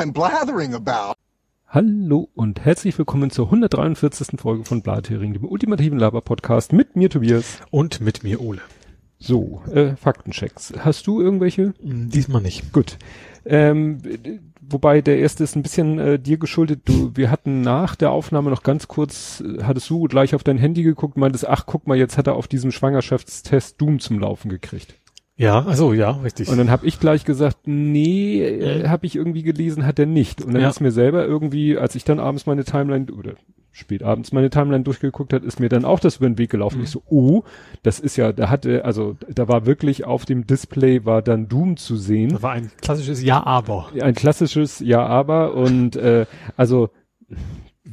I'm blathering about. Hallo und herzlich willkommen zur 143. Folge von Blathering, dem ultimativen Laber-Podcast mit mir Tobias. Und mit mir Ole. So, äh, Faktenchecks. Hast du irgendwelche? Diesmal nicht. Gut. Ähm, wobei der erste ist ein bisschen äh, dir geschuldet. Du, wir hatten nach der Aufnahme noch ganz kurz, äh, hattest du gleich auf dein Handy geguckt, meintest, ach guck mal, jetzt hat er auf diesem Schwangerschaftstest Doom zum Laufen gekriegt. Ja, also ja, richtig. Und dann habe ich gleich gesagt, nee, äh, habe ich irgendwie gelesen, hat er nicht. Und dann Ja. ist mir selber irgendwie, als ich dann abends meine Timeline oder spät abends meine Timeline durchgeguckt hat, ist mir dann auch das über den Weg gelaufen. Ich so, oh, das ist ja, da hatte, also da war wirklich auf dem Display war dann Doom zu sehen. das war ein klassisches Ja, aber. Ein klassisches Ja, aber und äh, also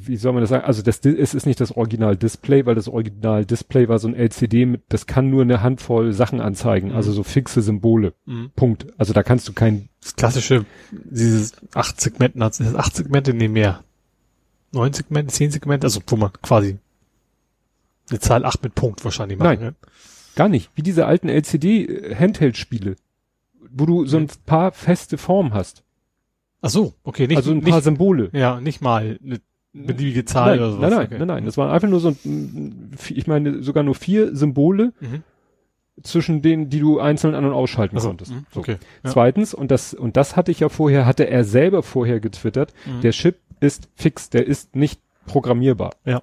wie soll man das sagen? Also das es ist nicht das Original Display, weil das Original Display war so ein LCD mit, das kann nur eine Handvoll Sachen anzeigen, also so fixe Symbole. Mhm. Punkt. Also da kannst du kein Das klassische, dieses acht Segmenten hat, acht Segmente, nee, mehr. Neun Segmente, zehn Segmente, also wo man quasi eine Zahl acht mit Punkt wahrscheinlich machen Nein. kann. Gar nicht. Wie diese alten LCD-Handheld-Spiele, wo du so ein paar feste Formen hast. Ach so, okay, nicht, also ein nicht, paar Symbole. ja, nicht mal eine beliebige Zahl nein, oder sowas. nein, nein, okay. nein, nein. Das waren einfach nur so, ein, ich meine, sogar nur vier Symbole Mhm. zwischen denen, die du einzeln an- und ausschalten Also, konntest. mhm, So. okay. Ja. Zweitens, und das, und das hatte ich ja vorher, hatte er selber vorher getwittert, Mhm. der Chip ist fix, der ist nicht programmierbar. Ja.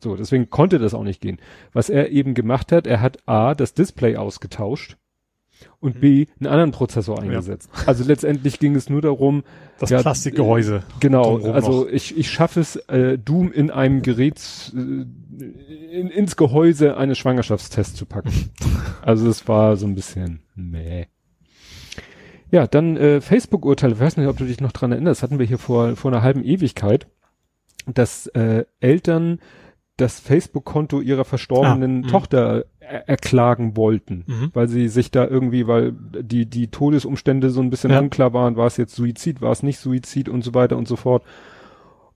So, deswegen konnte das auch nicht gehen. Was er eben gemacht hat, er hat A, das Display ausgetauscht und B, einen anderen Prozessor eingesetzt. Also letztendlich ging es nur darum, Das Ja, Plastikgehäuse. Genau, drumherum also noch. ich, ich schaffe es, äh, Doom in einem Gerät äh, in, ins Gehäuse eines Schwangerschaftstests zu packen. also das war so ein bisschen meh. Ja, dann äh, Facebook-Urteil, ich weiß nicht, ob du dich noch dran erinnerst, hatten wir hier vor, vor einer halben Ewigkeit, dass äh, Eltern das Facebook-Konto ihrer verstorbenen Ah, mh. Tochter er erklagen wollten, Mhm. weil sie sich da irgendwie, weil die, die Todesumstände so ein bisschen Ja. unklar waren, war es jetzt Suizid, war es nicht Suizid und so weiter und so fort.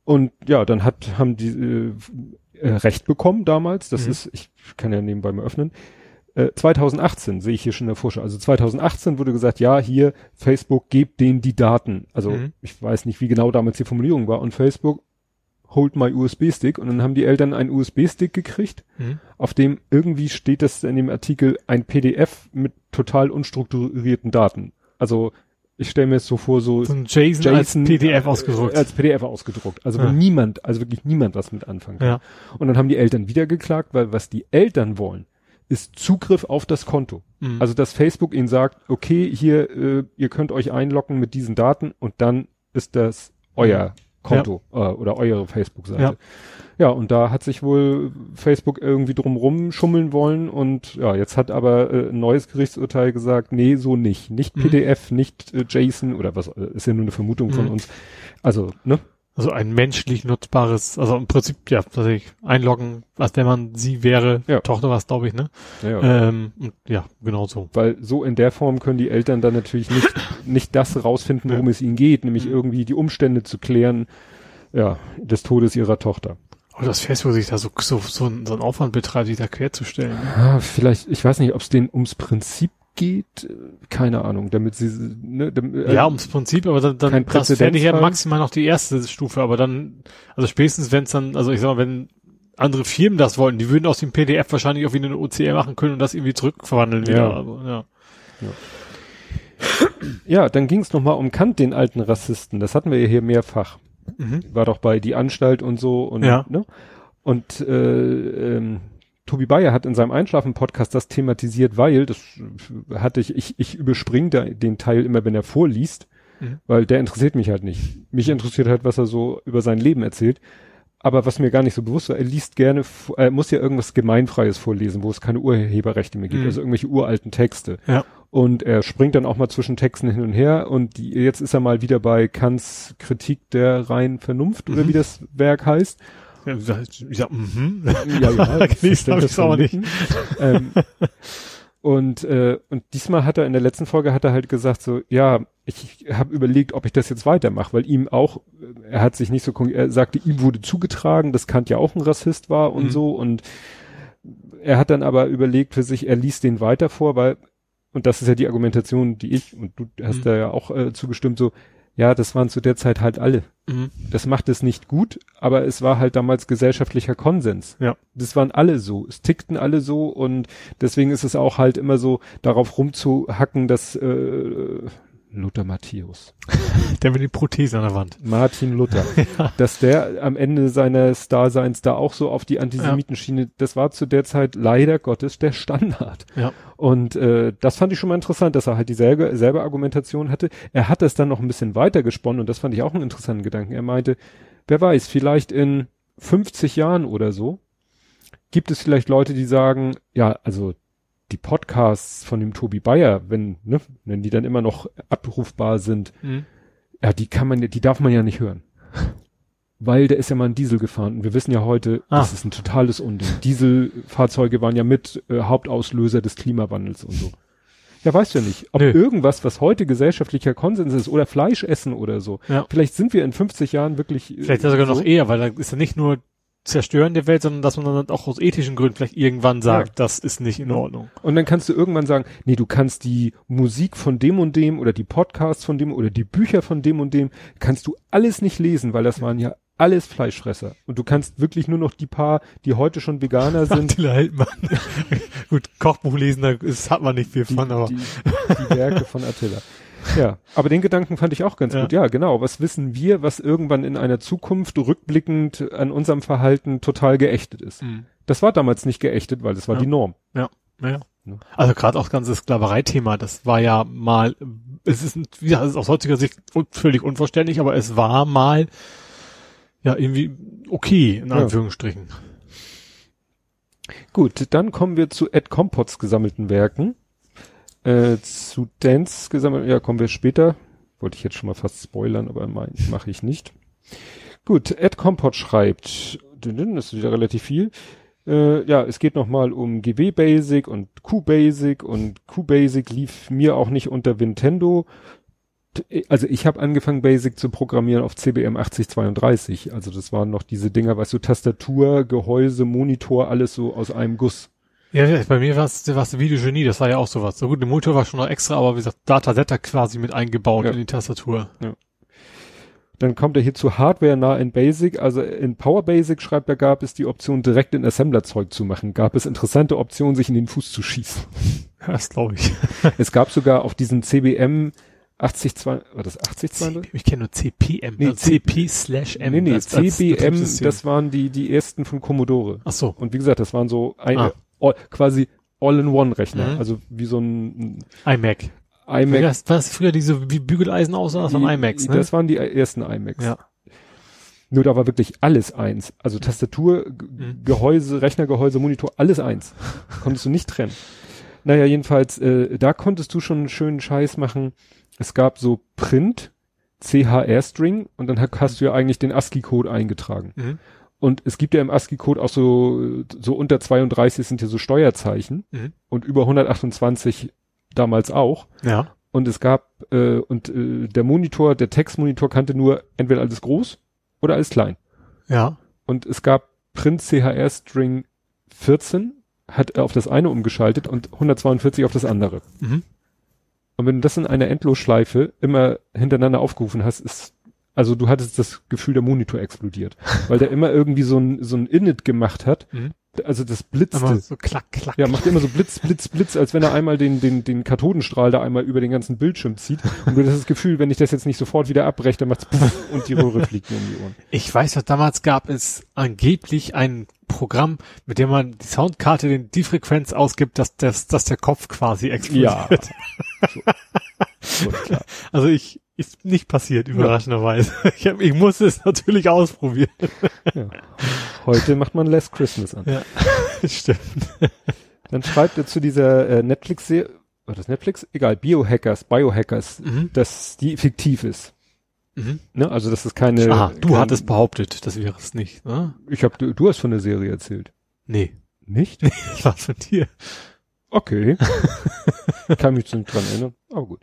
Und ja, dann hat, haben die äh, äh, Recht bekommen damals, das Mhm. ist, ich kann ja nebenbei mal öffnen, äh, 2018 sehe ich hier schon in der Vorschau. Also 2018 wurde gesagt, ja, hier, Facebook, gebt denen die Daten. Also Mhm. ich weiß nicht, wie genau damals die Formulierung war. Und Facebook, hold my USB-Stick. Und dann haben die Eltern einen USB-Stick gekriegt, Mhm. auf dem irgendwie steht das in dem Artikel ein PDF mit total unstrukturierten Daten. Also ich stelle mir jetzt so vor, so So ein JSON, als PDF ausgedruckt. Als PDF ausgedruckt. Also Ja. niemand, also wirklich niemand was mit anfangen kann. Ja. Und dann haben die Eltern wieder geklagt, weil was die Eltern wollen, ist Zugriff auf das Konto. Mhm. Also dass Facebook ihnen sagt, okay, hier, äh, ihr könnt euch einloggen mit diesen Daten und dann ist das euer Konto äh, oder eure Facebook-Seite. Ja. Ja. und da hat sich wohl Facebook irgendwie drumrum schummeln wollen und ja, jetzt hat aber äh, ein neues Gerichtsurteil gesagt, nee, so nicht. Nicht Mhm. PDF, nicht äh, JSON oder was, äh, ist ja nur eine Vermutung von Mhm. uns. Also, ne? Also ein menschlich nutzbares, also im Prinzip, ja, tatsächlich einloggen, als wenn man sie wäre, Ja. Tochter war es, glaube ich, ne? Ja, ja. Ähm, ja, genau so. Weil so in der Form können die Eltern dann natürlich nicht, nicht das rausfinden, worum Ja. es ihnen geht, nämlich Mhm. irgendwie die Umstände zu klären, ja, des Todes ihrer Tochter. Aber das Facebook sich da so, so, so, ein- so einen Aufwand betreibt, sich da querzustellen. Ne? Ah, vielleicht, ich weiß nicht, ob es denen ums Prinzip geht, äh, keine Ahnung, damit sie, ne, dem, äh, ja, ums Prinzip, aber dann, dann das fände ich ja maximal noch die erste Stufe, aber dann, also spätestens wenn es dann, also ich sag mal, wenn andere Firmen das wollten, die würden aus dem PDF wahrscheinlich auch wieder eine OCR machen können und das irgendwie zurückverwandeln wieder. Ja. Also, ja. ja, dann ging es nochmal um Kant, den alten Rassisten, das hatten wir ja hier mehrfach. Mhm. war doch bei die Anstalt und so und Ja. ne? Und äh, ähm, Tobi Bayer hat in seinem Einschlafen-Podcast das thematisiert, weil, das hatte ich, ich, ich überspringe da den Teil immer, wenn er vorliest, Mhm. weil der interessiert mich halt nicht. Mich interessiert halt, was er so über sein Leben erzählt. Aber was mir gar nicht so bewusst war, er liest gerne, er muss ja irgendwas Gemeinfreies vorlesen, wo es keine Urheberrechte mehr gibt, Mhm. also irgendwelche uralten Texte. Ja. Und er springt dann auch mal zwischen Texten hin und her und die, jetzt ist er mal wieder bei Kants Kritik der reinen Vernunft oder Mhm. wie das Werk heißt. Ja, ich sag, ich mhm. Ja, ja, Gelesen hab ich's aber nicht. ähm, und, äh, und diesmal hat er in der letzten Folge hat er halt gesagt so, ja, ich habe überlegt, ob ich das jetzt weitermache, weil ihm auch, äh, er hat sich nicht so, er sagte, ihm wurde zugetragen, dass Kant ja auch ein Rassist war und Mhm. so und er hat dann aber überlegt für sich, er liest den weiter vor, weil, und das ist ja die Argumentation, die ich, und du hast Mhm. da ja auch äh, zugestimmt, so, Ja, das waren zu der Zeit halt alle. Mhm. Das macht es nicht gut, aber es war halt damals gesellschaftlicher Konsens. Ja. Das waren alle so. Es tickten alle so und deswegen ist es auch halt immer so, darauf rumzuhacken, dass äh, Luther Matthäus, Der mit den Prothesen an der Wand. Martin Luther, dass der am Ende seines Daseins da auch so auf die Antisemitenschiene, das war zu der Zeit leider Gottes der Standard. Ja. Und äh, das fand ich schon mal interessant, dass er halt dieselbe selbe Argumentation hatte. Er hat das dann noch ein bisschen weiter gesponnen und das fand ich auch einen interessanten Gedanken. Er meinte, wer weiß, vielleicht in 50 Jahren oder so gibt es vielleicht Leute, die sagen, ja, also die Podcasts von dem Tobi Bayer, wenn, ne, wenn die dann immer noch abrufbar sind, Mhm. ja, die kann man, ja- die darf man ja nicht hören. Weil der ist ja mal ein Diesel gefahren. Und wir wissen ja heute, Ah. das ist ein totales Unding. Dieselfahrzeuge waren ja mit äh, Hauptauslöser des Klimawandels und so. Ja, weißt du ja nicht. Ob Nö. irgendwas, was heute gesellschaftlicher Konsens ist, oder Fleisch essen oder so. Ja. Vielleicht sind wir in 50 Jahren wirklich. äh, Vielleicht sogar so. noch eher, weil da ist ja nicht nur Zerstören der Welt, sondern dass man dann auch aus ethischen Gründen vielleicht irgendwann sagt, das ist nicht in Ordnung. Und dann kannst du irgendwann sagen, nee, du kannst die Musik von dem und dem oder die Podcasts von dem oder die Bücher von dem und dem, kannst du alles nicht lesen, weil das waren ja alles Fleischfresser. Und du kannst wirklich nur noch die paar, die heute schon Veganer sind, Attila Hildmann. Gut, Kochbuch lesen, da ist, hat man nicht viel die, von, aber die, die Werke von Attila. Ja, aber den Gedanken fand ich auch ganz Ja. gut. Ja, genau. Was wissen wir, was irgendwann in einer Zukunft rückblickend an unserem Verhalten total geächtet ist? Mhm. Das war damals nicht geächtet, weil das war Ja. die Norm. Ja, naja. Ne? Also gerade auch das ganze Sklavereithema, das war ja mal, es ist, gesagt, es ist aus heutiger Sicht völlig unverständlich, aber es war mal ja irgendwie okay, in Ja. Anführungsstrichen. Gut, dann kommen wir zu Ed Compots gesammelten Werken. Äh, zu Dance gesammelt, ja, kommen wir später. Wollte ich jetzt schon mal fast spoilern, aber mache ich nicht. Gut, Ed Compot schreibt, das ist wieder relativ viel. Äh, ja, es geht nochmal um GW Basic und Q Basic und Q Basic lief mir auch nicht unter Nintendo. Also ich habe angefangen Basic zu programmieren auf CBM 8032. Also das waren noch diese Dinger, weißt du, Tastatur, Gehäuse, Monitor, alles so aus einem Guss. Ja, ja, bei mir war es das Videogenie, das war ja auch sowas. So gut, der Motor war schon noch extra, aber wie gesagt, Datasetter quasi mit eingebaut Ja. in die Tastatur. Dann kommt er hier zu Hardware nah in Basic. Also in Power Basic schreibt er, gab es die Option direkt in Assembler-Zeug zu machen. Gab es interessante Optionen, sich in den Fuß zu schießen. Das glaube ich. es gab sogar auf diesem CBM 802, war das 802? Ich kenne nur CPM, Nee, also CP slash M. Nee, nee, als- als CBM, das waren die, die ersten von Commodore. Ach so. Und wie gesagt, das waren so eine, Ah. All, quasi All-in-One-Rechner. Mhm. Also wie so ein iMac. iMac. Das, was früher diese wie Bügeleisen aussah, das waren Die- iMacs, ne? Das waren die ersten iMacs. ja. Nur da war wirklich alles eins. Also Tastatur, Mhm. Gehäuse, Rechnergehäuse, Monitor, alles eins. Konntest du nicht trennen. Naja, jedenfalls, äh, da konntest du schon einen schönen Scheiß machen. Es gab so Print, CHR-String und dann ha- hast du ja eigentlich den ASCII-Code eingetragen. Mhm. Und es gibt ja im ASCII-Code auch so, so unter 32 sind ja so Steuerzeichen Mhm. und über 128 damals auch. Ja. Und es gab, äh, und äh, der Monitor, der Textmonitor kannte nur entweder alles groß oder alles klein. Ja. Und es gab Print CHR String 14, hat er auf das eine umgeschaltet und 142 auf das andere. Mhm. Und wenn du das in einer Endlosschleife immer hintereinander aufgerufen hast, ist, also du hattest das Gefühl, der Monitor explodiert. weil der immer irgendwie so ein, so ein Init gemacht hat. Mhm. Also das blitzte. Aber so klack, klack. Ja, macht immer so Blitz, Blitz, Blitz, als wenn er einmal den, den, den Kathodenstrahl da einmal über den ganzen Bildschirm zieht. Und du hast das Gefühl, wenn ich das jetzt nicht sofort wieder abbreche, dann macht's und die Röhre fliegt mir um die Ohren. Ich weiß noch, damals gab es angeblich ein Programm, mit dem man die Soundkarte den, die Frequenz ausgibt, dass, das, dass der Kopf quasi explodiert. So, klar. Also ich, ist nicht passiert, überraschenderweise. Ich, hab, ich musste es natürlich ausprobieren. Ja. Heute macht man Last Christmas an. Ja, stimmt. Dann schreibt er zu dieser äh, Netflix-Serie, war das Netflix? Egal, Biohackers, Biohackers, Mhm. dass die fiktiv ist. Mhm. Ne? Also das ist keine. Ah, du kein, hattest behauptet, das wäre es nicht, ne? Ich hab, du, du hast von der Serie erzählt. Nee, Nicht? das war von dir. Okay. Kann mich nicht dran erinnern. Aber gut.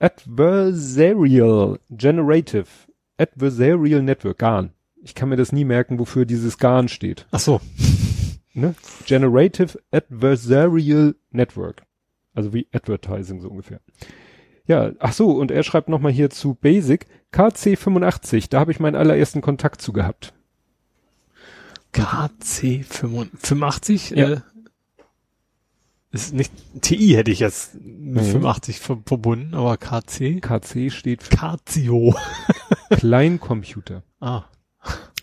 Adversarial Generative. Adversarial Network. GAN. Ich kann mir das nie merken, wofür dieses GAN steht. Ach so. Ne? Generative Adversarial Network. Also wie Advertising so ungefähr. Ja, ach so, und er schreibt nochmal hier zu Basic, KC85, da habe ich meinen allerersten Kontakt zu gehabt. KC 85? Ja. Äh, ist nicht, TI hätte ich jetzt mit Nee. 85 ver verbunden, aber KC? KC steht für Casio. Kleincomputer. Ah.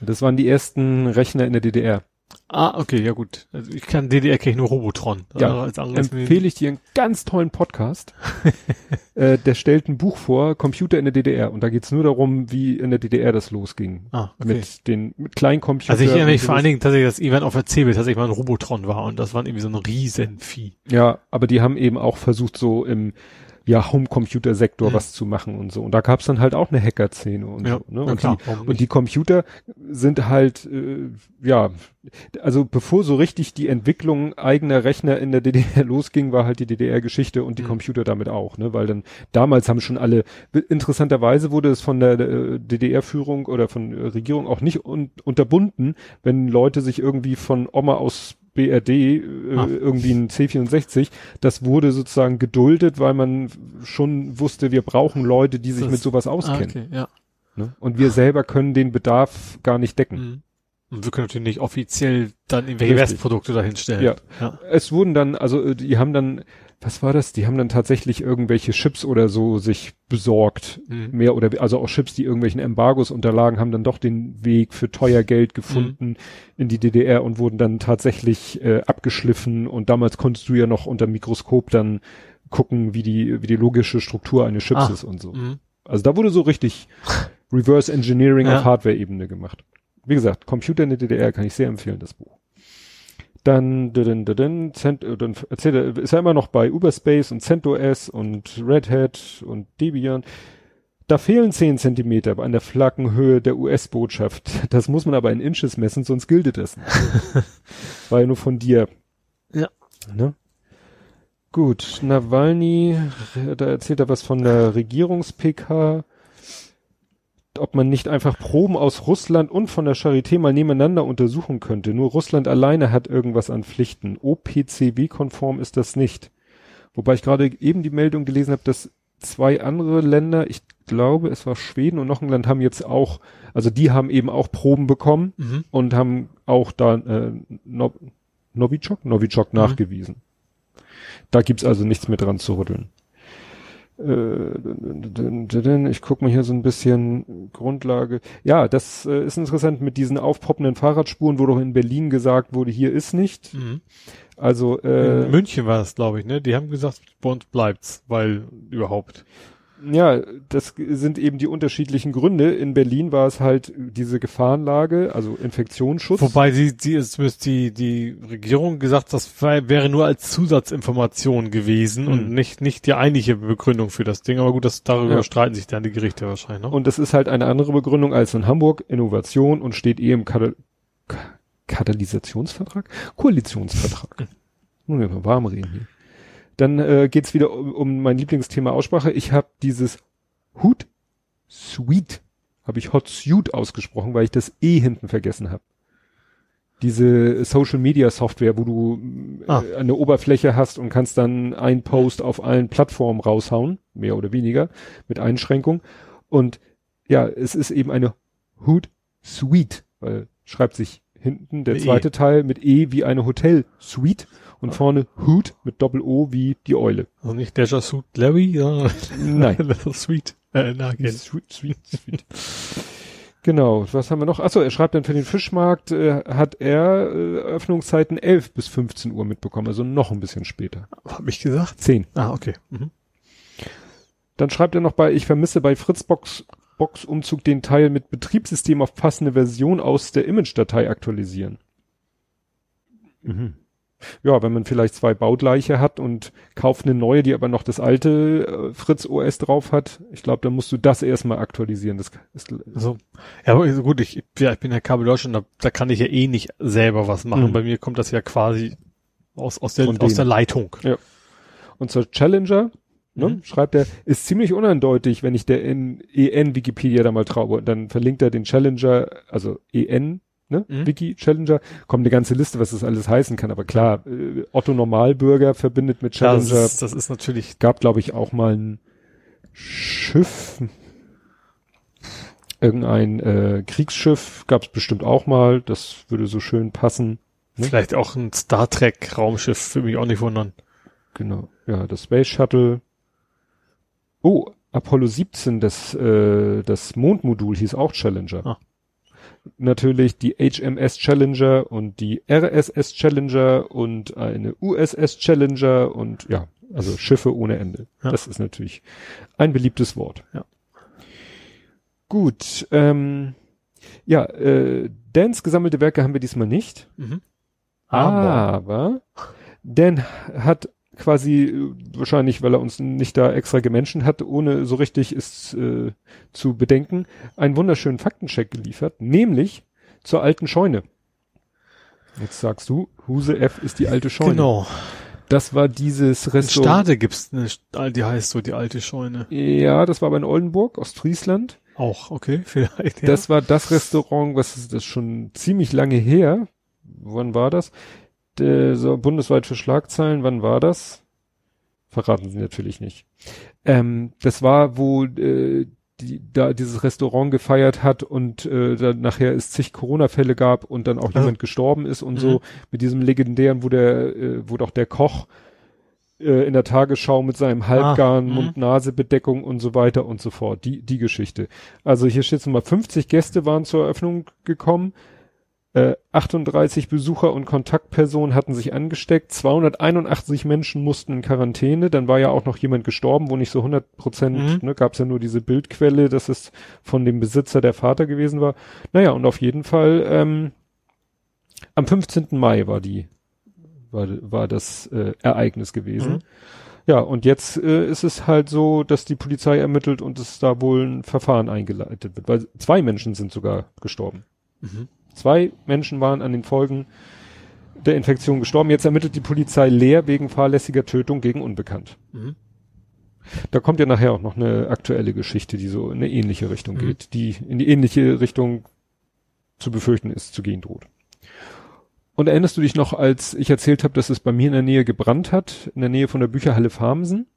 Das waren die ersten Rechner in der DDR. Ah, okay, ja gut. Also ich kann DDR kenne ich nur Robotron. Ja, als anderes Empfehle ich dir einen ganz tollen Podcast. äh, der stellt ein Buch vor, Computer in der DDR. Und da geht's nur darum, wie in der DDR das losging. Ah, okay. Mit den mit Kleincomputern. Also ich erinnere mich vor allen. Dingen tatsächlich, dass Event auf der CeBIT tatsächlich mal ein Robotron war und das waren irgendwie so ein Riesenvieh. Ja, aber die haben eben auch versucht, so im ja, Home-Computer-Sektor Mhm. was zu machen und so. Und da gab's dann halt auch eine Hacker-Szene und Ja, so. Ne? Und, klar, die, und die Computer sind halt, äh, ja, also bevor so richtig die Entwicklung eigener Rechner in der DDR losging, war halt die DDR-Geschichte und die Mhm. Computer damit auch, ne? Weil dann damals haben schon alle, interessanterweise wurde es von der äh, DDR-Führung oder von äh, Regierung auch nicht un unterbunden, wenn Leute sich irgendwie von Oma aus BRD äh, Ah. irgendwie ein C64, das wurde sozusagen geduldet, weil man schon wusste, wir brauchen Leute, die sich Das- mit sowas Ah, auskennen. okay, ja. Ne? Und wir selber können den Bedarf gar nicht decken. Mhm. Und wir können natürlich nicht offiziell dann irgendwelche. Restprodukte dahinstellen. Ja. ja. Es wurden dann, also äh, die haben dann, was war das? Die haben dann tatsächlich irgendwelche Chips oder so sich besorgt. Mhm. Mehr oder also auch Chips, die irgendwelchen Embargos unterlagen, haben dann doch den Weg für teuer Geld gefunden Mhm. in die DDR und wurden dann tatsächlich äh, abgeschliffen. Und damals konntest du ja noch unter Mikroskop dann gucken, wie die, wie die logische Struktur eines Chips Ah. ist und so. Mhm. Also da wurde so richtig Reverse Engineering Ja. auf Hardware-Ebene gemacht. Wie gesagt, Computer in der DDR kann ich sehr empfehlen, das Buch. Dann, dann, dann, äh, dann erzählt er, ist er immer noch bei Uberspace und CentOS und Red Hat und Debian. Da fehlen 10 Zentimeter an der Flaggenhöhe der US-Botschaft. Das muss man aber in Inches messen, sonst gilt nicht. War ja nur von dir. Ja. Ne? Gut, Nawalny, da erzählt er was von der Regierungs-PK ob man nicht einfach Proben aus Russland und von der Charité mal nebeneinander untersuchen könnte. Nur Russland alleine hat irgendwas an Pflichten. OPCW-konform ist das nicht. Wobei ich gerade eben die Meldung gelesen habe, dass zwei andere Länder, ich glaube, es war Schweden und noch ein Land, haben jetzt auch, also die haben eben auch Proben bekommen Mhm. und haben auch da äh, no Novichok, Novichok Mhm. nachgewiesen. Da gibt's also nichts mehr dran zu rütteln. Äh, Ich gucke mal hier so ein bisschen Grundlage. Ja, das äh, ist interessant mit diesen aufpoppenden Fahrradspuren, wo doch in Berlin gesagt wurde, hier ist nicht. Mhm. Also In äh, München war das, glaube ich, ne? Die haben gesagt, bei uns bleibt's, weil überhaupt. Ja, das sind eben die unterschiedlichen Gründe. In Berlin war es halt diese Gefahrenlage, also Infektionsschutz. Wobei sie, sie ist, müsste die, die Regierung gesagt, das wär- wäre nur als Zusatzinformation gewesen und Mhm. nicht, nicht die eigentliche Begründung für das Ding. Aber gut, das, darüber Ja. streiten sich dann die Gerichte wahrscheinlich noch. Und das ist halt eine andere Begründung als in Hamburg. Innovation und steht eh im Katal Ka- Katalysationsvertrag? Koalitionsvertrag. Nun wir mal warm reden hier. Dann äh, geht's wieder um, um mein Lieblingsthema Aussprache. Ich habe dieses Hut Suite, habe ich Hot Suite ausgesprochen, weil ich das E hinten vergessen habe. Diese Social Media Software, wo du äh, Ah. eine Oberfläche hast und kannst dann einen Post auf allen Plattformen raushauen, mehr oder weniger, mit Einschränkung. Und ja, es ist eben eine Hood Suite, weil schreibt sich hinten der E. zweite Teil mit E wie eine Hotel Suite und vorne Hood mit Doppel O wie die Eule. Also nicht Leisure Suit Larry, sondern Nein. Leisure Suite. Äh, na. Sweet, sweet, sweet. Genau, was haben wir noch? Achso, er schreibt dann für den Fischmarkt, äh, hat er äh, Öffnungszeiten 11 bis 15 Uhr mitbekommen, also noch ein bisschen später. Hab ich gesagt? 10. Ah, okay. Mhm. Dann schreibt er noch bei, ich vermisse bei Fritzbox Box-Umzug den Teil mit Betriebssystem auf passende Version aus der Image-Datei aktualisieren. Mhm. Ja, wenn man vielleicht zwei baugleiche hat und kauft eine neue, die aber noch das alte äh, Fritz OS drauf hat, ich glaube, dann musst du das erstmal aktualisieren. Das ist, Also, ja, aber gut, ich, ja, ich bin ja Kabel Deutschland, da, da kann ich ja eh nicht selber was machen. Mhm. Bei mir kommt das ja quasi aus, aus, der, aus der Leitung. Und zur Challenger, ne, Mhm. schreibt er, ist ziemlich uneindeutig, wenn ich der in EN Wikipedia da mal traue. Dann verlinkt er den Challenger, also EN, ne, Mhm. Wiki Challenger, kommt eine ganze Liste, was das alles heißen kann. Aber klar, äh, Otto Normalbürger verbindet mit Challenger. das, ist, das ist natürlich, Gab, glaube ich, auch mal ein Schiff, irgendein äh, Kriegsschiff gab es bestimmt auch mal, das würde so schön passen. Ne? Vielleicht auch ein Star Trek Raumschiff, würde mich auch nicht wundern. Genau, ja, das Space Shuttle. Oh, Apollo 17, das, äh, das Mondmodul hieß auch Challenger. Ah. Natürlich die HMS Challenger und die RSS Challenger und eine USS Challenger und ja, also Schiffe ohne Ende. Ja. Das ist natürlich ein beliebtes Wort. Ja. Gut, ähm, ja, äh, Dans gesammelte Werke haben wir diesmal nicht. Mhm. Aber, aber Dan hat quasi äh, wahrscheinlich, weil er uns nicht da extra gemenschen hat, ohne so richtig es äh, zu bedenken, einen wunderschönen Faktencheck geliefert, nämlich zur alten Scheune. Jetzt sagst du, Huse F ist die alte Scheune. Genau. Das war dieses Restaurant. In Stade gibt's eine, die heißt so die alte Scheune. Ja, das war bei Oldenburg, Ostfriesland. Auch, okay, vielleicht. Ja. Das war das Restaurant, was ist das schon ziemlich lange her. Wann war das? Der, so bundesweit für Schlagzeilen, wann war das? Verraten sie natürlich nicht. Ähm, das war, wo äh, die, da dieses Restaurant gefeiert hat und äh, dann nachher es zig Corona-Fälle gab und dann auch also. jemand gestorben ist und mhm. so mit diesem legendären, wo der, äh, wo doch der Koch äh, in der Tagesschau mit seinem Halbgarn, ah, Mund-Nase-Bedeckung und so weiter und so fort. Die, die Geschichte. Also hier steht mal 50 Gäste waren zur Eröffnung gekommen. 38 äh, Besucher und Kontaktpersonen hatten sich angesteckt, 281 Menschen mussten in Quarantäne, dann war ja auch noch jemand gestorben, wo nicht so 100 Prozent, mhm. ne, gab es ja nur diese Bildquelle, dass es von dem Besitzer der Vater gewesen war. Naja, und auf jeden Fall ähm, am 15. Mai war die, war, war das äh, Ereignis gewesen. Mhm. Ja, und jetzt äh, ist es halt so, dass die Polizei ermittelt und es da wohl ein Verfahren eingeleitet wird, weil zwei Menschen sind sogar gestorben. Mhm. Zwei Menschen waren an den Folgen der Infektion gestorben. Jetzt ermittelt die Polizei leer wegen fahrlässiger Tötung gegen Unbekannt. Mhm. Da kommt ja nachher auch noch eine aktuelle Geschichte, die so in eine ähnliche Richtung mhm. geht, die in die ähnliche Richtung zu befürchten ist, zu gehen droht. Und erinnerst du dich noch, als ich erzählt habe, dass es bei mir in der Nähe gebrannt hat, in der Nähe von der Bücherhalle Farmsen?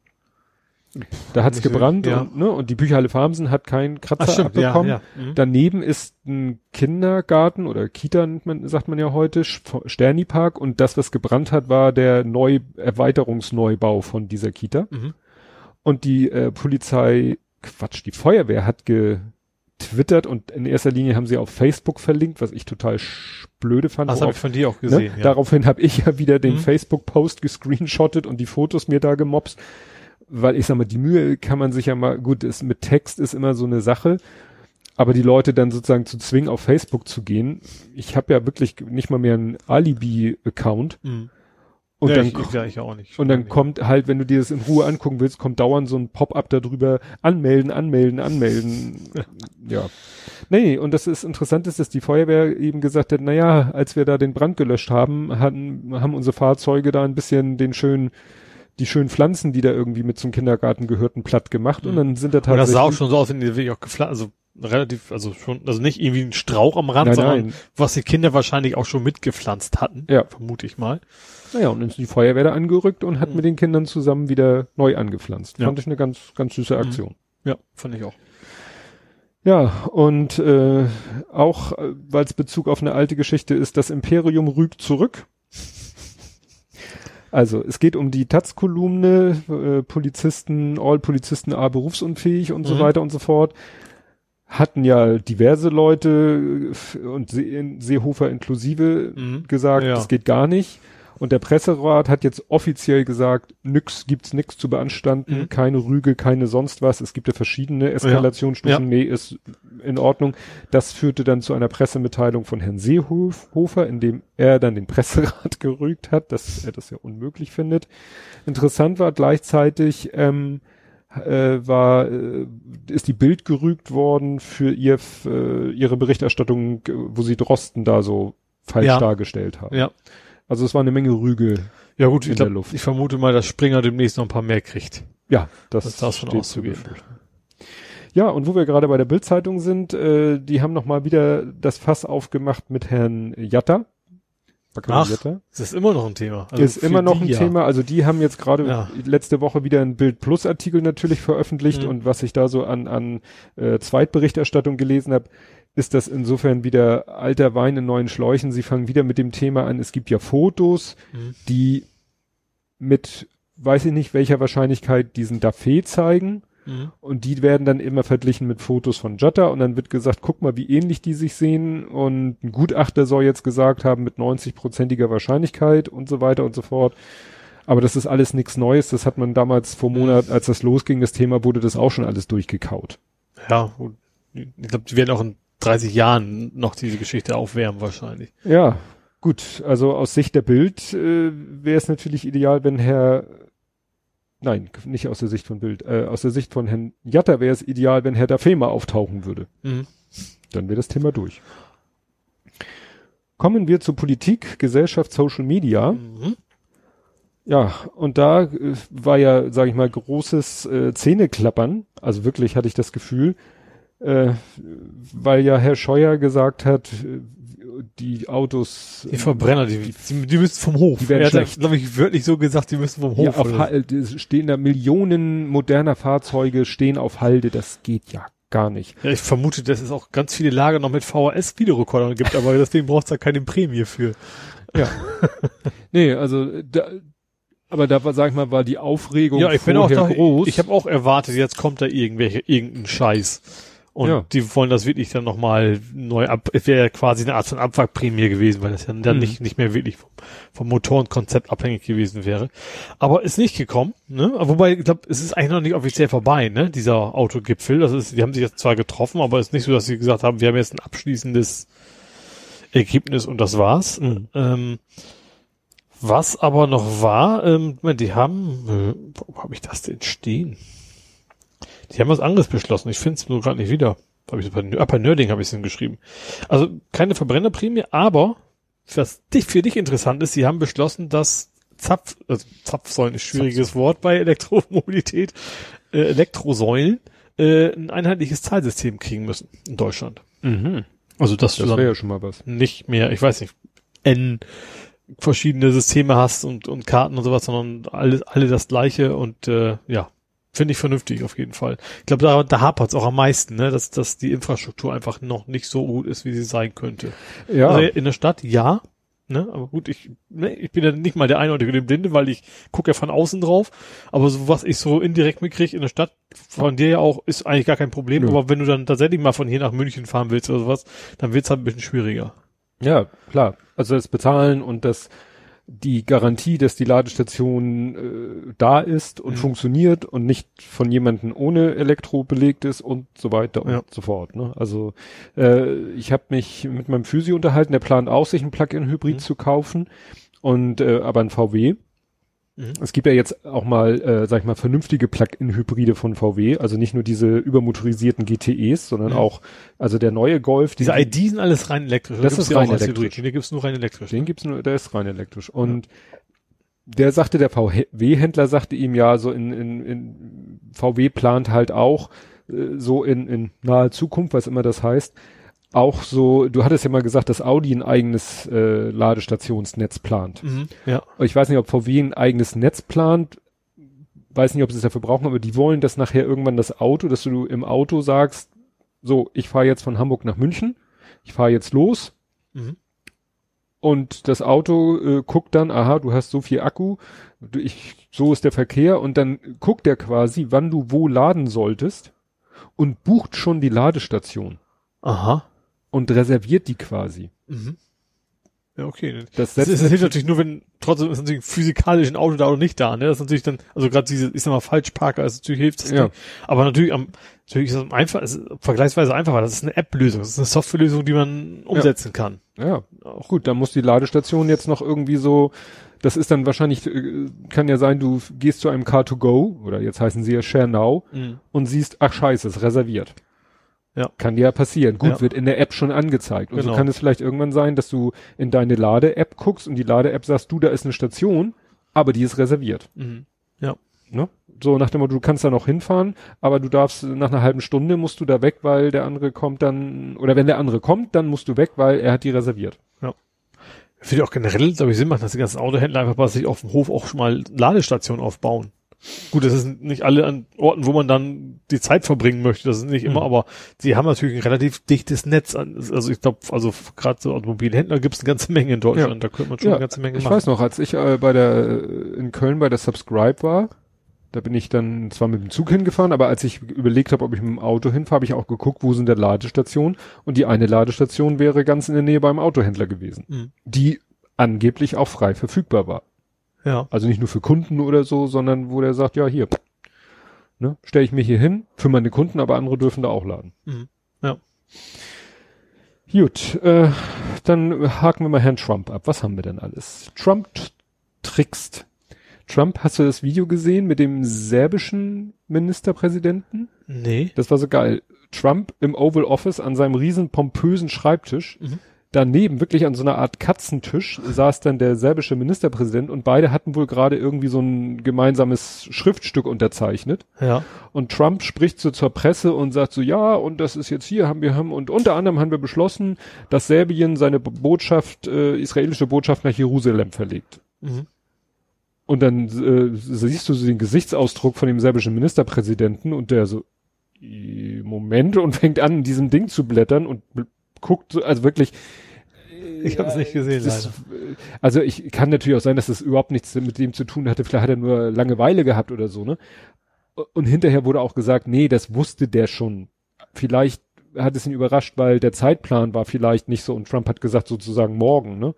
Da hat's gebrannt ja. und, ne, und die Bücherhalle Farmsen hat keinen Kratzer stimmt, abbekommen. Ja, ja. Mhm. Daneben ist ein Kindergarten oder Kita, man, sagt man ja heute, Sternipark und das, was gebrannt hat, war der Neu Erweiterungsneubau von dieser Kita. Mhm. Und die äh, Polizei, Quatsch, die Feuerwehr hat getwittert und in erster Linie haben sie auf Facebook verlinkt, was ich total blöde fand. Das habe ich von dir auch gesehen. Ne? Ja. Daraufhin habe ich ja wieder den mhm. Facebook-Post gescreenshottet und die Fotos mir da gemobst weil ich sag mal, die Mühe kann man sich ja mal, gut, ist, mit Text ist immer so eine Sache, aber die Leute dann sozusagen zu zwingen, auf Facebook zu gehen. Ich habe ja wirklich nicht mal mehr einen Alibi-Account. Mhm. Und, ja, dann, ich, ich und dann nicht. kommt halt, wenn du dir das in Ruhe angucken willst, kommt dauernd so ein Pop-up darüber, anmelden, anmelden, anmelden. ja. Nee, und das ist interessant ist, dass die Feuerwehr eben gesagt hat, naja, als wir da den Brand gelöscht haben, hatten, haben unsere Fahrzeuge da ein bisschen den schönen die schönen Pflanzen, die da irgendwie mit zum Kindergarten gehörten, platt gemacht und mhm. dann sind da tatsächlich. Und das sah auch schon so aus, wenn die wirklich auch gepflanzt, also relativ, also schon, also nicht irgendwie ein Strauch am Rand, nein, sondern nein. was die Kinder wahrscheinlich auch schon mitgepflanzt hatten. Ja. Vermute ich mal. Naja, und dann ist die Feuerwehr da angerückt und hat mhm. mit den Kindern zusammen wieder neu angepflanzt. Ja. Fand ich eine ganz, ganz süße mhm. Aktion. Ja, fand ich auch. Ja, und äh, auch, äh, weil es Bezug auf eine alte Geschichte ist, das Imperium rügt zurück. Also es geht um die Taz-Kolumne, äh, Polizisten, all Polizisten A berufsunfähig und mhm. so weiter und so fort. Hatten ja diverse Leute äh, und See Seehofer inklusive mhm. gesagt, ja. das geht gar nicht. Und der Presserat hat jetzt offiziell gesagt, nix, gibt's nix zu beanstanden, mhm. keine Rüge, keine sonst was. Es gibt ja verschiedene Eskalationsstufen. Ja. Nee, ist in Ordnung. Das führte dann zu einer Pressemitteilung von Herrn Seehofer, in dem er dann den Presserat gerügt hat, dass er das ja unmöglich findet. Interessant war gleichzeitig, ähm, äh, war, äh, ist die Bild gerügt worden für ihr, äh, ihre Berichterstattung, wo sie Drosten da so falsch ja. dargestellt haben. Ja. Also es war eine Menge Rüge ja gut, in glaub, der Luft. ich vermute mal, dass Springer demnächst noch ein paar mehr kriegt. Ja, das, das darf schon auszugehen. Ja, und wo wir gerade bei der Bildzeitung sind, äh, die haben noch mal wieder das Fass aufgemacht mit Herrn Jatta, Baccalaureata. Das ist immer noch ein Thema. Also ist immer noch ein ja. Thema. Also die haben jetzt gerade Ja. letzte Woche wieder einen Bild Plus Artikel natürlich veröffentlicht Mhm. und was ich da so an, an äh, Zweitberichterstattung gelesen habe, ist das insofern wieder alter Wein in neuen Schläuchen. Sie fangen wieder mit dem Thema an. Es gibt ja Fotos, Mhm. die mit, weiß ich nicht, welcher Wahrscheinlichkeit diesen Daffé zeigen. Mhm. Und die werden dann immer verglichen mit Fotos von Jatta und dann wird gesagt, guck mal, wie ähnlich die sich sehen und ein Gutachter soll jetzt gesagt haben mit 90-prozentiger Wahrscheinlichkeit und so weiter und so fort. Aber das ist alles nichts Neues. Das hat man damals vor Monat, als das losging, das Thema, wurde das auch schon alles durchgekaut. Ja, ich glaube, die werden auch in 30 Jahren noch diese Geschichte aufwärmen wahrscheinlich. Ja, gut. Also aus Sicht der Bild äh, wäre es natürlich ideal, wenn Herr Nein, nicht aus der Sicht von Bild. Äh, aus der Sicht von Herrn Jatta wäre es ideal, wenn Herr Daffé mal auftauchen würde. Mhm. Dann wäre das Thema durch. Kommen wir zur Politik, Gesellschaft, Social Media. Mhm. Ja, und da äh, war ja, sage ich mal, großes äh, Zähneklappern. Also wirklich hatte ich das Gefühl, äh, weil ja Herr Scheuer gesagt hat, äh, die Autos Die Verbrenner, die, die, die müssen vom Hof. Die werden er hat, schlecht. glaube ich, wirklich so gesagt, die müssen vom Hof. ja, auf Halde stehen da Millionen moderner Fahrzeuge stehen auf Halde. Das geht ja gar nicht. ja, ich vermute, dass es auch ganz viele Lager noch mit VHS-Videorekordern gibt, aber deswegen braucht es da keine Prämie für. Ja. nee, also da, aber da war, sag ich mal, war die Aufregung Ja, ich bin auch da, groß. ich habe auch erwartet, jetzt kommt da irgendwelche, irgendein Scheiß. Und Ja. die wollen das wirklich dann nochmal neu ab, es wäre ja quasi eine Art von Abwrackprämie gewesen, weil das ja dann Mhm. nicht, nicht mehr wirklich vom, vom Motorenkonzept abhängig gewesen wäre. Aber ist nicht gekommen, ne? Wobei, ich glaube, es ist eigentlich noch nicht offiziell vorbei, ne? Dieser Autogipfel. Das ist, die haben sich jetzt zwar getroffen, aber es ist nicht so, dass sie gesagt haben, wir haben jetzt ein abschließendes Ergebnis und das war's. Mhm. Ähm, was aber noch war, ähm, die haben, äh, wo habe ich das denn stehen? Die haben was anderes beschlossen. Ich finde es nur gerade nicht wieder. Hab ich bei, bei Nerding habe ich es hingeschrieben. Also keine Verbrennerprämie, aber was dich, für dich interessant ist, sie haben beschlossen, dass Zapf, also Zapfsäulen ist schwieriges Wort bei Elektromobilität, äh, Elektrosäulen äh, ein einheitliches Zahlsystem kriegen müssen in Deutschland. mhm. Also dass Das dann wäre ja schon mal was. nicht mehr, ich weiß nicht, N verschiedene Systeme hast und, und Karten und sowas, sondern alle, alle das gleiche und äh, ja, finde ich vernünftig auf jeden Fall. Ich glaube, da, da hapert es auch am meisten, ne, dass, dass die Infrastruktur einfach noch nicht so gut ist, wie sie sein könnte. Ja. Also in der Stadt, ja, ne, aber gut, ich, ne, ich bin ja nicht mal der Einäugige dem Blinde, weil ich gucke ja von außen drauf, aber so was ich so indirekt mitkriege in der Stadt, von dir ja auch, ist eigentlich gar kein Problem, Nö. aber wenn du dann tatsächlich mal von hier nach München fahren willst oder sowas, dann wird's halt ein bisschen schwieriger. Ja, klar. Also das Bezahlen und das die Garantie, dass die Ladestation äh, da ist und Mhm. funktioniert und nicht von jemandem ohne Elektro belegt ist und so weiter und Ja. so fort. Ne? Also äh, ich habe mich mit meinem Physio unterhalten, der plant auch, sich ein Plug-in-Hybrid Mhm. zu kaufen und äh, aber ein VW. Mhm. Es gibt ja jetzt auch mal, äh, sag ich mal, vernünftige Plug-in-Hybride von VW, also nicht nur diese übermotorisierten GTEs, sondern Mhm. auch, also der neue Golf. Diese den- ID sind alles rein elektrisch. Das ist die rein elektrisch. Den gibt's nur rein elektrisch. Den gibt's nur, der ist rein elektrisch. Und der sagte, der VW-Händler sagte ihm ja, so in, in, in VW plant halt auch äh, so in, in naher Zukunft, was immer das heißt, auch so, du hattest ja mal gesagt, dass Audi ein eigenes äh, Ladestationsnetz plant. Mhm. Ja. Ich weiß nicht, ob VW ein eigenes Netz plant, weiß nicht, ob sie es dafür brauchen, aber die wollen, dass nachher irgendwann das Auto, dass du im Auto sagst, so, ich fahre jetzt von Hamburg nach München, ich fahre jetzt los, Mhm. und das Auto äh, guckt dann, aha, du hast so viel Akku, du, ich, so ist der Verkehr und dann guckt er quasi, wann du wo laden solltest und bucht schon die Ladestation Aha. Und reserviert die quasi. Mhm. Ja, okay. Das Das, das hilft natürlich nur, wenn trotzdem ist natürlich physikalisch ein Auto da oder nicht da, ne? Das ist natürlich dann, also gerade diese, ich sag mal, Falschparker, also natürlich hilft das Ja. Ding. Aber natürlich am, natürlich ist es einfach, ist vergleichsweise einfacher. Das ist eine App-Lösung, das ist eine Softwarelösung, die man umsetzen kann. Ja, auch gut, dann muss die Ladestation jetzt noch irgendwie so, das ist dann wahrscheinlich, äh, kann ja sein, du gehst zu einem Car2Go, oder jetzt heißen sie ja Share Now, Mhm. und siehst, ach scheiße, ist reserviert. Ja. Kann ja passieren. Gut, Ja. wird in der App schon angezeigt. Und Genau. so kann es vielleicht irgendwann sein, dass du in deine Lade-App guckst und die Lade-App sagst, du, da ist eine Station, aber die ist reserviert. Mhm. Ja. Ne? So nach dem Motto, du kannst da noch hinfahren, aber du darfst nach einer halben Stunde musst du da weg, weil der andere kommt dann, oder wenn der andere kommt, dann musst du weg, weil er hat die reserviert. Würde auch generell, glaube ich, Sinn machen, dass die ganzen Autohändler einfach bei sich auf dem Hof auch schon mal Ladestationen aufbauen. Gut, das ist nicht alle an Orten, wo man dann die Zeit verbringen möchte, das ist nicht immer, Mhm. aber sie haben natürlich ein relativ dichtes Netz an. Also ich glaube, also gerade so Automobilhändler gibt es eine ganze Menge in Deutschland, Ja. da könnte man schon eine ganze Menge ich machen. weiß noch, als ich äh, bei der äh, in Köln bei der Subscribe war, da bin ich dann zwar mit dem Zug hingefahren, aber als ich überlegt habe, ob ich mit dem Auto hinfahre, habe ich auch geguckt, wo sind der Ladestationen und die eine Ladestation wäre ganz in der Nähe beim Autohändler gewesen, Mhm. die angeblich auch frei verfügbar war. Ja. Also nicht nur für Kunden oder so, sondern wo der sagt, ja hier, ne, stelle ich mir hier hin für meine Kunden, aber andere dürfen da auch laden. Mhm. Ja. Gut, äh, dann haken wir mal Herrn Trump ab. Was haben wir denn alles? Trump trickst. Trump, hast du das Video gesehen mit dem serbischen Ministerpräsidenten? Nee. Das war so geil. Trump im Oval Office an seinem riesen pompösen Schreibtisch. Mhm. Daneben, wirklich an so einer Art Katzentisch, saß dann der serbische Ministerpräsident und beide hatten wohl gerade irgendwie so ein gemeinsames Schriftstück unterzeichnet. Ja. Und Trump spricht so zur Presse und sagt so, ja, und das ist jetzt hier, haben wir haben, und unter anderem haben wir beschlossen, dass Serbien seine Bo- Botschaft, äh, israelische Botschaft nach Jerusalem verlegt. Mhm. Und dann äh, siehst du so den Gesichtsausdruck von dem serbischen Ministerpräsidenten und der so, "Äh, Moment, und fängt an, in diesem Ding zu blättern und guckt so, also wirklich. Ich habe es nicht gesehen, das, Also ich kann natürlich auch sein, dass das überhaupt nichts mit dem zu tun hatte. Vielleicht hat er nur Langeweile gehabt oder so, ne? Und hinterher wurde auch gesagt, nee, das wusste der schon. Vielleicht hat es ihn überrascht, weil der Zeitplan war vielleicht nicht so und Trump hat gesagt sozusagen morgen, ne?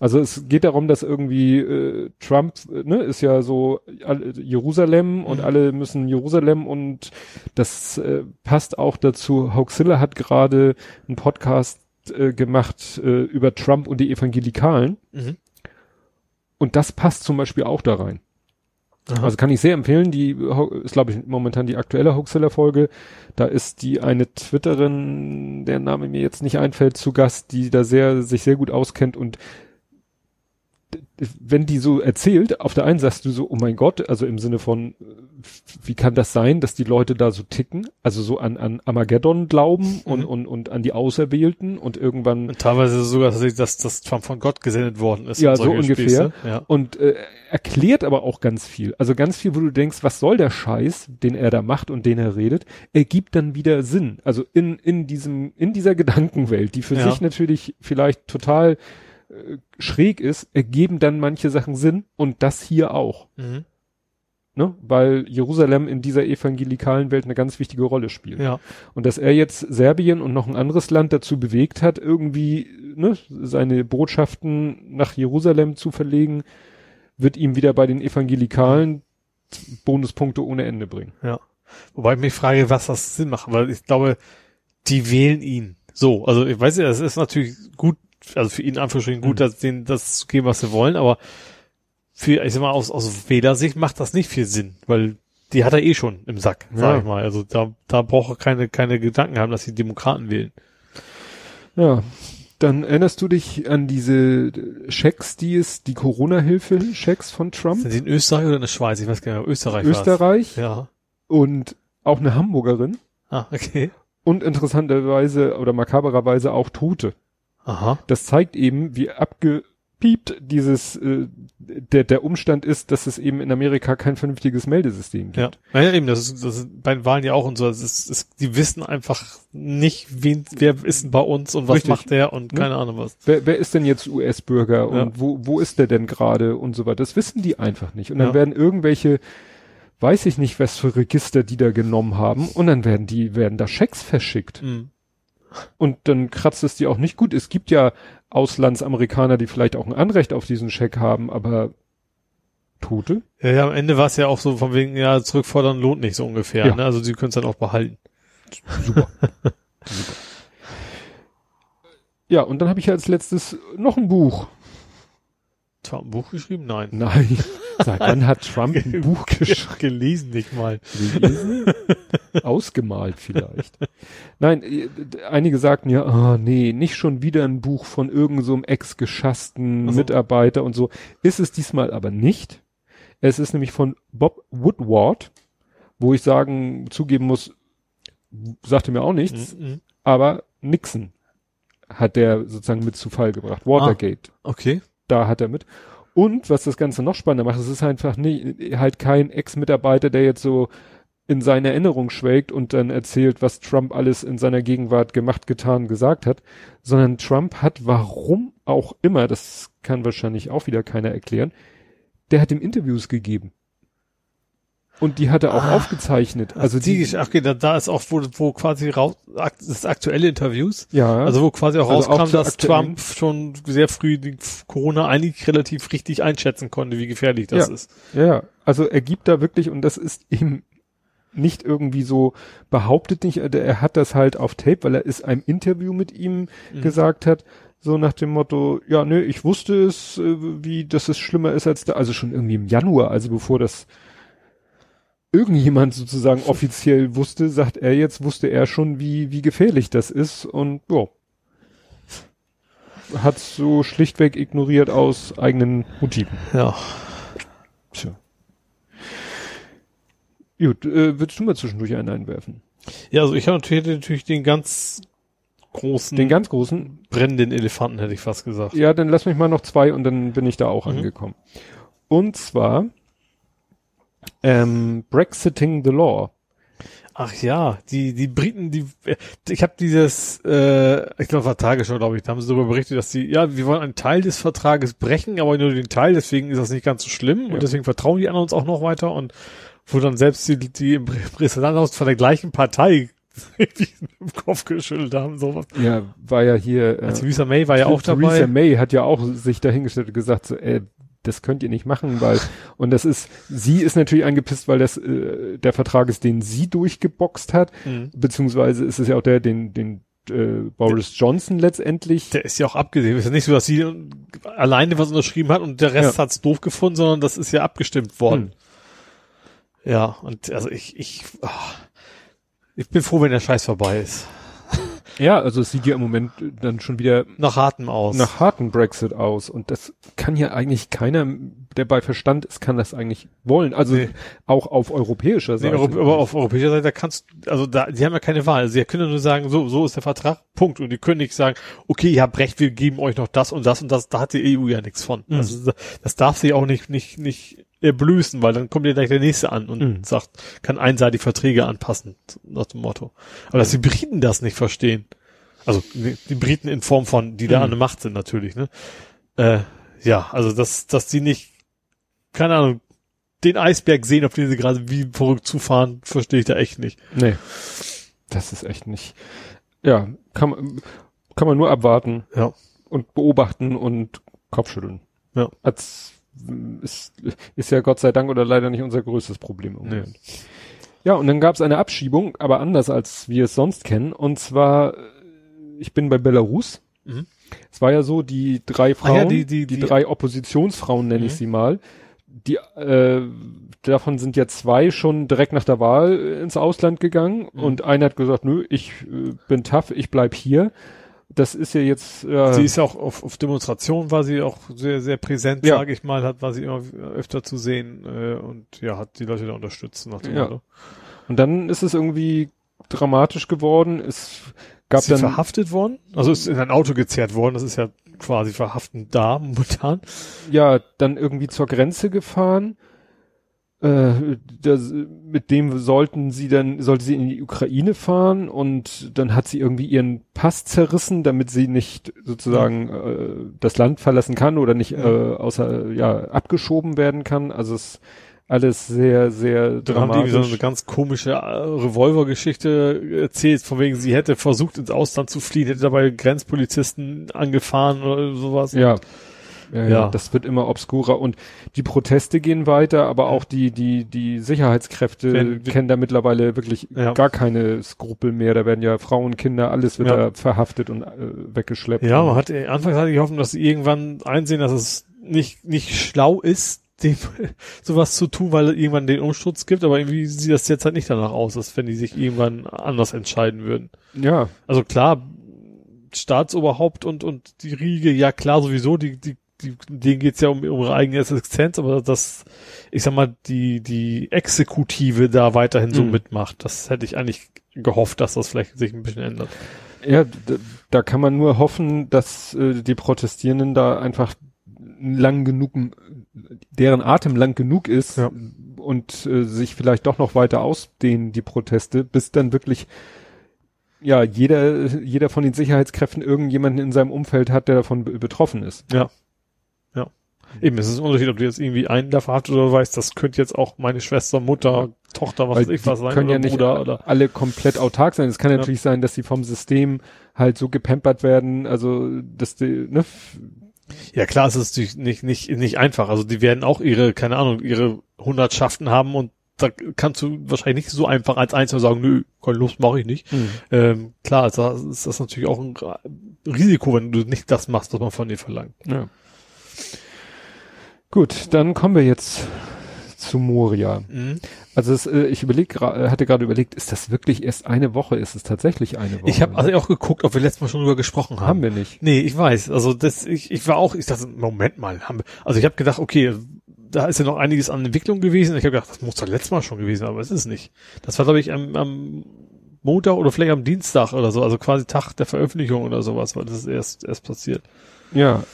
Also es geht darum, dass irgendwie äh, Trump, äh, ne, ist ja so alle, Jerusalem und Mhm. alle müssen Jerusalem und das äh, passt auch dazu. Hoaxilla hat gerade einen Podcast äh, gemacht äh, über Trump und die Evangelikalen Mhm. und das passt zum Beispiel auch da rein. Aha. Also kann ich sehr empfehlen. Die ist, glaube ich, momentan die aktuelle Hoaxilla-Folge. Da ist die eine Twitterin, der Name mir jetzt nicht einfällt, zu Gast, die da sehr, sich sehr gut auskennt und wenn die so erzählt, auf der einen sagst du so, oh mein Gott, also im Sinne von, äh, wie kann das sein, dass die Leute da so ticken? Also so an, an Armageddon glauben und, Mhm. und, und an die Auserwählten und irgendwann Und teilweise sogar, dass, das Trump von Gott gesendet worden ist. Ja, so ungefähr. Ja. und äh, erklärt aber auch ganz viel. Also ganz viel, wo du denkst, was soll der Scheiß, den er da macht und den er redet, ergibt dann wieder Sinn. Also in, in diesem, in dieser Gedankenwelt, die für Ja. sich natürlich vielleicht total äh, schräg ist, ergeben dann manche Sachen Sinn und das hier auch. Mhm. Ne? Weil Jerusalem in dieser evangelikalen Welt eine ganz wichtige Rolle spielt. Ja. Und dass er jetzt Serbien und noch ein anderes Land dazu bewegt hat, irgendwie ne, seine Botschaften nach Jerusalem zu verlegen, wird ihm wieder bei den Evangelikalen Bonuspunkte ohne Ende bringen. Ja. Wobei ich mich frage, was das Sinn macht, weil ich glaube, die wählen ihn. So, also ich weiß ja, es ist natürlich gut, also für ihn Anführungsstrichen gut, Mhm. dass denen das zu geben, was sie wollen, aber für, ich sag mal, aus, aus Wählersicht macht das nicht viel Sinn, weil die hat er eh schon im Sack, sag Ja. ich mal. Also da, da braucht er keine, keine Gedanken haben, dass die Demokraten wählen. Ja. Dann erinnerst du dich an diese Schecks, die es, die Corona-Hilfe-Schecks von Trump? Sind die in Österreich oder in der Schweiz? Ich weiß gar nicht, Österreich. Österreich Ja. und auch eine Hamburgerin Ah, okay. und interessanterweise oder makabererweise auch Tote. Aha. Das zeigt eben, wie abgepiept dieses äh, der der Umstand ist, dass es eben in Amerika kein vernünftiges Meldesystem gibt. Ja. Naja, eben, das ist, das ist bei den Wahlen ja auch und so. Es ist, es, die wissen einfach nicht, wen, wer ist denn bei uns und was Richtig. macht der und Ne? keine Ahnung was. Wer, wer ist denn jetzt US-Bürger und Ja. wo wo ist der denn gerade und so weiter? Das wissen die einfach nicht. Und dann Ja. werden irgendwelche weiß ich nicht, was für Register die da genommen haben und dann werden die werden da Schecks verschickt. Mhm. Und dann kratzt es die auch nicht gut. Es gibt ja Auslandsamerikaner, die vielleicht auch ein Anrecht auf diesen Scheck haben, aber Tote? Ja, ja, am Ende war es ja auch so von wegen, ja, zurückfordern lohnt nicht so ungefähr. Ja. Ne? Also sie können es dann auch behalten. Super. Super. Ja, und dann habe ich als letztes noch ein Buch. Trump ein Buch geschrieben? Nein. Nein. Seit wann hat Trump ein Buch geschrieben? Gelesen nicht mal. Gelesen? Ausgemalt vielleicht. Nein, äh, einige sagten ja, ah nee, nicht schon wieder ein Buch von irgendeinem so ex-geschassten Ach so. Mitarbeiter und so. Ist es diesmal aber nicht. Es ist nämlich von Bob Woodward, wo ich sagen, zugeben muss, sagte mir auch nichts, Mhm. aber Nixon hat der sozusagen mit zu Fall gebracht. Watergate. Okay. Da hat er mit. Und was das Ganze noch spannender macht, es ist einfach nicht, halt kein Ex-Mitarbeiter, der jetzt so in seine Erinnerung schwelgt und dann erzählt, was Trump alles in seiner Gegenwart gemacht, getan, gesagt hat, sondern Trump hat, warum auch immer, das kann wahrscheinlich auch wieder keiner erklären, der hat ihm Interviews gegeben. Und die hat er auch Ah, aufgezeichnet. Also die, ach, okay, da, da ist auch, wo, wo quasi raus, das aktuelle Interviews. ja, Also wo quasi auch Also auch rauskam, zu dass Trump schon sehr früh die Corona eigentlich relativ richtig einschätzen konnte, wie gefährlich das Ja. ist. Ja, also er gibt da wirklich, und das ist ihm nicht irgendwie so behauptet nicht, also er hat das halt auf Tape, weil er es einem Interview mit ihm Mhm. gesagt hat, so nach dem Motto, ja, nö, ich wusste es, äh, wie, dass es schlimmer ist als da, also schon irgendwie im Januar, also bevor das irgendjemand sozusagen offiziell wusste, sagt er jetzt, wusste er schon, wie, wie gefährlich das ist und, ja. Hat so schlichtweg ignoriert aus eigenen Motiven. Ja. Tja. Gut, äh, würdest du mal zwischendurch einen einwerfen? Ja, also ich habe natürlich, natürlich den ganz großen, Den ganz großen? brennenden Elefanten, hätte ich fast gesagt. Ja, dann lass mich mal noch zwei und dann bin ich da auch Mhm. angekommen. Und zwar ähm, Brexiting the Law. Ach ja, die, die Briten, die, ich habe dieses, äh, ich glaube, war Tagesschau, glaube ich, da haben sie darüber berichtet, dass die, ja, wir wollen einen Teil des Vertrages brechen, aber nur den Teil, deswegen ist das nicht ganz so schlimm Ja. und deswegen vertrauen die anderen uns auch noch weiter und wo dann selbst die, die im Präsidenthaus von der gleichen Partei im Kopf geschüttelt haben, so. Ja, war ja hier. Also Theresa May war ja auch Theresa dabei. May hat ja auch sich dahingestellt und gesagt, so, äh, das könnt ihr nicht machen, weil und das ist, sie ist natürlich angepisst, weil das äh, der Vertrag ist, den sie durchgeboxt hat, Mhm. beziehungsweise ist es ja auch der, den den äh, Boris Johnson letztendlich. Der ist ja auch abgesehen. Es ist ja nicht so, dass sie alleine was unterschrieben hat und der Rest Ja. hat's doof gefunden, sondern das ist ja abgestimmt worden. Hm. Ja, und also ich, ich, ah, ich bin froh, wenn der Scheiß vorbei ist. Ja, also es sieht ja im Moment dann schon wieder Nach hartem aus. nach harten Brexit aus und das kann ja eigentlich keiner, der bei Verstand ist, kann das eigentlich wollen. Also Nee. auch auf europäischer Nee, Seite. Europ- aber auf europäischer Seite kannst also da, die haben ja keine Wahl. Sie können nur sagen, so, so ist der Vertrag, Punkt. Und die können nicht sagen, okay, ihr habt recht, wir geben euch noch das und das und das, da hat die EU ja nichts von. Mhm. Also das darf sie auch nicht, nicht, nicht erblößen, weil dann kommt ja gleich der nächste an und Mhm. sagt, kann einseitig Verträge anpassen, nach dem Motto. Aber dass die Briten das nicht verstehen. Also die die Briten in Form von, die da Mhm. an der Macht sind natürlich, ne? Äh, ja, also dass, dass die nicht, keine Ahnung, den Eisberg sehen, auf den sie gerade wie verrückt zufahren, verstehe ich da echt nicht. Nee. Das ist echt nicht. Ja, kann man, kann man nur abwarten Ja. und beobachten und Kopfschütteln. Ja. Als, ist, ist ja Gott sei Dank oder leider nicht unser größtes Problem im Nee. Moment. Ja, und dann gab es eine Abschiebung, aber anders als wir es sonst kennen. Und zwar, äh, ich bin bei Belarus. Mhm. Es war ja so, die drei Frauen, ja, die- die- die- drei Oppositionsfrauen nenne ich Mhm. sie mal, die, äh, davon sind ja zwei schon direkt nach der Wahl äh, ins Ausland gegangen Mhm. und einer hat gesagt, nö, ich äh, bin tough, ich bleib hier. Das ist ja jetzt, äh, Sie ist ja auch auf, auf Demonstrationen war sie auch sehr, sehr präsent, Ja. sage ich mal, hat, war sie immer öfter zu sehen äh, und ja, hat die Leute da unterstützt nach dem Ja. Motto. und dann ist es irgendwie dramatisch geworden. Es gab Ist sie dann, verhaftet worden? Also ist in ein Auto gezerrt worden, das ist ja quasi verhaftend da momentan. ja, dann irgendwie zur Grenze gefahren. Äh, das, mit dem sollten sie dann, sollte sie in die Ukraine fahren und dann hat sie irgendwie ihren Pass zerrissen, damit sie nicht sozusagen äh, das Land verlassen kann oder nicht äh, außer ja abgeschoben werden kann. Also es alles sehr, sehr Dann haben die irgendwie dramatisch. so eine ganz komische äh, Revolvergeschichte erzählt, von wegen sie hätte versucht ins Ausland zu fliehen, hätte dabei Grenzpolizisten angefahren oder sowas. Ja. Ja, ja. Ja. das wird immer obskurer und die Proteste gehen weiter, aber auch die, die, die Sicherheitskräfte Wenn- kennen da mittlerweile wirklich Ja. gar keine Skrupel mehr. Da werden ja Frauen, Kinder, alles wird Ja. da verhaftet und äh, weggeschleppt. Ja, man hat äh, anfangs hatte ich Hoffnung, dass sie irgendwann einsehen, dass es nicht nicht schlau ist, dem sowas zu tun, weil es irgendwann den Umsturz gibt, aber irgendwie sieht das jetzt halt nicht danach aus, als wenn die sich irgendwann anders entscheiden würden. ja, Also klar, Staatsoberhaupt und und die Riege, ja klar sowieso, die die die, denen geht's ja um, um ihre eigene Existenz, aber dass, ich sag mal, die, die Exekutive da weiterhin so Mhm. mitmacht, das hätte ich eigentlich gehofft, dass das vielleicht sich ein bisschen ändert. Ja, da kann man nur hoffen, dass äh, die Protestierenden da einfach lang genug, deren Atem lang genug ist ja. und äh, sich vielleicht doch noch weiter ausdehnen, die Proteste, bis dann wirklich ja, jeder, jeder von den Sicherheitskräften irgendjemanden in seinem Umfeld hat, der davon betroffen ist. Ja. Ja. Eben, es ist ein Unterschied, ob du jetzt irgendwie einen davon hast oder weißt, das könnte jetzt auch meine Schwester, Mutter, Tochter, was weiß ich was sein, können ja nicht Bruder, oder. alle komplett autark sein. Es kann Ja. natürlich sein, dass sie vom System halt so gepampert werden, also dass die, ne, Ja, klar, es ist natürlich nicht, nicht, nicht einfach. Also die werden auch ihre, keine Ahnung, ihre Hundertschaften haben und da kannst du wahrscheinlich nicht so einfach als Einzelner sagen, nö, keine Lust, mache ich nicht. Ähm, klar, also ist das natürlich auch ein Risiko, wenn du nicht das machst, was man von dir verlangt. Ja. Gut, dann kommen wir jetzt zu Moria. Also es, äh, ich überleg, äh, hatte gerade überlegt, ist das wirklich erst eine Woche? Ist es tatsächlich eine Woche? Ich habe also auch geguckt, ob wir letztes Mal schon drüber gesprochen haben. haben wir nicht. Nee, ich weiß. Also das, ich, ich war auch, ich dachte, Moment mal, haben wir, also ich habe gedacht, okay, da ist ja noch einiges an Entwicklung gewesen. Ich habe gedacht, das muss doch letztes Mal schon gewesen, sein, aber es ist nicht. Das war, glaube ich, am, am Montag oder vielleicht am Dienstag oder so, also quasi Tag der Veröffentlichung oder sowas, weil das ist erst, erst passiert. Ja.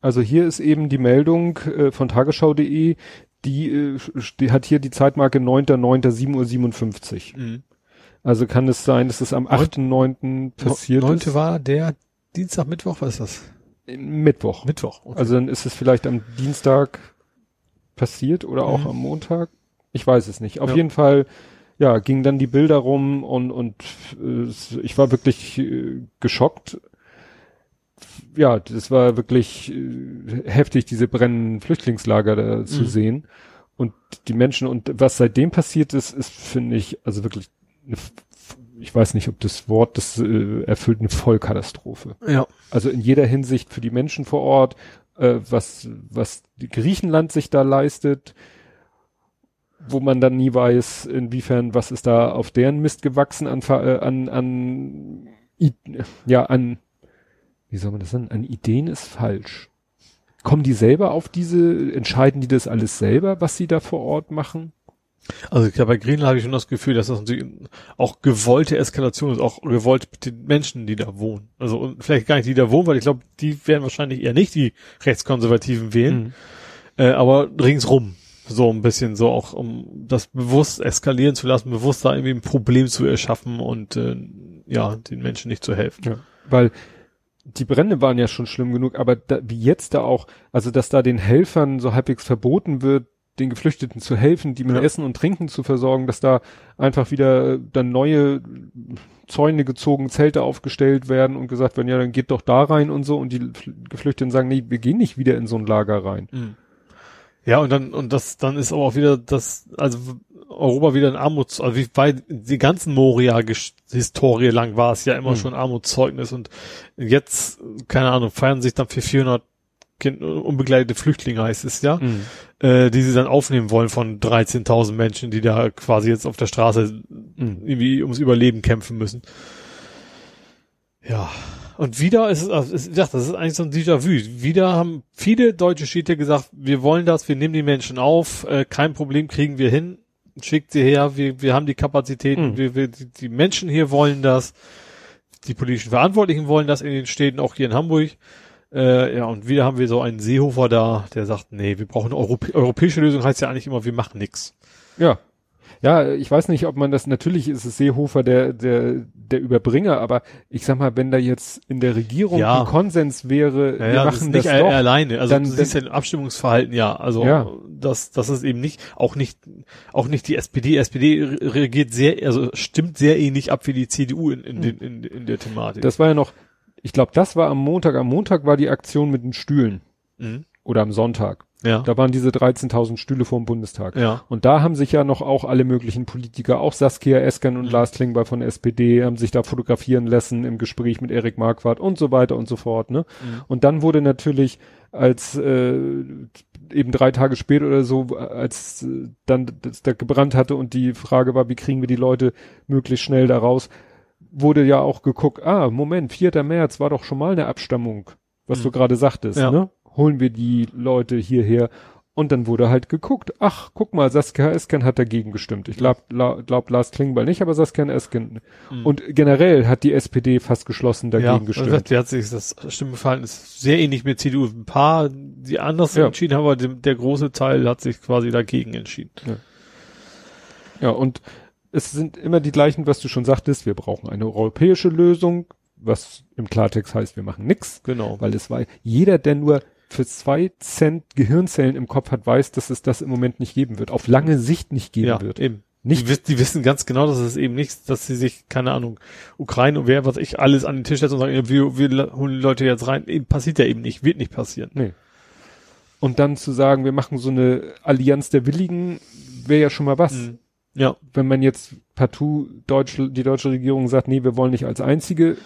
Also hier ist eben die Meldung äh, von tagesschau.de, die, äh, die hat hier die Zeitmarke 9.9.7.57 Uhr. Also kann es sein, dass es am 8.9. passiert Neunte ist. war der Dienstag, Mittwoch, was ist das? Mittwoch. Mittwoch. Okay. Also dann ist es vielleicht am Dienstag passiert oder auch Mhm. am Montag. Ich weiß es nicht. Auf Ja. jeden Fall, ja, gingen dann die Bilder rum und, und äh, ich war wirklich äh, geschockt. Ja, das war wirklich äh, heftig, diese brennenden Flüchtlingslager da zu Mhm. sehen. Und die Menschen und was seitdem passiert ist, ist, finde ich, also wirklich, eine, ich weiß nicht, ob das Wort das äh, erfüllt eine Vollkatastrophe. ja. Also in jeder Hinsicht für die Menschen vor Ort, äh, was, was Griechenland sich da leistet, wo man dann nie weiß, inwiefern, was ist da auf deren Mist gewachsen an, äh, an, an, ja, an, wie soll man das nennen? An Ideen ist falsch. Kommen die selber auf diese, entscheiden die das alles selber, was sie da vor Ort machen? Also ja, bei Greenland habe ich schon das Gefühl, dass das natürlich auch gewollte Eskalation ist, auch gewollt mit den Menschen, die da wohnen. Also und vielleicht gar nicht die da wohnen, weil ich glaube, die werden wahrscheinlich eher nicht die Rechtskonservativen wählen, äh, aber ringsrum. So ein bisschen so auch, um das bewusst eskalieren zu lassen, bewusst da irgendwie ein Problem zu erschaffen und äh, ja, den Menschen nicht zu helfen. Ja. Weil die Brände waren ja schon schlimm genug, aber da, wie jetzt da auch, also dass da den Helfern so halbwegs verboten wird, den Geflüchteten zu helfen, die mit Ja. Essen und Trinken zu versorgen, dass da einfach wieder dann neue Zäune gezogen, Zelte aufgestellt werden und gesagt werden, ja, dann geht doch da rein und so und die Geflüchteten sagen, nee, wir gehen nicht wieder in so ein Lager rein. Ja, und dann, und das, dann ist aber auch wieder das, also Europa wieder ein Armuts, also wie bei die ganzen Moria-Historie lang war es ja immer Hm. schon Armutszeugnis und jetzt, keine Ahnung, feiern sich dann für 400 kind, unbegleitete Flüchtlinge heißt es ja, äh, die sie dann aufnehmen wollen von 13.000 Menschen, die da quasi jetzt auf der Straße Mhm. irgendwie ums Überleben kämpfen müssen. Ja. Und wieder ist es, also es- ja, das ist eigentlich so ein Déjà-vu. Wieder haben viele deutsche Städte gesagt, wir wollen das, wir nehmen die Menschen auf, äh, kein Problem kriegen wir hin, schickt sie her, wir, wir haben die Kapazitäten, Mhm. wir, wir, die, Menschen hier wollen das, die politischen Verantwortlichen wollen das in den Städten, auch hier in Hamburg. Äh, ja, und wieder haben wir so einen Seehofer da, der sagt, nee, wir brauchen eine Europä europäische Lösung, heißt ja eigentlich immer, wir machen nix. Ja. Ja, ich weiß nicht, ob man das, natürlich ist es Seehofer der, der, der Überbringer, aber ich sag mal, wenn da jetzt in der Regierung Ja. ein Konsens wäre, Ja, wir ja, machen das ist das, nicht er, doch, alleine. Also dann- du siehst ja im Abstimmungsverhalten, ja. Also Ja. das, das ist eben nicht, auch nicht, auch nicht die SPD. SPD re- reagiert sehr, also stimmt sehr ähnlich ab wie die CDU in, in, den, in, in der Thematik. das war ja noch, ich glaube, das war am Montag, am Montag war die Aktion mit den Stühlen mhm. Oder am Sonntag. Ja. Da waren diese 13.000 Stühle vor dem Bundestag. ja. Und da haben sich ja noch auch alle möglichen Politiker, auch Saskia Esken und Mhm. Lars Klingbeil von SPD, haben sich da fotografieren lassen im Gespräch mit Erik Marquardt und so weiter und so fort. Ne? Mhm. Und dann wurde natürlich, als äh, eben drei Tage später oder so, als äh, dann das da gebrannt hatte und die Frage war, wie kriegen wir die Leute möglichst schnell da raus, wurde ja auch geguckt, ah, Moment, 4. März war doch schon mal eine Abstammung, was Mhm. du gerade sagtest, Ja. ne? Holen wir die Leute hierher Und dann wurde halt geguckt, ach, guck mal, Saskia Esken hat dagegen gestimmt. Ich glaube, la, glaub Lars Klingbeil nicht, aber Saskia Esken. Mhm. Und generell hat die SPD fast geschlossen dagegen ja, gestimmt. Also, die hat sich das Stimmenverhalten ist sehr ähnlich mit CDU. Ein paar, die anders ja. entschieden haben, aber der große Teil hat sich quasi dagegen entschieden. Ja. ja, und es sind immer die gleichen, was du schon sagtest. Wir brauchen eine europäische Lösung, was im Klartext heißt, wir machen nix. Genau. Weil es war jeder, der nur für zwei Cent Gehirnzellen im Kopf hat, weiß, dass es das im Moment nicht geben wird. Auf lange Sicht nicht geben ja, wird. Eben. Nicht. Die, die, wissen ganz genau, dass es eben nichts, dass sie sich, keine Ahnung, Ukraine und wer, was ich, alles an den Tisch setzt und sagen, wir, wir holen die Leute jetzt rein. Eben passiert ja eben nicht, wird nicht passieren. Nee. Und dann zu sagen, wir machen so eine Allianz der Willigen, wäre ja schon mal was. Mhm. Ja. Wenn man jetzt partout Deutsch, die deutsche Regierung sagt, nee, wir wollen nicht als einzige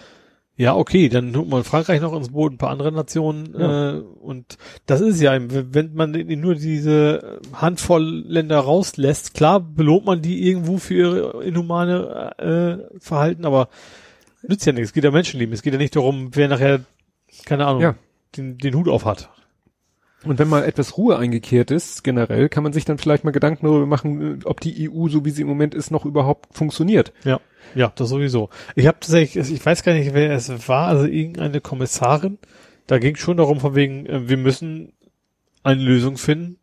ja, okay, dann tut man Frankreich noch ins Boot, ein paar andere Nationen ja. äh, und das ist ja, wenn man nur diese Handvoll Länder rauslässt, klar belohnt man die irgendwo für ihre inhumane äh, Verhalten, aber nützt ja nichts, es geht ja Menschenleben, es geht ja nicht darum, wer nachher, keine Ahnung, ja. den, den Hut auf hat. Und wenn mal etwas Ruhe eingekehrt ist, generell, kann man sich dann vielleicht mal Gedanken darüber machen, ob die EU, so wie sie im Moment ist, noch überhaupt funktioniert. Ja. Ja, das sowieso. Ich habe tatsächlich, ich weiß gar nicht, wer es war, also irgendeine Kommissarin, da ging schon darum, von wegen, äh, wir müssen eine Lösung finden,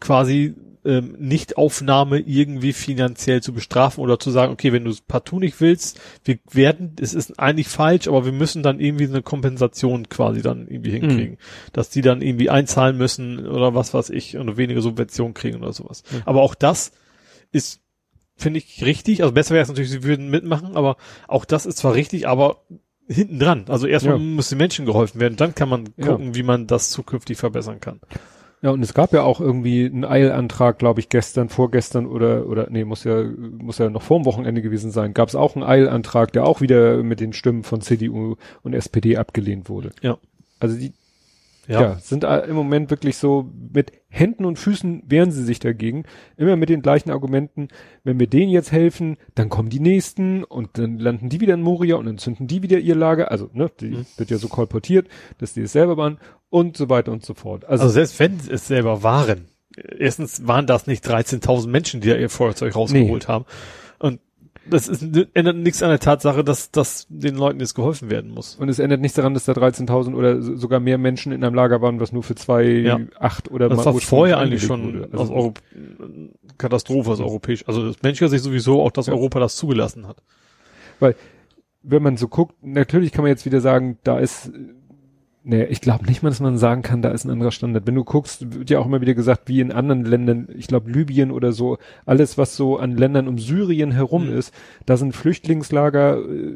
quasi ähm, Nichtaufnahme irgendwie finanziell zu bestrafen oder zu sagen, okay, wenn du es partout nicht willst, wir werden, es ist eigentlich falsch, aber wir müssen dann irgendwie eine Kompensation quasi dann irgendwie hinkriegen, mhm. dass die dann irgendwie einzahlen müssen oder was weiß ich und weniger Subvention kriegen oder sowas. Mhm. Aber auch das ist finde ich richtig. Also besser wäre es natürlich, sie würden mitmachen, aber auch das ist zwar richtig, aber hinten dran. Also erstmal ja. muss den Menschen geholfen werden, dann kann man gucken, ja. wie man das zukünftig verbessern kann. Ja, und es gab ja auch irgendwie einen Eilantrag, glaube ich, gestern, vorgestern oder oder nee, muss ja muss ja noch vor dem Wochenende gewesen sein. Gab es auch einen Eilantrag, der auch wieder mit den Stimmen von CDU und SPD abgelehnt wurde. Ja. Also die ja. ja, sind im Moment wirklich so mit Händen und Füßen wehren sie sich dagegen. Immer mit den gleichen Argumenten. Wenn wir denen jetzt helfen, dann kommen die nächsten und dann landen die wieder in Moria und dann zünden die wieder ihr Lager. Also, ne, die mhm. wird ja so kolportiert, dass die es selber waren und so weiter und so fort. Also, also selbst wenn es selber waren. Erstens waren das nicht 13.000 Menschen, die da ihr Feuerzeug rausgeholt nee. haben. Und das ist, ändert nichts an der Tatsache, dass, dass den Leuten jetzt geholfen werden muss. Und es ändert nichts daran, dass da 13.000 oder sogar mehr Menschen in einem Lager waren, was nur für zwei, ja. acht oder Das war vorher eigentlich schon also aus Euro Katastrophe aus europäisch. Also das menschlicher sich sowieso auch, dass ja. Europa das zugelassen hat. Weil, wenn man so guckt, natürlich kann man jetzt wieder sagen, da ist Nee, ich glaube nicht mal, dass man sagen kann, da ist ein anderer Standard. Wenn du guckst, wird ja auch immer wieder gesagt, wie in anderen Ländern, ich glaube Libyen oder so, alles was so an Ländern um Syrien herum mhm. ist, da sind Flüchtlingslager äh,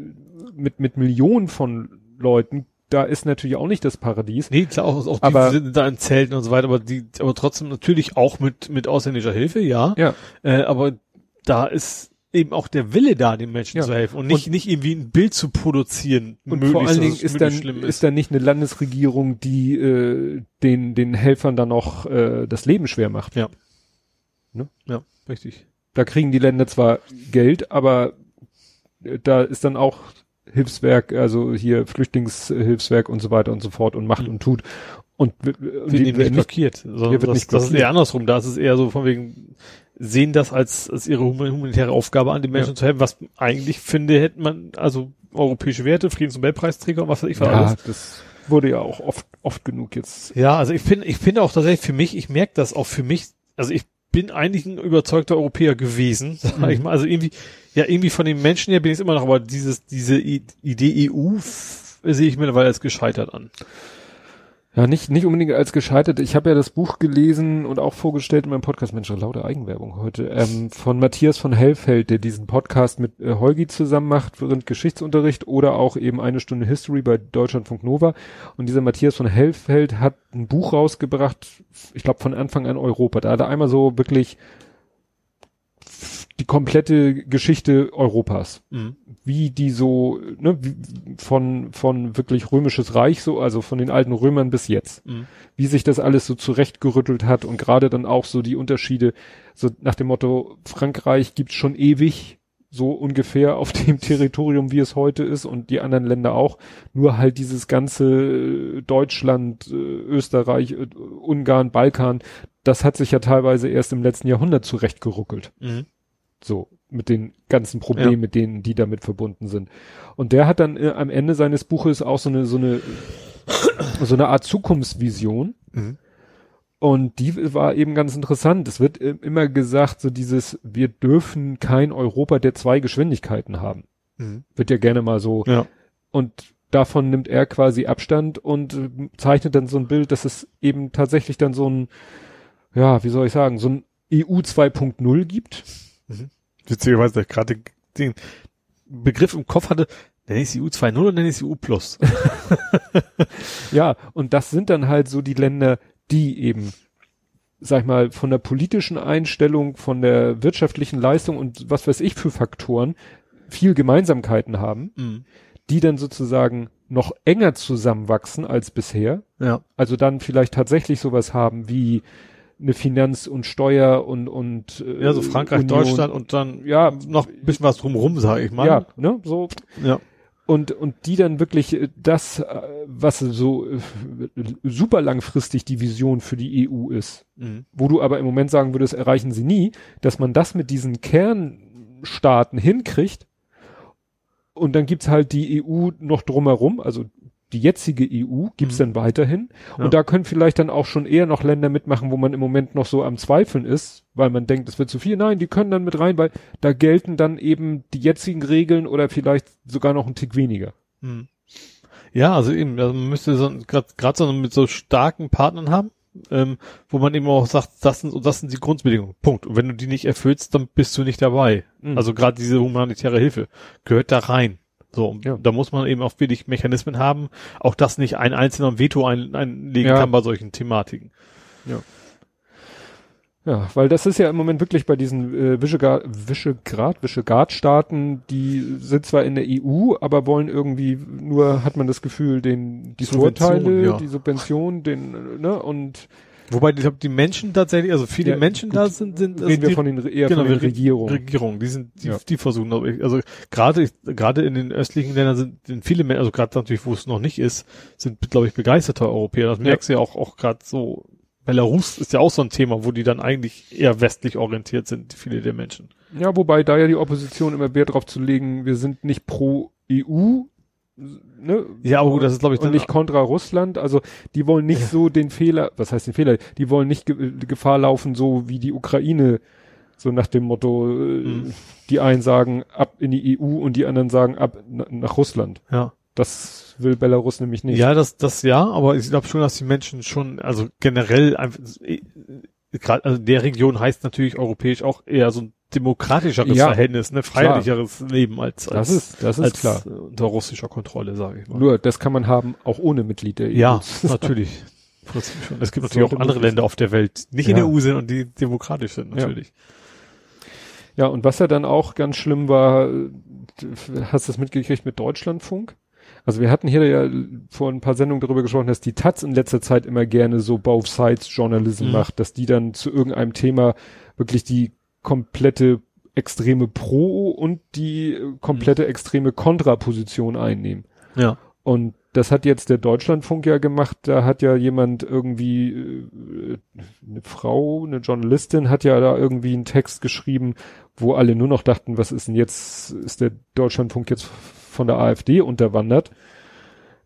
mit, mit Millionen von Leuten, da ist natürlich auch nicht das Paradies. Nee, klar, auch, auch aber, die sind da in Zelten und so weiter, aber die, aber trotzdem natürlich auch mit, mit ausländischer Hilfe, ja. Ja. Äh, aber da ist eben auch der Wille da, den Menschen ja. zu helfen und nicht, und, nicht irgendwie ein Bild zu produzieren. Und vor allen Dingen ist dann, ist. ist dann nicht eine Landesregierung, die äh, den, den Helfern dann noch äh, das Leben schwer macht. Ja. Ne? Ja, richtig. Da kriegen die Länder zwar Geld, aber äh, da ist dann auch Hilfswerk, also hier Flüchtlingshilfswerk und so weiter und so fort und macht mhm. und tut. Und, und wird eben nicht blockiert, sondern das, nicht blockiert. das ist eher andersrum. Da ist es eher so von wegen, sehen das als, als ihre humanitäre Aufgabe an, den Menschen ja. zu helfen, was eigentlich finde, hätte man, also europäische Werte, Friedens- und was weiß ich was ja, alles. das wurde ja auch oft, oft genug jetzt. Ja, also ich finde, ich finde auch tatsächlich für mich, ich merke das auch für mich, also ich bin eigentlich ein überzeugter Europäer gewesen, sag mhm. ich mal, also irgendwie, ja, irgendwie von den Menschen her bin ich immer noch, aber dieses, diese Idee EU sehe ich mittlerweile als gescheitert an. Ja, nicht, nicht unbedingt als gescheitert. Ich habe ja das Buch gelesen und auch vorgestellt in meinem Podcast, Mensch, lauter Eigenwerbung heute, ähm, von Matthias von Hellfeld, der diesen Podcast mit äh, Holgi zusammen macht während Geschichtsunterricht oder auch eben eine Stunde History bei Deutschlandfunk Nova. Und dieser Matthias von Hellfeld hat ein Buch rausgebracht, ich glaube von Anfang an Europa. Da hat er einmal so wirklich die komplette Geschichte Europas. Mhm. Wie die so, ne, von, von wirklich römisches Reich so, also von den alten Römern bis jetzt. Mhm. Wie sich das alles so zurechtgerüttelt hat und gerade dann auch so die Unterschiede, so nach dem Motto, Frankreich gibt's schon ewig, so ungefähr auf dem Territorium, wie es heute ist und die anderen Länder auch. Nur halt dieses ganze Deutschland, Österreich, Ungarn, Balkan, das hat sich ja teilweise erst im letzten Jahrhundert zurechtgeruckelt. Mhm. So, mit den ganzen Problemen, Ja. mit denen, die damit verbunden sind. Und der hat dann äh, am Ende seines Buches auch so eine, so eine, so eine Art Zukunftsvision. Mhm. Und die war eben ganz interessant. Es wird äh, immer gesagt, so dieses, wir dürfen kein Europa der zwei Geschwindigkeiten haben. Mhm. Wird ja gerne mal so. Ja. Und davon nimmt er quasi Abstand und äh, zeichnet dann so ein Bild, dass es eben tatsächlich dann so ein, ja, wie soll ich sagen, so ein EU 2.0 gibt. Witzigerweise, dass ich gerade den Begriff im Kopf hatte, nenne ich sie U2.0 oder nenne ich sie U+. Plus? Ja, und das sind dann halt so die Länder, die eben, sag ich mal, von der politischen Einstellung, von der wirtschaftlichen Leistung und was weiß ich für Faktoren viel Gemeinsamkeiten haben, Mhm. die dann sozusagen noch enger zusammenwachsen als bisher. Ja. Also dann vielleicht tatsächlich sowas haben wie eine Finanz- und Steuer und und äh, Ja, so Frankreich, Union. Deutschland und dann Ja. noch ein bisschen was drumrum, sage ich mal. Ja, ne, so ja. und und die dann wirklich äh, das, äh, was so äh, super langfristig die Vision für die EU ist, Mhm. wo du aber im Moment sagen würdest, erreichen sie nie, dass man das mit diesen Kernstaaten hinkriegt und dann gibt's halt die EU noch drumherum, also die jetzige EU gibt's Mhm. dann weiterhin Ja. und da können vielleicht dann auch schon eher noch Länder mitmachen, wo man im Moment noch so am Zweifeln ist, weil man denkt, es wird zu viel. Nein, die können dann mit rein, weil da gelten dann eben die jetzigen Regeln oder vielleicht sogar noch ein Tick weniger. Mhm. Ja, also eben, also man müsste so gerade so mit so starken Partnern haben, ähm, wo man eben auch sagt, das sind das sind die Grundbedingungen. Punkt. Und wenn du die nicht erfüllst, dann bist du nicht dabei. Mhm. Also gerade diese humanitäre Hilfe gehört da rein. So, Ja. da muss man eben auch wirklich Mechanismen haben, auch dass nicht ein einzelner Veto ein, einlegen Ja. kann bei solchen Thematiken. Ja, weil das ist ja im Moment wirklich bei diesen äh, Visegrad, Visegrad, Visegrad-Staaten, die sind zwar in der EU, aber wollen irgendwie nur, hat man das Gefühl, den die Vorteile, ja. die Subvention, den, ne, und Wobei ich glaube, die Menschen tatsächlich, also viele Ja, Menschen gut. da sind, sind also reden wir die, von den eher genau, von den Regierungen. Regierungen, die sind, die, Ja. die versuchen, also gerade gerade in den östlichen Ländern sind, sind viele Menschen, also gerade natürlich, wo es noch nicht ist, sind, glaube ich, begeisterte Europäer. Das Ja. merkst du ja auch, auch gerade so. Belarus ist ja auch so ein Thema, wo die dann eigentlich eher westlich orientiert sind, viele der Menschen. Ja, wobei da ja die Opposition immer Wert drauf zu legen, wir sind nicht pro EU, ne? Ja, aber gut, das ist, glaube ich, und dann nicht kontra Russland. Also die wollen nicht Ja. so den Fehler, was heißt den Fehler? Die wollen nicht ge Gefahr laufen, so wie die Ukraine, so nach dem Motto, äh, Mhm. die einen sagen ab in die EU und die anderen sagen ab na nach Russland. ja. Das will Belarus nämlich nicht. Ja, das, das ja, aber ich glaube schon, dass die Menschen schon, also generell einfach, gerade, also der Region heißt natürlich europäisch auch eher so ein demokratischeres Ja, Verhältnis, ne, freiheitlicheres Leben als, als, das ist, das ist als klar. unter russischer Kontrolle, sage ich mal. Nur, das kann man haben, auch ohne Mitglied der EU. ja, natürlich. Trotzdem schon. Es gibt natürlich auch andere Länder auf der Welt, die nicht in Ja. der EU sind und die demokratisch sind, Ja. natürlich. Ja, und was ja dann auch ganz schlimm war, hast du das mitgekriegt mit Deutschlandfunk? Also wir hatten hier ja vor ein paar Sendungen darüber gesprochen, dass die Taz in letzter Zeit immer gerne so Both Sides Journalism Mhm. macht, dass die dann zu irgendeinem Thema wirklich die komplette extreme Pro und die äh, komplette extreme Kontraposition einnehmen. Ja. Und das hat jetzt der Deutschlandfunk ja gemacht. Da hat ja jemand irgendwie, äh, eine Frau, eine Journalistin hat ja da irgendwie einen Text geschrieben, wo alle nur noch dachten, was ist denn jetzt, ist der Deutschlandfunk jetzt von der AfD unterwandert?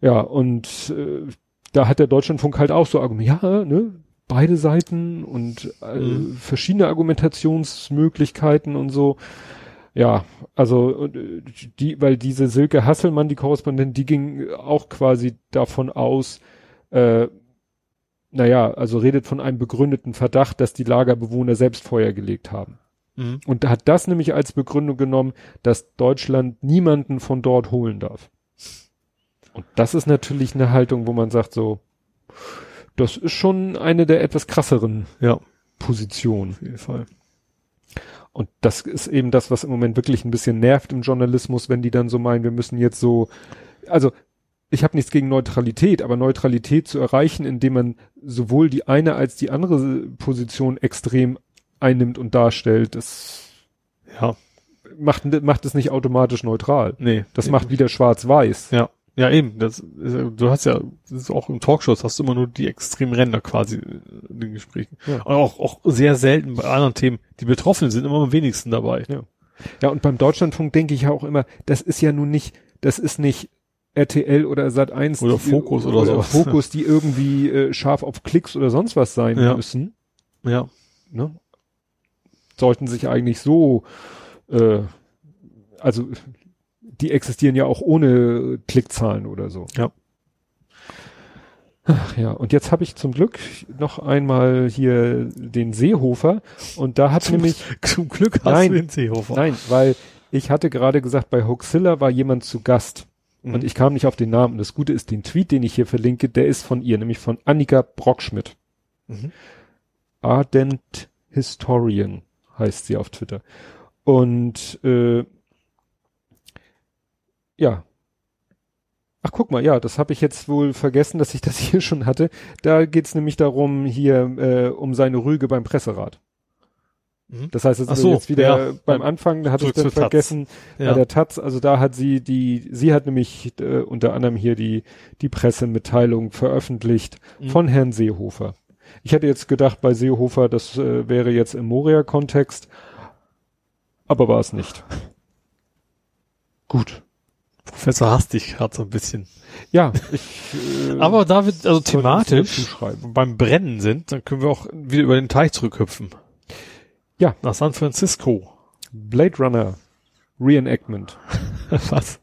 Ja, und äh, da hat der Deutschlandfunk halt auch so argumentiert, ja, ne, beide Seiten und äh, Mhm. verschiedene Argumentationsmöglichkeiten und so. Ja, also äh, die, weil diese Silke Hasselmann, die Korrespondentin, die ging auch quasi davon aus, äh, naja, also redet von einem begründeten Verdacht, dass die Lagerbewohner selbst Feuer gelegt haben. Mhm. Und hat das nämlich als Begründung genommen, dass Deutschland niemanden von dort holen darf. Und das ist natürlich eine Haltung, wo man sagt so, das ist schon eine der etwas krasseren Ja, Positionen. auf jeden Fall. Und das ist eben das, was im Moment wirklich ein bisschen nervt im Journalismus, wenn die dann so meinen, wir müssen jetzt so, also ich habe nichts gegen Neutralität, aber Neutralität zu erreichen, indem man sowohl die eine als die andere Position extrem einnimmt und darstellt, das Ja, macht, macht es nicht automatisch neutral. nee. Das nee. macht wieder schwarz-weiß. Ja. Ja, eben. Das, du hast ja, das ist auch im Talkshows hast du immer nur die extremen Ränder quasi in den Gesprächen. Ja. Und auch, auch sehr selten bei anderen Themen. Die Betroffenen sind immer am wenigsten dabei. Ja. Ja, und beim Deutschlandfunk denke ich ja auch immer, das ist ja nun nicht, das ist nicht RTL oder Sat1 Oder die- Focus oder sowas. Fokus, die irgendwie äh, scharf auf Klicks oder sonst was sein Ja. müssen. Ja. Ne? Sollten sich eigentlich so, äh, also die existieren ja auch ohne Klickzahlen oder so. Ja. Ach ja, und jetzt habe ich zum Glück noch einmal hier den Seehofer und da hat Zum- nämlich Zum Glück hast Nein. du den Seehofer. Nein, weil ich hatte gerade gesagt, bei Hoaxilla war jemand zu Gast Mhm. und ich kam nicht auf den Namen. Und das Gute ist, den Tweet, den ich hier verlinke, der ist von ihr, nämlich von Annika Brockschmidt. Mhm. Ardent Historian heißt sie auf Twitter. Und äh, ja. Ach, guck mal, ja, das habe ich jetzt wohl vergessen, dass ich das hier schon hatte. Da geht's nämlich darum, hier äh, um seine Rüge beim Presserat. Mhm. Das heißt, jetzt, so, jetzt wieder ja. beim Anfang, da hat es Zurück dann vergessen, bei Ja. der Taz, also da hat sie die, sie hat nämlich äh, unter anderem hier die, die Pressemitteilung veröffentlicht Mhm. von Herrn Seehofer. Ich hätte jetzt gedacht, bei Seehofer, das äh, wäre jetzt im Moria-Kontext, aber war es nicht. Gut. Professor hasst dich gerade so ein bisschen. Ja, ich, äh, Aber da wir also thematisch beim Brennen sind, dann können wir auch wieder über den Teich zurückhüpfen. Ja. Nach San Francisco. Blade Runner Reenactment. Was?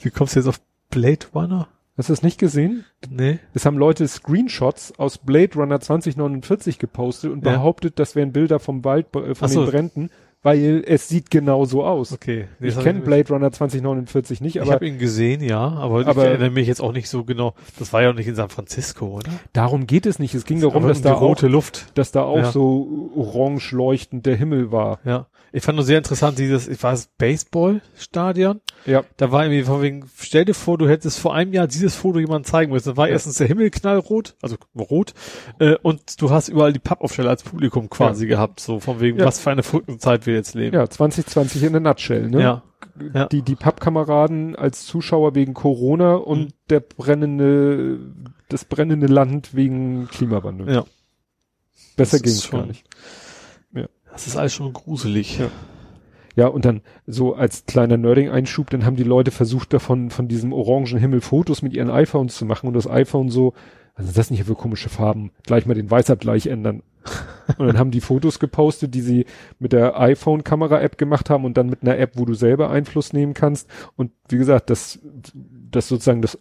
Wie kommst du jetzt auf Blade Runner? Hast du das nicht gesehen? Nee. Es haben Leute Screenshots aus Blade Runner 2049 gepostet und Ja. behauptet, das wären Bilder vom Wald, äh, von Ach so. den Bränden, weil es sieht genau so aus. Okay. Nee, ich kenne Blade Runner 2049 nicht, Ich aber habe ihn gesehen, ja, aber, Aber- ich erinnere mich jetzt auch nicht so genau. Das war ja auch nicht in San Francisco, oder? darum geht es nicht. Es ging darum, dass um da rote auch, Luft. dass da auch Ja. so orange leuchtend der Himmel war. Ja. Ich fand nur sehr interessant, dieses, ich weiß, Baseballstadion. Ja. Da war irgendwie von wegen, stell dir vor, du hättest vor einem Jahr dieses Foto jemand zeigen müssen. Da war Ja. erstens der Himmel knallrot, also rot, äh, und du hast überall die Pappaufsteller als Publikum quasi gehabt, so von wegen, Ja. was für eine verrückte Zeit wir jetzt leben. Ja, 2020 in a nutshell, ne? Ja. Ja. Die, die Pappkameraden als Zuschauer wegen Corona und Mhm. der brennende, das brennende Land wegen Klimawandel. Ja. Besser ist ging's gar nicht. Das ist alles schon gruselig. Ja. Ja, und dann so als kleiner Nerding-Einschub, dann haben die Leute versucht, davon, von diesem orangen Himmel Fotos mit ihren iPhones zu machen und das iPhone so, ist das nicht für komische Farben? Gleich mal den Weißabgleich ändern. Und dann haben die Fotos gepostet, die sie mit der iPhone-Kamera-App gemacht haben und dann mit einer App, wo du selber Einfluss nehmen kannst. Und wie gesagt, das, das sozusagen das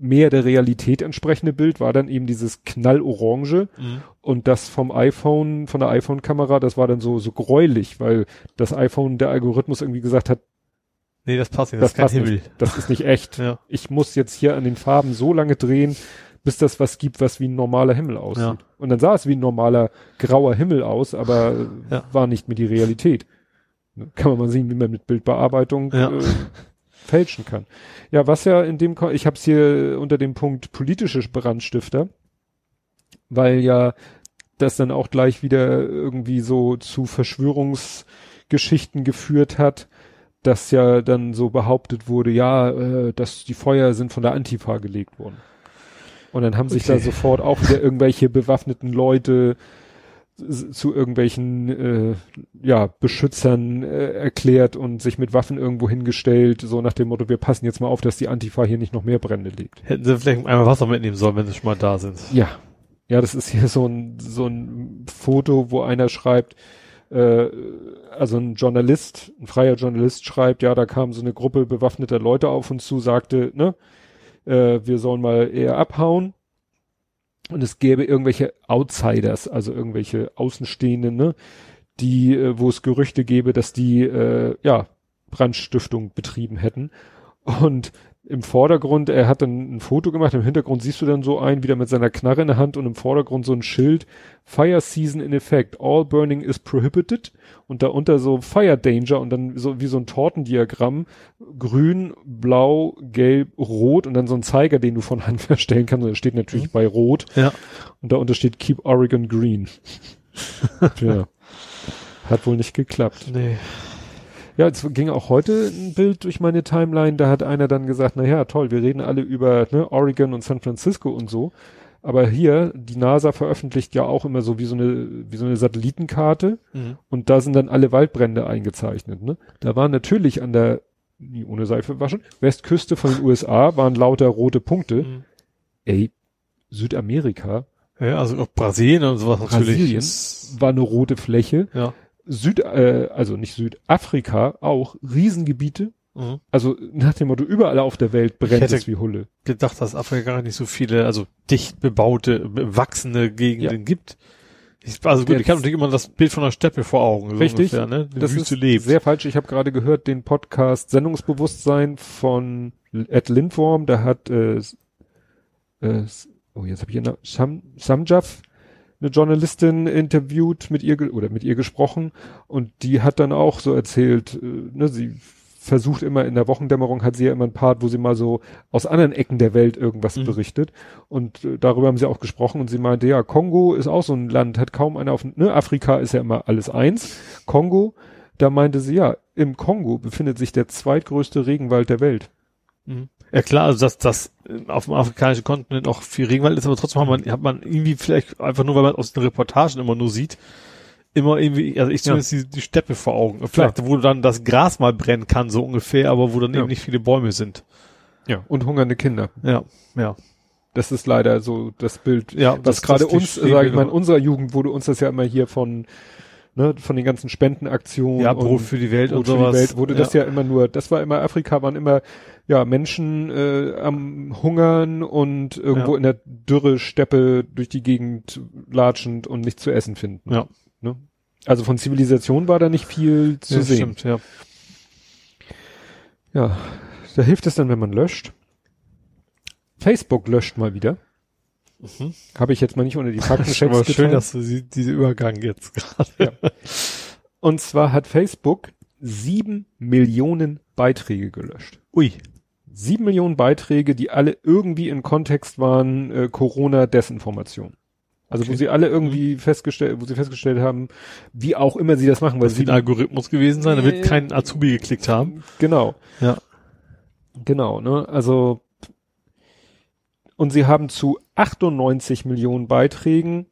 mehr der Realität entsprechende Bild war dann eben dieses knallorange Mhm. und das vom iPhone, von der iPhone-Kamera, das war dann so, so gräulich, weil das iPhone, der Algorithmus irgendwie gesagt hat, Nee, das passt nicht, das, das ist kein passt Himmel. nicht, das ist nicht echt. Ja. Ich muss jetzt hier an den Farben so lange drehen, bis das was gibt, was wie ein normaler Himmel aussieht. Ja. Und dann sah es wie ein normaler grauer Himmel aus, aber Ja. war nicht mehr die Realität. Kann man mal sehen, wie man mit Bildbearbeitung Ja. äh, fälschen kann. Ja, was ja in dem, ich habe es hier unter dem Punkt politische Brandstifter, weil ja das dann auch gleich wieder irgendwie so zu Verschwörungsgeschichten geführt hat, dass ja dann so behauptet wurde, ja, äh, dass die Feuer sind von der Antifa gelegt worden. Und dann haben sich da Okay. sofort auch wieder irgendwelche bewaffneten Leute zu irgendwelchen äh, ja Beschützern äh, erklärt und sich mit Waffen irgendwo hingestellt, so nach dem Motto, wir passen jetzt mal auf, dass die Antifa hier nicht noch mehr Brände legt. Hätten sie vielleicht einmal Wasser mitnehmen sollen, wenn sie schon mal da sind. Ja. Ja, das ist hier so ein, so ein Foto, wo einer schreibt, äh, also ein Journalist, ein freier Journalist schreibt, ja, da kam so eine Gruppe bewaffneter Leute auf uns zu, sagte, ne, äh, wir sollen mal eher abhauen. Und es gäbe irgendwelche Outsiders, also irgendwelche Außenstehenden, ne, die, äh, wo es Gerüchte gäbe, dass die, äh, ja, Brandstiftung betrieben hätten. Und im Vordergrund, er hat dann ein Foto gemacht, im Hintergrund siehst du dann so einen wieder mit seiner Knarre in der Hand und im Vordergrund so ein Schild, Fire Season in Effect, all burning is prohibited und darunter so Fire Danger und dann so wie so ein Tortendiagramm, grün, blau, gelb, rot und dann so ein Zeiger, den du von Hand verstellen kannst, und der steht natürlich Mhm. bei rot Ja. und darunter steht Keep Oregon Green. ja. Hat wohl nicht geklappt. Nee. Ja, es ging auch heute ein Bild durch meine Timeline, da hat einer dann gesagt, na ja, toll, wir reden alle über ne, Oregon und San Francisco und so. Aber hier, die NASA veröffentlicht ja auch immer so wie so eine, wie so eine Satellitenkarte Mhm. und da sind dann alle Waldbrände eingezeichnet. Ne? Da waren natürlich an der, nie ohne Seife waschen, Westküste von den USA waren lauter rote Punkte. Mhm. Ey, Südamerika Ja, also auch Brasilien und sowas natürlich. Brasilien war eine rote Fläche. Ja. Süd, äh, also nicht Südafrika, auch Riesengebiete. Mhm. Also nach dem Motto, überall auf der Welt brennt es wie Hulle. Gedacht, dass Afrika gar nicht so viele, also dicht bebaute, bewachsene Gegenden gibt. Ich, also gut, Der- ich habe natürlich immer das Bild von der Steppe vor Augen. So Richtig. Ungefähr, ne? Die Das Wüste ist lebt. sehr falsch. Ich habe gerade gehört, den Podcast Sendungsbewusstsein von Ed Lindworm, da hat äh, äh, oh jetzt habe ich Sam, Samjaf, eine Journalistin interviewt mit ihr oder mit ihr gesprochen und die hat dann auch so erzählt, äh, ne, sie versucht immer in der Wochendämmerung hat sie ja immer einen Part, wo sie mal so aus anderen Ecken der Welt irgendwas Mhm. berichtet und äh, darüber haben sie auch gesprochen und sie meinte, ja, Kongo ist auch so ein Land, hat kaum einer auf, ne, Afrika ist ja immer alles eins, Kongo, da meinte sie, ja, im Kongo befindet sich der zweitgrößte Regenwald der Welt. Mhm. Ja klar, also dass das äh, auf dem afrikanischen Kontinent auch viel Regenwald ist, aber trotzdem hat man, hat man irgendwie vielleicht einfach nur, weil man aus den Reportagen immer nur sieht, immer irgendwie, also ich zumindest die, die Steppe vor Augen. Vielleicht, wo dann das Gras mal brennen kann, so ungefähr, aber wo dann Ja. eben nicht viele Bäume sind. Ja. Und hungernde Kinder. Ja, ja. Das ist leider so das Bild, Ja, was das- gerade uns, sage ich mal, in unserer Jugend wurde uns das ja immer hier von, ne, von den ganzen Spendenaktionen. Ja, Brot für die Welt Brot und für sowas. die Welt wurde das ja immer nur, das war immer, Afrika waren immer, ja, Menschen äh, am Hungern und irgendwo Ja. in der Dürre Steppe durch die Gegend latschend und nichts zu essen finden. Ja. Ne? Also von Zivilisation war da nicht viel zu ja, sehen. Stimmt, ja. Ja, da hilft es dann, wenn man löscht. Facebook löscht mal wieder. Mhm. Habe ich jetzt mal nicht unter die ist Faktenchecks aber schön, dass du sie, diese Übergang jetzt gerade. Ja. Und zwar hat Facebook sieben Millionen Beiträge gelöscht. Ui. Sieben Millionen Beiträge, die alle irgendwie in Kontext waren, äh, Corona-Desinformation. Also wo Okay. sie alle irgendwie festgestellt, wo sie festgestellt haben, wie auch immer sie das machen, weil Das sie wird ein Algorithmus gewesen sein, da wird kein Azubi geklickt haben. Genau. Ja. Genau, ne? Also und sie haben zu 98 Millionen Beiträgen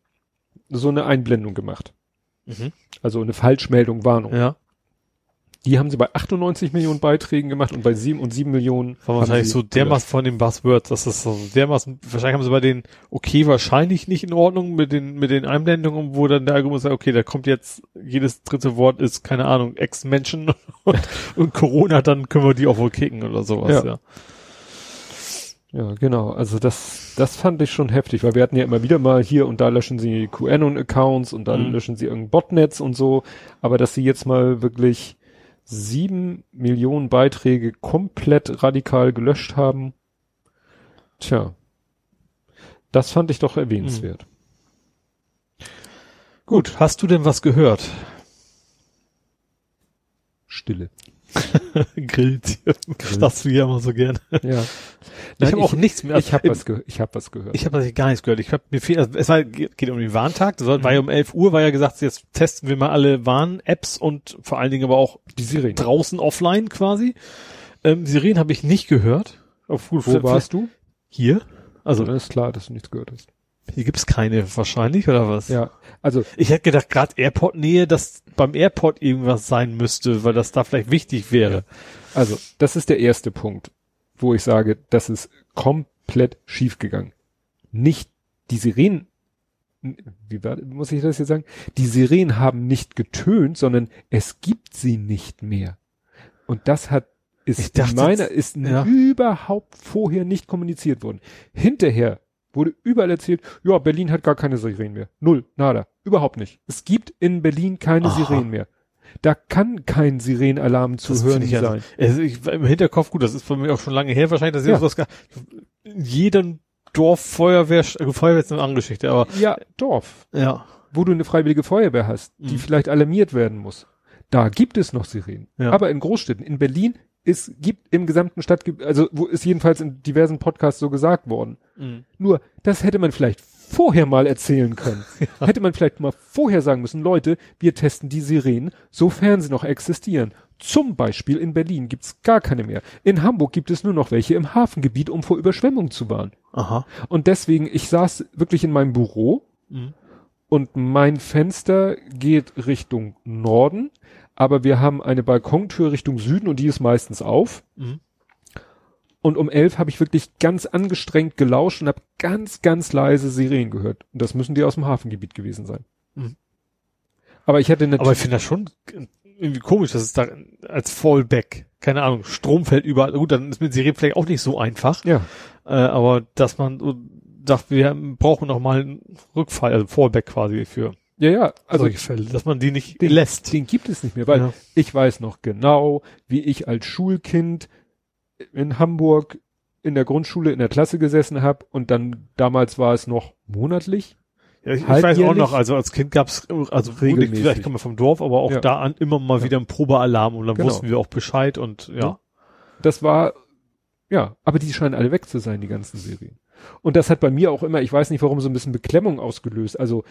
so eine Einblendung gemacht. Mhm. Also eine Falschmeldung, Warnung. Ja. Die haben sie bei 98 Millionen Beiträgen gemacht und bei sieben und sieben Millionen. War wahrscheinlich so dermaßen von den Buzzwords, dass das so dermaßen, wahrscheinlich haben sie bei den, okay, wahrscheinlich nicht in Ordnung mit den, mit den Einblendungen, wo dann der Algorithmus sagt, okay, da kommt jetzt, jedes dritte Wort ist, keine Ahnung, Ex-Menschen und, und Corona, dann können wir die auch wohl kicken oder sowas, Ja. ja. Ja, genau. Also das, das fand ich schon heftig, weil wir hatten ja immer wieder mal hier und da löschen sie QAnon-Accounts und dann Mhm. löschen sie irgendein Botnetz und so. Aber dass sie jetzt mal wirklich sieben Millionen Beiträge komplett radikal gelöscht haben, tja, das fand ich doch erwähnenswert. Gut, hast du denn was gehört? Stille. Grillt. Das du ja immer so gerne. Ja. Ich habe auch nichts mehr. Ich habe was, ge ich hab was gehört. Ich habe gar nichts gehört. Ich habe mir viel, also es war, geht um den Warntag. Das war, war ja Mhm. um 11 Uhr, war ja gesagt, jetzt testen wir mal alle Warn-Apps und vor allen Dingen aber auch die Sirene. draußen offline quasi. Ähm, Sirenen habe ich nicht gehört. Auf gut, Wo warst du? Hier? Also dann ist klar, dass du nichts gehört hast. Hier gibt's keine wahrscheinlich, oder was? Ja. Also, Ich hätte gedacht, gerade Airport-Nähe, dass beim Airport irgendwas sein müsste, weil das da vielleicht wichtig wäre. Also, das ist der erste Punkt, wo ich sage, das ist komplett schiefgegangen. Nicht die Sirenen, wie war, muss ich das jetzt sagen? Die Sirenen haben nicht getönt, sondern es gibt sie nicht mehr. Und das hat, ist dachte, meiner, ist ja. überhaupt vorher nicht kommuniziert worden. Hinterher wurde überall erzählt, ja, Berlin hat gar keine Sirenen mehr. Null, nada, überhaupt nicht. Es gibt in Berlin keine Aha. Sirenen mehr. Da kann kein Sirenenalarm zu Das hören ich sein. Also ich, im Hinterkopf, gut, das ist bei mir auch schon lange her, wahrscheinlich, dass ich Ja. sowas gar, in jedem Dorf Feuerwehr, äh, Feuerwehr ist eine andere Geschichte, aber Ja, Dorf, ja. wo du eine freiwillige Feuerwehr hast, die Mhm. vielleicht alarmiert werden muss. Da gibt es noch Sirenen. Ja. Aber in Großstädten, in Berlin, es gibt im gesamten Stadtgebiet, also wo ist jedenfalls in diversen Podcasts so gesagt worden. Mhm. Nur, das hätte man vielleicht vorher mal erzählen können. Hätte man vielleicht mal vorher sagen müssen, Leute, wir testen die Sirenen, sofern sie noch existieren. Zum Beispiel in Berlin gibt's gar keine mehr. In Hamburg gibt es nur noch welche im Hafengebiet, um vor Überschwemmung zu warnen. Aha. Und deswegen, ich saß wirklich in meinem Büro Mhm. und mein Fenster geht Richtung Norden, aber wir haben eine Balkontür Richtung Süden und die ist meistens auf. Mhm. Und um elf habe ich wirklich ganz angestrengt gelauscht und habe ganz, ganz leise Sirenen gehört. Und das müssen die aus dem Hafengebiet gewesen sein. Mhm. Aber ich hätte Aber ich natürlich, finde das schon irgendwie komisch, dass es da als Fallback, keine Ahnung, Strom fällt überall. Gut, dann ist mit Sirene vielleicht auch nicht so einfach. ja, Äh, aber dass man sagt, wir brauchen noch mal einen Rückfall, also Fallback quasi für ja, ja, also solche Fälle, dass man die nicht den, lässt. den gibt es nicht mehr, weil Ja. ich weiß noch genau, wie ich als Schulkind in Hamburg in der Grundschule in der Klasse gesessen habe und dann damals war es noch monatlich. Ja, ich, ich weiß auch noch, also als Kind gab's also Regelmäßig. ich, vielleicht kommen wir vom Dorf, aber auch Ja. da an immer mal wieder ein Probealarm und dann Genau. wussten wir auch Bescheid und ja. Ja. Das war ja, aber die scheinen alle weg zu sein, die ganzen Serien. Und das hat bei mir auch immer, ich weiß nicht warum, so ein bisschen Beklemmung ausgelöst. Also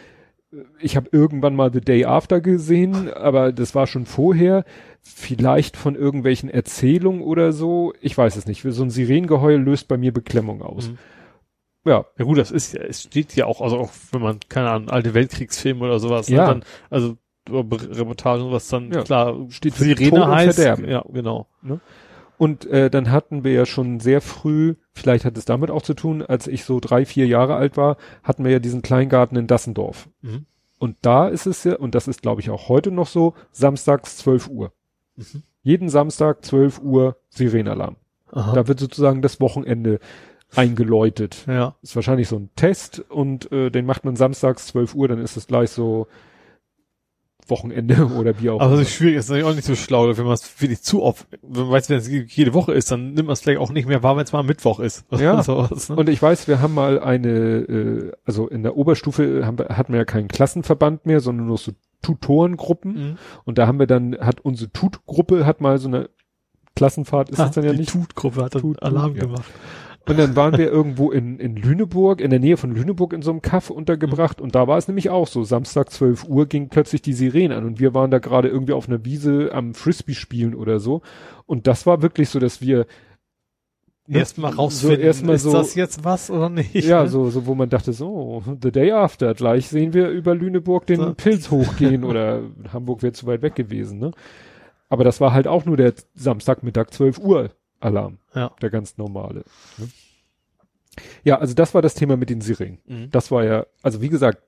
ich habe irgendwann mal The Day After gesehen, aber das war schon vorher. Vielleicht von irgendwelchen Erzählungen oder so. Ich weiß es nicht. So ein Sirenengeheul löst bei mir Beklemmung aus. Mhm. Ja, Ja gut, das ist ja, es steht ja auch, also auch wenn man, keine Ahnung, alte Weltkriegsfilme oder sowas, Ja. ne, dann, also über Be- Reportagen, was dann Ja. klar Steht für Sirene und heißt. Ja, genau. Und äh, dann hatten wir ja schon sehr früh, vielleicht hat es damit auch zu tun, als ich so drei, vier Jahre alt war, hatten wir ja diesen Kleingarten in Dassendorf. Mhm. Und da ist es ja, und das ist glaube ich auch heute noch so, samstags 12 Uhr. Mhm. Jeden Samstag 12 Uhr Sirenalarm. Aha. Da wird sozusagen das Wochenende eingeläutet. ja. Ist wahrscheinlich so ein Test und äh, den macht man samstags 12 Uhr, dann ist es gleich so Wochenende oder wie auch Aber ist schwierig, ist natürlich auch nicht so schlau, wenn man es wirklich zu oft, wenn man weiß, wenn es jede Woche ist, dann nimmt man es vielleicht auch nicht mehr wahr, wenn es mal Mittwoch ist. Ja. Sowas, ne? Und ich weiß, wir haben mal eine, äh, also in der Oberstufe haben hatten wir ja keinen Klassenverband mehr, sondern nur so Tutorengruppen. Mhm. Und da haben wir dann, hat unsere Tut-Gruppe hat mal so eine Klassenfahrt, ist das dann ja die nicht. Tut-Gruppe hat dann Tut- Alarm ja. gemacht. Und dann waren wir irgendwo in, in Lüneburg, in der Nähe von Lüneburg in so einem Kaff untergebracht. Und da war es nämlich auch so. Samstag 12 Uhr ging plötzlich die Sirene an und wir waren da gerade irgendwie auf einer Wiese am Frisbee spielen oder so. Und das war wirklich so, dass wir, ne, Erstmal rausfinden, so erstmal ist so, das jetzt was oder nicht? ja, ne? so, so, wo man dachte, so, the day after, gleich sehen wir über Lüneburg den So. Pilz hochgehen oder Hamburg wäre zu weit weg gewesen, ne? Aber das war halt auch nur der Samstagmittag 12 Uhr Alarm. Ja. Der ganz normale. Ne? Ja, also das war das Thema mit den Sirenen. Mhm. Das war ja, also wie gesagt,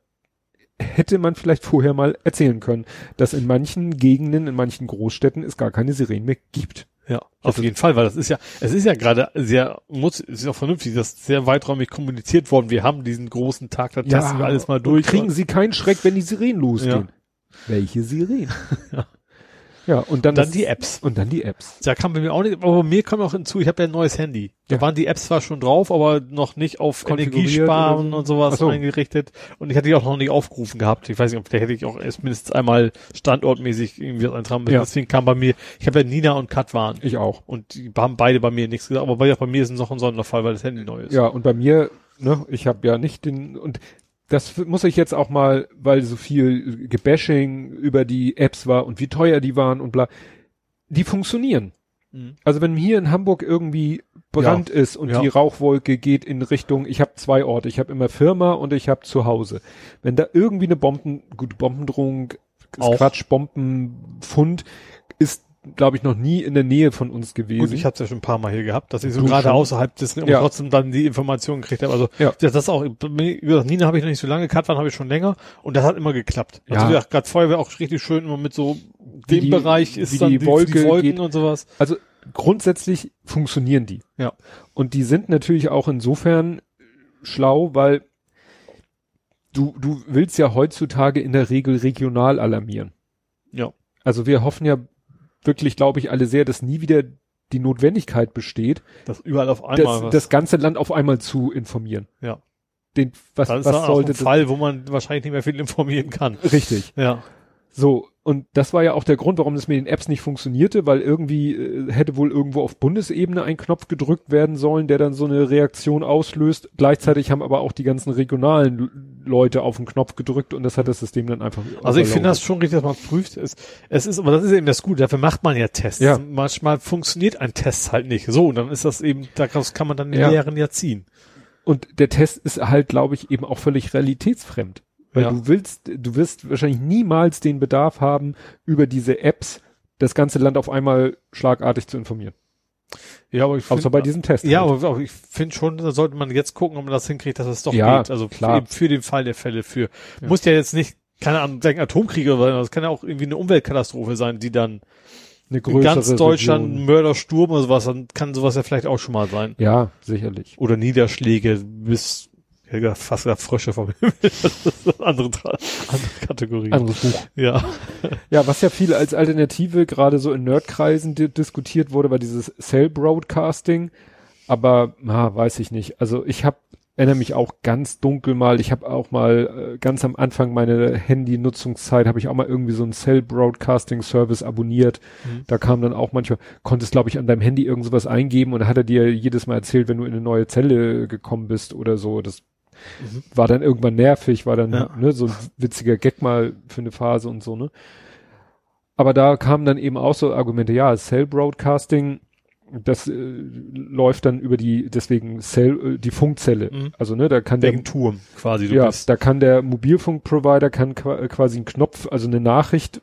hätte man vielleicht vorher mal erzählen können, dass in manchen Gegenden, in manchen Großstädten es gar keine Sirenen mehr gibt. Ja, auf jeden Fall, weil das ist ja, es ist ja gerade sehr, muss, es ist auch vernünftig, dass sehr weiträumig kommuniziert worden. Wir haben diesen großen Tag, da testen wir alles mal und durch. Kriegen sie keinen Schreck, wenn die Sirenen losgehen. Welche Sirenen? Ja. ja, und dann, dann das- die Apps. Und dann die Apps. Da kam bei mir auch nicht, aber bei mir kam auch hinzu, ich habe ja ein neues Handy. Da Ja. waren die Apps zwar schon drauf, aber noch nicht auf Energiesparen und sowas so. eingerichtet. Und ich hatte die auch noch nicht aufgerufen gehabt. Ich weiß nicht, ob vielleicht hätte ich auch erst mindestens einmal standortmäßig irgendwie was eintragen müssen. Ja. Deswegen kam bei mir, ich habe ja Nina und Kat waren. Ich auch. Und die haben beide bei mir nichts gesagt, aber bei, bei mir ist es noch ein Sonderfall, weil das Handy neu ist. Ja, und bei mir, ne, ich habe ja nicht den, und das muss ich jetzt auch mal, weil so viel Gebashing über die Apps war und wie teuer die waren und bla, die funktionieren. Mhm. Also wenn hier in Hamburg irgendwie Brand ist und Ja. die Rauchwolke geht in Richtung, ich habe zwei Orte, ich habe immer Firma und ich habe zu Hause. Wenn da irgendwie eine Bomben, gut, Bombendrohung. Quatsch, Bombenfund, ist, glaube ich, noch nie in der Nähe von uns gewesen. Gut, ich habe es ja schon ein paar Mal hier gehabt, dass ich so Du gerade schon? außerhalb des, Ja. trotzdem dann die Informationen gekriegt habe. Also Ja. das ist auch, gesagt, Nina habe ich noch nicht so lange, Katwan habe ich schon länger und das hat immer geklappt. Ja. Also gesagt, gerade Feuerwehr auch richtig schön immer mit so dem die- Bereich ist wie dann die Wolke Wolken geht. und sowas. Also grundsätzlich funktionieren die. Ja. Und die sind natürlich auch insofern schlau, weil du, du willst ja heutzutage in der Regel regional alarmieren. Ja. Also wir hoffen ja wirklich, glaube ich, alle sehr, dass nie wieder die Notwendigkeit besteht, Das überall auf einmal das, das ganze Land auf einmal zu informieren. Ja. Den, was, das ist was sollte ein Fall, wo man wahrscheinlich nicht mehr viel informieren kann. Richtig. Ja. So. Und das war ja auch der Grund, warum das mit den Apps nicht funktionierte, weil irgendwie äh, hätte wohl irgendwo auf Bundesebene ein Knopf gedrückt werden sollen, der dann so eine Reaktion auslöst. Gleichzeitig haben aber auch die ganzen regionalen Leute auf den Knopf gedrückt und das hat das System dann einfach. Also ich finde das schon richtig, dass man prüft. Es, es ist, aber das ist eben das Gute. Dafür macht man ja Tests. Ja. Manchmal funktioniert ein Test halt nicht. So, und dann ist das eben, daraus kann man dann die Ja. Lehren ja ziehen. Und der Test ist halt, glaube ich, eben auch völlig realitätsfremd. Weil Ja. du willst, du wirst wahrscheinlich niemals den Bedarf haben, über diese Apps das ganze Land auf einmal schlagartig zu informieren. Ja, aber ich Außer find- bei diesem Test. Ja, halt. aber ich finde schon, da sollte man jetzt gucken, ob man das hinkriegt, dass es doch Ja, geht. Also klar. eben für den Fall der Fälle für. Ja. Muss ja jetzt nicht, keine Ahnung, sagen Atomkriege oder so, das kann ja auch irgendwie eine Umweltkatastrophe sein, die dann eine in ganz größere Deutschland Region. Mördersturm oder sowas, dann kann sowas ja vielleicht auch schon mal sein. Ja, sicherlich. Oder Niederschläge bis fast gesagt Frösche vom Himmel. Das ist eine andere, andere Kategorie. Anderes Buch. Ja. Ja, was ja viel als Alternative gerade so in Nerdkreisen di diskutiert wurde, war dieses Cell Broadcasting. Aber, na, weiß ich nicht. Also ich habe erinnere mich auch ganz dunkel mal. Ich habe auch mal äh, ganz am Anfang meine Handy-Nutzungszeit habe ich auch mal irgendwie so einen Cell Broadcasting Service abonniert. Mhm. Da kam dann auch manchmal, konntest glaube ich an deinem Handy irgend sowas eingeben und da hat er dir jedes Mal erzählt, wenn du in eine neue Zelle gekommen bist oder so. Das Mhm. war dann irgendwann nervig, war dann Ja. ne, so ein witziger Gag mal für eine Phase und so, ne? Aber da kamen dann eben auch so Argumente, ja, Cell Broadcasting, das äh, läuft dann über die, deswegen Cell, äh, die Funkzelle. Mhm. Also, ne, da kann der, Wegen Turm quasi. Du ja, bist. da kann der Mobilfunkprovider kann qua- quasi einen Knopf, also eine Nachricht,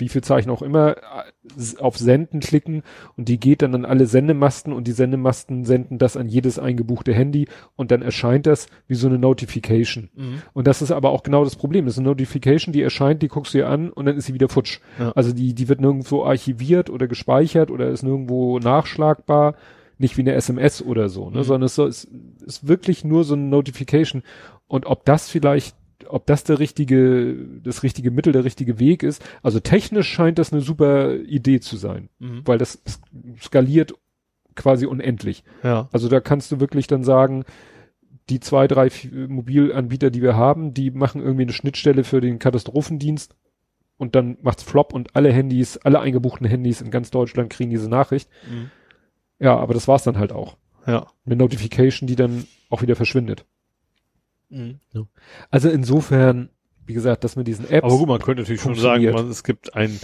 wie viel Zeichen auch immer, äh, auf Senden klicken und die geht dann an alle Sendemasten und die Sendemasten senden das an jedes eingebuchte Handy und dann erscheint das wie so eine Notification. Mhm. Und das ist aber auch genau das Problem. Das ist eine Notification, die erscheint, die guckst du dir an und dann ist sie wieder futsch. Ja. Also die, die wird nirgendwo archiviert oder gespeichert oder ist nirgendwo nachschlagbar. Nicht wie eine SMS oder so, ne? Mhm. sondern es es ist wirklich nur so eine Notification. Und ob das vielleicht, ob das der richtige, das richtige Mittel, der richtige Weg ist. Also technisch scheint das eine super Idee zu sein, Mhm. weil das skaliert quasi unendlich. Ja. Also da kannst du wirklich dann sagen, die zwei, drei Mobilanbieter, die wir haben, die machen irgendwie eine Schnittstelle für den Katastrophendienst und dann macht's flop und alle Handys, alle eingebuchten Handys in ganz Deutschland kriegen diese Nachricht. Mhm. Ja, aber das war's dann halt auch. Ja. Eine Notification, die dann auch wieder verschwindet. Mhm. Also insofern, wie gesagt, das mit diesen Apps. Aber gut, man könnte natürlich schon sagen, man, es gibt ein,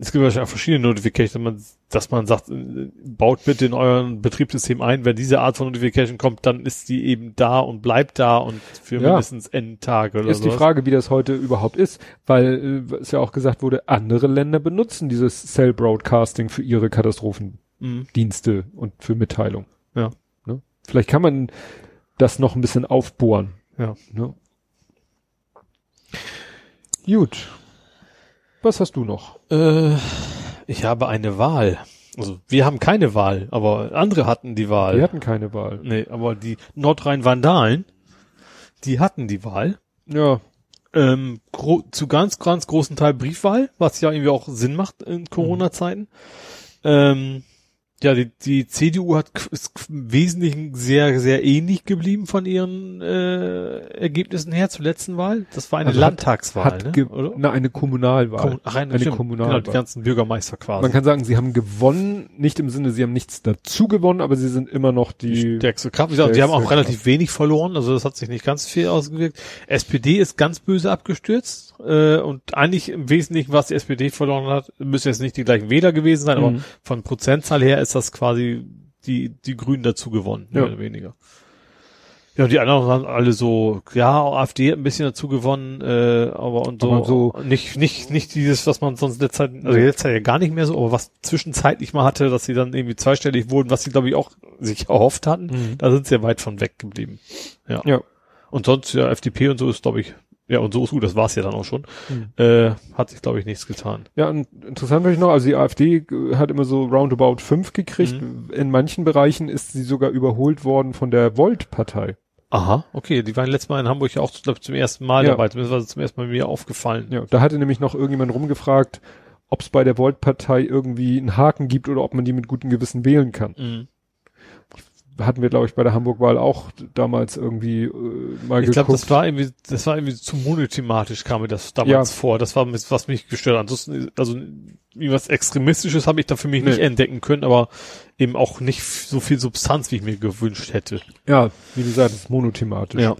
es gibt wahrscheinlich auch verschiedene Notifications, dass man, dass man sagt, äh, baut bitte in euren Betriebssystem ein, wenn diese Art von Notification kommt, dann ist die eben da und bleibt da und für Ja. mindestens N Tage oder ist die sowas. Frage, wie das heute überhaupt ist, weil äh, es ja auch gesagt wurde, andere Länder benutzen dieses Cell Broadcasting für ihre Katastrophendienste Mhm. und für Mitteilung. Ja. Ne? Vielleicht kann man das noch ein bisschen aufbohren. Ja. Ne? Gut. Was hast du noch? Äh, ich habe eine Wahl. Also wir haben keine Wahl, aber andere hatten die Wahl. Wir hatten keine Wahl. Nee, aber die Nordrhein-Vandalen, die hatten die Wahl. Ja. Ähm, zu ganz, ganz großen Teil Briefwahl, was ja irgendwie auch Sinn macht in Corona-Zeiten. Ähm, ja, die, die CDU hat ist im Wesentlichen sehr, sehr ähnlich geblieben von ihren äh, Ergebnissen her zur letzten Wahl. Das war eine Also hat- Landtagswahl, Hat ne? ge- oder? Na, eine Kommunalwahl. Kommun Ach, eine, eine stimmt, Kommunalwahl. Genau, die ganzen Bürgermeister quasi. Man kann sagen, sie haben gewonnen, nicht im Sinne, sie haben nichts dazu gewonnen, aber sie sind immer noch die die, stärkste Kraft. Wie gesagt, die haben auch relativ wenig verloren, also das hat sich nicht ganz viel ausgewirkt. SPD ist ganz böse abgestürzt äh, und eigentlich im Wesentlichen, was die SPD verloren hat, müssen jetzt nicht die gleichen Wähler gewesen sein, aber Mhm. von Prozentzahl her ist das quasi die die Grünen dazu gewonnen, Ja. mehr oder weniger. Ja, und die anderen haben alle so, ja, AfD hat ein bisschen dazu gewonnen, äh, aber und so, Aber so- nicht, nicht, nicht dieses, was man sonst letzte Zeit, also jetzt ja gar nicht mehr so, aber was zwischenzeitlich mal hatte, dass sie dann irgendwie zweistellig wurden, was sie glaube ich auch sich erhofft hatten, Mhm. da sind sie ja weit von weg geblieben. Ja. Ja. Und sonst, ja, FDP und so ist, glaube ich, ja, und so ist gut, das war's ja dann auch schon, Mhm. äh, hat sich, glaube ich, nichts getan. Ja, und interessant finde ich noch, also die AfD äh, hat immer so roundabout fünf gekriegt. Mhm. In manchen Bereichen ist sie sogar überholt worden von der Volt-Partei. Aha, okay, die waren letztes Mal in Hamburg ja auch, glaube ich, zum ersten Mal Ja. dabei, zumindest war es zum ersten Mal mir aufgefallen. Ja, da hatte nämlich noch irgendjemand rumgefragt, ob es bei der Volt-Partei irgendwie einen Haken gibt oder ob man die mit gutem Gewissen wählen kann. Mhm. Hatten wir, glaube ich, bei der Hamburg-Wahl auch damals irgendwie äh, mal Ich glaube, das war irgendwie, das war irgendwie zu monothematisch kam mir das damals Ja. vor. Das war was mich gestört hat. Ansonsten, also irgendwas Extremistisches habe ich da für mich nicht Nee. entdecken können, aber eben auch nicht so viel Substanz, wie ich mir gewünscht hätte. ja, wie gesagt, das ist monothematisch. Ja,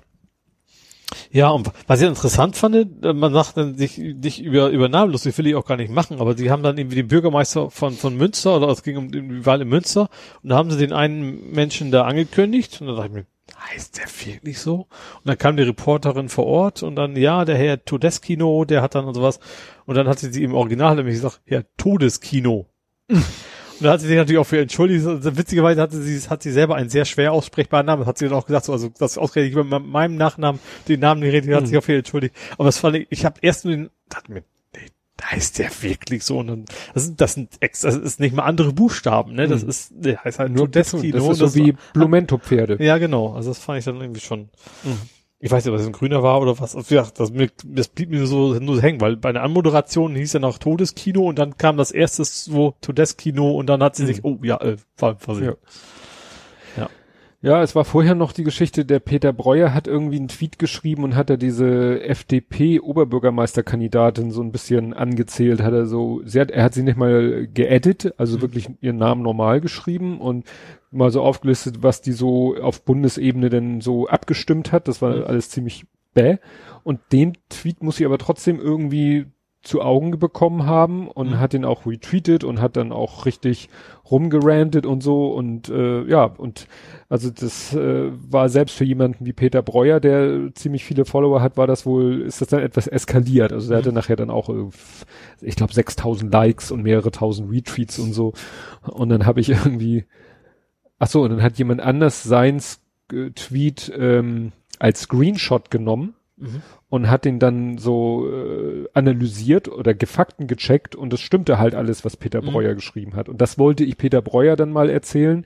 und was ich interessant fand, äh, man sagt dann sich nicht über, über Namen lustig, will ich auch gar nicht machen, aber die haben dann irgendwie den Bürgermeister von, von Münster, oder es ging um die Wahl in Münster, und da haben sie den einen Menschen da angekündigt, und dann dachte ich mir, heißt der wirklich so? Und dann kam die Reporterin vor Ort, und dann, ja, der Herr Todeskino, der hat dann und sowas, und dann hat sie sie im Original nämlich gesagt, Herr Todeskino. Und da hat sie sich natürlich auch für entschuldigt. Also Witzigerweise hatte sie, hat sie selber einen sehr schwer aussprechbaren Namen. Das hat sie dann auch gesagt, so, also das ausgerechnet über meinem Nachnamen den Namen nicht redet, hat Mhm. sich auch für entschuldigt. Aber das fand ich, ich habe erst nur den, dachte mir, nee, da heißt der wirklich so. Und dann, das sind, das sind ex, das ist nicht mal andere Buchstaben, ne? Das Mhm. ist, der heißt halt Nur Todeskino. das ist so wie Blumento-Pferde. ja, genau. Also das fand ich dann irgendwie schon. Mhm. Ich weiß nicht, ob das ein grüner war oder was. Also, ja, das, das blieb mir so nur hängen, weil bei der Anmoderation hieß ja noch Todeskino und dann kam das erste so Todeskino und dann hat sie sich, oh ja, äh, war, war Ja. Ja, es war vorher noch die Geschichte, der Peter Breuer hat irgendwie einen Tweet geschrieben und hat er diese FDP-Oberbürgermeisterkandidatin so ein bisschen angezählt, hat er so, sie hat, er hat sie nicht mal geedit, also wirklich ihren Namen normal geschrieben und mal so aufgelistet, was die so auf Bundesebene denn so abgestimmt hat. Das war Mhm. alles ziemlich bäh. Und den Tweet muss sie aber trotzdem irgendwie zu Augen bekommen haben und Mhm. hat den auch retweetet und hat dann auch richtig rumgerantet und so und äh, ja und also das äh, war selbst für jemanden wie Peter Breuer, der ziemlich viele Follower hat, war das wohl ist das dann etwas eskaliert. Also der hatte nachher dann auch äh, ich glaube 6000 Likes und mehrere tausend Retweets und so und dann habe ich irgendwie ach so und dann hat jemand anders seins äh, Tweet ähm, als Screenshot genommen Mhm. und hat den dann so äh, analysiert oder gefakten gecheckt und es stimmte halt alles, was Peter Mhm. Breuer geschrieben hat. Und das wollte ich Peter Breuer dann mal erzählen.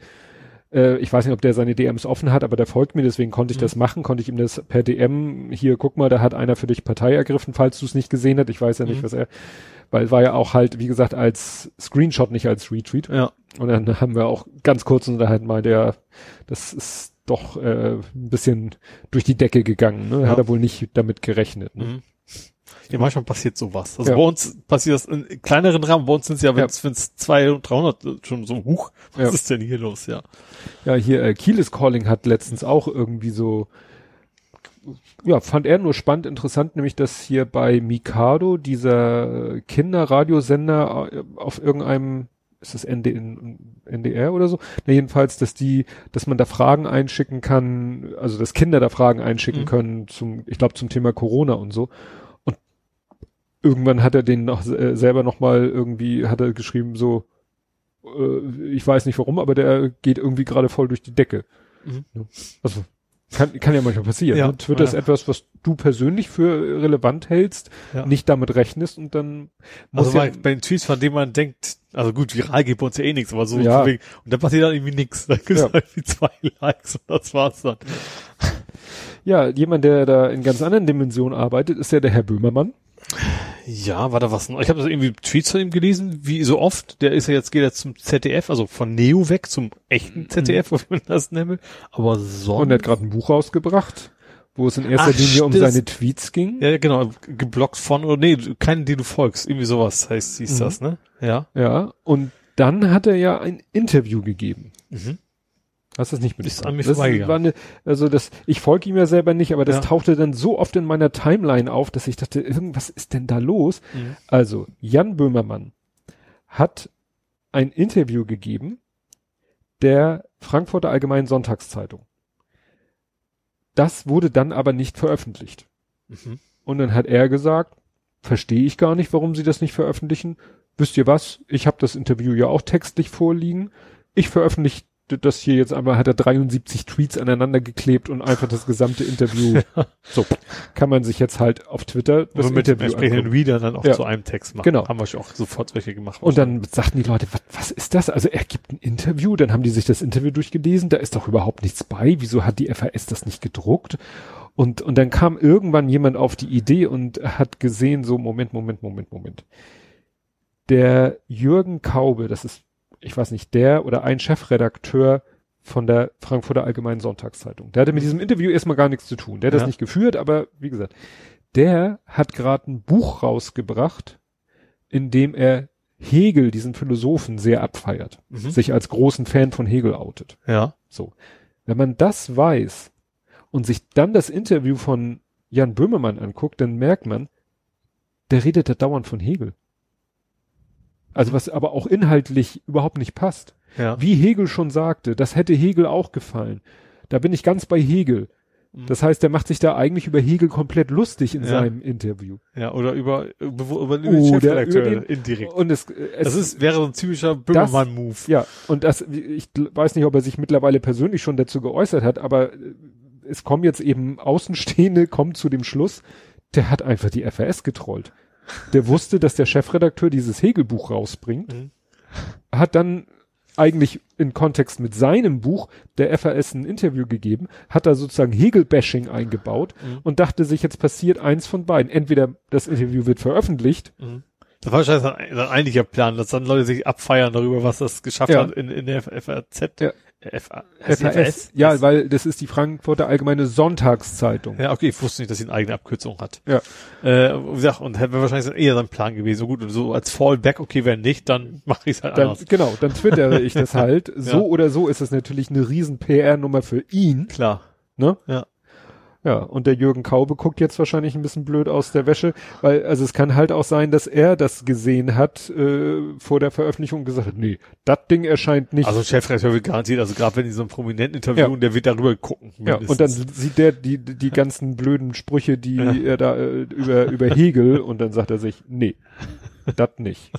Äh, ich weiß nicht, ob der seine DMs offen hat, aber der folgt mir, deswegen konnte ich Mhm. das machen, konnte ich ihm das per DM, hier, guck mal, da hat einer für dich Partei ergriffen, falls du es nicht gesehen hast. Ich weiß ja nicht, Mhm. was er, weil war ja auch halt, wie gesagt, als Screenshot, nicht als Retweet. Ja. Und dann haben wir auch ganz kurz unterhalten mal, der, das ist doch äh, ein bisschen durch die Decke gegangen. Ne? Ja. Hat er wohl nicht damit gerechnet. Ne? Mhm. Ja, manchmal passiert sowas. Also Ja. bei uns passiert das in kleineren Rahmen. Bei uns sind es ja, wenn es ja. 200, 300 schon so, huch, was Ja. ist denn hier los? Ja. Ja, hier äh, Kiel is Calling hat letztens auch irgendwie so, ja, fand er nur spannend interessant, nämlich dass hier bei Mikado dieser Kinderradiosender äh, auf irgendeinem, ist das ND, NDR oder so? Na, jedenfalls, dass die, dass man da Fragen einschicken kann, also dass Kinder da Fragen einschicken Mhm. können zum, ich glaube zum Thema Corona und so. Und irgendwann hat er den noch äh, selber noch mal irgendwie, hat er geschrieben so, äh, ich weiß nicht warum, aber der geht irgendwie gerade voll durch die Decke. Mhm. Also kann, kann ja manchmal passieren. Ja, ne? Twitter ist ja. etwas, was du persönlich für relevant hältst, Ja. nicht damit rechnest und dann muss Also ja, bei, bei den Tweets, von denen man denkt, also gut, viral gibt bei uns ja eh nichts, aber so, Ja. und dann passiert dann irgendwie nichts. Da gibt's Ja. halt irgendwie zwei Likes und das war's dann. ja, jemand, der da in ganz anderen Dimensionen arbeitet, ist ja der Herr Böhmermann. Ja, war da was? Ich habe irgendwie Tweets von ihm gelesen, wie so oft. Der ist ja jetzt, geht er zum ZDF, also von Neo weg zum echten ZDF, wie man das nennen will. Aber sonst. Und er hat gerade ein Buch rausgebracht, wo es in erster Ach, Linie um seine Tweets ging. ja, genau, geblockt von, oder nee, keinen, den du folgst. Irgendwie sowas heißt, hieß Mhm. das, ne? Ja. Ja, und dann hat er ja ein Interview gegeben. Mhm. Hast du das nicht Ist an mir das vorbeigegangen. war eine, also das, ich folge ihm ja selber nicht, aber das Ja. tauchte dann so oft in meiner Timeline auf, dass ich dachte, irgendwas ist denn da los? Mhm. Also, Jan Böhmermann hat ein Interview gegeben der Frankfurter Allgemeinen Sonntagszeitung. Das wurde dann aber nicht veröffentlicht. Mhm. Und dann hat er gesagt, verstehe ich gar nicht, warum sie das nicht veröffentlichen. Wisst ihr was? Ich habe das Interview ja auch textlich vorliegen. Ich veröffentliche das hier jetzt einmal, hat er 73 Tweets aneinander geklebt und einfach das gesamte Interview. so, kann man sich jetzt halt auf Twitter das Das mit dem entsprechenden angucken. Reader dann auch Ja. zu einem Text machen. Genau. Haben wir schon auch sofort welche gemacht. Und dann sagten die Leute, was, was ist das? Also er gibt ein Interview, dann haben die sich das Interview durchgelesen, da ist doch überhaupt nichts bei. Wieso hat die FAS das nicht gedruckt? Und, und dann kam irgendwann jemand auf die Idee und hat gesehen, so, Moment, Moment, Moment, Moment. Der Jürgen Kaube, das ist, ich weiß nicht, der oder ein Chefredakteur von der Frankfurter Allgemeinen Sonntagszeitung. Der hatte mit diesem Interview erstmal gar nichts zu tun. Der hat Ja. das nicht geführt, aber wie gesagt, der hat gerade ein Buch rausgebracht, in dem er Hegel, diesen Philosophen, sehr abfeiert. Mhm. Sich als großen Fan von Hegel outet. Ja. So. Wenn man das weiß und sich dann das Interview von Jan Böhmermann anguckt, dann merkt man, der redet da dauernd von Hegel. Also was aber auch inhaltlich überhaupt nicht passt. Ja. Wie Hegel schon sagte, das hätte Hegel auch gefallen. Da bin ich ganz bei Hegel. Mhm. Das heißt, der macht sich da eigentlich über Hegel komplett lustig in Ja. seinem Interview. Ja, oder über, über, über den Oder Chefredakteur den- indirekt. Und es, äh, es Das ist, wäre so ein typischer Böhmermann-Move. Ja, und das, ich weiß nicht, ob er sich mittlerweile persönlich schon dazu geäußert hat, aber äh, es kommen jetzt eben Außenstehende, kommen zu dem Schluss, der hat einfach die FAS getrollt. Der wusste, dass der Chefredakteur dieses Hegelbuch rausbringt, Mhm. hat dann eigentlich in Kontext mit seinem Buch der FAS ein Interview gegeben, hat da sozusagen Hegel-Bashing eingebaut Mhm. und dachte sich, jetzt passiert eins von beiden. Entweder das Interview wird veröffentlicht Mhm. Das war wahrscheinlich sein, eigentlicher Plan, dass dann Leute sich abfeiern darüber, was das geschafft Ja. hat in, in der FAZ. Ja. FA, FAS. Ja, weil das ist die Frankfurter Allgemeine Sonntagszeitung. Ja, okay, ich wusste nicht, dass sie eine eigene Abkürzung hat. Ja. Äh, wie gesagt, und hätte wahrscheinlich eher sein Plan gewesen. So gut, und so als Fallback, okay, wenn nicht, dann mache ich es halt Dann, anders. genau, dann twittere ich das halt. So Ja. oder so ist es natürlich eine riesen PR-Nummer für ihn. Klar. Ne? Ja. Ja, und der Jürgen Kaube guckt jetzt wahrscheinlich ein bisschen blöd aus der Wäsche, weil, also es kann halt auch sein, dass er das gesehen hat äh, vor der Veröffentlichung und gesagt hat, nee, das Ding erscheint nicht. Also Chefredakteur wird garantiert, also gerade wenn die so einen Prominenten interviewen, Ja. der wird darüber gucken. ja, und dann sieht der die, die ganzen blöden Sprüche, die Ja. er da äh, über, über Hegel und dann sagt er sich, nee, das nicht.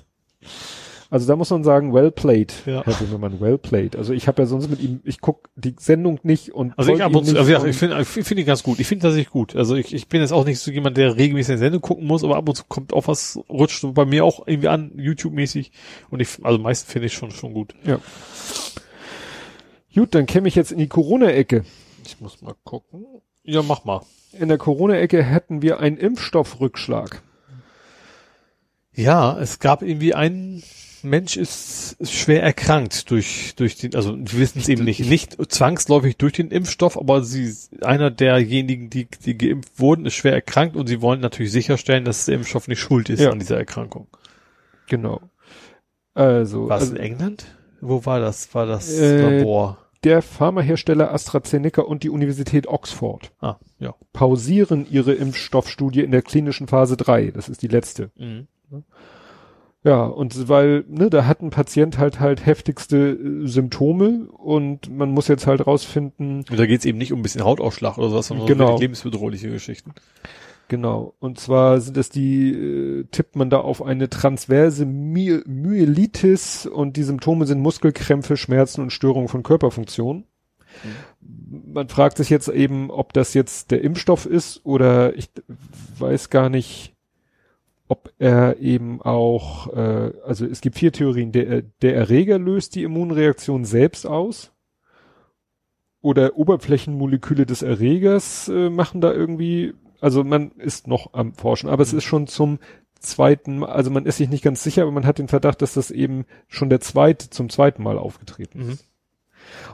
Also da muss man sagen, well played, Ja. Herr Böhmermann, well played. Also ich habe ja sonst mit ihm, ich guck die Sendung nicht und Also ich ab und zu, also ja, ich finde ich finde ihn ganz gut. Ich finde das nicht gut. Also ich, ich bin jetzt auch nicht so jemand, der regelmäßig eine Sendung gucken muss, aber ab und zu kommt auch was, rutscht bei mir auch irgendwie an, YouTube-mäßig. Und ich, also meistens finde ich schon, schon gut. Ja. Gut, dann käme ich jetzt in die Corona-Ecke. Ich muss mal gucken. Ja, mach mal. In der Corona-Ecke hätten wir einen Impfstoffrückschlag. Ja, es gab irgendwie einen Mensch ist, ist schwer erkrankt durch, durch den, also wir wissen es eben nicht, nicht zwangsläufig durch den Impfstoff, aber sie, einer derjenigen, die, die geimpft wurden, ist schwer erkrankt und sie wollen natürlich sicherstellen, dass der Impfstoff nicht schuld ist Ja. an dieser Erkrankung. Genau. Also, War es also in England? Wo war das? War das Äh, Labor? der Pharmahersteller AstraZeneca und die Universität Oxford Ah, ja. pausieren ihre Impfstoffstudie in der klinischen Phase 3. Das ist die letzte. Mhm. Ja, und weil, ne, da hat ein Patient halt halt heftigste äh, Symptome und man muss jetzt halt rausfinden, Und da geht es eben nicht um ein bisschen Hautausschlag oder sowas, sondern Genau. um lebensbedrohliche Geschichten. Genau. Und zwar sind das die, äh, tippt man da auf eine transverse My Myelitis und die Symptome sind Muskelkrämpfe, Schmerzen und Störungen von Körperfunktionen. Man fragt sich jetzt eben, ob das jetzt der Impfstoff ist oder ich weiß gar nicht, ob er eben auch, äh, also es gibt vier Theorien. Der, der Erreger löst die Immunreaktion selbst aus. Oder Oberflächenmoleküle des Erregers äh, machen da irgendwie, also man ist noch am Forschen, aber es ist schon zum zweiten Mal, also man ist sich nicht ganz sicher, aber man hat den Verdacht, dass das eben schon der zweite, zum zweiten Mal aufgetreten ist.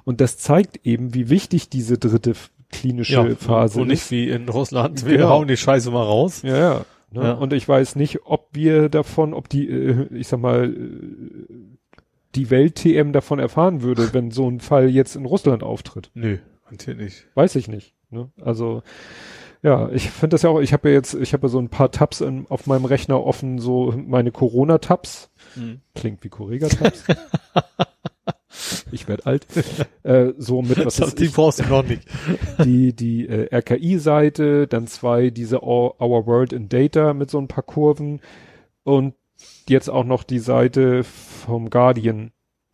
Und das zeigt eben, wie wichtig diese dritte klinische Phase und ist. nicht wie in Russland, wir Genau. hauen die Scheiße mal raus. Ja, ja. Ne? Ja. Und ich weiß nicht, ob wir davon, ob die, äh, ich sag mal, äh, die Welt-TM davon erfahren würde, wenn so ein Fall jetzt in Russland auftritt. Nö, natürlich nicht. Weiß ich nicht. Ne? Also ja, ich finde das ja auch, ich habe ja jetzt, ich habe ja so ein paar Tabs in, auf meinem Rechner offen, so meine Corona-Tabs. Klingt wie Correga-Tabs. ich werde alt. äh, so mit was Das, ist die brauchst du noch nicht. die, die äh, RKI-Seite, dann zwei diese Our, Our World in Data mit so ein paar Kurven und jetzt auch noch die Seite vom Guardian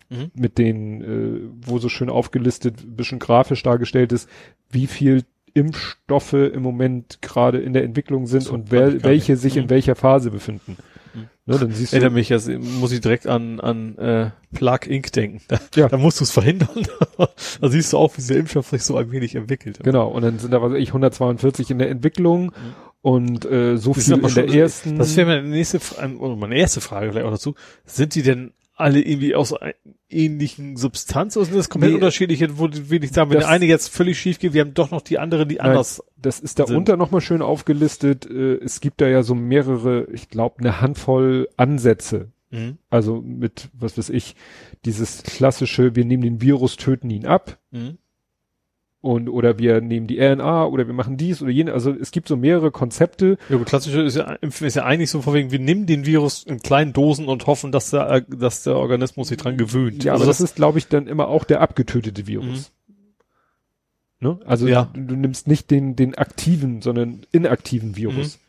Mhm. mit den, äh, wo so schön aufgelistet, bisschen grafisch dargestellt ist, wie viel Impfstoffe im Moment gerade in der Entwicklung sind So, und ich gar welche sich in Mhm. welcher Phase befinden. Mhm. Ne, dann siehst du, Erinnere mich, also muss ich direkt an, an äh, Plug Inc. denken. Da, Ja. da musst du es verhindern. da siehst du auch, wie der Impfstoff sich so ein wenig entwickelt. genau, und dann sind da was ich 142 in der Entwicklung und äh, so Das viel in der schon- ersten. Das wäre meine nächste, meine erste Frage vielleicht auch dazu. Sind die denn alle irgendwie aus ähnlichen Substanz oder sind das komplett Nee, unterschiedliche, wo will ich sagen, wenn der eine jetzt völlig schief geht, wir haben doch noch die andere, die anders. Das ist da sind. unter nochmal schön aufgelistet. Äh, Es gibt da ja so mehrere, ich glaube, eine Handvoll Ansätze. Mhm. Also mit, was weiß ich, dieses klassische, wir nehmen den Virus, töten ihn ab. Mhm. Und, oder wir nehmen die RNA oder wir machen dies oder jene. Also es gibt so mehrere Konzepte. Ja, gut, klassisch ist ja, ist ja eigentlich so von wegen, wir nehmen den Virus in kleinen Dosen und hoffen, dass der, dass der Organismus sich dran gewöhnt. Ja, also aber das, ist, glaube ich, dann immer auch der abgetötete Virus. Ne? Also Ja. du, du nimmst nicht den, den aktiven, sondern inaktiven Virus.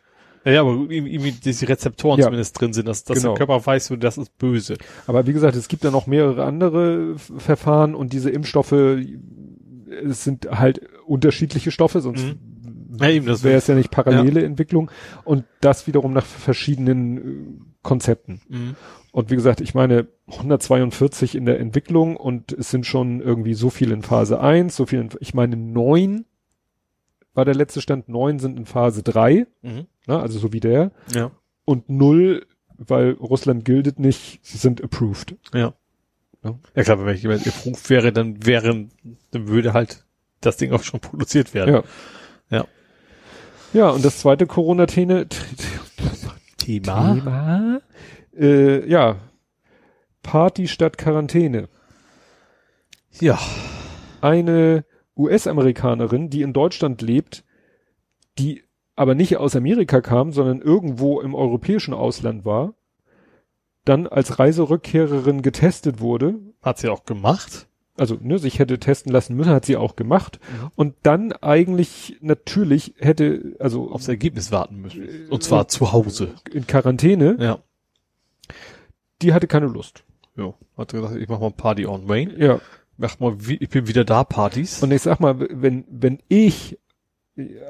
ja, ja, aber irgendwie, diese Rezeptoren Ja. zumindest drin sind, dass, dass Genau. der Körper weiß, so, das ist böse. Aber wie gesagt, es gibt da noch mehrere andere Verfahren und diese Impfstoffe, es sind halt unterschiedliche Stoffe, sonst Mhm. Ja, wäre es ja nicht parallele Entwicklung und das wiederum nach verschiedenen äh, Konzepten. Mhm. Und wie gesagt, ich meine 142 in der Entwicklung und es sind schon irgendwie so viel in Phase 1, so viel in, ich meine neun war der letzte Stand, neun sind in Phase 3, Mhm. ne, also so wie der Ja. und null, weil Russland gildet nicht, sind approved. Ja. Ja. Klar, wenn jemand erprobt wäre, dann wäre, dann würde halt das Ding auch schon produziert werden. Ja. Ja. Ja, und das zweite Corona-Thema, Thema, äh, ja, Party statt Quarantäne. Ja. Eine US-Amerikanerin, die in Deutschland lebt, die aber nicht aus Amerika kam, sondern irgendwo im europäischen Ausland war, dann als Reiserückkehrerin getestet wurde, Hat sie auch gemacht. also ne, sich hätte testen lassen müssen, hat sie auch gemacht, Mhm. und dann eigentlich natürlich hätte, also Aufs Ergebnis warten müssen. Und zwar zu Hause. in Quarantäne, Ja. die hatte keine Lust. Ja. Hat gesagt, ich mach mal Party on Wayne. Ja. Mach mal, wie, ich bin wieder da, Partys. Und ich sag mal, wenn, wenn ich,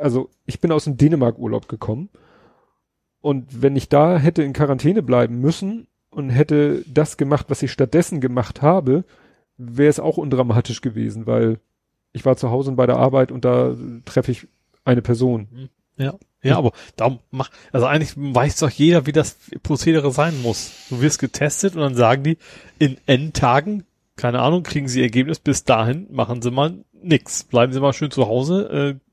also ich bin aus dem Dänemark-Urlaub gekommen und wenn ich da hätte in Quarantäne bleiben müssen und hätte das gemacht, was ich stattdessen gemacht habe, wäre es auch undramatisch gewesen, weil ich war zu Hause und bei der Arbeit und da treffe ich eine Person. Ja, aber da mach, also eigentlich weiß doch jeder, wie das Prozedere sein muss. Du wirst getestet und dann sagen die, in N Tagen, keine Ahnung, kriegen sie ihr Ergebnis, bis dahin machen sie mal nix. Bleiben sie mal schön zu Hause, äh,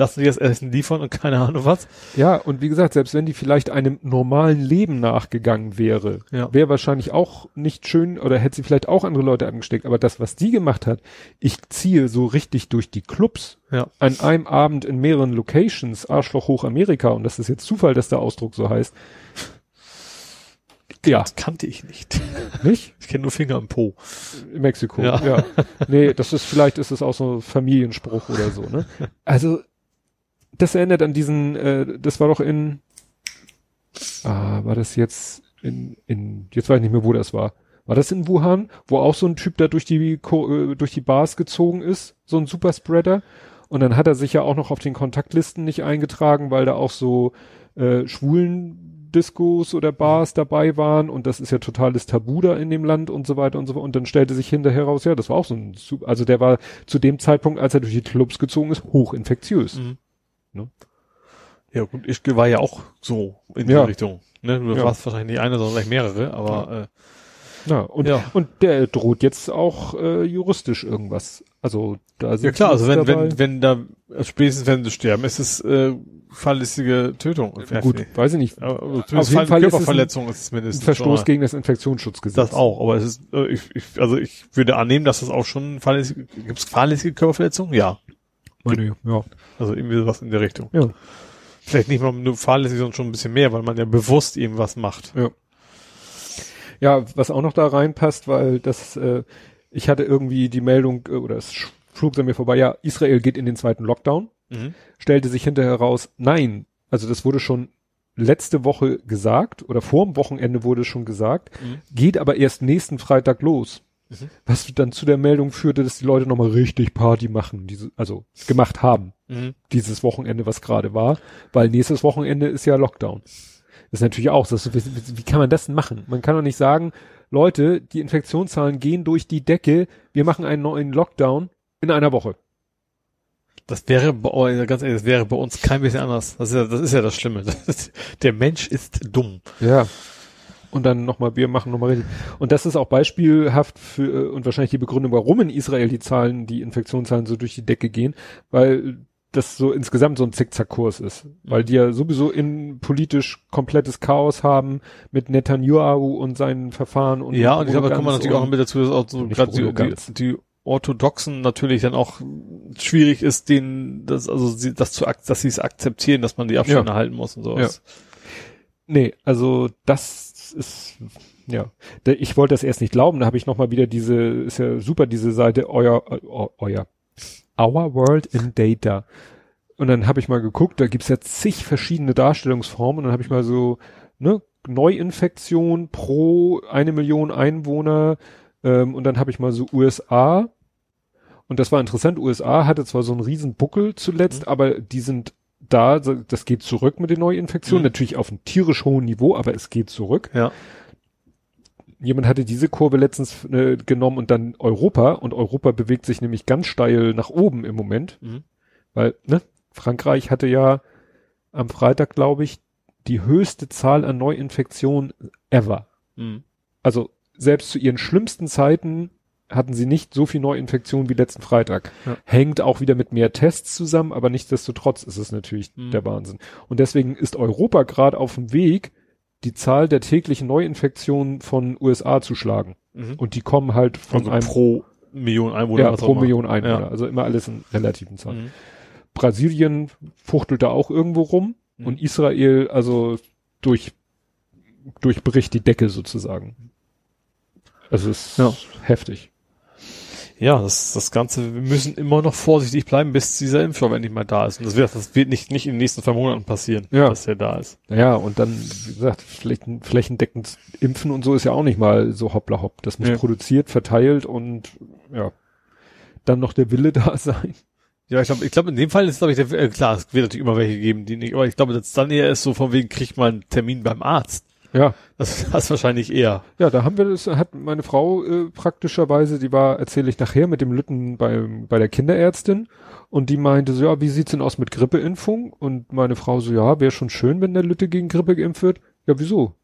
lassen sie das Essen liefern und keine Ahnung was. Ja, und wie gesagt, selbst wenn die vielleicht einem normalen Leben nachgegangen wäre, Ja. wäre wahrscheinlich auch nicht schön oder hätte sie vielleicht auch andere Leute angesteckt. Aber das, was die gemacht hat, ich ziehe so richtig durch die Clubs Ja. an einem Abend in mehreren Locations, Arschloch hoch Amerika, und das ist jetzt Zufall, dass der Ausdruck so heißt. Ja, Das kannte ich nicht. nicht? Ich kenne nur Finger im Po. In Mexiko, Ja. ja. Nee, das ist, vielleicht ist es auch so ein Familienspruch oder so, ne? Also, das erinnert an diesen, äh, das war doch in, ah, war das jetzt in, in, jetzt weiß ich nicht mehr, wo das war. War das in Wuhan, wo auch so ein Typ da durch die, äh, durch die Bars gezogen ist, so ein Superspreader? Und dann hat er sich ja auch noch auf den Kontaktlisten nicht eingetragen, weil da auch so äh, schwulen Discos oder Bars dabei waren und das ist ja totales Tabu da in dem Land und so weiter und so fort. Und dann stellte sich hinterher raus, ja, das war auch so ein, also der war zu dem Zeitpunkt, als er durch die Clubs gezogen ist, hochinfektiös. Mhm. Ne? Ja gut, ich war ja auch so in die Ja. Richtung. Ne? Du Ja. warst wahrscheinlich nicht einer, sondern vielleicht mehrere, aber Ja, und, Ja. und der droht jetzt auch äh, juristisch irgendwas. Also da äh, sind ja klar, also wenn, dabei. wenn, wenn da spätestens wenn sie sterben, ist es äh, fahrlässige Tötung. gut, weiß ich nicht. Aber, also Auf jeden Fall ist es ein- Körperverletzung ist es Ein mindestens. Verstoß schon mal. gegen das Infektionsschutzgesetz. das auch, aber es ist, äh, ich, ich, also ich würde annehmen, dass das auch schon fahrlässige, gibt es fahrlässige Körperverletzung? Ja. Meine, ja. Also irgendwie sowas in der Richtung. Ja. Vielleicht nicht mal nur fahrlässig, sondern schon ein bisschen mehr, weil man ja bewusst irgendwas macht. Ja. Ja, was auch noch da reinpasst, weil das, äh, ich hatte irgendwie die Meldung, äh, oder es sch- flog an mir vorbei, ja, Israel geht in den zweiten Lockdown, Mhm. stellte sich hinterher raus, nein, also das wurde schon letzte Woche gesagt, oder vor dem Wochenende wurde schon gesagt, Mhm. geht aber erst nächsten Freitag los. Mhm. Was dann zu der Meldung führte, dass die Leute nochmal richtig Party machen, diese, also gemacht haben, Mhm. dieses Wochenende, was gerade war, weil nächstes Wochenende ist ja Lockdown. Das ist natürlich auch, das, wie, wie kann man das denn machen? Man kann doch nicht sagen, Leute, die Infektionszahlen gehen durch die Decke, wir machen einen neuen Lockdown in einer Woche. Das wäre, bei- oh, ganz ehrlich, das wäre bei uns kein bisschen anders. Das ist ja das, ist ja das Schlimme. Das ist, der Mensch ist dumm. Ja. und dann nochmal, wir machen nochmal richtig. Und das ist auch beispielhaft für, äh, und wahrscheinlich die Begründung, warum in Israel die Zahlen, die Infektionszahlen so durch die Decke gehen, weil das so insgesamt so ein Zickzackkurs ist, weil die ja sowieso in politisch komplettes Chaos haben mit Netanyahu und seinen Verfahren und Ja, und ich glaube, da kommt man natürlich auch mit dazu, dass auch so gerade die, die, die Orthodoxen natürlich dann auch schwierig ist, denen das also sie, das zu dass sie es akzeptieren, dass man die Abstände Ja. halten muss und sowas. Nee, also das ist ja, ich wollte das erst nicht glauben, da habe ich noch mal wieder diese ist ja super diese Seite euer äh, euer Our World in Data. Und dann habe ich mal geguckt, da gibt's ja zig verschiedene Darstellungsformen und dann habe ich mal so ne Neuinfektion pro eine Million Einwohner ähm, und dann habe ich mal so USA und das war interessant. USA hatte zwar so einen riesen Buckel zuletzt, aber die sind da, das geht zurück mit den Neuinfektionen, Mhm. natürlich auf einem tierisch hohen Niveau, aber es geht zurück. Ja. Jemand hatte diese Kurve letztens äh, genommen und dann Europa und Europa bewegt sich nämlich ganz steil nach oben im Moment, Mhm. weil ne, Frankreich hatte ja am Freitag, glaube ich, die höchste Zahl an Neuinfektionen ever. Mhm. Also selbst zu ihren schlimmsten Zeiten hatten sie nicht so viel Neuinfektionen wie letzten Freitag. Ja. Hängt auch wieder mit mehr Tests zusammen, aber nichtsdestotrotz ist es natürlich Mhm. der Wahnsinn. Und deswegen ist Europa gerade auf dem Weg, die Zahl der täglichen Neuinfektionen von USA zu schlagen. Mhm. Und die kommen halt von Also einem pro Million Einwohner. ja, pro. Million Einwohner. Ja. Also immer alles in relativen Zahlen. Mhm. Brasilien fuchtelt da auch irgendwo rum Mhm. und Israel also durch durchbricht die Decke sozusagen. Also es ist Ja. heftig. Ja, das, das Ganze, wir müssen immer noch vorsichtig bleiben, bis dieser Impfstoff endlich mal da ist. Und das wird, das wird nicht, nicht in den nächsten zwei Monaten passieren, Ja. dass der da ist. Naja, und dann, wie gesagt, flächen, flächendeckend impfen und so ist ja auch nicht mal so hoppla hopp. Das muss Ja. produziert, verteilt und ja, dann noch der Wille da sein. Ja, ich glaube, ich glaube, in dem Fall ist, glaube ich, der, äh, klar, es wird natürlich immer welche geben, die nicht, aber ich glaube, dass dann eher ist so von wegen, kriegt man einen Termin beim Arzt. Ja, Das, das wahrscheinlich eher. ja, da haben wir das, hat meine Frau äh, praktischerweise, die war, erzähle ich nachher, mit dem Lütten beim, bei der Kinderärztin und die meinte so, ja, wie sieht's denn aus mit Grippeimpfung? Und meine Frau so, ja, wäre schon schön, wenn der Lütte gegen Grippe geimpft wird. Ja, wieso?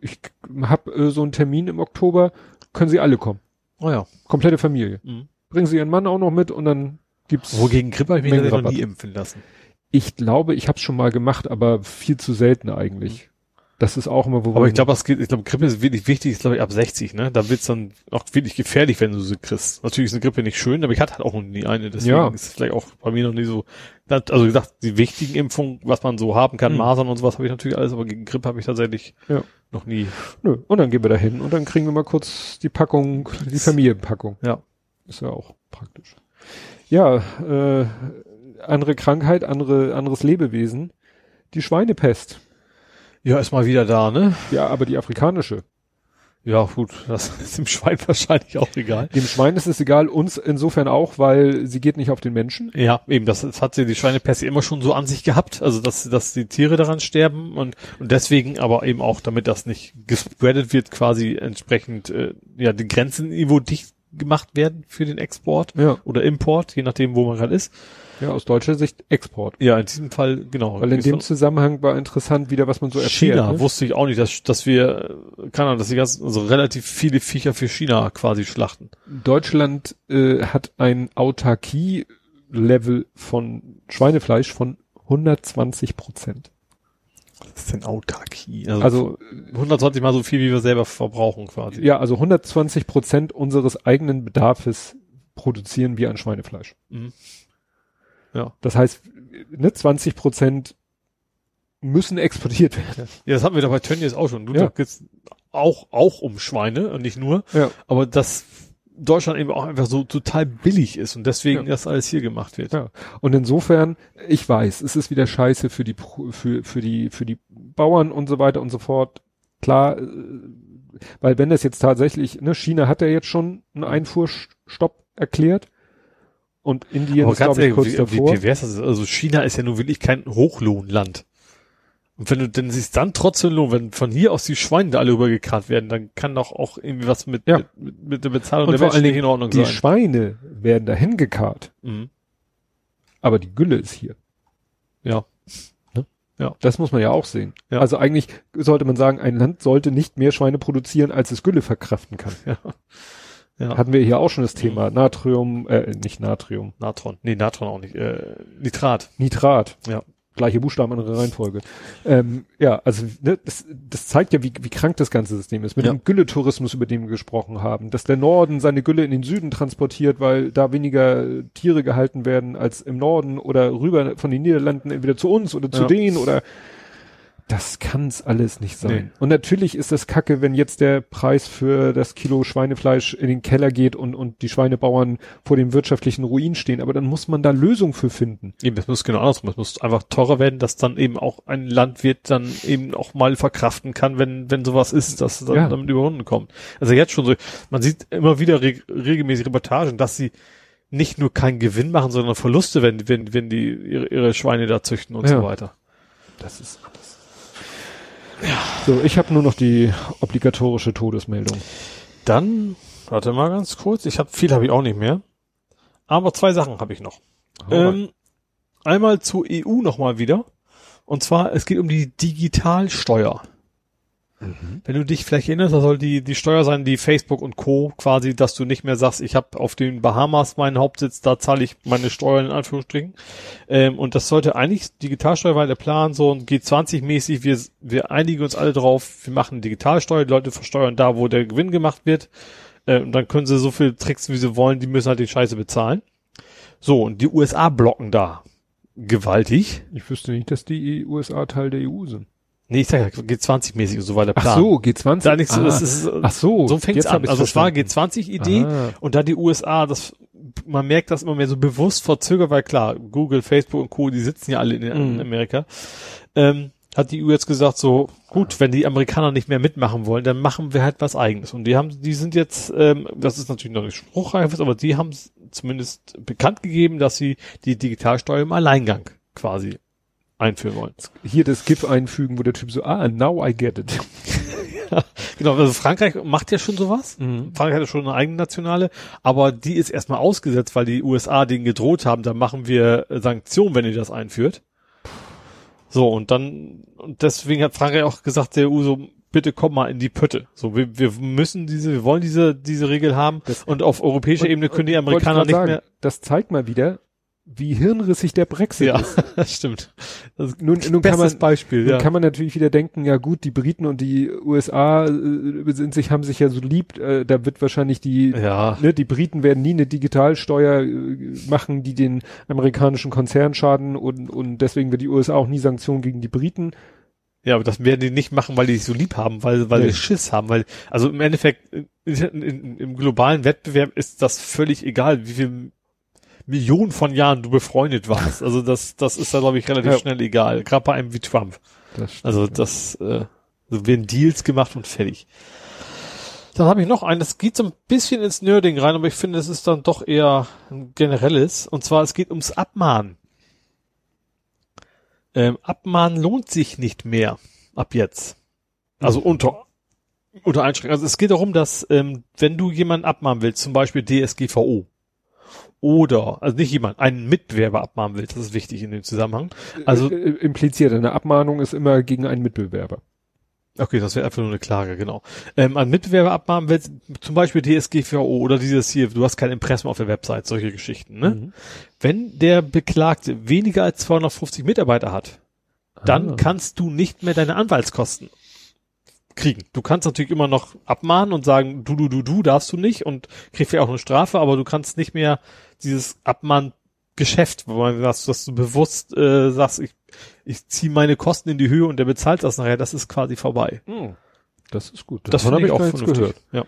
Ich hab äh, so einen Termin im Oktober, können Sie alle kommen. Oh ja. Komplette Familie. Mhm. Bringen Sie Ihren Mann auch noch mit und dann gibt's. Wogegen Grippe habe ich mich noch nie impfen lassen. Ich glaube, ich habe es schon mal gemacht, aber viel zu selten eigentlich. Das ist auch immer, wo Aber ich glaube, ich glaube, Grippe ist wirklich wichtig, ist glaube ich ab 60, ne? Da wird's dann auch wirklich gefährlich, wenn du sie kriegst. Natürlich ist eine Grippe nicht schön, aber ich hatte halt auch noch nie eine, deswegen Ja. ist es vielleicht auch bei mir noch nie so. Also wie gesagt, die wichtigen Impfungen, was man so haben kann, Mhm. Masern und sowas habe ich natürlich alles, aber gegen Grippe habe ich tatsächlich Ja. noch nie. Nö. Und dann gehen wir da hin und dann kriegen wir mal kurz die Packung, die Familienpackung. Ja. Ist ja auch praktisch. Ja, äh, andere Krankheit, andere, anderes Lebewesen. Die Schweinepest. Ja, ist mal wieder da, ne? Ja, aber die afrikanische. Ja, gut, das ist dem Schwein wahrscheinlich auch egal. Dem Schwein ist es egal, uns insofern auch, weil sie geht nicht auf den Menschen. Ja, eben, das, das hat sie die Schweinepest immer schon so an sich gehabt, also dass, dass die Tiere daran sterben und, und deswegen aber eben auch, damit das nicht gespreadet wird, quasi entsprechend äh, ja die Grenzen irgendwo dicht gemacht werden für den Export Ja. oder Import, je nachdem, wo man gerade ist. Ja, aus deutscher Sicht Export. Ja, in diesem Fall, genau. Weil in dem Zusammenhang war interessant wieder, was man so erfährt. China ne? wusste ich auch nicht, dass, dass wir, keine Ahnung, dass die ganzen, also relativ viele Viecher für China quasi schlachten. Deutschland äh, hat ein Autarkie-Level von Schweinefleisch von 120 Prozent. Was ist denn Autarkie? Also 120 mal so viel, wie wir selber verbrauchen quasi. ja, also 120 Prozent unseres eigenen Bedarfs produzieren wir an Schweinefleisch. Mhm. Ja. Das heißt, ne, 20 Prozent müssen exportiert werden. Ja, das hatten wir doch bei Tönnies auch schon. Du Ja. geht's auch, auch um Schweine und nicht nur. Ja. Aber dass Deutschland eben auch einfach so total billig ist und deswegen Ja. das alles hier gemacht wird. Ja. Und insofern, ich weiß, es ist wieder scheiße für die, für, für die, für die Bauern und so weiter und so fort. Klar, äh, weil wenn das jetzt tatsächlich, ne, China hat ja jetzt schon einen Einfuhrstopp erklärt und Indien Aber ist, ganz glaube ich, ehrlich, kurz wie, davor. wie, wär's das? Also China ist ja nun wirklich kein Hochlohnland. Und wenn du denn siehst, dann trotzdem Lohn, wenn von hier aus die Schweine da alle rübergekarrt werden, dann kann doch auch irgendwie was mit, Ja. mit, mit der Bezahlung Und der vor Menschen allen Dingen in Ordnung die sein. Schweine werden dahin gekarrt, Mhm. aber die Gülle ist hier. Ja. Ja. Das muss man ja auch sehen. Ja. Also eigentlich sollte man sagen, ein Land sollte nicht mehr Schweine produzieren, als es Gülle verkraften kann. Ja. Ja. Hatten wir hier auch schon das Thema Natrium, äh, nicht Natrium, Natron. Nee, Natron auch nicht. Äh, Nitrat. Nitrat. Ja. Gleiche Buchstaben, andere Reihenfolge. Ähm, ja, also ne, das, das zeigt ja, wie, wie krank das ganze System ist. Mit Ja. dem Gülletourismus, über den wir gesprochen haben, dass der Norden seine Gülle in den Süden transportiert, weil da weniger Tiere gehalten werden als im Norden oder rüber von den Niederlanden entweder zu uns oder zu Ja. denen oder das kann's alles nicht sein. Nee. Und natürlich ist das Kacke, wenn jetzt der Preis für das Kilo Schweinefleisch in den Keller geht und, und die Schweinebauern vor dem wirtschaftlichen Ruin stehen. Aber dann muss man da Lösungen für finden. Eben, es muss genau andersrum. Es muss einfach teurer werden, dass dann eben auch ein Landwirt dann eben auch mal verkraften kann, wenn, wenn sowas ist, dass dann Ja. damit überwunden kommt. Also jetzt schon so, man sieht immer wieder re regelmäßig Reportagen, dass sie nicht nur keinen Gewinn machen, sondern Verluste, wenn, wenn, wenn die ihre, ihre Schweine da züchten und Ja. so weiter. Das ist. Ja. So, ich habe nur noch die obligatorische Todesmeldung. Dann, warte mal ganz kurz, ich habe viel habe ich auch nicht mehr. Aber zwei Sachen habe ich noch. Ähm, einmal zur EU nochmal wieder. Und zwar, es geht um die Digitalsteuer. Mhm. Wenn du dich vielleicht erinnerst, da soll die, die Steuer sein, die Facebook und Co. quasi, dass du nicht mehr sagst, ich habe auf den Bahamas meinen Hauptsitz, da zahle ich meine Steuern in Anführungsstrichen. Ähm, und das sollte eigentlich, Digitalsteuer war der Plan, so ein G20-mäßig, wir, wir einigen uns alle drauf, wir machen Digitalsteuer, die Leute versteuern da, wo der Gewinn gemacht wird. Äh, und dann können sie so viel tricksen, wie sie wollen, die müssen halt die Scheiße bezahlen. So, und die USA blocken da gewaltig. Ich wüsste nicht, dass die USA Teil der EU sind. Nee, ich sag ja, G20-mäßig und so weiter. Ach so, G20. Da nichts, ah, das ist, ach so, so fängt's an. Also es war verstanden. G20-Idee Ah. und da die USA, das, man merkt das immer mehr so bewusst verzögert, weil klar, Google, Facebook und Co., die sitzen ja alle in, in Mhm. Amerika. Ähm, hat die EU jetzt gesagt, so, gut, wenn die Amerikaner nicht mehr mitmachen wollen, dann machen wir halt was eigenes. Und die haben, die sind jetzt, ähm, das ist natürlich noch nicht spruchreif, aber die haben zumindest bekannt gegeben, dass sie die Digitalsteuer im Alleingang quasi einführen wollen. Hier das GIF einfügen, wo der Typ so, ah, now I get it. Genau, also Frankreich macht ja schon sowas. Frankreich hat ja schon eine eigene nationale, aber die ist erstmal ausgesetzt, weil die USA denen gedroht haben, da machen wir Sanktionen, wenn ihr das einführt. So, und dann, und deswegen hat Frankreich auch gesagt, der EU so, bitte komm mal in die Pötte. So, wir, wir müssen diese, wir wollen diese, diese Regel haben. Das- und auf europäischer Und- Ebene können die Amerikaner nicht sagen, mehr. Das zeigt mal wieder, wie hirnrissig der Brexit Ja, ist. das stimmt. Das ist Nun, nun kann man, Beispiel, nun ja. kann man natürlich wieder denken, ja gut, die Briten und die USA äh, sind sich, haben sich ja so lieb, äh, da wird wahrscheinlich die, ja, ne, die Briten werden nie eine Digitalsteuer äh, machen, die den amerikanischen Konzern schaden und, und deswegen wird die USA auch nie Sanktionen gegen die Briten. Ja, aber das werden die nicht machen, weil die sich so lieb haben, weil, weil Nee. die Schiss haben, weil, also im Endeffekt, in, in, in, im globalen Wettbewerb ist das völlig egal, wie viel Millionen von Jahren du befreundet warst. Also das, das ist da, glaube ich, relativ Ja. schnell egal. Gerade bei einem wie Trump. Das Also das, äh, so werden Deals gemacht und fertig. Dann habe ich noch einen, das geht so ein bisschen ins Nerding rein, aber ich finde, es ist dann doch eher ein generelles. Und zwar, es geht ums Abmahnen. Ähm, Abmahnen lohnt sich nicht mehr ab jetzt. Also unter, unter Einschränkungen. Also es geht darum, dass ähm, wenn du jemanden abmahnen willst, zum Beispiel DSGVO, oder, also nicht jemand, einen Mitbewerber abmahnen willst, das ist wichtig in dem Zusammenhang. Also- äh, äh, impliziert, eine Abmahnung ist immer gegen einen Mitbewerber. Okay, das wäre einfach nur eine Klage, genau. Ähm, an Mitbewerber abmahnen willst, zum Beispiel DSGVO oder dieses hier, du hast kein Impressum auf der Website, solche Geschichten, ne? Mhm. Wenn der Beklagte weniger als 250 Mitarbeiter hat, dann Ah. kannst du nicht mehr deine Anwaltskosten kriegen. Du kannst natürlich immer noch abmahnen und sagen, du, du, du, du darfst du nicht und kriegst ja auch eine Strafe, aber du kannst nicht mehr dieses Abmahngeschäft, wo man sagt, dass du bewusst äh, sagst, ich, ich ziehe meine Kosten in die Höhe und der bezahlt das nachher, das ist quasi vorbei. Hm. Das ist gut. Das Davon finde ich auch nichts vernünftig. Ja.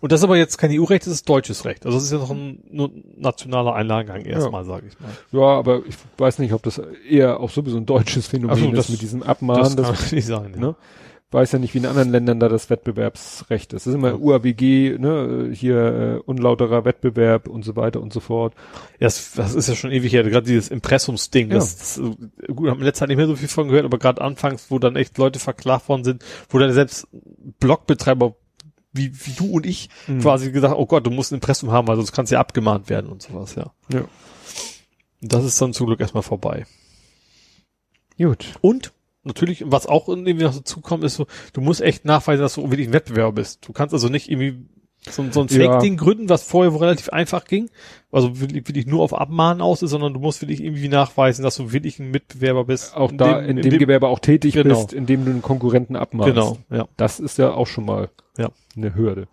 Und das ist aber jetzt kein EU-Recht, das ist deutsches Recht. Also das ist ja noch ein nur nationaler Einlagengang erstmal, sage ich mal. Ja, aber ich weiß nicht, ob das eher auch sowieso ein deutsches Phänomen so, ist das- mit diesem Abmahnen. Das, kann nicht sein. Ja. ne? weiß ja nicht, wie in anderen Ländern da das Wettbewerbsrecht ist. Das ist immer Ja. UAWG, ne, hier äh, unlauterer Wettbewerb und so weiter und so fort. Ja, das, das ist ja schon ewig her, gerade dieses Impressumsding. Ja. Das, das, äh, gut, haben wir letzte Zeit nicht mehr so viel von gehört, aber gerade anfangs, wo dann echt Leute verklagt worden sind, wo dann selbst Blogbetreiber wie, wie du und ich Mhm. quasi gesagt, oh Gott, du musst ein Impressum haben, weil sonst kannst du ja abgemahnt werden und sowas, ja. Ja. Das ist dann zum Glück erstmal vorbei. Gut. Und natürlich, was auch irgendwie noch dazu kommt, ist so, du musst echt nachweisen, dass du wirklich ein Wettbewerber bist. Du kannst also nicht irgendwie so, so ein Ja. Fake-Ding gründen, was vorher wo relativ einfach ging, also wirklich, wirklich nur auf Abmahnen aus ist, sondern du musst wirklich irgendwie nachweisen, dass du wirklich ein Mitbewerber bist. Auch da in, dem, Gewerbe auch tätig Genau. bist, in dem du einen Konkurrenten abmachst. Genau, ja, Das ist ja auch schon mal Ja. eine Hürde.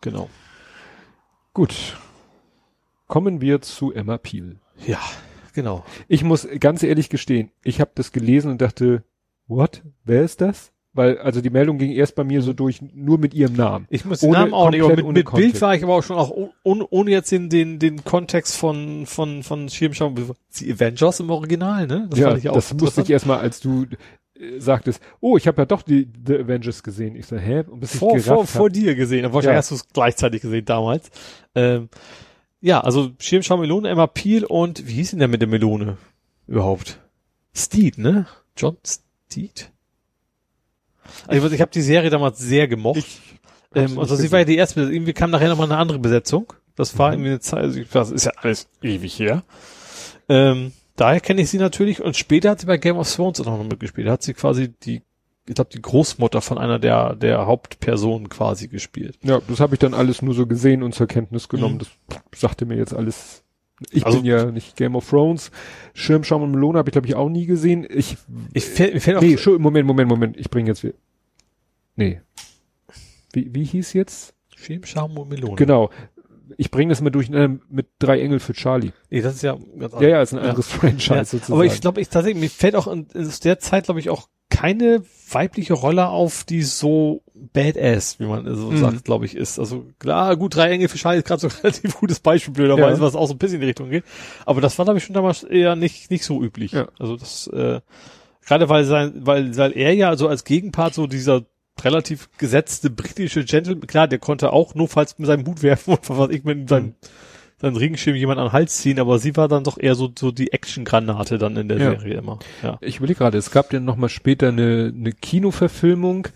genau. Gut. Kommen wir zu Emma Peel. Ja, genau. Ich muss ganz ehrlich gestehen, ich habe das gelesen und dachte, what? Wer ist das? Weil, also die Meldung ging erst bei mir so durch, nur mit ihrem Namen. Ich muss den Namen auch nicht, aber mit, mit Bild war ich aber auch schon auch ohne, ohne jetzt den, den, den Kontext von, von, von Schirmschau, die Avengers im Original, ne? ja, fand ich auch das wusste ich erstmal, als du sagtest, oh, ich habe ja doch die The Avengers gesehen. Ich so, hä? Und bis vor, ich vor, gerafft vor hab, dir gesehen. Aber wahrscheinlich Ja. hast du es gleichzeitig gesehen damals. Ähm, ja, also Schirmschau Melone, Emma Peel und wie hieß denn der mit der Melone überhaupt? Steed, ne? John Steed? Also ich, ich habe die Serie damals sehr gemocht. Ich ähm, also sie war ja die erste, irgendwie kam nachher nochmal eine andere Besetzung. Das war Mhm. irgendwie eine Zeit, also das ist ja alles ewig her. Ähm, daher kenne ich sie natürlich und später hat sie bei Game of Thrones auch noch mitgespielt. Da hat sie quasi die, ich glaube, die Großmutter von einer der, der Hauptpersonen quasi gespielt. Ja, das habe ich dann alles nur so gesehen und zur Kenntnis genommen. Mhm. Das sagte mir jetzt alles. Ich Also- bin ja nicht Game of Thrones. Schirmschaum und Melone habe ich, glaube ich, auch nie gesehen. Ich, Ich fällt, mir fällt auch, nee, Moment, Moment, Moment. Ich bringe jetzt. Nee. Wie, wie hieß jetzt? Schirmschaum und Melone. Genau. Ich bringe das mal durch äh, mit drei Engel für Charlie. Nee, das ist ja ganz Ja, ja, ist ein anderes Franchise Ja, sozusagen. aber ich glaube, ich tatsächlich, mir fällt auch in, aus der Zeit, glaube ich, auch keine weibliche Rolle auf, die so badass, wie man so Mhm. sagt, glaube ich, ist. Also klar, gut, drei Engel für Schall ist gerade so ein relativ gutes Beispiel, blöderweise, Ja. was auch so ein bisschen in die Richtung geht. Aber das war, glaube ich, schon damals eher nicht, nicht so üblich. Ja. Also das, äh, gerade weil sein, weil, weil er ja so als Gegenpart so dieser relativ gesetzte britische Gentleman, klar, der konnte auch notfalls mit seinem Hut werfen und was ich mit seinem, Mhm. seinen Regenschirm jemand an den Hals ziehen, aber sie war dann doch eher so, so die Action-Granate dann in der Ja. Serie immer. Ja. Ich überlege gerade, es gab ja noch mal später eine, eine Kinoverfilmung.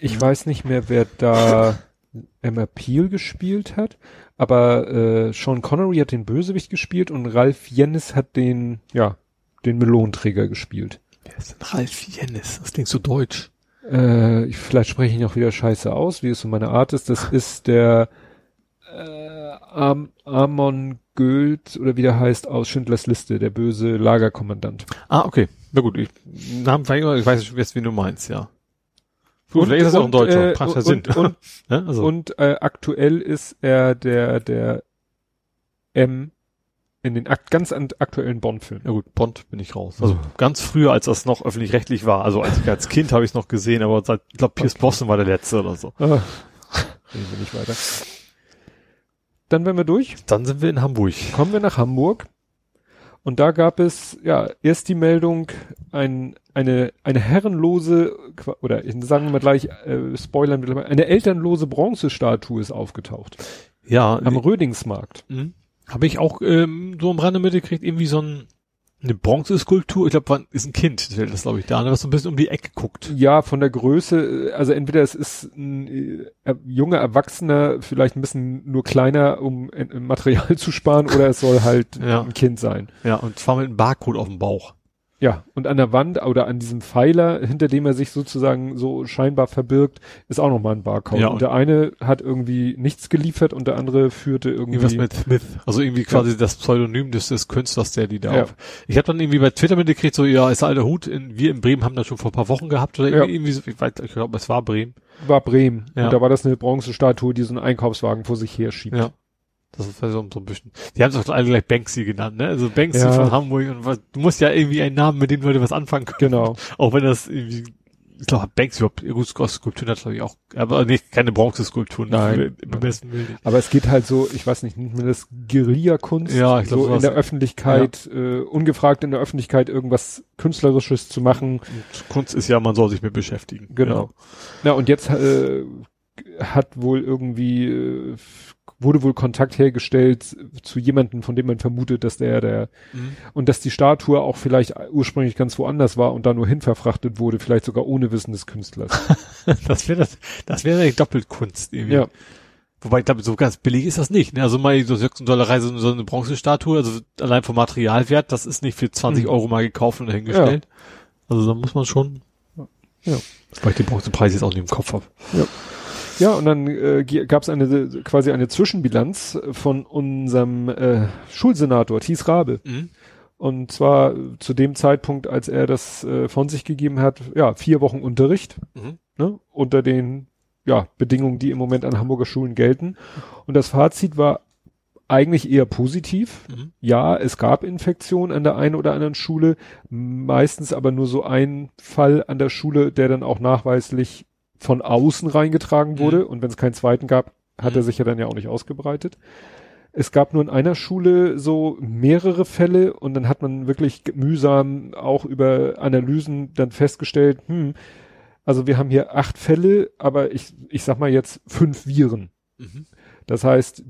Ich Mhm. weiß nicht mehr, wer da Emma Peel gespielt hat, aber äh, Sean Connery hat den Bösewicht gespielt und Ralph Jennis hat den, ja, den Melonträger gespielt. Wer ist denn Ralf Jennis? Das klingt so deutsch. Äh, ich, vielleicht spreche ich noch wieder scheiße aus, wie es so meine Art ist. Das ist der äh, Am Amon Göld oder wie der heißt aus Schindlers Liste, der böse Lagerkommandant. Ah, okay. Na gut, ich, Namen ich weiß nicht, wen du meinst, ja. Gut, Und- vielleicht ist das auch ein und, Deutscher. äh, Macht ja und- Sinn. und- ja, also, Und äh, aktuell ist er der, der M in den akt ganz an- aktuellen Bond-Filmen. na gut, Bond bin ich raus. Also ganz früher, als das noch öffentlich-rechtlich war. Also als als Kind habe ich es noch gesehen, aber seit, ich glaube, Pierce Brosnan war der letzte oder so. Ah, reden wir nicht weiter. Dann wären wir durch. Dann sind wir in Hamburg. Kommen wir nach Hamburg. Und da gab es, ja, erst die Meldung, ein, eine, eine herrenlose, oder sagen wir mal gleich, äh, spoilern, wir, eine elternlose Bronzestatue ist aufgetaucht. Ja, Am Rödingsmarkt. Mhm. Habe ich auch ähm, so am Rande mitgekriegt, irgendwie so ein, eine Bronzeskulptur, ich glaube, ist ein Kind, das glaube ich da, ne, was so ein bisschen um die Ecke guckt. Ja, von der Größe, äh, also entweder es ist ein äh, er- junger Erwachsener, vielleicht ein bisschen nur kleiner, um äh, Material zu sparen, oder es soll halt Ja. ein Kind sein. Ja, und zwar mit einem Barcode auf dem Bauch. Ja, und an der Wand oder an diesem Pfeiler, hinter dem er sich sozusagen so scheinbar verbirgt, ist auch nochmal ein Barcode. Ja, und und- der eine hat irgendwie nichts geliefert und der andere führte irgendwie. Irgendwas mit Smith. Also irgendwie quasi das Pseudonym des, des Künstlers, der die da Ja. auf. Ich habe dann irgendwie bei Twitter mitgekriegt, so, ja, ist alter Hut, in, wir in Bremen haben das schon vor ein paar Wochen gehabt oder Ja. irgendwie, irgendwie so, ich weiß, ich glaube, es war Bremen. war Bremen. Ja. Und da war das eine Bronzestatue, die so einen Einkaufswagen vor sich her schiebt. Ja. Das war so, so ein bisschen. Die haben es auch alle gleich Banksy genannt, ne? Also Banksy Ja. von Hamburg und was, du musst ja irgendwie einen Namen, mit dem Leute was anfangen können. Genau. Auch wenn das irgendwie, ich glaube, Banksy überhaupt, gut, Skulpturen hat glaube ich auch, aber nicht, keine Bronzeskulpturen. Nein. Im besten Willen. Aber es geht halt so, ich weiß nicht, nennt man das Guerillakunst? Ja, ich glaub, so in der Öffentlichkeit, äh, ungefragt in der Öffentlichkeit irgendwas Künstlerisches zu machen. Und Kunst ist ja, man soll sich mit beschäftigen. Genau. Na und jetzt äh, hat wohl irgendwie äh, wurde wohl Kontakt hergestellt zu jemandem, von dem man vermutet, dass der der Mhm. und dass die Statue auch vielleicht ursprünglich ganz woanders war und da nur hinverfrachtet wurde, vielleicht sogar ohne Wissen des Künstlers. Das wäre das, das wäre Doppelkunst irgendwie. ja. Wobei ich glaube, so ganz billig ist das nicht. Ne? Also mal so 6 Dollar Reise, so eine Bronzestatue, also allein vom Materialwert, das ist nicht für 20 Mhm. Euro mal gekauft und dahingestellt. Also da muss man schon, Ja. weil ich den Bronzepreis jetzt auch nicht im Kopf habe. Ja, und dann äh, gab es eine quasi eine Zwischenbilanz von unserem äh, Schulsenator Thies Rabe. Mhm. Und zwar äh, zu dem Zeitpunkt, als er das äh, von sich gegeben hat, ja, vier Wochen Unterricht, Mhm. ne, unter den ja, Bedingungen, die im Moment an Hamburger Schulen gelten. Und das Fazit war eigentlich eher positiv. Mhm. Ja, es gab Infektionen an der einen oder anderen Schule, meistens aber nur so ein Fall an der Schule, der dann auch nachweislich von außen reingetragen wurde. Und wenn es keinen zweiten gab, hat Mhm. er sich ja dann ja auch nicht ausgebreitet. Es gab nur in einer Schule so mehrere Fälle und dann hat man wirklich mühsam auch über Analysen dann festgestellt, hm, also wir haben hier acht Fälle, aber ich, ich sag mal jetzt fünf Viren. Mhm. Das heißt,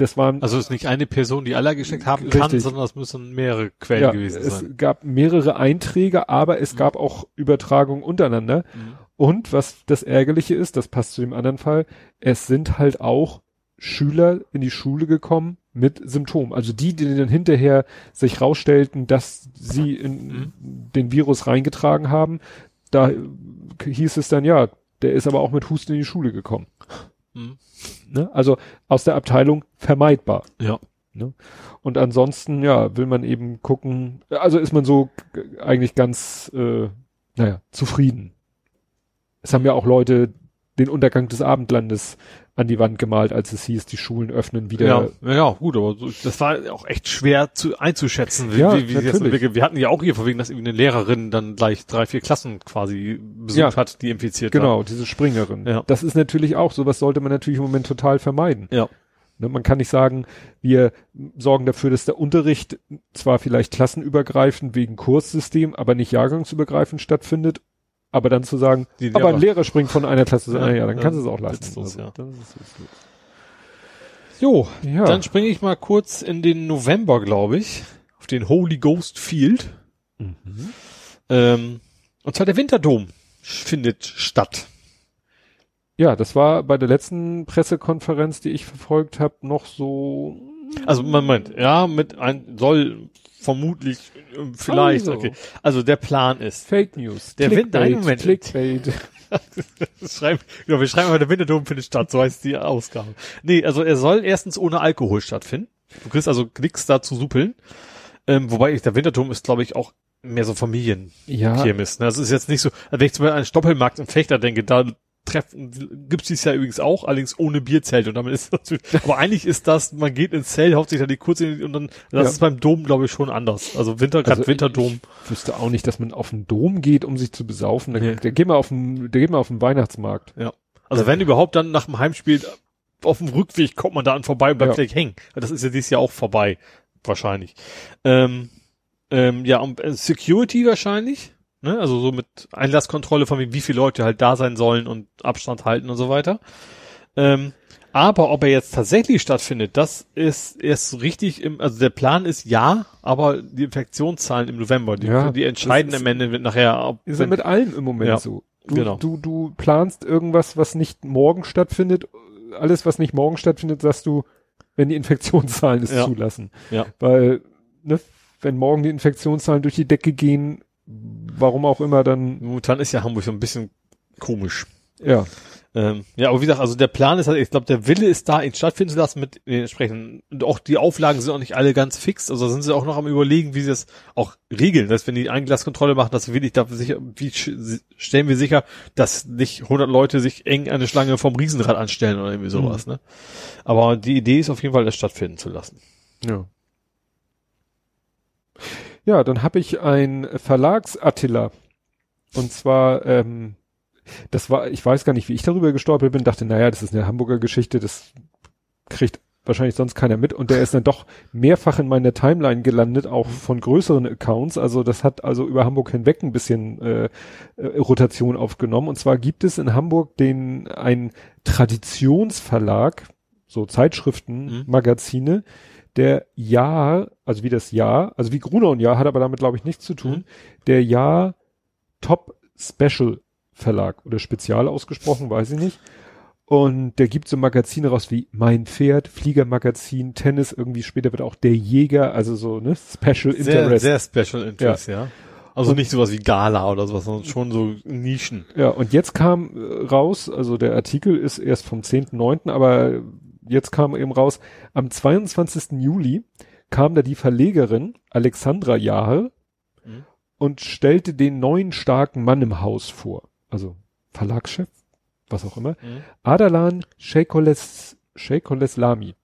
das waren Also es ist nicht eine Person, die alle gesteckt haben kann, Richtig. sondern es müssen mehrere Quellen ja, gewesen es sein. gab mehrere Einträge, aber es Mhm. gab auch Übertragungen untereinander. Mhm. Und was das Ärgerliche ist, das passt zu dem anderen Fall, es sind halt auch Schüler in die Schule gekommen mit Symptomen. Also die, die dann hinterher sich rausstellten, dass sie in Mhm. den Virus reingetragen haben, da hieß es dann, ja, der ist aber auch mit Husten in die Schule gekommen. Mhm. Ne? Also aus der Abteilung vermeidbar. Ja. Und ansonsten, ja, will man eben gucken, also ist man so eigentlich ganz, äh, naja, zufrieden. Es haben ja auch Leute den Untergang des Abendlandes an die Wand gemalt, als es hieß, die Schulen öffnen wieder. Ja, ja, gut, aber so, das war auch echt schwer zu einzuschätzen, wie, Ja, wie, wie sich das natürlich. entwickelt. Wir hatten ja auch hier vorwiegend, dass irgendwie eine Lehrerin dann gleich drei, vier Klassen quasi besucht Ja. hat, die infiziert waren. Genau, diese Springerin. Ja. Das ist natürlich auch, sowas sollte man natürlich im Moment total vermeiden. Ja. Ne, man kann nicht sagen, wir sorgen dafür, dass der Unterricht zwar vielleicht klassenübergreifend wegen Kurssystem, aber nicht jahrgangsübergreifend stattfindet, aber dann zu sagen, Die aber ein Lehrer- springt von einer Klasse, Ja, ja, ja, dann ja, kannst du es auch lassen. witzlos, ja. ist witzlos. Jo, Ja. dann springe ich mal kurz in den November, glaube ich, auf den Holy Ghost Field. Mhm. Ähm, und zwar der Winterdom findet statt. Ja, das war bei der letzten Pressekonferenz, die ich verfolgt habe, noch so. Also man meint, ja, mit ein soll vermutlich äh, vielleicht, Also. okay. Also der Plan ist, Fake News. Der Wind- nein, Moment. Clickbait. schreiben, genau, wir schreiben aber der Winterdom findet statt, so heißt die Ausgabe. Nee, also er soll erstens ohne Alkohol stattfinden. Du kriegst also nix da zu suppeln. Ähm, wobei ich, der Winterdom ist, glaube ich, auch mehr so Familien. Ja, Kirmes. Ne? Das ist jetzt nicht so, wenn ich zum Beispiel an den Stoppelmarkt im Fechter denke, da treffen, gibt's dies ja übrigens auch, allerdings ohne Bierzelt und damit ist natürlich, aber eigentlich ist das, man geht ins Zelt, hauptsächlich da die kurz und dann, das Ja. ist beim Dom, glaube ich, schon anders. Also Winter, gerade Also Winterdom. Ich wüsste auch nicht, dass man auf den Dom geht, um sich zu besaufen. Da, Nee. der geht mal auf den, der geht mal auf den Weihnachtsmarkt. Also wenn überhaupt dann nach dem Heimspiel auf dem Rückweg kommt man da an vorbei und bleibt Ja. vielleicht hängen. Das ist ja dieses Jahr auch vorbei. Wahrscheinlich. Ähm, ähm, ja, und äh, Security wahrscheinlich. Ne? Also so mit Einlasskontrolle von wie wie viele Leute halt da sein sollen und Abstand halten und so weiter. Ähm, aber ob er jetzt tatsächlich stattfindet, das ist erst richtig im, also der Plan ist ja, aber die Infektionszahlen im November, die, Ja, die entscheiden ist- am Ende wird nachher, ob, Ist ja mit allem im Moment Ja. so. Du, Genau. du, du planst irgendwas, was nicht morgen stattfindet. Alles, was nicht morgen stattfindet, sagst du, wenn die Infektionszahlen es Ja. zulassen. Ja. Weil, ne, wenn morgen die Infektionszahlen durch die Decke gehen, warum auch immer, dann, momentan ist ja Hamburg so ein bisschen komisch. ja. Ähm, ja, aber wie gesagt, also der Plan ist halt, ich glaube, der Wille ist da, ihn stattfinden zu lassen mit den entsprechenden, und auch die Auflagen sind auch nicht alle ganz fix, also sind sie auch noch am überlegen, wie sie das auch regeln, dass wenn die Einglaskontrolle machen, dass sie wirklich dafür sicher, wie stellen wir sicher, dass nicht 100 Leute sich eng eine Schlange vom Riesenrad anstellen oder irgendwie sowas, ne? Aber die Idee ist auf jeden Fall, das stattfinden zu lassen. Ja. Ja, dann habe ich ein Verlagsattila. Und zwar, ähm, das war, ich weiß gar nicht, wie ich darüber gestolpert bin, dachte, naja, das ist eine Hamburger Geschichte, das kriegt wahrscheinlich sonst keiner mit. Und der ist dann doch mehrfach in meiner Timeline gelandet, auch von größeren Accounts. Also das hat also über Hamburg hinweg ein bisschen äh, Rotation aufgenommen. Und zwar gibt es in Hamburg den ein Traditionsverlag, so Zeitschriften, Mhm. Magazine, der Jahr, also wie das Jahr, also wie Gruner und Jahr, hat aber damit, glaube ich, nichts zu tun, Mhm. der Jahr Top Special Verlag oder Spezial ausgesprochen, weiß ich nicht. Und der gibt so Magazine raus wie Mein Pferd, Fliegermagazin, Tennis, irgendwie später wird auch der Jäger, also so, ne, Special Sehr, Interest. sehr Special Interest, ja. Also nicht sowas wie Gala oder sowas, sondern schon so Nischen. Ja, und jetzt kam äh, raus, also der Artikel ist erst vom 10.9., aber jetzt kam eben raus, am 22. Juli kam da die Verlegerin Alexandra Jahe Mhm. und stellte den neuen starken Mann im Haus vor. Also Verlagschef, was auch immer. Mhm. Adalan Sheikoles, Sheikoleslami.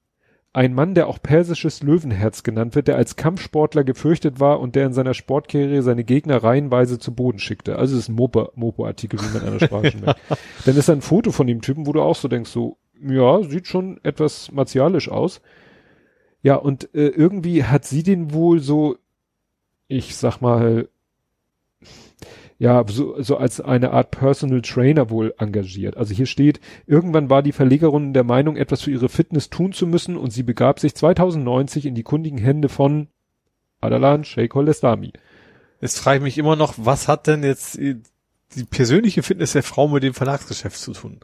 Ein Mann, der auch persisches Löwenherz genannt wird, der als Kampfsportler gefürchtet war und der in seiner Sportkarriere seine Gegner reihenweise zu Boden schickte. Also es ist ein Mopo- Mopo-Artikel, wie man in einer Sprache schon merkt. Dann ist da ein Foto von dem Typen, wo du auch so denkst, so, ja, sieht schon etwas martialisch aus. Ja, und äh, irgendwie hat sie den wohl so, ich sag mal, ja, so, so als eine Art Personal Trainer wohl engagiert. Also hier steht, irgendwann war die Verlegerin der Meinung, etwas für ihre Fitness tun zu müssen und sie begab sich 2090 in die kundigen Hände von Adalan Sheikh Lestami. Jetzt frage ich mich immer noch, was hat denn jetzt die persönliche Fitness der Frau mit dem Verlagsgeschäft zu tun?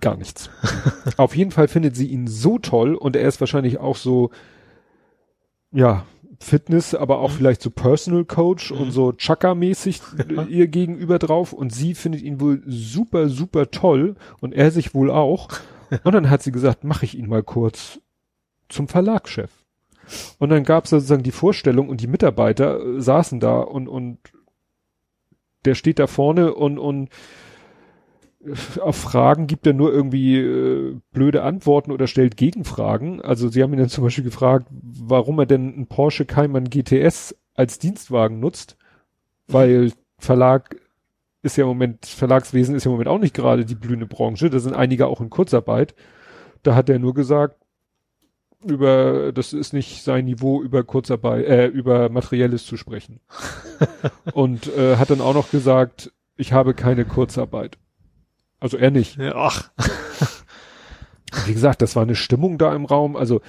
Gar nichts. Auf jeden Fall findet sie ihn so toll und er ist wahrscheinlich auch so, ja, Fitness, aber auch vielleicht so Personal Coach und so Chaka-mäßig ihr gegenüber drauf und sie findet ihn wohl super, super toll und er sich wohl auch. Und dann hat sie gesagt, mache ich ihn mal kurz zum Verlagschef. Und dann gab es sozusagen die Vorstellung und die Mitarbeiter äh, saßen da und, und der steht da vorne und, und auf Fragen gibt er nur irgendwie äh, blöde Antworten oder stellt Gegenfragen. Also sie haben ihn dann zum Beispiel gefragt, warum er denn einen Porsche Cayman GTS als Dienstwagen nutzt, weil Verlag ist ja im Moment, Verlagswesen ist ja im Moment auch nicht gerade die blühende Branche, da sind einige auch in Kurzarbeit. Da hat er nur gesagt, über, das ist nicht sein Niveau, über Kurzarbeit, äh, über Materielles zu sprechen. Und äh, hat dann auch noch gesagt, ich habe keine Kurzarbeit. Also er nicht. Ja, ach, Wie gesagt, das war eine Stimmung da im Raum. Also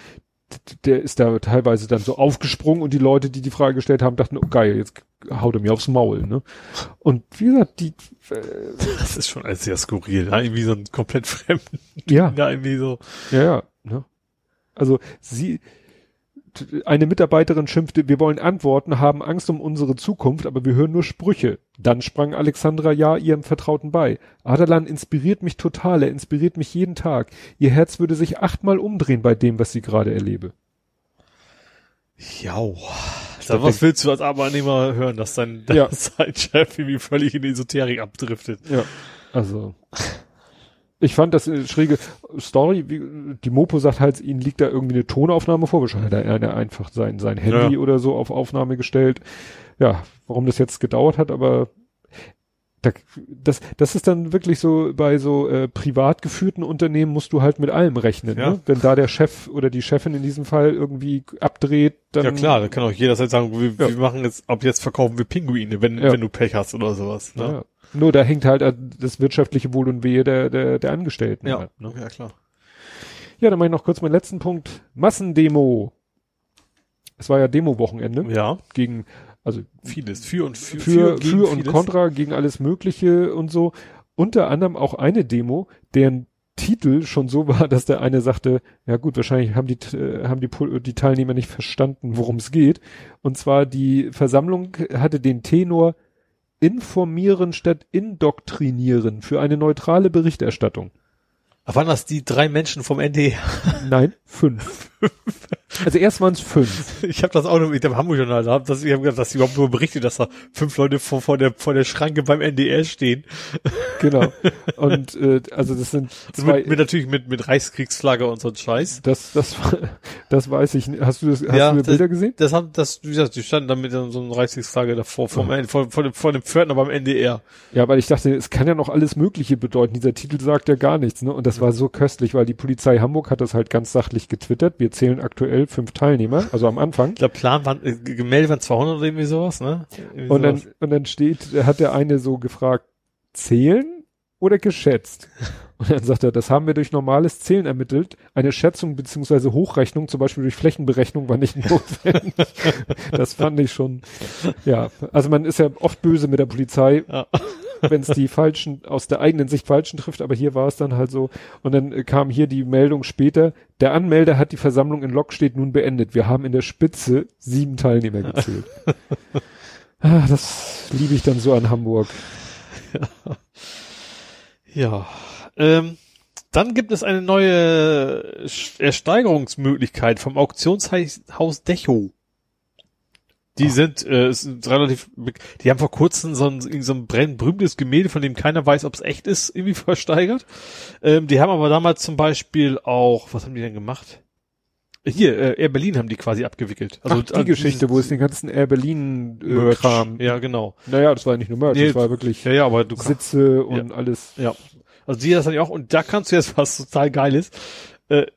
der ist da teilweise dann so aufgesprungen und die Leute, die die Frage gestellt haben, dachten, oh geil, jetzt haut er mir aufs Maul. Ne? Und wie gesagt, die, äh, das ist schon alles sehr skurril. Ja, irgendwie so ein komplett fremden. ja, Ja, irgendwie so. ja, ja. Ne? Also sie, eine Mitarbeiterin schimpfte, wir wollen Antworten, haben Angst um unsere Zukunft, aber wir hören nur Sprüche. Dann sprang Alexandra Ja ihrem Vertrauten bei. Adalan inspiriert mich total, er inspiriert mich jeden Tag. Ihr Herz würde sich achtmal umdrehen bei dem, was sie gerade erlebe. Ja. Also, was willst du als Arbeitnehmer hören, dass dein, Ja. dein Chef irgendwie völlig in die Esoterik abdriftet? Ja, also ich fand das eine schräge Story. Wie, die Mopo sagt halt, ihnen liegt da irgendwie eine Tonaufnahme vor. Wahrscheinlich hat er einfach sein, sein Handy Ja. oder so auf Aufnahme gestellt. Ja, warum das jetzt gedauert hat, aber da, das, das ist dann wirklich so, bei so äh, privat geführten Unternehmen musst du halt mit allem rechnen. Ja. Ne? Wenn da der Chef oder die Chefin in diesem Fall irgendwie abdreht, dann ja klar, da kann auch jederzeit sagen, wir, Ja. wir machen jetzt, ab jetzt verkaufen wir Pinguine, wenn, wenn du Pech hast oder sowas. Ne? Nur da hängt halt das wirtschaftliche Wohl und Wehe der, der, der Angestellten. Ja, halt, ne? ja klar. Ja, dann mache ich noch kurz meinen letzten Punkt. Massendemo. Es war ja Demo-Wochenende Ja, gegen, also vieles. Für und für, für, gegen für und vieles. Contra, gegen alles Mögliche und so. Unter anderem auch eine Demo, deren Titel schon so war, dass der eine sagte, ja gut, wahrscheinlich haben die, äh, haben die, die Teilnehmer nicht verstanden, worum es geht. Und zwar die Versammlung hatte den Tenor informieren statt indoktrinieren für eine neutrale Berichterstattung. Aber waren das die drei Menschen vom ND? Nein, fünf. Also erst waren es fünf. Ich habe das auch noch mit dem Hamburg-Journal, da hab das, ich habe gedacht, dass sie überhaupt nur berichtet, dass da fünf Leute vor, vor, der, vor der Schranke beim NDR stehen. Genau. Und äh, also das sind zwei. Mit, mit natürlich mit, mit Reichskriegsflagge und so ein Scheiß. das, das, das weiß ich nicht. Hast du das, hast Ja, du die das- Bilder gesehen? Das haben, das, wie gesagt, die standen dann mit so einer Reichskriegsflagge davor, vom, vor, vor, dem, vor dem Pförtner beim NDR. Ja, weil ich dachte, es kann ja noch alles Mögliche bedeuten. Dieser Titel sagt ja gar nichts, ne? Und das war so köstlich, weil die Polizei Hamburg hat das halt ganz sachlich getwittert. Wir zählen aktuell fünf Teilnehmer, also am Anfang. Der Plan waren, äh, gemeldet waren 200 oder irgendwie sowas, ne? Irgendwie Und dann, sowas. und dann steht, hat der eine so gefragt, zählen oder geschätzt? Und dann sagt er, das haben wir durch normales Zählen ermittelt. Eine Schätzung beziehungsweise Hochrechnung, zum Beispiel durch Flächenberechnung, war nicht notwendig. das fand ich schon, ja. Also man ist ja oft böse mit der Polizei. Ja. Wenn es die falschen, aus der eigenen Sicht falschen trifft, aber hier war es dann halt so. Und dann äh, kam hier die Meldung später, der Anmelder hat die Versammlung in Lokstedt nun beendet. Wir haben in der Spitze sieben Teilnehmer gezählt. ah, das liebe ich dann so an Hamburg. Ja. ja. Ähm, dann gibt es eine neue Ersteigerungsmöglichkeit vom Auktionshaus Decho. Die sind, äh, sind relativ, die haben vor kurzem so ein, so ein berühmtes Gemälde, von dem keiner weiß, ob es echt ist, irgendwie versteigert. Ähm, die haben aber damals zum Beispiel auch, was haben die denn gemacht? Hier, äh, Air Berlin haben die quasi abgewickelt. Also Ach, die äh, Geschichte, wo es den ganzen Air Berlin äh, Kram. Ja, genau. Naja, das war ja nicht nur Merch, nee, das war wirklich ja, ja, aber du Sitze und ja, alles. Ja. Also die das dann auch, und da kannst du jetzt was total geiles. Äh,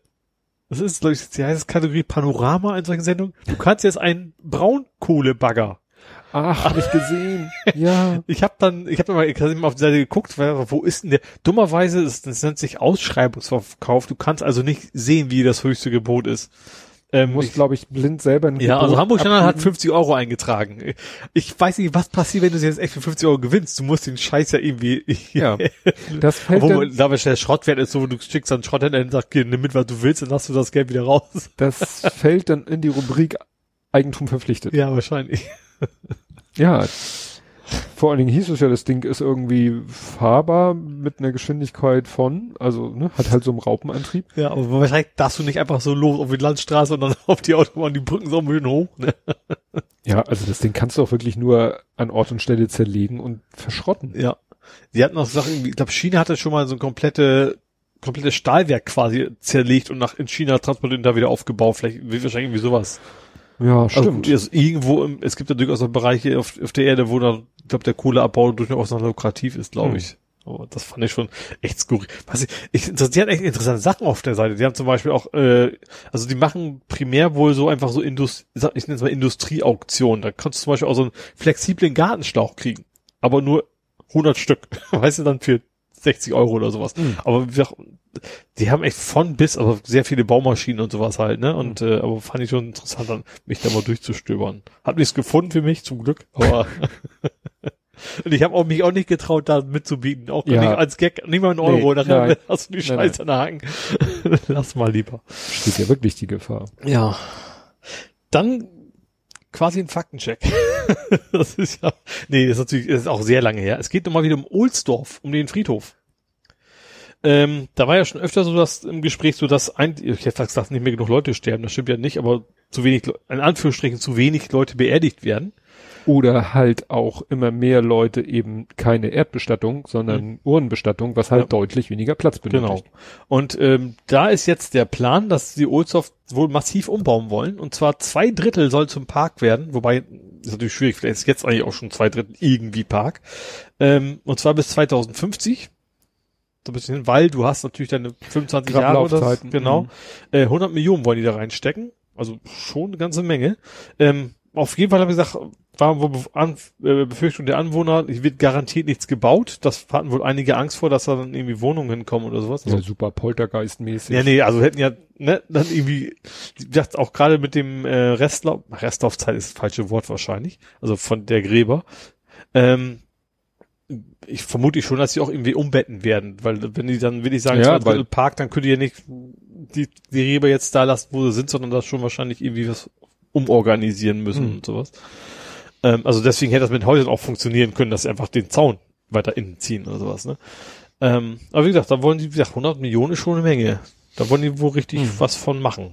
das ist, glaube ich, die heißt Kategorie Panorama in solchen Sendungen. Du kannst jetzt einen Braunkohlebagger. Ach, hab ich gesehen. ja. Ich habe dann, ich habe mal, ich hab mal auf die Seite geguckt, wo ist denn der? Dummerweise, das, das nennt sich Ausschreibungsverkauf. Du kannst also nicht sehen, wie das höchste Gebot ist. Ähm, muss, glaube ich, blind selber ein Ja, also Hamburg Standard hat 50 Euro eingetragen. Ich weiß nicht, was passiert, wenn du jetzt echt für 50 Euro gewinnst. Du musst den Scheiß ja irgendwie. Ja. das fällt Obwohl, dann, da der Schrottwert ist so, du schickst dann Schrotthändler und sagst, nimm mit, was du willst, dann hast du das Geld wieder raus. Das fällt dann in die Rubrik Eigentum verpflichtet. Ja, wahrscheinlich. Ja, vor allen Dingen hieß es ja, das Ding ist irgendwie fahrbar mit einer Geschwindigkeit von, also ne, hat halt so einen Raupenantrieb. Ja, aber wahrscheinlich darfst du nicht einfach so los auf die Landstraße und dann auf die Autobahn, die Brücken so schön hoch. Ne? Ja, also das Ding kannst du auch wirklich nur an Ort und Stelle zerlegen und verschrotten. Ja. Die hatten auch Sachen, ich glaube China hatte schon mal so ein komplette komplettes Stahlwerk quasi zerlegt und nach in China transportiert und da wieder aufgebaut. Vielleicht wahrscheinlich irgendwie sowas. Ja, also, stimmt. Also, irgendwo, im, es gibt ja durchaus auch Bereiche auf, auf der Erde, wo dann, ich glaube, der Kohleabbau durchaus noch lukrativ ist, glaube hm. ich. Aber das fand ich schon echt skurril. Was ich, ich, die haben echt interessante Sachen auf der Seite. Die haben zum Beispiel auch, äh, also die machen primär wohl so einfach so Indust ich nenne es mal Industrieauktionen. Da kannst du zum Beispiel auch so einen flexiblen Gartenschlauch kriegen. Aber nur 100 Stück. weißt du, dann für 60 Euro oder sowas. Mhm. Aber die haben echt von bis, aber sehr viele Baumaschinen und sowas halt, ne? Und mhm. äh, aber fand ich schon interessant, dann mich da mal durchzustöbern. Hat nichts gefunden für mich, zum Glück, aber Und ich habe auch mich auch nicht getraut, da mitzubieten. Auch ja. nicht als Gag, nicht mal einen Euro, nee, nachher nein. hast du die Scheiße an der Haken. Lass mal lieber. Steht ja wirklich die Gefahr. Ja. Dann quasi ein Faktencheck. das ist ja, nee, das ist natürlich, das ist auch sehr lange her. Es geht nochmal wieder um Ohlsdorf, um den Friedhof. Ähm, da war ja schon öfter so dass im Gespräch so, dass ein, ich hätte gesagt, nicht mehr genug Leute sterben, das stimmt ja nicht, aber zu wenig, in Anführungsstrichen zu wenig Leute beerdigt werden. Oder halt auch immer mehr Leute eben keine Erdbestattung, sondern mhm. Urnenbestattung, was halt ja. deutlich weniger Platz benötigt. Genau. Und ähm, da ist jetzt der Plan, dass die Ohlsdorf wohl massiv umbauen wollen. Und zwar zwei Drittel soll zum Park werden, wobei ist natürlich schwierig, vielleicht ist jetzt eigentlich auch schon zwei Drittel irgendwie Park. Ähm, und zwar bis 2050 so ein bisschen, weil du hast natürlich deine 25 Jahre oder genau. Mhm. Äh, 100 Millionen wollen die da reinstecken. Also schon eine ganze Menge. Ähm, auf jeden Fall habe ich gesagt, war wohl An äh, Befürchtung der Anwohner, es wird garantiert nichts gebaut. Das hatten wohl einige Angst vor, dass da dann irgendwie Wohnungen hinkommen oder sowas. Also, ja, super Poltergeist-mäßig. Ja, nee, also hätten ja, ne, dann irgendwie, ich dachte auch gerade mit dem äh, Restlauf, Restlaufzeit ist das falsche Wort wahrscheinlich, also von der Gräber. Ähm, ich vermute schon, dass sie auch irgendwie umbetten werden, weil wenn die dann wirklich sagen, ja, weil Park, dann könnt ihr nicht die, die Gräber jetzt da lassen, wo sie sind, sondern das schon wahrscheinlich irgendwie was umorganisieren müssen mhm. und sowas. Ähm, also deswegen hätte das mit Häusern auch funktionieren können, dass sie einfach den Zaun weiter innen ziehen oder sowas, ne? Ähm, aber wie gesagt, da wollen die, wie gesagt, 100 Millionen ist schon eine Menge. Da wollen die wohl richtig mhm. was von machen.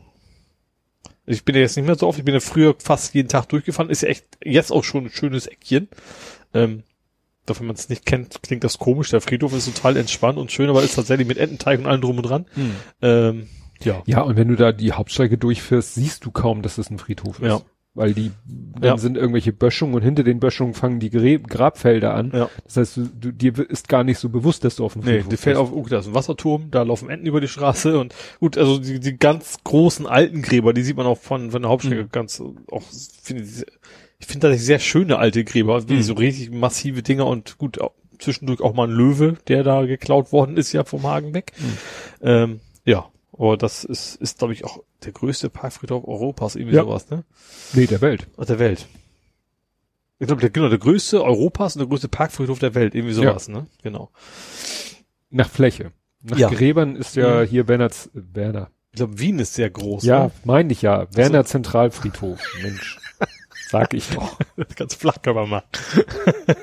Ich bin ja jetzt nicht mehr so oft, ich bin ja früher fast jeden Tag durchgefahren, ist ja echt jetzt auch schon ein schönes Eckchen. Ähm, doch wenn man es nicht kennt, klingt das komisch. Der Friedhof ist total entspannt und schön, aber ist tatsächlich mit Ententeig und allem drum und dran. Hm. Ähm, ja. Ja, und wenn du da die Hauptstrecke durchfährst, siehst du kaum, dass es ein Friedhof ist. Ja. Weil die, dann ja. sind irgendwelche Böschungen und hinter den Böschungen fangen die Grab Grabfelder an. Ja. Das heißt, du, du, dir ist gar nicht so bewusst, dass du auf dem Friedhof nee, dir fällt auf, oh, da ist ein Wasserturm, da laufen Enten über die Straße und gut, also die, die ganz großen alten Gräber, die sieht man auch von, von der Hauptstrecke mhm. ganz, auch, finde ich, ich finde tatsächlich sehr schöne alte Gräber, wie mhm. so richtig massive Dinger und gut, auch, zwischendurch auch mal ein Löwe, der da geklaut worden ist, ja vom Hagen weg. Mhm. Ähm, ja, aber das ist, ist glaube ich, auch der größte Parkfriedhof Europas, irgendwie ja. sowas, ne? Nee, der Welt. Ach, der Welt. Ich glaube, der, genau, der größte Europas und der größte Parkfriedhof der Welt, irgendwie sowas, ne? Genau. Nach Fläche. Nach Ja. Gräbern ist ja Mhm. hier Werner's, Werner. Ich glaube, Wien ist sehr groß. Ja, Ne? meine ich ja. Werner Zentralfriedhof. Mensch. Sag ich doch. ganz flach können wir mal.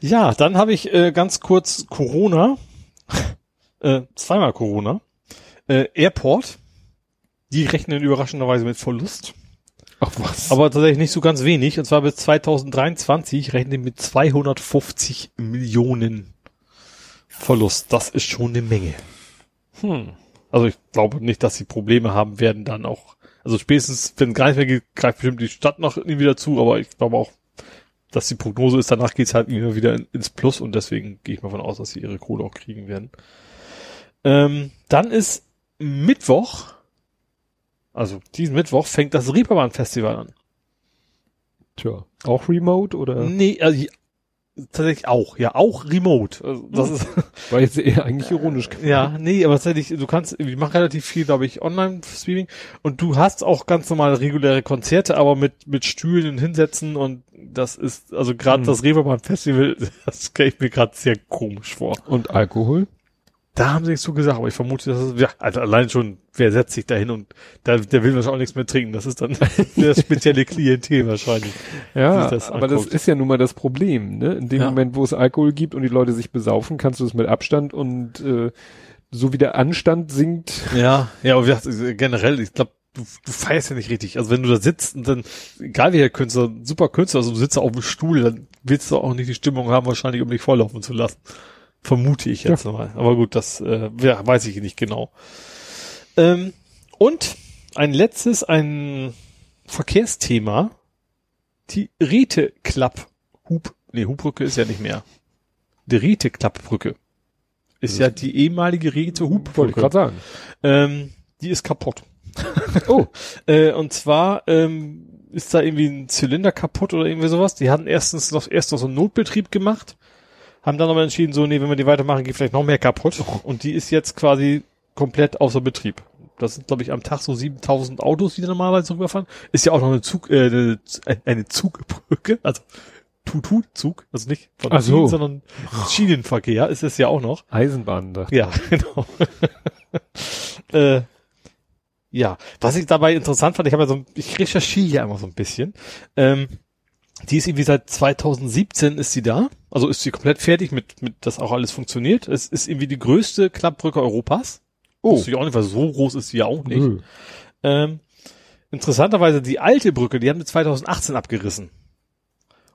ja, dann habe ich äh, ganz kurz Corona. äh, zweimal Corona. Äh, Airport. Die rechnen überraschenderweise mit Verlust. Ach was. Aber tatsächlich nicht so ganz wenig. Und zwar bis 2023 rechnen die mit 250 Millionen Verlust. Das ist schon eine Menge. hm. Also ich glaube nicht, dass sie Probleme haben werden dann auch. Also spätestens, wenn gar nicht mehr geht, greift bestimmt die Stadt noch irgendwie wieder zu, aber ich glaube auch, dass die Prognose ist, danach geht's halt immer wieder in, ins Plus und deswegen gehe ich mal von aus, dass sie ihre Kohle auch kriegen werden. Ähm, dann ist Mittwoch, also diesen Mittwoch fängt das Reeperbahn Festival an. Tja. Auch remote oder? Nee, also ich- tatsächlich auch, ja, auch remote. Also das ist, War jetzt eher eigentlich ironisch. ja, nee, aber tatsächlich, du kannst, ich mache relativ viel, glaube ich, Online-Streaming und du hast auch ganz normal reguläre Konzerte, aber mit, mit Stühlen und Hinsetzen und das ist, also gerade Hm. das Reeperbahn Festival, das stelle ich mir gerade sehr komisch vor. Und Alkohol? Da haben sie nichts zu gesagt, aber ich vermute, dass es, ja, also allein schon, wer setzt sich da hin und da, der will wahrscheinlich auch nichts mehr trinken. Das ist dann das spezielle Klientel wahrscheinlich. Ja, das aber das anguckt. ist ja nun mal das Problem, ne? In dem Ja. Moment, wo es Alkohol gibt und die Leute sich besaufen, kannst du es mit Abstand und äh, so wie der Anstand sinkt. Ja, ja, aber also generell, ich glaube, du, du feierst ja nicht richtig. Also wenn du da sitzt und dann, egal wie der Künstler, super Künstler, also du sitzt auf dem Stuhl, dann willst du auch nicht die Stimmung haben, wahrscheinlich, um dich volllaufen zu lassen. Vermute ich jetzt mal. Aber gut, das äh, ja, weiß ich nicht genau. Ähm, und ein letztes, ein Verkehrsthema. Die Rete-Klapp. Hub, nee, Hubbrücke ist ja nicht mehr. Die Rete-Klappbrücke. Ist ja die ehemalige Rete-Hubbrücke. Wollte ich gerade sagen. Ähm, die ist kaputt. Oh, Äh, und zwar ähm, ist da irgendwie ein Zylinder kaputt oder irgendwie sowas. Die hatten erstens noch erst noch so einen Notbetrieb gemacht, haben dann aber entschieden, so, nee, wenn wir die weitermachen, geht vielleicht noch mehr kaputt. Und die ist jetzt quasi komplett außer Betrieb. Das sind, glaube ich, am Tag so 7000 Autos, die da normalerweise rüberfahren. Ist ja auch noch eine Zug, äh, eine, Zugbrücke, also Tutu-Zug, also nicht von Ach so. Ziehen, sondern Schienenverkehr ist es ja auch noch. Eisenbahn da. Ja, genau. äh, ja, was ich dabei interessant fand, ich habe ja so, ich recherchiere ja immer so ein bisschen. Ähm, die ist irgendwie seit 2017 ist sie da. Also ist sie komplett fertig mit, mit, dass auch alles funktioniert. Es ist irgendwie die größte Klappbrücke Europas. Oh. Wusste ich auch nicht, weil so groß ist sie ja auch nicht. Ähm, interessanterweise die alte Brücke, die haben wir 2018 abgerissen.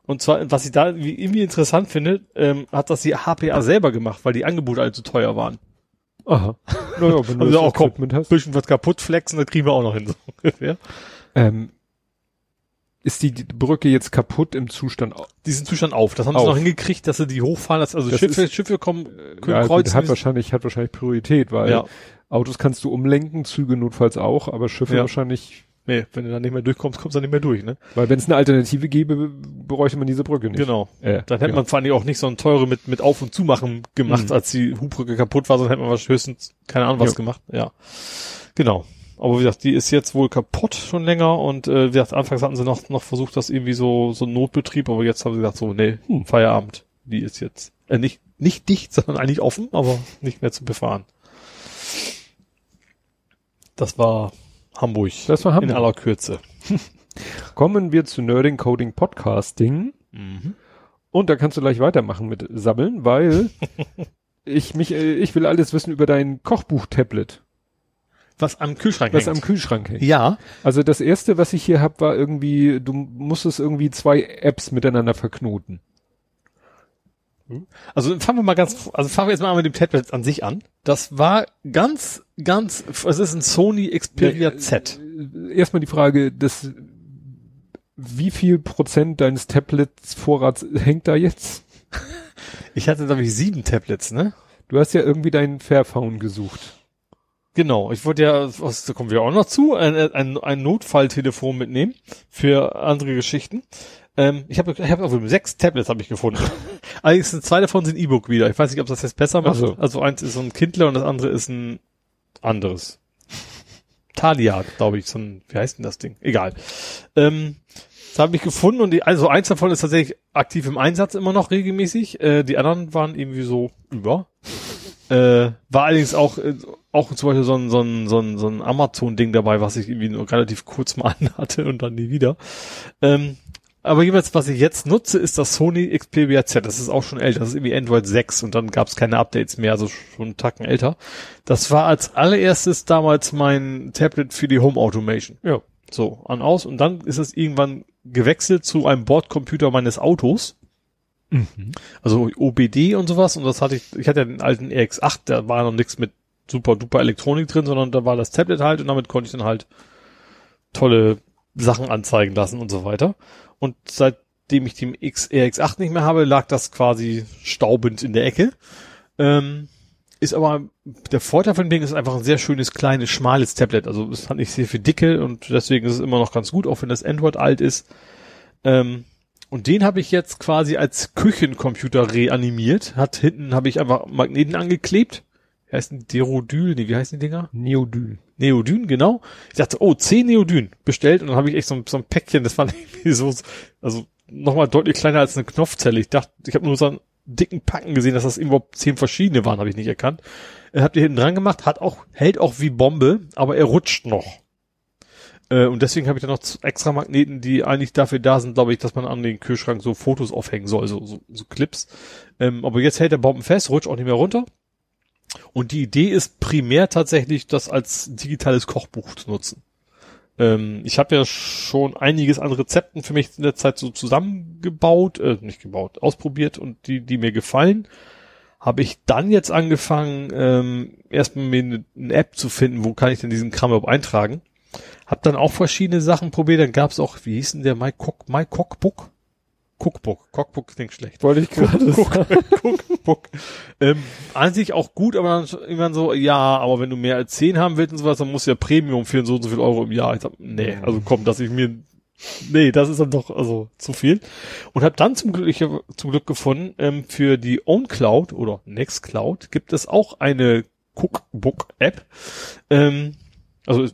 Und zwar, was ich da wie- irgendwie interessant finde, ähm, hat das die HPA selber gemacht, weil die Angebote alle zu teuer waren. Aha. Naja, wenn du Also das auch komm, hast. bisschen was kaputt flexen, das kriegen wir auch noch hin, so ungefähr. Ähm, ist die, Brücke jetzt kaputt im Zustand? Diesen Zustand auf. Das haben Auf. sie noch hingekriegt, dass sie die hochfahren, dass, also Das Schiffe, ist- Schiffe kommen, können Ja, kreuzen. hat wahrscheinlich, hat wahrscheinlich Priorität, weil ja, Autos kannst du umlenken, Züge notfalls auch, aber Schiffe Ja. wahrscheinlich, nee, wenn du dann nicht mehr durchkommst, kommst du dann nicht mehr durch, ne? weil wenn es eine Alternative gäbe, bräuchte man diese Brücke nicht. Genau. Äh, Dann hätte ja. man vor allem auch nicht so ein teure mit, mit Auf- und Zumachen gemacht, Mhm. als die Hubbrücke kaputt war, sondern hätte man wahrscheinlich höchstens, keine Ahnung, was Ja. gemacht. Ja. Genau. Aber wie gesagt, die ist jetzt wohl kaputt schon länger und äh, wie gesagt, anfangs hatten sie noch, noch versucht, das irgendwie so, so Notbetrieb, aber jetzt haben sie gesagt, so, nee, Hm. Feierabend. Die ist jetzt, äh, nicht, nicht dicht, sondern eigentlich offen, aber nicht mehr zu befahren. Das war Hamburg. Das war Hamburg. In aller Kürze. Kommen wir zu Nerding Coding Podcasting. Mhm. Und da kannst du gleich weitermachen mit Sabbeln, weil ich mich, äh, ich will alles wissen über dein Kochbuch-Tablet, Was am Kühlschrank was hängt. am Kühlschrank hängt. ja. Also das erste, was ich hier hab, war irgendwie, du musstest irgendwie zwei Apps miteinander verknoten. Also fangen wir mal ganz, also fangen wir jetzt mal mit dem Tablet an sich an. Das war ganz, ganz, es ist ein Sony Xperia Nee, Z. äh, Erstmal die Frage, das, wie viel Prozent deines Tablets Vorrats hängt da jetzt? Ich hatte, glaube ich, sieben Tablets, ne? Du hast ja irgendwie deinen Fairphone gesucht. Genau, ich wollte ja, was, da kommen wir auch noch zu, ein, ein, ein Notfalltelefon mitnehmen für andere Geschichten. Ähm, ich habe ich hab auch sechs Tablets habe ich gefunden. Allerdings sind zwei davon sind E-Book wieder. Ich weiß nicht, ob das jetzt besser macht. Ach so. Also eins ist so ein Kindler und das andere ist ein anderes. Thalia, glaube ich, so ein, wie heißt denn das Ding? Egal. Ähm, Das habe ich gefunden und die, also eins davon ist tatsächlich aktiv im Einsatz immer noch regelmäßig. Äh, die anderen waren irgendwie so über. Äh, war allerdings auch, äh, auch zum Beispiel so ein, so ein, so ein, so ein Amazon-Ding dabei, was ich irgendwie nur relativ kurz mal anhatte und dann nie wieder. Ähm, aber jeweils, was ich jetzt nutze, ist das Sony Xperia Z. Das ist auch schon älter. Das ist irgendwie Android 6 und dann gab es keine Updates mehr, also schon einen Tacken älter. Das war als allererstes damals mein Tablet für die Home Automation. Ja. So, an aus. Und dann ist es irgendwann gewechselt zu einem Bordcomputer meines Autos. Mhm. Also OBD und sowas. Und das hatte ich, ich hatte ja den alten RX8, da war noch nichts mit super duper Elektronik drin, sondern da war das Tablet halt und damit konnte ich dann halt tolle Sachen anzeigen lassen und so weiter. Und seitdem ich den X, RX8 nicht mehr habe, lag das quasi staubend in der Ecke. Ähm, ist aber der Vorteil von dem Ding ist einfach ein sehr schönes, kleines, schmales Tablet. Also es hat nicht sehr viel Dicke und deswegen ist es immer noch ganz gut, auch wenn das Android alt ist. Ähm, und den habe ich jetzt quasi als Küchencomputer reanimiert. Hat hinten habe ich einfach Magneten angeklebt. Wie heißen die? Derodyl? Nee, wie heißen die Dinger? Neodyn. Neodyn, genau. Ich dachte, oh, 10 Neodyn bestellt und dann habe ich echt so, ein- so ein Päckchen, das war irgendwie so, also nochmal deutlich kleiner als eine Knopfzelle. Ich dachte, ich habe nur so einen dicken Packen gesehen, dass das irgendwo 10 verschiedene waren, habe ich nicht erkannt. Er habt ihr hinten dran gemacht, hat auch, hält auch wie Bombe, aber er rutscht noch. Äh, und deswegen habe ich dann noch extra Magneten, die eigentlich dafür da sind, glaube ich, dass man an den Kühlschrank so Fotos aufhängen soll, so, so, so Clips. Ähm, aber jetzt hält der Bomben fest, rutscht auch nicht mehr runter. Und die Idee ist primär tatsächlich, das als digitales Kochbuch zu nutzen. Ähm, ich habe ja schon einiges an Rezepten für mich in der Zeit so zusammengebaut, äh, nicht gebaut, ausprobiert und die, die mir gefallen. Habe ich dann jetzt angefangen, ähm, erstmal mir eine, eine App zu finden, wo kann ich denn diesen Kram überhaupt eintragen. Hab dann auch verschiedene Sachen probiert, dann gab's auch, wie hieß denn der My, Cook, My Cookbook? Cookbook. Cookbook klingt schlecht. Wollte ich gerade sagen. Cookbook. Ähm, an sich auch gut, aber dann irgendwann so, ja, aber wenn du mehr als 10 haben willst und sowas, dann musst du ja Premium für so und so viel Euro im Jahr. Ich sag, nee, also komm, dass ich mir, nee, das ist dann doch also zu viel. Und habe dann zum Glück, ich hab zum Glück gefunden, ähm, für die OwnCloud oder Nextcloud gibt es auch eine Cookbook-App. Ähm, also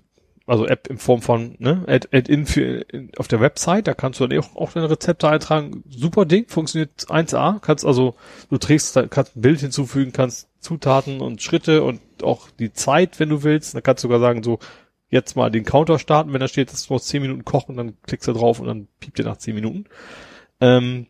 also App in Form von ne, Add, Add in für in, auf der Website, da kannst du dann auch, auch deine Rezepte eintragen. Super Ding, funktioniert 1A, kannst also du trägst da kannst ein Bild hinzufügen, kannst Zutaten und Schritte und auch die Zeit, wenn du willst, dann kannst du sogar sagen so jetzt mal den Counter starten, wenn da steht, das muss 10 Minuten kochen, dann klickst du drauf und dann piept dir nach 10 Minuten. Ähm,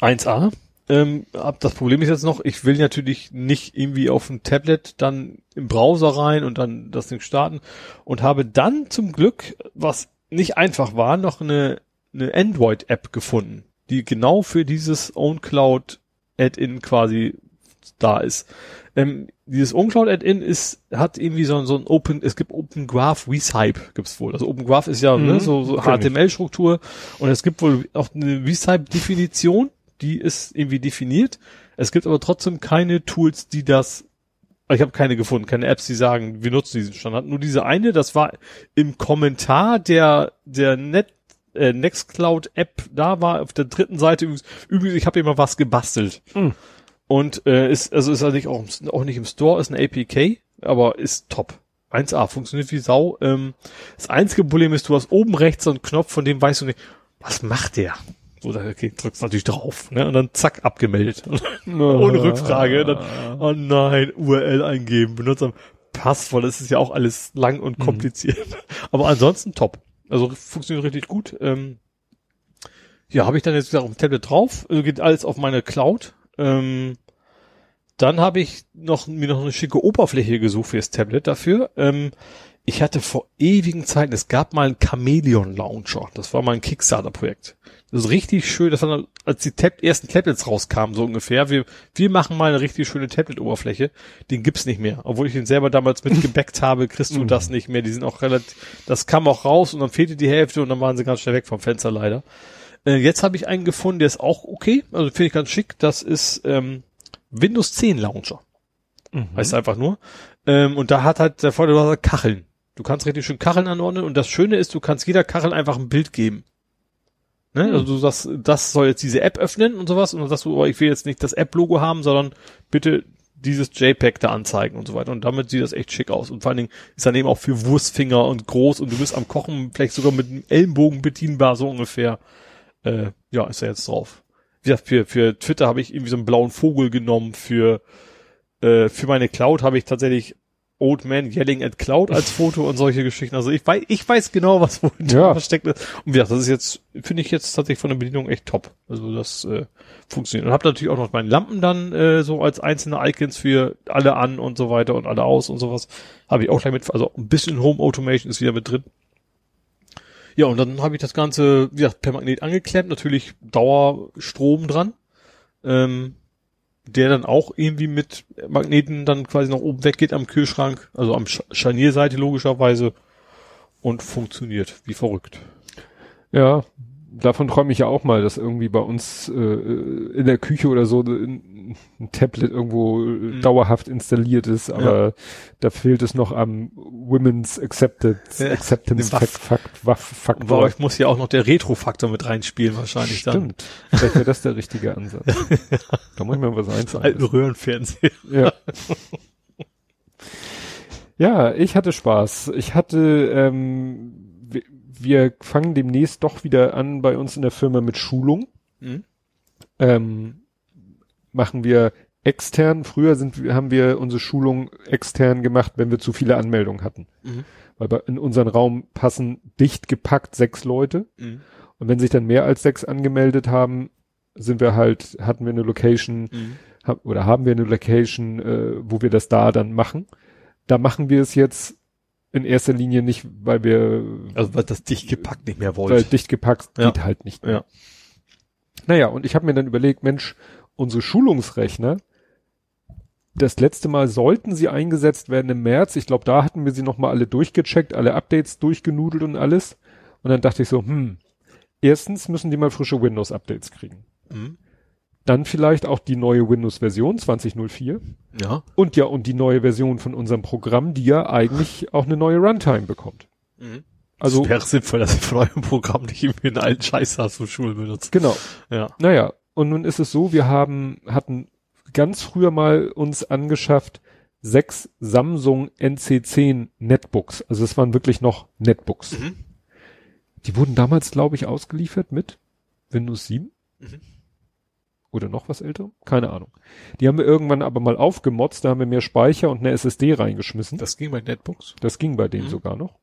1A. Ähm, ab das Problem ist jetzt noch, ich will natürlich nicht irgendwie auf ein Tablet dann im Browser rein und dann das Ding starten und habe dann zum Glück, was nicht einfach war, noch eine, eine Android-App gefunden, die genau für dieses OwnCloud Add-in quasi da ist. Ähm, dieses OwnCloud Add-in ist, hat irgendwie so, ein- so ein Open, es gibt Open Graph Recipe gibt's wohl. Also Open Graph ist ja Mhm, ne, so, so. HTML-Struktur und es gibt wohl auch eine Recipe-Definition, die ist irgendwie definiert. Es gibt aber trotzdem keine Tools, die das ich habe keine gefunden, keine Apps, die sagen, wir nutzen diesen Standard. Nur diese eine, das war im Kommentar der der Net äh, Nextcloud App, da war auf der dritten Seite übrigens, übrigens ich habe hier mal was gebastelt. Hm. Und äh, ist also ist eigentlich auch, auch nicht im Store, ist ein APK, aber ist top. 1A, funktioniert wie Sau. Ähm, das einzige Problem ist, du hast oben rechts so einen Knopf, von dem weißt du nicht, was macht der? So, okay, drückst natürlich drauf, ne? Und dann zack, abgemeldet. Ohne Rückfrage. Dann, oh nein, URL eingeben, Benutzer, Passwort, das ist ja auch alles lang und kompliziert. Aber ansonsten top. Also funktioniert richtig gut. Ähm, ja, habe ich dann jetzt wieder auf dem Tablet drauf. Also geht alles auf meine Cloud. Ähm, dann habe ich noch mir noch eine schicke Oberfläche gesucht fürs Tablet dafür. Ähm, ich hatte vor ewigen Zeiten, es gab mal einen Chameleon Launcher. Das war mal ein Kickstarter-Projekt. Das ist richtig schön. Das war dann, als die Tab ersten Tablets rauskamen, so ungefähr. Wir, wir machen mal eine richtig schöne Tablet-Oberfläche. Den gibt's nicht mehr. Obwohl ich den selber damals mitgebackt habe, kriegst du das nicht mehr. Die sind auch relativ, das kam auch raus und dann fehlte die Hälfte und dann waren sie ganz schnell weg vom Fenster leider. Äh, jetzt habe ich einen gefunden, der ist auch okay. Also finde ich ganz schick. Das ist ähm, Windows 10 Launcher. Mhm. Heißt einfach nur. Ähm, und da hat halt der Vorteil, du hast halt Kacheln. Du kannst richtig schön Kacheln anordnen und das Schöne ist, du kannst jeder Kachel einfach ein Bild geben. Ne? Hm. Also du sagst, das soll jetzt diese App öffnen und sowas und dann sagst du, oh, ich will jetzt nicht das App-Logo haben, sondern bitte dieses JPEG da anzeigen und so weiter. Und damit sieht das echt schick aus. Und vor allen Dingen ist dann eben auch für Wurstfinger und groß und du bist am Kochen vielleicht sogar mit einem Ellenbogen bedienbar, so ungefähr. Äh, ja, ist er jetzt drauf. Wie gesagt, für, für Twitter habe ich irgendwie so einen blauen Vogel genommen. Für, äh, für meine Cloud habe ich tatsächlich Old Man Yelling at Cloud als Foto und solche Geschichten. Also ich weiß, ich weiß genau, was wo Ja. versteckt ist. Und wie gesagt, das ist jetzt, finde ich jetzt tatsächlich von der Bedienung echt top. Also das äh, funktioniert. Und habe natürlich auch noch meine Lampen dann äh, so als einzelne Icons für alle an und so weiter und alle aus und sowas. Habe ich auch gleich mit, also ein bisschen Home Automation ist wieder mit drin. Ja, und dann habe ich das Ganze, wie gesagt, per Magnet angeklemmt, natürlich Dauerstrom dran. Ähm, der dann auch irgendwie mit Magneten dann quasi nach oben weggeht am Kühlschrank, also am Sch Scharnierseite logischerweise und funktioniert wie verrückt. Ja, davon träume ich ja auch mal, dass irgendwie bei uns äh, in der Küche oder so ein, ein Tablet irgendwo äh, dauerhaft installiert ist, aber da fehlt es noch am Women's Acceptance, Ja, Acceptance Waff. Fakt, Waff, Faktor. euch muss ja auch noch der Retro-Faktor mit reinspielen wahrscheinlich dann. Stimmt. Vielleicht wäre das der richtige Ansatz. da muss ich mir was einfallen. Alten. Röhrenfernseher. Ja. ja, ich hatte Spaß. Ich hatte, ähm, wir, fangen demnächst doch wieder an bei uns in der Firma mit Schulung. Mhm. Ähm, machen wir extern. Früher sind, haben wir unsere Schulung extern gemacht, wenn wir zu viele Anmeldungen hatten. Mhm. Weil in unseren Raum passen dicht gepackt sechs Leute. Mhm. Und wenn sich dann mehr als sechs angemeldet haben, sind wir halt, hatten wir eine Location, Mhm. hab, oder haben wir eine Location, äh, wo wir das da dann machen. Da machen wir es jetzt in erster Linie nicht, weil wir, Also weil das dicht gepackt nicht mehr weil wollt. dicht gepackt Ja. geht halt nicht. Ja. Naja, und ich habe mir dann überlegt, Mensch, unsere Schulungsrechner, das letzte Mal sollten sie eingesetzt werden im März. Ich glaube, da hatten wir sie nochmal alle durchgecheckt, alle Updates durchgenudelt und alles. Und dann dachte ich so, hm, erstens müssen die mal frische Windows-Updates kriegen. Mhm. Dann vielleicht auch die neue Windows-Version 2004. Ja. Und ja, und die neue Version von unserem Programm, die ja eigentlich auch eine neue Runtime bekommt. Mhm. Also, wäre sinnvoll, dass ihr von eurem Programm nicht irgendwie einen alten Scheiß aus der Schule benutzt. genau. Ja. Naja, und nun ist es so, wir haben, hatten ganz früher mal uns angeschafft, sechs Samsung NC10 Netbooks. Also es waren wirklich noch Netbooks. Mhm. Die wurden damals, glaube ich, ausgeliefert mit Windows 7. Mhm. Oder noch was älter? Keine Ahnung. Die haben wir irgendwann aber mal aufgemotzt, da haben wir mehr Speicher und eine SSD reingeschmissen. Das ging bei Netbooks. Das ging bei denen Mhm. sogar noch.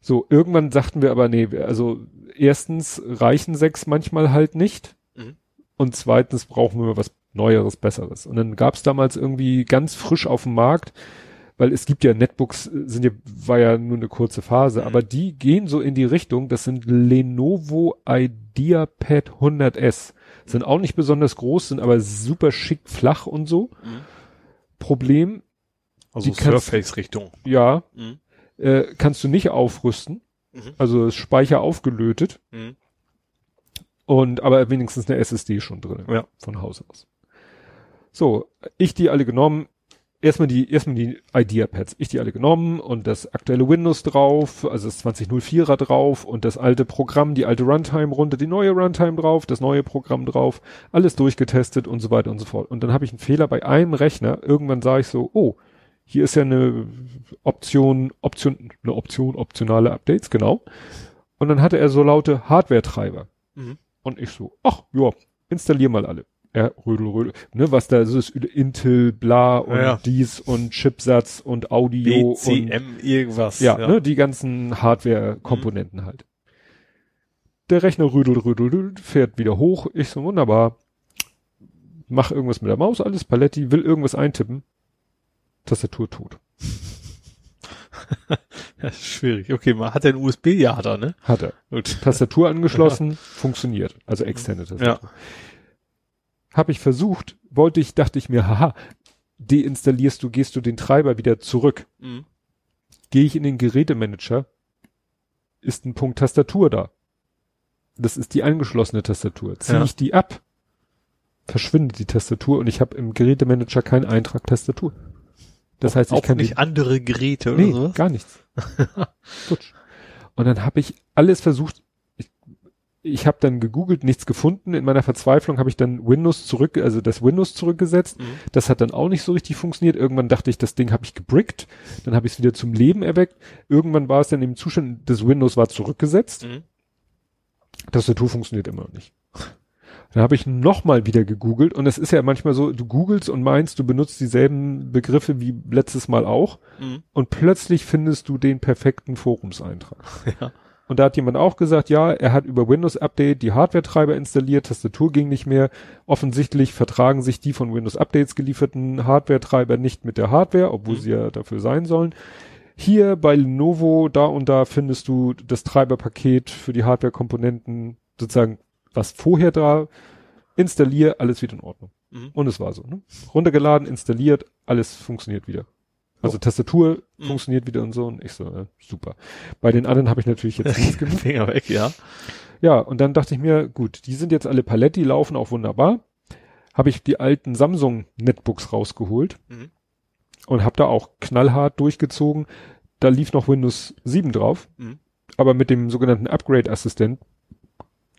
So, irgendwann sagten wir aber, nee, also erstens reichen sechs manchmal halt nicht. Mhm. Und zweitens brauchen wir was Neueres, Besseres. Und dann gab's damals irgendwie ganz frisch auf dem Markt, weil es gibt ja Netbooks, sind ja, war ja nur eine kurze Phase, Mhm. aber die gehen so in die Richtung, das sind Lenovo IdeaPad 100S. Sind auch nicht besonders groß, sind aber super schick flach und so. Mhm. Problem, Also Surface-Richtung. ja, Mhm. äh, kannst du nicht aufrüsten. Mhm. Also ist Speicher aufgelötet Mhm. und aber wenigstens eine SSD schon drin. Ja. Von Haus aus. So, ich die alle genommen. Erstmal die, erstmal die Idea-Pads. Ich die alle genommen und das aktuelle Windows drauf, also das 2004er drauf und das alte Programm, die alte Runtime runter, die neue Runtime drauf, das neue Programm drauf, alles durchgetestet und so weiter und so fort. Und dann habe ich einen Fehler bei einem Rechner. Irgendwann sah ich so, oh, hier ist ja eine Option, Option, eine Option, optionale Updates, genau. Und dann hatte er so laute Hardware-Treiber. Mhm. Und ich so, ach, ja, installier mal alle. Ja, Rödel, Rödel, ne, was da ist, Intel, bla und Ja. dies und Chipsatz und Audio und BCM irgendwas. ja, Ne, die ganzen Hardware-Komponenten halt. Der Rechner rödel, rödel, rödel, fährt wieder hoch. Ich so, wunderbar. Mach irgendwas mit der Maus, alles Paletti, will irgendwas eintippen. Tastatur tot. Das ist schwierig. Okay, man hat ja einen USB, ja, hat er, ne? Hat er. Gut. Tastatur angeschlossen, funktioniert. Also externe Tastatur. Ja. Habe ich versucht, wollte ich, dachte ich mir, haha, deinstallierst du, gehst du den Treiber wieder zurück. Mhm. Gehe ich in den Gerätemanager, ist ein Punkt Tastatur da. Das ist die angeschlossene Tastatur. Ziehe Ja. ich die ab, verschwindet die Tastatur und ich habe im Gerätemanager keinen Eintrag Tastatur. Das heißt, ich auch kann nicht andere Geräte oder nee, sowas? gar nichts. Und dann habe ich alles versucht. Ich, habe dann gegoogelt, nichts gefunden. In meiner Verzweiflung habe ich dann Windows zurück, also das Windows zurückgesetzt. Mhm. Das hat dann auch nicht so richtig funktioniert. Irgendwann dachte ich, das Ding habe ich gebrickt. Dann habe ich es wieder zum Leben erweckt. Irgendwann war es dann im Zustand, das Windows war zurückgesetzt. Mhm. Tastatur funktioniert immer noch nicht. Dann habe ich nochmal wieder gegoogelt und es ist ja manchmal so, du googelst und meinst, du benutzt dieselben Begriffe wie letztes Mal auch Mhm. und plötzlich findest du den perfekten Forumseintrag. Ja. Und da hat jemand auch gesagt, ja, er hat über Windows Update die Hardware-Treiber installiert, Tastatur ging nicht mehr. Offensichtlich vertragen sich die von Windows Updates gelieferten Hardware-Treiber nicht mit der Hardware, obwohl Mhm. sie ja dafür sein sollen. Hier bei Lenovo, da und da findest du das Treiberpaket für die Hardware-Komponenten, sozusagen, was vorher da, installier, alles wieder in Ordnung. Mhm. Und es war so, ne? Runtergeladen, installiert, alles funktioniert wieder. Also Tastatur Mhm. funktioniert wieder und so und ich so, äh, super. Bei den anderen habe ich natürlich jetzt nichts gemacht. Finger weg, ja. Ja, und dann dachte ich mir, gut, die sind jetzt alle Paletti, laufen auch wunderbar. Habe ich die alten Samsung Netbooks rausgeholt Mhm. und habe da auch knallhart durchgezogen. Da lief noch Windows 7 drauf, Mhm. aber mit dem sogenannten Upgrade Assistent,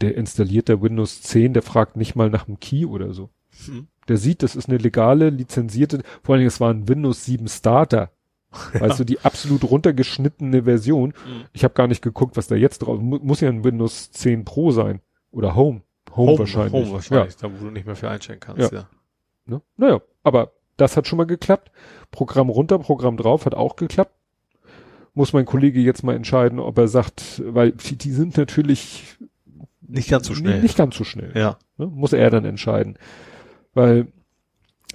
der installiert der Windows 10, der fragt nicht mal nach dem Key oder so. Mhm. Der sieht, das ist eine legale, lizenzierte, vor allen Dingen, es war ein Windows 7 Starter. Weißt du, die absolut runtergeschnittene Version. Mhm. Ich habe gar nicht geguckt, was da jetzt drauf mu muss ja ein Windows 10 Pro sein. Oder Home. Home, wahrscheinlich. Home wahrscheinlich, da wo du nicht mehr für einstellen kannst, ja. Ja. Ne? Naja, aber das hat schon mal geklappt. Programm runter, Programm drauf, hat auch geklappt. Muss mein Kollege jetzt mal entscheiden, ob er sagt, weil die, sind natürlich Nicht ganz so schnell. Nicht ganz so schnell. Ja. Ne? Muss er dann entscheiden. Weil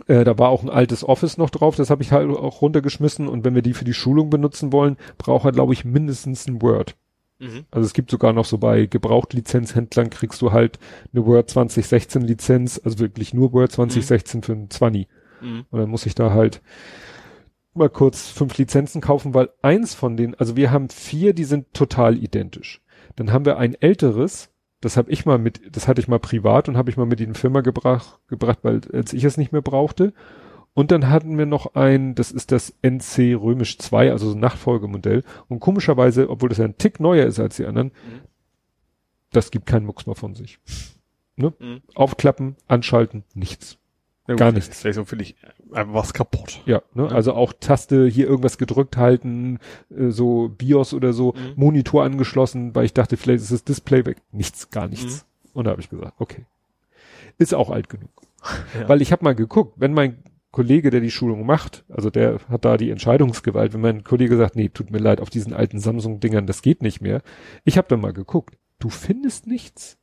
äh, da war auch ein altes Office noch drauf, das habe ich halt auch runtergeschmissen und wenn wir die für die Schulung benutzen wollen, braucht er, glaube ich, mindestens ein Word. Mhm. Also es gibt sogar noch so bei Gebrauchtlizenzhändlern kriegst du halt eine Word 2016 Lizenz, also wirklich nur Word 2016 für ein 20. Mhm. Und dann muss ich da halt mal kurz fünf Lizenzen kaufen, weil eins von denen, also wir haben vier, die sind total identisch. Dann haben wir ein älteres, das habe ich mal mit, das hatte ich mal privat und habe ich mal mit in die Firma gebracht, gebracht, weil als ich es nicht mehr brauchte. Und dann hatten wir noch ein, das ist das NC Römisch 2, also so ein Nachfolgemodell. Und komischerweise, obwohl das ja ein Tick neuer ist als die anderen, das gibt keinen Mucks mehr von sich. Ne? Mhm. Aufklappen, anschalten, nichts. Ja, Gar nichts. Vielleicht so finde ich einfach was kaputt. Ja, ne? also auch Taste hier irgendwas gedrückt halten, äh, so BIOS oder so, Mhm. Monitor angeschlossen, weil ich dachte, vielleicht ist das Display weg. Nichts, gar nichts. Und da habe ich gesagt, okay. Ist auch alt genug. Ja. Weil ich habe mal geguckt, wenn mein Kollege, der die Schulung macht, also der hat da die Entscheidungsgewalt, wenn mein Kollege sagt, nee, tut mir leid, auf diesen alten Samsung-Dingern, das geht nicht mehr. Ich habe dann mal geguckt, du findest nichts.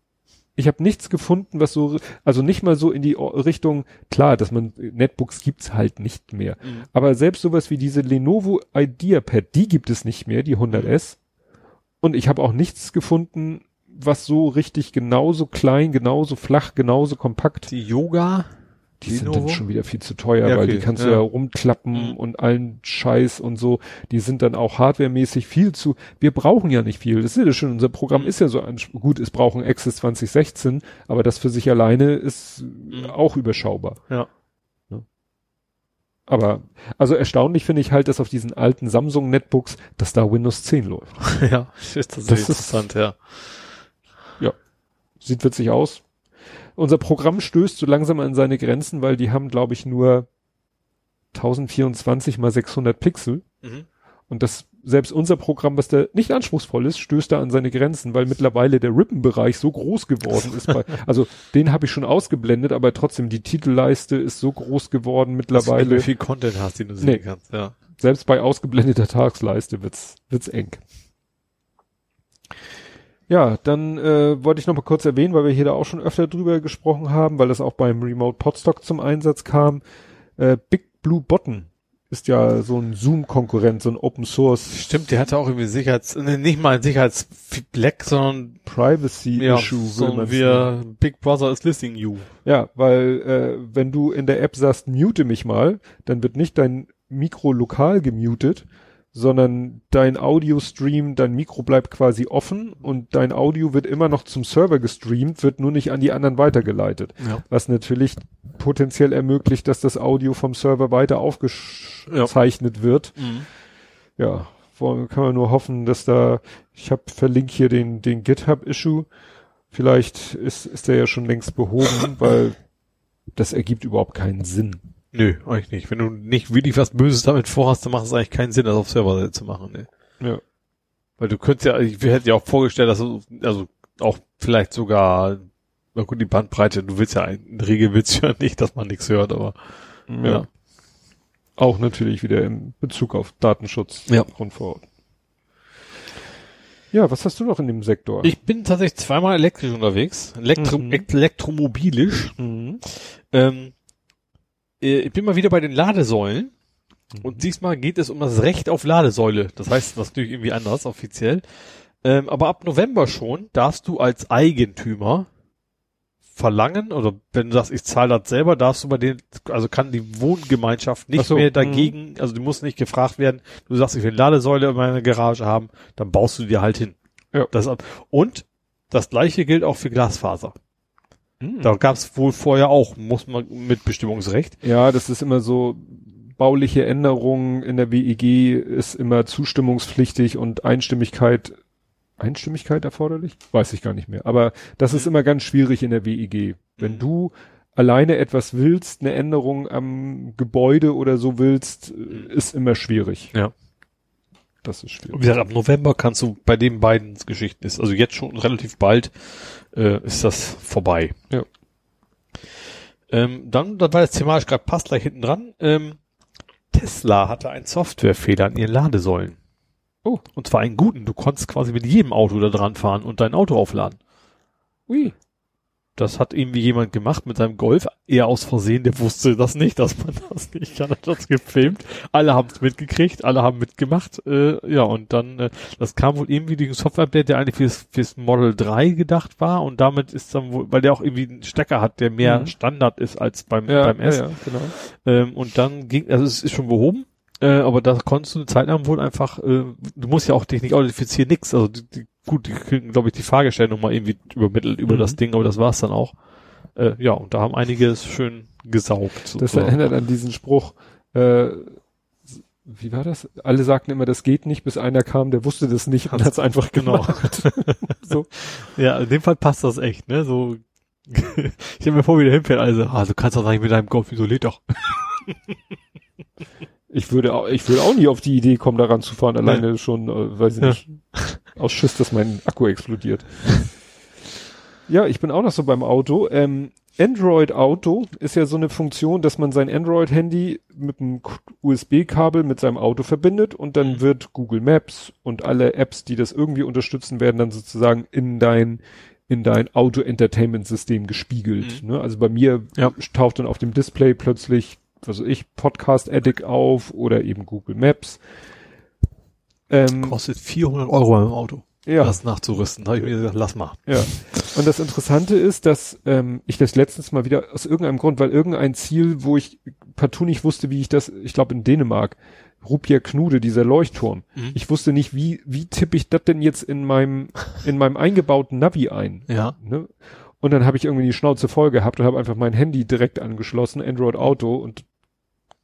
Ich habe nichts gefunden, was so, also nicht mal so in die Richtung, klar, dass man, Netbooks gibt's halt nicht mehr. Mhm. Aber selbst sowas wie diese Lenovo IdeaPad, die gibt es nicht mehr, die 100S. Und ich habe auch nichts gefunden, was so richtig genauso klein, genauso flach, genauso kompakt. Die Yoga, Die sind Lenovo? dann schon wieder viel zu teuer, Ja, weil okay, die kannst du ja. ja rumklappen Mhm. und allen Scheiß und so. Die sind dann auch hardwaremäßig viel zu. Wir brauchen ja nicht viel. Das ist ja schon, unser Programm Mhm. ist ja so gut, es brauchen Access 2016, aber das für sich alleine ist auch überschaubar. ja. Aber also erstaunlich finde ich halt, dass auf diesen alten Samsung Netbooks, dass da Windows 10 läuft. ja, ist tatsächlich Das ist- interessant, ja. Sieht witzig aus. Unser Programm stößt so langsam an seine Grenzen, weil die haben, glaube ich, nur 1024 mal 600 Pixel. Mhm. Und das, selbst unser Programm, was da nicht anspruchsvoll ist, stößt da an seine Grenzen, weil mittlerweile der Rippenbereich so groß geworden ist. Bei, also den habe ich schon ausgeblendet, aber trotzdem die Titelleiste ist so groß geworden mittlerweile. Wie viel Content hast, den du sehen Nee. kannst, ja. Selbst bei ausgeblendeter Tagsleiste wird's, wird's eng. Ja, dann äh, wollte ich noch mal kurz erwähnen, weil wir hier da auch schon öfter drüber gesprochen haben, weil das auch beim Remote Podstock zum Einsatz kam. Äh, Big Blue Button ist ja so ein Zoom-Konkurrent, so ein Open Source Stimmt, der hatte auch irgendwie Sicherheits, nicht mal ein Sicherheitsbleck, sondern Privacy ja, Issue, will so wir Big Brother is listening you. Ja, weil äh, wenn du in der App sagst, mute mich mal, dann wird nicht dein Mikro lokal gemutet, sondern dein Audio-Stream, dein Mikro bleibt quasi offen und dein Audio wird immer noch zum Server gestreamt, wird nur nicht an die anderen weitergeleitet. Ja. Was natürlich potenziell ermöglicht, dass das Audio vom Server weiter aufgezeichnet wird. Mhm. Ja, kann man nur hoffen, dass da, ich habe verlinkt hier den, den GitHub-Issue Vielleicht ist, ist der ja schon längst behoben, weil das ergibt überhaupt keinen Sinn. Nö, eigentlich nicht. Wenn du nicht wirklich was Böses damit vorhast, dann macht es eigentlich keinen Sinn, das auf Server zu machen. Ne? Ja. Weil du könntest ja, ich hätte ja auch vorgestellt, dass du, also auch vielleicht sogar, na gut, die Bandbreite, du willst ja, in der Regel willst du ja nicht, dass man nichts hört, aber Ja. ja. Auch natürlich wieder in Bezug auf Datenschutz Ja. Grundverordnung. Ja, was hast du noch in dem Sektor? Ich bin tatsächlich zweimal elektrisch unterwegs, Elektro Mhm. elektromobilisch. Mhm. Ähm, äh, ich bin mal wieder bei den Ladesäulen. Mhm. Und diesmal geht es um das Recht auf Ladesäule. Das heißt, das ist natürlich irgendwie anders offiziell. Ähm, aber ab November schon darfst du als Eigentümer verlangen, oder wenn du sagst, ich zahle das selber, darfst du bei den, also kann die Wohngemeinschaft nicht so, mehr mhm. dagegen, also du musst nicht gefragt werden, du sagst, ich will eine Ladesäule in meiner Garage haben, dann baust du dir halt hin. Ja. Das, und das gleiche gilt auch für Glasfaser. Mhm. Da gab es wohl vorher auch, muss man mit Bestimmungsrecht. Ja, das ist immer so, bauliche Änderungen in der WEG ist immer zustimmungspflichtig und Einstimmigkeit, Einstimmigkeit erforderlich? Weiß ich gar nicht mehr. Aber das ist immer ganz schwierig in der WEG. Wenn Mhm. du alleine etwas willst, eine Änderung am Gebäude oder so willst, äh, ist immer schwierig. Ja. Das ist Wie schwierig. gesagt, ab November kannst du bei den beiden Geschichten ist, also jetzt schon relativ bald äh, ist das vorbei. Ja. Ähm, dann, das war jetzt thematisch gerade passt gleich hinten dran. Ähm, Tesla hatte einen Softwarefehler an ihren Ladesäulen. Oh. Und zwar einen guten. Du konntest quasi mit jedem Auto da dran fahren und dein Auto aufladen. Ui. Das hat irgendwie jemand gemacht mit seinem Golf, eher aus Versehen, der wusste das nicht, dass man das nicht kann, hat das gefilmt. Alle haben es mitgekriegt, alle haben mitgemacht, äh, ja, und dann, äh, das kam wohl irgendwie durch ein Software-Update, der eigentlich fürs, fürs Model 3 gedacht war und damit ist dann wohl, weil der auch irgendwie einen Stecker hat, der mehr Mhm. Standard ist als beim, Ja, beim S. ja, ja, genau. Ähm, und dann ging, also es ist schon behoben, äh, aber da konntest du eine Zeit lang wohl einfach, äh, du musst ja auch dich nicht authentifizieren, nix. Also die, die, gut, die kriegen, glaube ich, die Fahrgestellung mal irgendwie übermittelt über Mhm. das Ding, aber das war's dann auch. Äh, ja, und da haben einige es schön gesaugt. Das sozusagen. erinnert an diesen Spruch, äh, wie war das? Alle sagten immer, das geht nicht, bis einer kam, der wusste das nicht und hat es einfach Genau. gemacht. so. Ja, in dem Fall passt das echt, ne? So, ich habe mir vor, wie der hinfährt, also, ah, du kannst doch nicht mit deinem Golf isoliert doch. Ich würde auch, ich würde auch nie auf die Idee kommen, daran zu fahren, alleine schon, äh, weiß ich Ja. nicht, aus Schiss, dass mein Akku explodiert. Ja, ich bin auch noch so beim Auto. Ähm, Android Auto ist ja so eine Funktion, dass man sein Android-Handy mit einem USB-Kabel mit seinem Auto verbindet und dann Mhm. wird Google Maps und alle Apps, die das irgendwie unterstützen, werden dann sozusagen in dein in dein Auto-Entertainment-System gespiegelt. Ne? Also bei mir Ja. taucht dann auf dem Display plötzlich, was weiß ich, Podcast Addict auf oder eben Google Maps. Ähm, Kostet 400 Euro im Auto, ja. das nachzurüsten. Da habe ich mir gesagt, lass mal. Ja. Und das Interessante ist, dass ähm, ich das letztens mal wieder aus irgendeinem Grund, weil irgendein Ziel, wo ich partout nicht wusste, wie ich das, ich glaube in Dänemark, Rupier Knude, dieser Leuchtturm. Mhm. Ich wusste nicht, wie wie tippe ich das denn jetzt in meinem in meinem eingebauten Navi ein. Ja. Ne? Und dann habe ich irgendwie die Schnauze voll gehabt und habe einfach mein Handy direkt angeschlossen, Android Auto und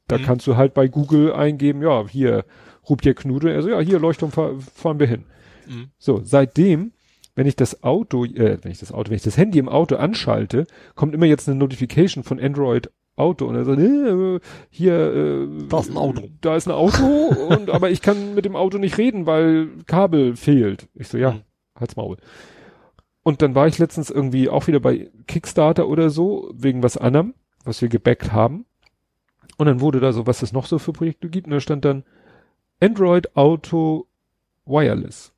da Mhm. kannst du halt bei Google eingeben, ja, hier Rupier Knude, also ja, hier Leuchtturm fahr, fahren wir hin. Mhm. So, seitdem, wenn ich das Auto, äh, wenn ich das Auto, wenn ich das Handy im Auto anschalte, kommt immer jetzt eine Notification von Android Auto und er sagt, äh, hier, äh, Da ist ein Auto. Da ist ein Auto und aber ich kann mit dem Auto nicht reden, weil Kabel fehlt. Ich so, ja, Mhm. halt's Maul. Und dann war ich letztens irgendwie auch wieder bei Kickstarter oder so, wegen was anderem, was wir gebackt haben. Und dann wurde da so, was es noch so für Projekte gibt, und da stand dann Android Auto Wireless.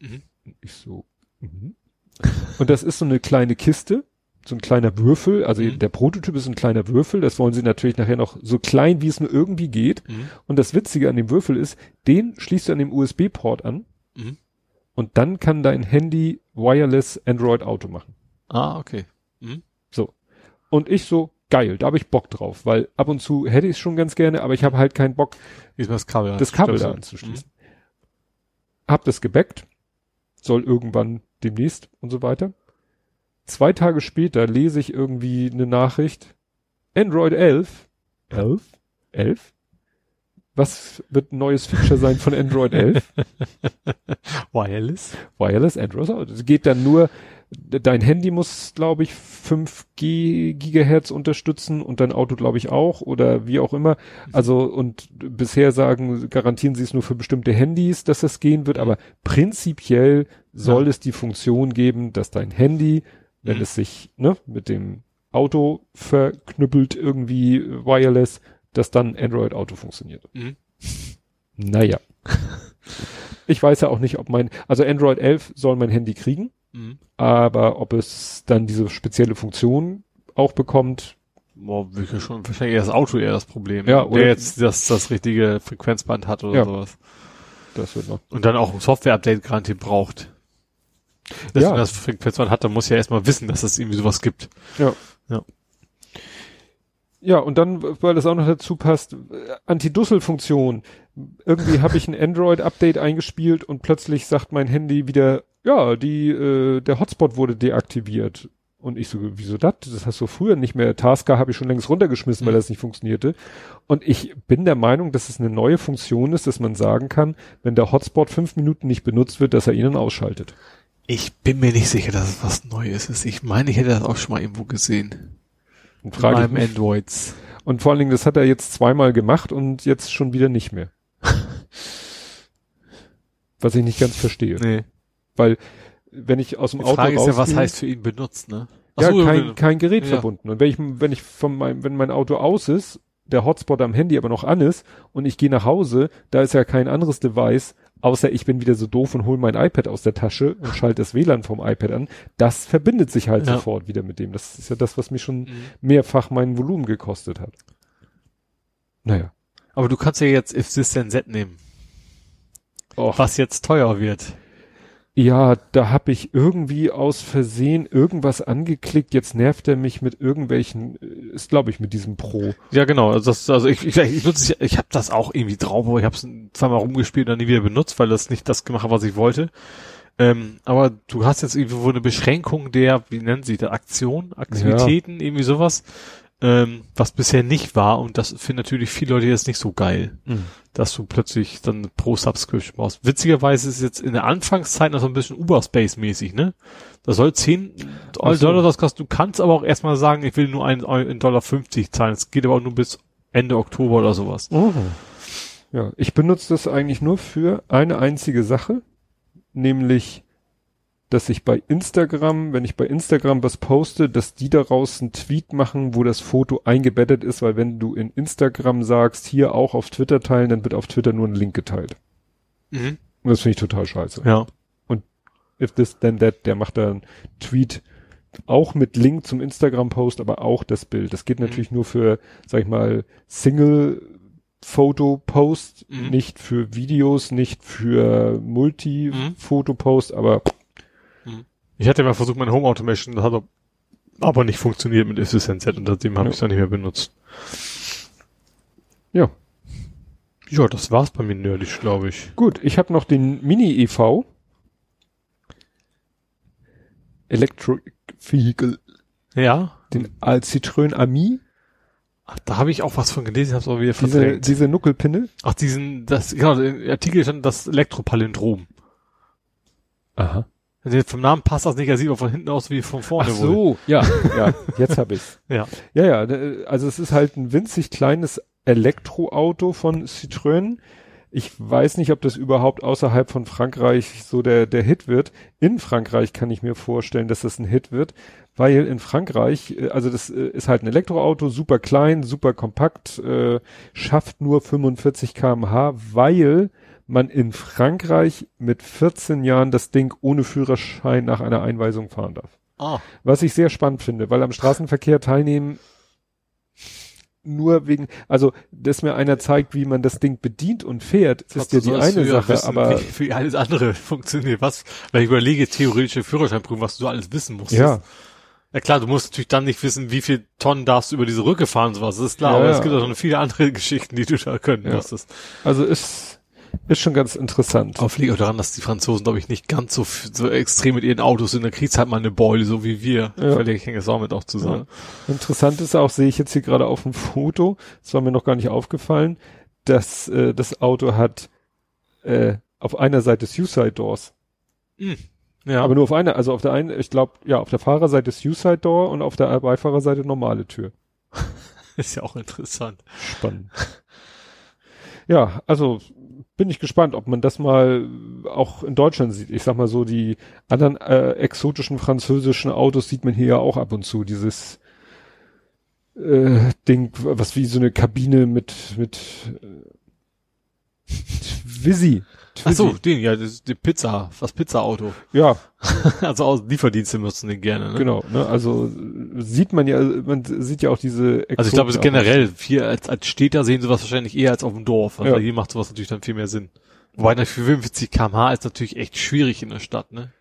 Mhm. Ich so, mhm. Und das ist so eine kleine Kiste, so ein kleiner Würfel, also Mhm. der Prototyp ist ein kleiner Würfel, das wollen sie natürlich nachher noch so klein, wie es nur irgendwie geht. Mhm. Und das Witzige an dem Würfel ist, den schließt du an dem USB-Port an Mhm. und dann kann dein Handy Wireless Android Auto machen. Ah, okay. Und ich so, geil, da habe ich Bock drauf, weil ab und zu hätte ich es schon ganz gerne, aber ich habe halt keinen Bock, das Kabel. das Kabel da anzuschließen. anzuschließen. Hab das gebackt, soll irgendwann demnächst und so weiter. Zwei Tage später lese ich irgendwie eine Nachricht, Android 11, 11, 11, Was wird ein neues Feature sein von Android 11? Wireless? Wireless Android Auto. Es geht dann nur, dein Handy muss, glaube ich, 5 G Gigahertz unterstützen und dein Auto, glaube ich, auch oder wie auch immer. Also und bisher sagen, garantieren sie es nur für bestimmte Handys, dass das gehen wird, aber prinzipiell soll Ja. es die Funktion geben, dass dein Handy, wenn Mhm. es sich ne, mit dem Auto verknüppelt irgendwie äh, wireless, dass dann Android Auto funktioniert. Mhm. Naja. Ich weiß ja auch nicht, ob mein, also Android 11 soll mein Handy kriegen, Mhm. aber ob es dann diese spezielle Funktion auch bekommt, Boah, wirklich schon wahrscheinlich eher das Auto eher das Problem. Ja, Der oder- jetzt das, das richtige Frequenzband hat oder Ja. sowas. das wird noch. Und dann auch ein Software-Update garantiert braucht. Dass Ja. wenn das Frequenzband hat, dann muss ja erstmal wissen, dass es irgendwie sowas gibt. Ja, und dann, weil das auch noch dazu passt, äh, Anti-Dussel-Funktion. Irgendwie habe ich ein Android-Update eingespielt und plötzlich sagt mein Handy wieder, ja, die, äh, der Hotspot wurde deaktiviert. Und ich so, wieso das? Das hast du früher nicht mehr. Tasker habe ich schon längst runtergeschmissen, weil das nicht funktionierte. Und ich bin der Meinung, dass es eine neue Funktion ist, dass man sagen kann, wenn der Hotspot fünf Minuten nicht benutzt wird, dass er ihn dann ausschaltet. Ich bin mir nicht sicher, dass es was Neues ist. Ich meine, ich hätte das auch schon mal irgendwo gesehen. In frage meinem Androids. und vor allen Dingen, das hat er jetzt zweimal gemacht und jetzt schon wieder nicht mehr. Was ich nicht ganz verstehe. Nee. Weil, wenn ich aus dem Die Auto Frage ist ja, was rausgehe- heißt für ihn benutzt, ne? Ach ja, so, kein, kein Gerät Ja. verbunden. Und wenn ich, wenn ich von meinem, wenn mein Auto aus ist, der Hotspot am Handy aber noch an ist und ich gehe nach Hause, da ist ja kein anderes Device, außer ich bin wieder so doof und hole mein iPad aus der Tasche und schalte das WLAN vom iPad an. Das verbindet sich halt Ja. sofort wieder mit dem. Das ist ja das, was mich schon Mhm. mehrfach mein Volumen gekostet hat. Naja. Aber du kannst ja jetzt If This Then That nehmen. Och. Was jetzt teuer wird. Ja, da habe ich irgendwie aus Versehen irgendwas angeklickt. Jetzt nervt er mich mit irgendwelchen, äh, ist glaube ich mit diesem Pro. Ja, genau. Also, das, also ich, ich, ich, nutze, es- ich habe das auch irgendwie drauf, aber ich habe es zweimal rumgespielt und dann nie wieder benutzt, weil das nicht das gemacht hat, was ich wollte. Ähm, aber du hast jetzt irgendwo eine Beschränkung der, wie nennen sie das, Aktion, Aktivitäten, irgendwie sowas, ähm, was bisher nicht war und das finden natürlich viele Leute jetzt nicht so geil, dass du plötzlich dann pro Subscription brauchst. Witzigerweise ist es jetzt in der Anfangszeit noch so ein bisschen Uber-Space-mäßig, ne? Das soll 10 Ach so. Dollar was kosten. Du kannst aber auch erstmal sagen, ich will nur einen einen Dollar 50 zahlen. Es geht aber auch nur bis Ende Oktober oder sowas. Oh. Ja, ich benutze das eigentlich nur für eine einzige Sache, nämlich, dass ich bei Instagram, wenn ich bei Instagram was poste, dass die daraus einen Tweet machen, wo das Foto eingebettet ist, weil wenn du in Instagram sagst, hier auch auf Twitter teilen, dann wird auf Twitter nur ein Link geteilt. Mhm. Und das finde ich total scheiße. Ja. If this then that, der macht da einen Tweet auch mit Link zum Instagram-Post, aber auch das Bild. Das geht natürlich nur für, sag ich mal, Single-Foto-Post, Mhm. nicht für Videos, nicht für Multi-Foto-Post, aber Ich hatte mal versucht, meine Home Automation, das hat aber- nicht funktioniert mit That und seitdem habe Ja. ich es dann nicht mehr benutzt. ja. Ja, das war's bei mir nerdig, glaube ich. Gut, ich habe noch den Mini-EV. Electric Vehicle, Ja. den Citroën Ami, Ach, da habe ich auch was von gelesen, hab's aber wieder diese, verdrängt. diese Nuckelpinne. Ach, diesen, das, genau, der Artikel stand das Elektropalindrom. Aha. Also vom Namen passt das nicht, er sieht aber von hinten aus wie von vorne Ach wohl. so, ja, ja, jetzt habe ich's. Ja. Ja, ja, also es ist halt ein winzig kleines Elektroauto von Citroën. Ich weiß nicht, ob das überhaupt außerhalb von Frankreich so der, der Hit wird. In Frankreich kann ich mir vorstellen, dass das ein Hit wird, weil in Frankreich, äh, also das äh, ist halt ein Elektroauto, super klein, super kompakt, äh, schafft nur 45 kmh, weil man in Frankreich mit 14 Jahren das Ding ohne Führerschein nach einer Einweisung fahren darf. Ah. Was ich sehr spannend finde, weil am Straßenverkehr teilnehmen nur wegen, also, dass mir einer zeigt, wie man das Ding bedient und fährt, ist ja die eine Sache, aber Wie, wie alles andere funktioniert. Was, weil ich überlege, theoretische Führerscheinprüfung, was du alles wissen musst. ja, Ja klar, du musst natürlich dann nicht wissen, wie viel Tonnen darfst du über diese Rücke fahren und sowas. Das ist klar, Ja, aber ja. es gibt auch noch viele andere Geschichten, die du da können Ja. musstest. also ist, ist schon ganz interessant. Aber liegt auch daran, dass die Franzosen, glaube ich, nicht ganz so, so extrem mit ihren Autos sind. Da kriegst halt mal eine Beule, so wie wir. Ja. Vielleicht hängt das auch mit auch zusammen. Interessant ist auch, sehe ich jetzt hier gerade auf dem Foto, das war mir noch gar nicht aufgefallen, das, äh, das Auto hat äh, auf einer Seite Suicide Doors. Hm. Ja. Aber nur auf einer, also auf der einen, ich glaube, ja, auf der Fahrerseite Suicide Door und auf der Beifahrerseite normale Tür. ist ja auch interessant. Spannend. ja, also bin ich gespannt, ob man das mal auch in Deutschland sieht. Ich sag mal so, die anderen äh, exotischen französischen Autos sieht man hier ja auch ab und zu. Dieses äh, Ding, was wie so eine Kabine mit mit Visi. Ach so, den, ja, das, die Pizza, das Pizza-Auto. Ja, Also aus Lieferdienste nutzen den gerne, ne? genau. Ne? Also sieht man ja, man sieht ja auch diese. Also ich glaube, es ist Exoten generell, hier als, als Städter sehen sowas wahrscheinlich eher als auf dem Dorf. Also Ja. hier macht sowas natürlich dann viel mehr Sinn. Wobei natürlich für 45 kmh ist natürlich echt schwierig in der Stadt, ne?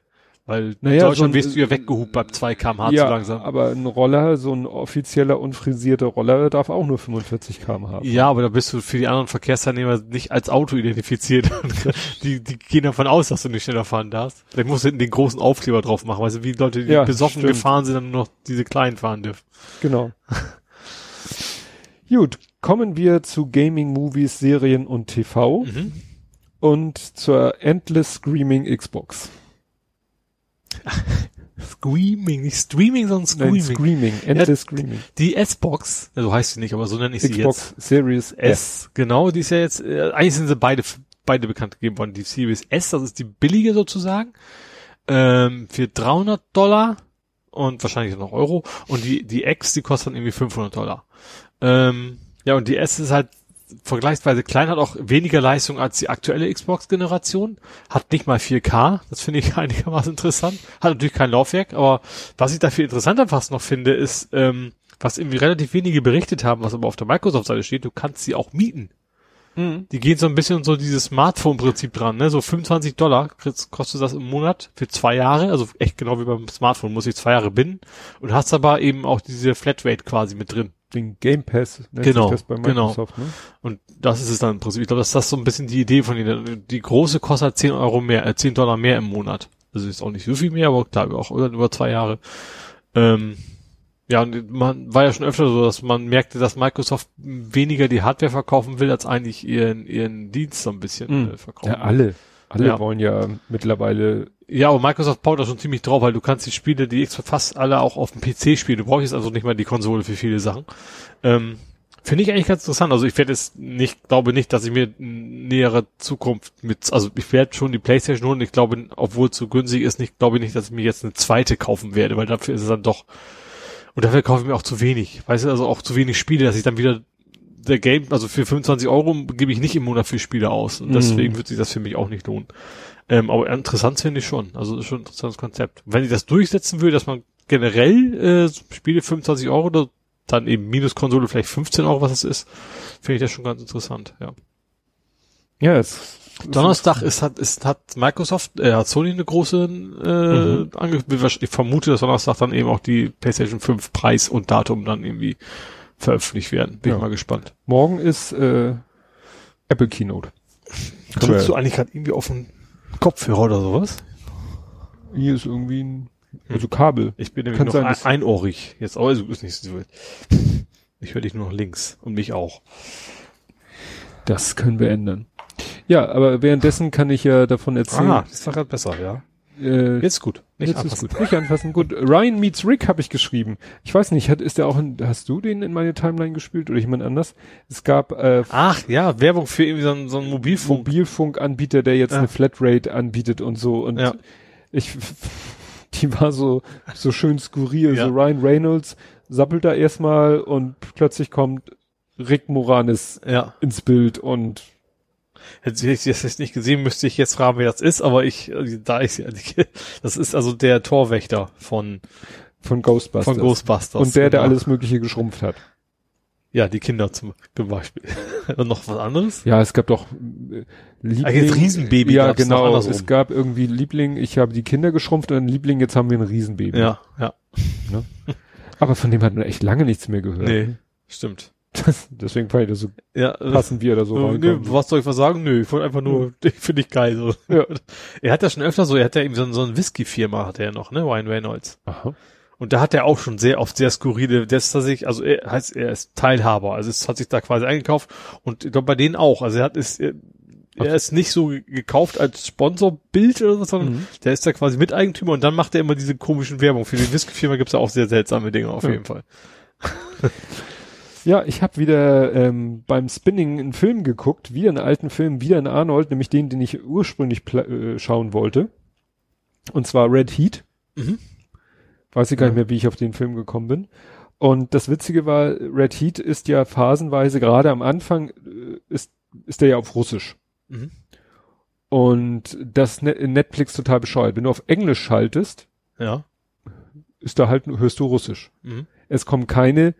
Weil Naja, in Deutschland so ein- wirst du ja weggehupt beim 2 kmh ja, zu langsam. aber ein Roller, so ein offizieller unfrisierter Roller darf auch nur 45 km haben. Ja, aber da bist du für die anderen Verkehrsteilnehmer nicht als Auto identifiziert. die, die gehen davon aus, dass du nicht schneller fahren darfst. Vielleicht musst du hinten den großen Aufkleber drauf machen, weißt du, wie Leute, die Ja, besoffen stimmt. gefahren sind, dann nur noch diese kleinen fahren dürfen. Genau. Gut, kommen wir zu Gaming, Movies, Serien und TV Mhm. und zur Endless Screaming Xbox. Screaming, nicht Streaming, sondern Nein, Screaming. Screaming, Endless Screaming. Die S-Box, so heißt sie nicht, aber so nenne ich sie jetzt. Xbox Series S. S, genau, die ist ja jetzt, äh, eigentlich sind sie beide, beide bekannt gegeben worden. Die Series S, das ist die billige sozusagen, ähm, für 300 Dollar und wahrscheinlich noch Euro. Und die, die X, die kostet dann irgendwie 500 Dollar. Ähm, ja, und die S ist halt vergleichsweise klein, hat auch weniger Leistung als die aktuelle Xbox-Generation, hat nicht mal 4K, das finde ich einigermaßen interessant, hat natürlich kein Laufwerk, aber was ich dafür interessanter fast noch finde, ist, ähm, was irgendwie relativ wenige berichtet haben, was aber auf der Microsoft-Seite steht, du kannst sie auch mieten. Mhm. Die gehen so ein bisschen so dieses Smartphone-Prinzip dran, ne? So 25 Dollar kostet das im Monat für zwei Jahre, also echt genau wie beim Smartphone, muss ich zwei Jahre binden und hast aber eben auch diese Flatrate quasi mit drin. Den Game Pass nennt Genau, sich das bei genau. Microsoft, ne? Und das ist es dann im Prinzip. Ich glaube, dass das so ein bisschen die Idee von ihnen. Die große kostet halt 10 Euro mehr, äh, 10 Dollar mehr im Monat. Also ist auch nicht so viel mehr, aber klar, auch über, über zwei Jahre. Ähm, ja, und man war ja schon öfter so, dass man merkte, dass Microsoft weniger die Hardware verkaufen will, als eigentlich ihren, ihren Dienst so ein bisschen Mhm. äh, verkaufen. Ja, alle. Alle Ja. wollen ja mittlerweile, Ja, aber Microsoft baut da schon ziemlich drauf, weil du kannst die Spiele, die X fast alle auch auf dem PC spielen. Du brauchst jetzt also nicht mal die Konsole für viele Sachen. Ähm, Finde ich eigentlich ganz interessant. Also ich werde jetzt nicht, glaube nicht, dass ich mir in nähere Zukunft mit, also ich werde schon die Playstation holen. Ich glaube, obwohl es so günstig ist, nicht, glaube ich nicht, dass ich mir jetzt eine zweite kaufen werde, weil dafür ist es dann doch, und dafür kaufe ich mir auch zu wenig. Weißt du, also auch zu wenig Spiele, dass ich dann wieder der Game, also für 25 Euro gebe ich nicht im Monat für Spiele aus. Und Mhm. deswegen wird sich das für mich auch nicht lohnen. Ähm, aber interessant finde ich schon. Also ist schon ein interessantes Konzept. Wenn ich das durchsetzen würde, dass man generell äh, Spiele 25 Euro oder dann eben Minuskonsole vielleicht 15 Euro, was es ist, finde ich das schon ganz interessant. Ja. ja, es, Donnerstag ist hat ist hat Microsoft, äh, hat Sony eine große äh, ange ich vermute, dass Donnerstag dann eben auch die PlayStation 5 Preis und Datum dann irgendwie veröffentlicht werden. Bin Ja. ich mal gespannt. morgen ist äh, Apple Keynote. Drückst du eigentlich gerade irgendwie auf den Kopfhörer oder sowas? Hier ist irgendwie ein, also Kabel. Ich bin nämlich Kann noch sein, ein, einohrig. Jetzt, aber ist nicht so wild. Ich höre dich nur noch links und mich auch. Das können wir ändern. Ja, aber währenddessen kann ich ja davon erzählen. Ah, das war gerade besser, ja. Äh, Jetzt gut. Nicht Jetzt ist anfassen. gut. Nicht anfassen. Gut. Ryan meets Rick habe ich geschrieben. Ich weiß nicht, hat, ist der auch in, hast du den in meine Timeline gespielt oder jemand anders? Es gab äh, Ach ja, Werbung für irgendwie so einen, so einen Mobilfunk. Mobilfunkanbieter, der jetzt Ja. eine Flatrate anbietet und so. Und Ja. ich, die war so, so schön skurril. Ja. So Ryan Reynolds sappelt da erstmal und plötzlich kommt Rick Moranis Ja. ins Bild und Hätte ich das jetzt nicht gesehen, müsste ich jetzt fragen, wer das ist, aber ich, äh, da ich ja nicht, das ist also der Torwächter von, von Ghostbusters. von Ghostbusters. und der, der genau. alles Mögliche geschrumpft hat. Ja, die Kinder zum Beispiel. und noch was anderes? Ja, es gab doch äh, Liebling. Ah, jetzt Riesenbaby Ja, genau. Es gab irgendwie Liebling, ich habe die Kinder geschrumpft und ein Liebling, jetzt haben wir ein Riesenbaby. Ja, ja. Aber von dem hat man echt lange nichts mehr gehört. Nee, stimmt. Deswegen fand ich das so Ja, äh, passend, wie er da so Äh, nee, was soll ich was sagen? Nö, ich wollte einfach nur, ich finde ich geil, so. Ja. Er hat ja schon öfter so, er hat ja eben so, so eine Whisky-Firma, hat er ja noch, ne, Ryan Reynolds. Aha. Und da hat er auch schon sehr oft sehr skurrile, das sich, also er heißt, er ist Teilhaber, also es hat sich da quasi eingekauft und ich glaube bei denen auch. Also er hat ist, er, er ist nicht so gekauft als Sponsorbild oder so, sondern mhm. der ist da quasi Miteigentümer und dann macht er immer diese komischen Werbung. Für die Whisky-Firma gibt's da auch sehr seltsame Dinge auf ja. jeden Fall. Ja, ich habe wieder ähm, beim Spinning einen Film geguckt, wieder einen alten Film, wieder einen Arnold, nämlich den, den ich ursprünglich äh, schauen wollte. Und zwar Red Heat. Mhm. Weiß ich gar nicht mehr, wie ich auf den Film gekommen bin. Und das Witzige war, Red Heat ist ja phasenweise, gerade am Anfang, äh, ist, ist der ja auf Russisch. Mhm. Und das in Netflix total bescheuert. Wenn du auf Englisch schaltest, ja. ist da halt, hörst du Russisch. Mhm. Es kommen keine,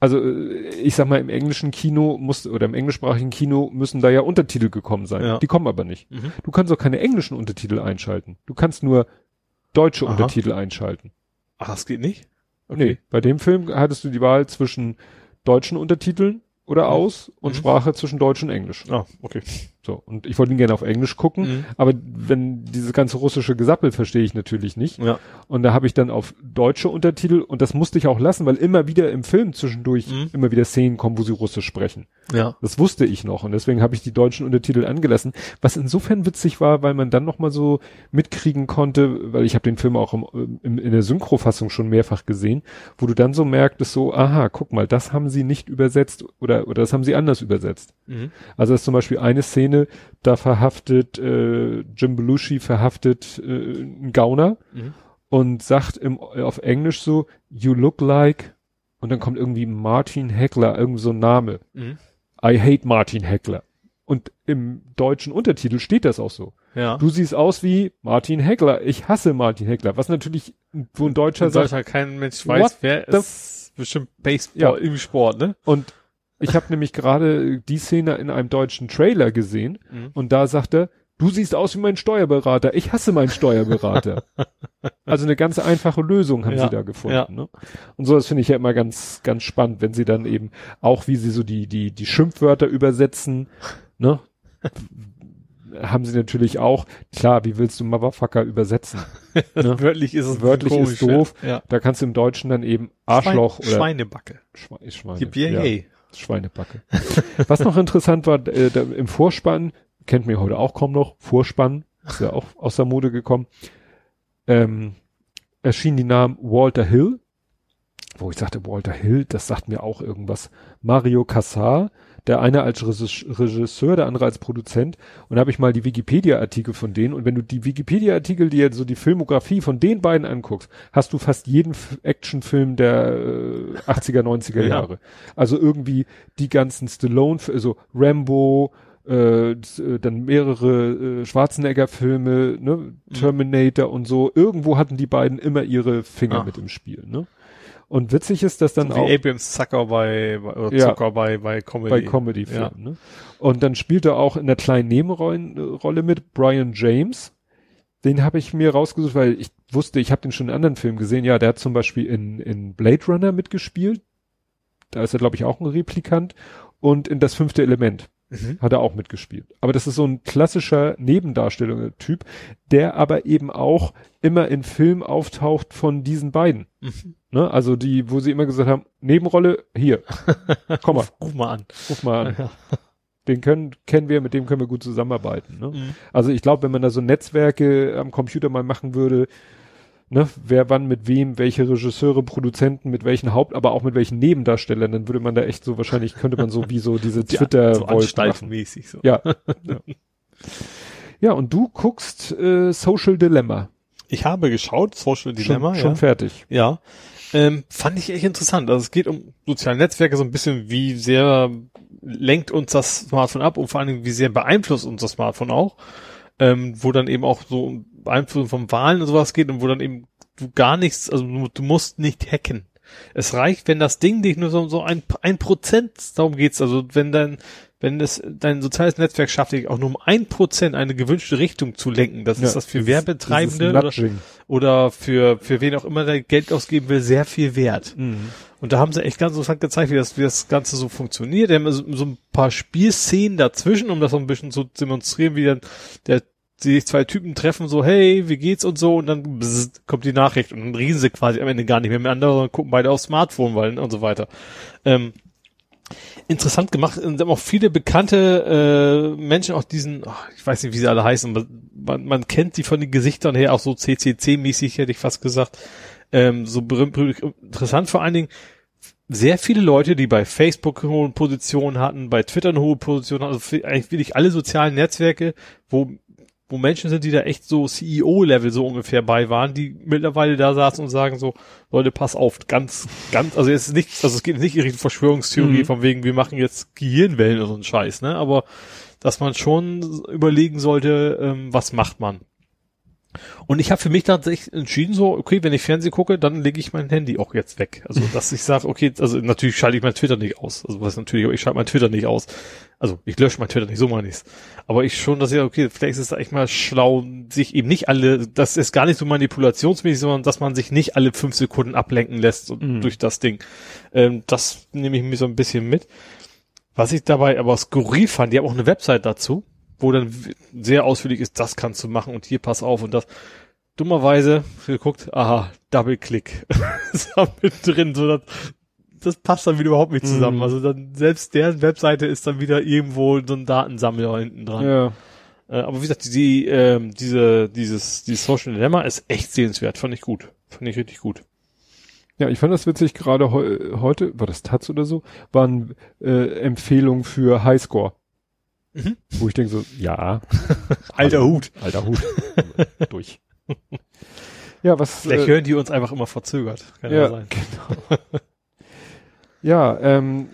also äh, ich sag mal, im englischen Kino muss, oder im englischsprachigen Kino müssen da ja Untertitel gekommen sein. Ja. Die kommen aber nicht. Mhm. Du kannst auch keine englischen Untertitel einschalten. Du kannst nur deutsche Aha. Untertitel einschalten. Ach, das geht nicht? Okay. Nee, bei dem Film hattest du die Wahl zwischen deutschen Untertiteln oder mhm. aus und mhm. Sprache zwischen Deutsch und Englisch. Ah, okay. So, und ich wollte ihn gerne auf Englisch gucken, mhm. aber wenn dieses ganze russische Gesappel verstehe ich natürlich nicht. Ja. Und da habe ich dann auf deutsche Untertitel und das musste ich auch lassen, weil immer wieder im Film zwischendurch mhm. immer wieder Szenen kommen, wo sie Russisch sprechen. Ja. Das wusste ich noch und deswegen habe ich die deutschen Untertitel angelassen, was insofern witzig war, weil man dann noch mal so mitkriegen konnte, weil ich habe den Film auch im, im, in der Synchrofassung schon mehrfach gesehen, wo du dann so merktest so, aha, guck mal, das haben sie nicht übersetzt oder oder das haben sie anders übersetzt. Mhm. Also das ist zum Beispiel eine Szene Szene, da verhaftet äh, Jim Belushi verhaftet äh, einen Gauner mhm. und sagt im, auf Englisch so, you look like und dann kommt irgendwie Martin Heckler, irgend so ein Name. Mhm. I hate Martin Heckler. Und im deutschen Untertitel steht das auch so. Ja. Du siehst aus wie Martin Heckler. Ich hasse Martin Heckler. Was natürlich, wo ein Deutscher in sagt. kein Mensch weiß, wer ist bestimmt Baseball ja. im Sport, ne? Und ich habe nämlich gerade die Szene in einem deutschen Trailer gesehen mhm. und da sagt er, du siehst aus wie mein Steuerberater, ich hasse meinen Steuerberater. also eine ganz einfache Lösung haben ja, sie da gefunden. Ja. Ne? Und so, das finde ich ja immer ganz, ganz spannend, wenn sie dann eben auch, wie sie so die, die, die Schimpfwörter übersetzen, ne? haben sie natürlich auch, klar, wie willst du Motherfucker übersetzen? ne? Wörtlich ist es Wörtlich komisch, ist doof. Ja. Da kannst du im Deutschen dann eben Arschloch Schwein, oder Schweinebacke. Schweine, Schweine. Ja. Schweinebacke. Was noch interessant war, äh, da, im Vorspann, kennt mir heute auch kaum noch, Vorspann, ist ja auch aus der Mode gekommen, ähm, erschien die Namen Walter Hill, wo ich sagte, Walter Hill, das sagt mir auch irgendwas. Mario Cassar, der eine als Regisseur, der andere als Produzent. Und da habe ich mal die Wikipedia-Artikel von denen. Und wenn du die Wikipedia-Artikel, die jetzt so die Filmografie von den beiden anguckst, hast du fast jeden Actionfilm der äh, 80er, 90er Jahre. Ja. Also irgendwie die ganzen Stallone, also Rambo, äh, dann mehrere äh, Schwarzenegger-Filme, ne, mhm. Terminator mhm. und so. Irgendwo hatten die beiden immer ihre Finger ah. mit im Spiel, ne? Und witzig ist, dass dann so auch. Wie Abrams Zucker bei, oder ja, Zucker bei, bei Comedy. Bei Comedy-Filmen, ja. ne? Und dann spielt er auch in der kleinen Nebenrolle mit Brian James. Den habe ich mir rausgesucht, weil ich wusste, ich habe den schon in anderen Filmen gesehen. Ja, der hat zum Beispiel in, in Blade Runner mitgespielt. Da ist er, glaube ich, auch ein Replikant. Und in das fünfte Element. Mhm. Hat er auch mitgespielt. Aber das ist so ein klassischer Nebendarstellung-Typ, der aber eben auch immer in Film auftaucht von diesen beiden. Mhm. Ne? Also die, wo sie immer gesagt haben, Nebenrolle, hier, komm mal. ruf, ruf, mal an. Ruf mal an. Ja. Den können, kennen wir, mit dem können wir gut zusammenarbeiten. Ne? Mhm. Also ich glaube, wenn man da so Netzwerke am Computer mal machen würde, ne, wer wann mit wem, welche Regisseure, Produzenten, mit welchen Haupt, aber auch mit welchen Nebendarstellern, dann würde man da echt so wahrscheinlich könnte man so wie so diese Twitter ja, so mäßig so. Ja. ja. ja. und du guckst äh, Social Dilemma. Ich habe geschaut, Social Dilemma. Schon, schon fertig. Ja. Ähm, fand ich echt interessant. Also es geht um soziale Netzwerke so ein bisschen, wie sehr lenkt uns das Smartphone ab und vor allen Dingen, wie sehr beeinflusst uns das Smartphone auch. Ähm, wo dann eben auch so Beeinflussung von Wahlen und sowas geht und wo dann eben du gar nichts, also du, du musst nicht hacken. Es reicht, wenn das Ding dich nur so, so ein, ein Prozent, darum geht's, also wenn dein, wenn es dein soziales Netzwerk schafft, dich auch nur um ein Prozent eine gewünschte Richtung zu lenken, das ja, ist das für Werbetreibende oder, oder für, für wen auch immer der Geld ausgeben will, sehr viel wert. Mhm. Und da haben sie echt ganz interessant gezeigt, wie das, wie das Ganze so funktioniert. Die haben so, so ein paar Spielszenen dazwischen, um das so ein bisschen zu demonstrieren, wie dann der sich zwei Typen treffen, so, hey, wie geht's und so, und dann bzz, kommt die Nachricht und dann reden sie quasi am Ende gar nicht mehr miteinander, sondern gucken beide aufs Smartphone, weil und so weiter. Ähm, interessant gemacht, und haben auch viele bekannte äh, Menschen auch diesen, ach, ich weiß nicht, wie sie alle heißen, man, man kennt sie von den Gesichtern her, auch so CCC-mäßig, hätte ich fast gesagt. Ähm, so interessant vor allen Dingen, sehr viele Leute, die bei Facebook eine hohe Position hatten, bei Twitter eine hohe Position hatten, also eigentlich wirklich alle sozialen Netzwerke, wo wo Menschen sind, die da echt so CEO-Level so ungefähr bei waren, die mittlerweile da saßen und sagen so, Leute, pass auf, ganz, ganz, also es ist nicht, also es geht nicht in Richtung Verschwörungstheorie, mhm. von wegen, wir machen jetzt Gehirnwellen oder so ein Scheiß, ne, aber dass man schon überlegen sollte, ähm, was macht man. Und ich habe für mich tatsächlich entschieden, so, okay, wenn ich Fernsehen gucke, dann lege ich mein Handy auch jetzt weg. Also, dass ich sage, okay, also natürlich schalte ich mein Twitter nicht aus. Also was natürlich, ich schalte mein Twitter nicht aus. Also ich lösche mein Twitter nicht, so meine ich's. Aber ich schon, dass ich, okay, vielleicht ist es echt mal schlau, sich eben nicht alle, das ist gar nicht so manipulationsmäßig, sondern dass man sich nicht alle fünf Sekunden ablenken lässt mhm. durch das Ding. Ähm, das nehme ich mir so ein bisschen mit. Was ich dabei aber skurril fand, die haben auch eine Website dazu wo dann sehr ausführlich ist, das kannst du machen und hier pass auf und das. Dummerweise geguckt, aha, Double-Click. ist da mit drin, so das, das passt dann wieder überhaupt nicht zusammen. Mm. Also dann selbst deren Webseite ist dann wieder irgendwo so ein Datensammler hinten dran. Ja. Äh, aber wie gesagt, die, äh, diese, dieses, dieses Social Dilemma ist echt sehenswert, fand ich gut. Fand ich richtig gut. Ja, ich fand das witzig, gerade heu heute, war das Taz oder so, waren äh, Empfehlungen für Highscore. Mhm. Wo ich denke so, ja. alter Hut. Alter Hut. Durch. Ja, was. Vielleicht äh, hören die uns einfach immer verzögert. Kann ja, sein. Genau. ja, ähm,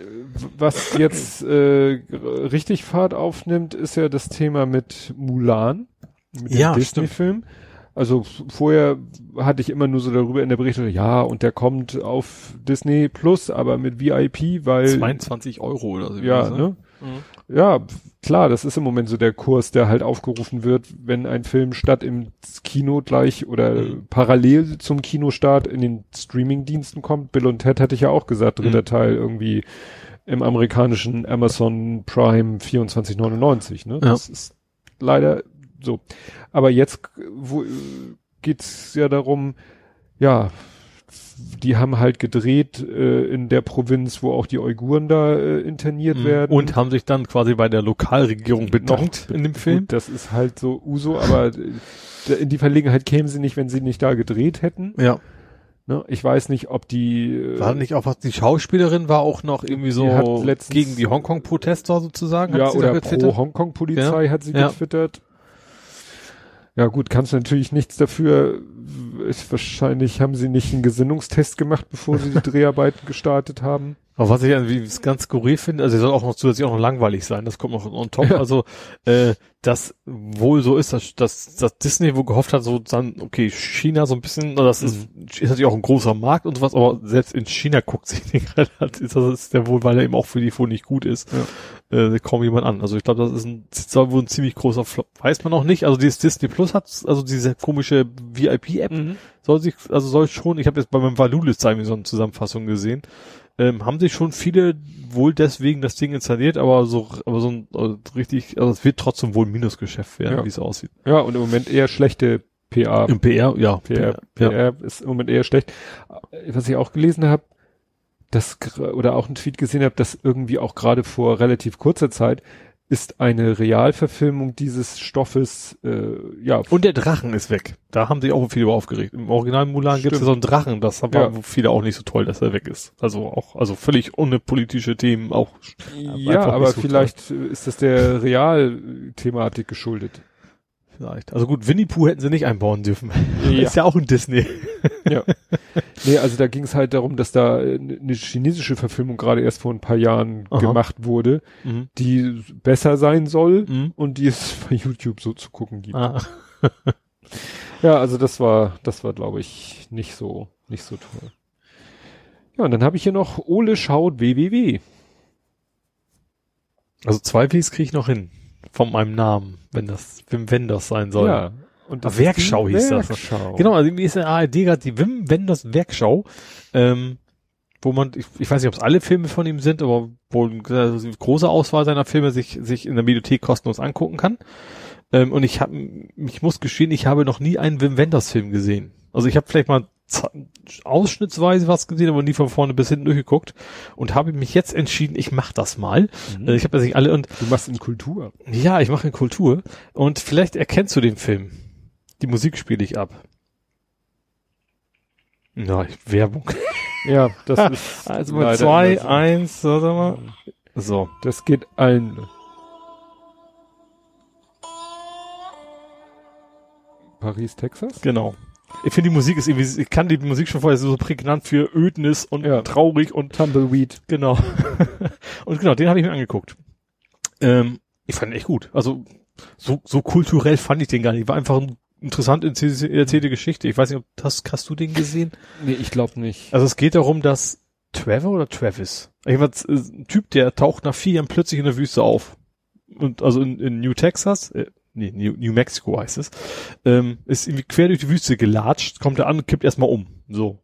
was jetzt äh, richtig Fahrt aufnimmt, ist ja das Thema mit Mulan. Mit dem ja, Disney-Film. Also vorher hatte ich immer nur so darüber in der Berichterstattung, ja, und der kommt auf Disney Plus, aber mit VIP, weil 22 Euro oder so. Ja, ne? Mhm. Ja, klar, das ist im Moment so der Kurs, der halt aufgerufen wird, wenn ein Film statt im Kino gleich oder mhm. parallel zum Kinostart in den Streamingdiensten kommt. Bill und Ted hatte ich ja auch gesagt, dritter mhm. Teil irgendwie im amerikanischen Amazon Prime 24,99. Ne? Das ja. ist leider so. Aber jetzt wo, geht's ja darum, ja, die haben halt gedreht äh, in der Provinz, wo auch die Uiguren da äh, interniert mhm. werden. Und haben sich dann quasi bei der Lokalregierung bedankt Noch, in dem Film. Gut, das ist halt so Uso, aber äh, in die Verlegenheit kämen sie nicht, wenn sie nicht da gedreht hätten. Ja. Ne? Ich weiß nicht, ob die äh, war nicht auch was die Schauspielerin war auch noch irgendwie so gegen die Hongkong-Protester sozusagen. Ja oder pro Hongkong-Polizei ja. hat sie ja. getwittert. Ja gut, kannst du natürlich nichts dafür. Wahrscheinlich haben sie nicht einen Gesinnungstest gemacht, bevor sie die Dreharbeiten gestartet haben. Aber was ich irgendwie ganz skurril finde, also er soll auch noch zusätzlich auch noch langweilig sein, das kommt noch on top. Ja. Also äh, das wohl so ist, dass, dass, dass Disney wohl gehofft hat, so dann, okay, China so ein bisschen, das ist, mhm. ist natürlich auch ein großer Markt und sowas, aber selbst in China guckt sich den gerade, das ist der wohl, weil er eben auch für die wohl nicht gut ist, ja. äh, kaum jemand an. Also ich glaube, das ist ein, soll wohl ein ziemlich großer Flop. Weiß man auch nicht. Also dieses Disney Plus hat, also diese komische VIP-App mhm. soll sich, also soll schon, ich habe jetzt bei meinem Valulis so eine Zusammenfassung gesehen, ähm, haben sich schon viele wohl deswegen das Ding installiert, aber so, aber so ein also richtig, also es wird trotzdem wohl ein Minusgeschäft werden, ja. wie es aussieht. Ja, und im Moment eher schlechte PA. Im PR, ja. PR, PR, ja. ist im Moment eher schlecht. Was ich auch gelesen habe, das oder auch einen Tweet gesehen habe, dass irgendwie auch gerade vor relativ kurzer Zeit ist eine Realverfilmung dieses Stoffes, äh, ja. Und der Drachen ist weg. Da haben sich auch viele über aufgeregt. Im Original Mulan gibt es so einen Drachen, das haben ja. viele auch nicht so toll, dass er weg ist. Also auch, also völlig ohne politische Themen auch. Ja, aber so vielleicht toll. ist das der Realthematik geschuldet. Vielleicht. Also gut, Winnie Pooh hätten sie nicht einbauen dürfen. Ja. ist ja auch ein Disney. ja. Nee, also da ging es halt darum, dass da eine chinesische Verfilmung gerade erst vor ein paar Jahren Aha. gemacht wurde, mhm. die besser sein soll mhm. und die es bei YouTube so zu gucken gibt. Ah. ja, also das war, das war, glaube ich, nicht so, nicht so toll. Ja, und dann habe ich hier noch Ole schaut www. Also zwei Ws kriege ich noch hin von meinem Namen, wenn das Wim Wenders sein soll. Ja. Und das Werkschau hieß Werkschau. das. Genau, also irgendwie ist in der ARD gerade die Wim Wenders Werkschau, ähm, wo man, ich, ich weiß nicht, ob es alle Filme von ihm sind, aber wo eine große Auswahl seiner Filme sich, sich in der Bibliothek kostenlos angucken kann. Ähm, und ich habe, ich muss gestehen, ich habe noch nie einen Wim Wenders Film gesehen. Also ich habe vielleicht mal ausschnittsweise was gesehen, aber nie von vorne bis hinten durchgeguckt und habe mich jetzt entschieden, ich mache das mal. Mhm. Äh, ich habe ja nicht alle und du machst in Kultur. Ja, ich mache in Kultur und vielleicht erkennst du den Film. Die Musik spiele ich ab. Na, Werbung. Ja, das ist also mal zwei, so. eins, so, sag mal. So, das geht allen. Paris, Texas? Genau. Ich finde die Musik ist irgendwie, ich kann die Musik schon vorher so prägnant für Ödnis und ja. traurig und Tumbleweed. Genau. und genau, den habe ich mir angeguckt. Ähm, ich fand ihn echt gut. Also so, so kulturell fand ich den gar nicht. War einfach ein interessant erzählte Geschichte. Ich weiß nicht, ob das, hast du den gesehen? Nee, ich glaube nicht. Also es geht darum, dass Trevor oder Travis, jedenfalls äh, ein Typ, der taucht nach vier Jahren plötzlich in der Wüste auf. Und also in, in New Texas, äh, nee, New, New Mexico heißt es, ähm, ist irgendwie quer durch die Wüste gelatscht, kommt er an, kippt erstmal um. So.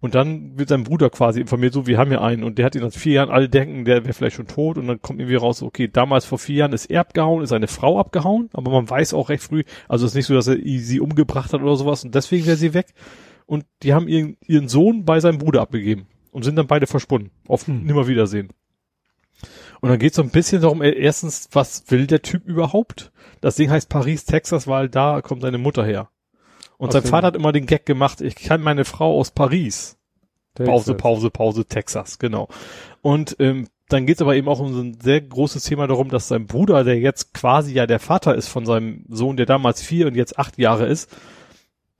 Und dann wird sein Bruder quasi informiert, so, wir haben hier einen. Und der hat ihn nach vier Jahren, alle denken, der wäre vielleicht schon tot. Und dann kommt irgendwie raus, okay, damals vor vier Jahren ist er abgehauen, ist seine Frau abgehauen. Aber man weiß auch recht früh, also es ist nicht so, dass er sie umgebracht hat oder sowas. Und deswegen wäre sie weg. Und die haben ihren, ihren Sohn bei seinem Bruder abgegeben. Und sind dann beide verschwunden. Auf hm. Nimmerwiedersehen. Und dann geht es so ein bisschen darum, äh, erstens, was will der Typ überhaupt? Das Ding heißt Paris, Texas, weil da kommt seine Mutter her. Und aus sein Vater hat immer den Gag gemacht, ich kann meine Frau aus Paris. Texas. Pause, Pause, Pause, Texas, genau. Und ähm, dann geht es aber eben auch um so ein sehr großes Thema darum, dass sein Bruder, der jetzt quasi ja der Vater ist von seinem Sohn, der damals vier und jetzt acht Jahre ist,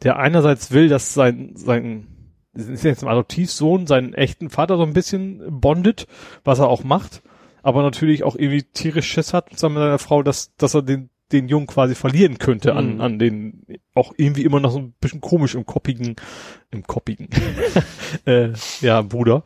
der einerseits will, dass sein, sein, ist jetzt ein Adoptivsohn, seinen echten Vater so ein bisschen bondet, was er auch macht aber natürlich auch irgendwie tierisch Schiss hat zusammen mit seiner Frau, dass, dass er den, den Jungen quasi verlieren könnte mhm. an, an den auch irgendwie immer noch so ein bisschen komisch im koppigen, im koppigen, äh, ja, Bruder.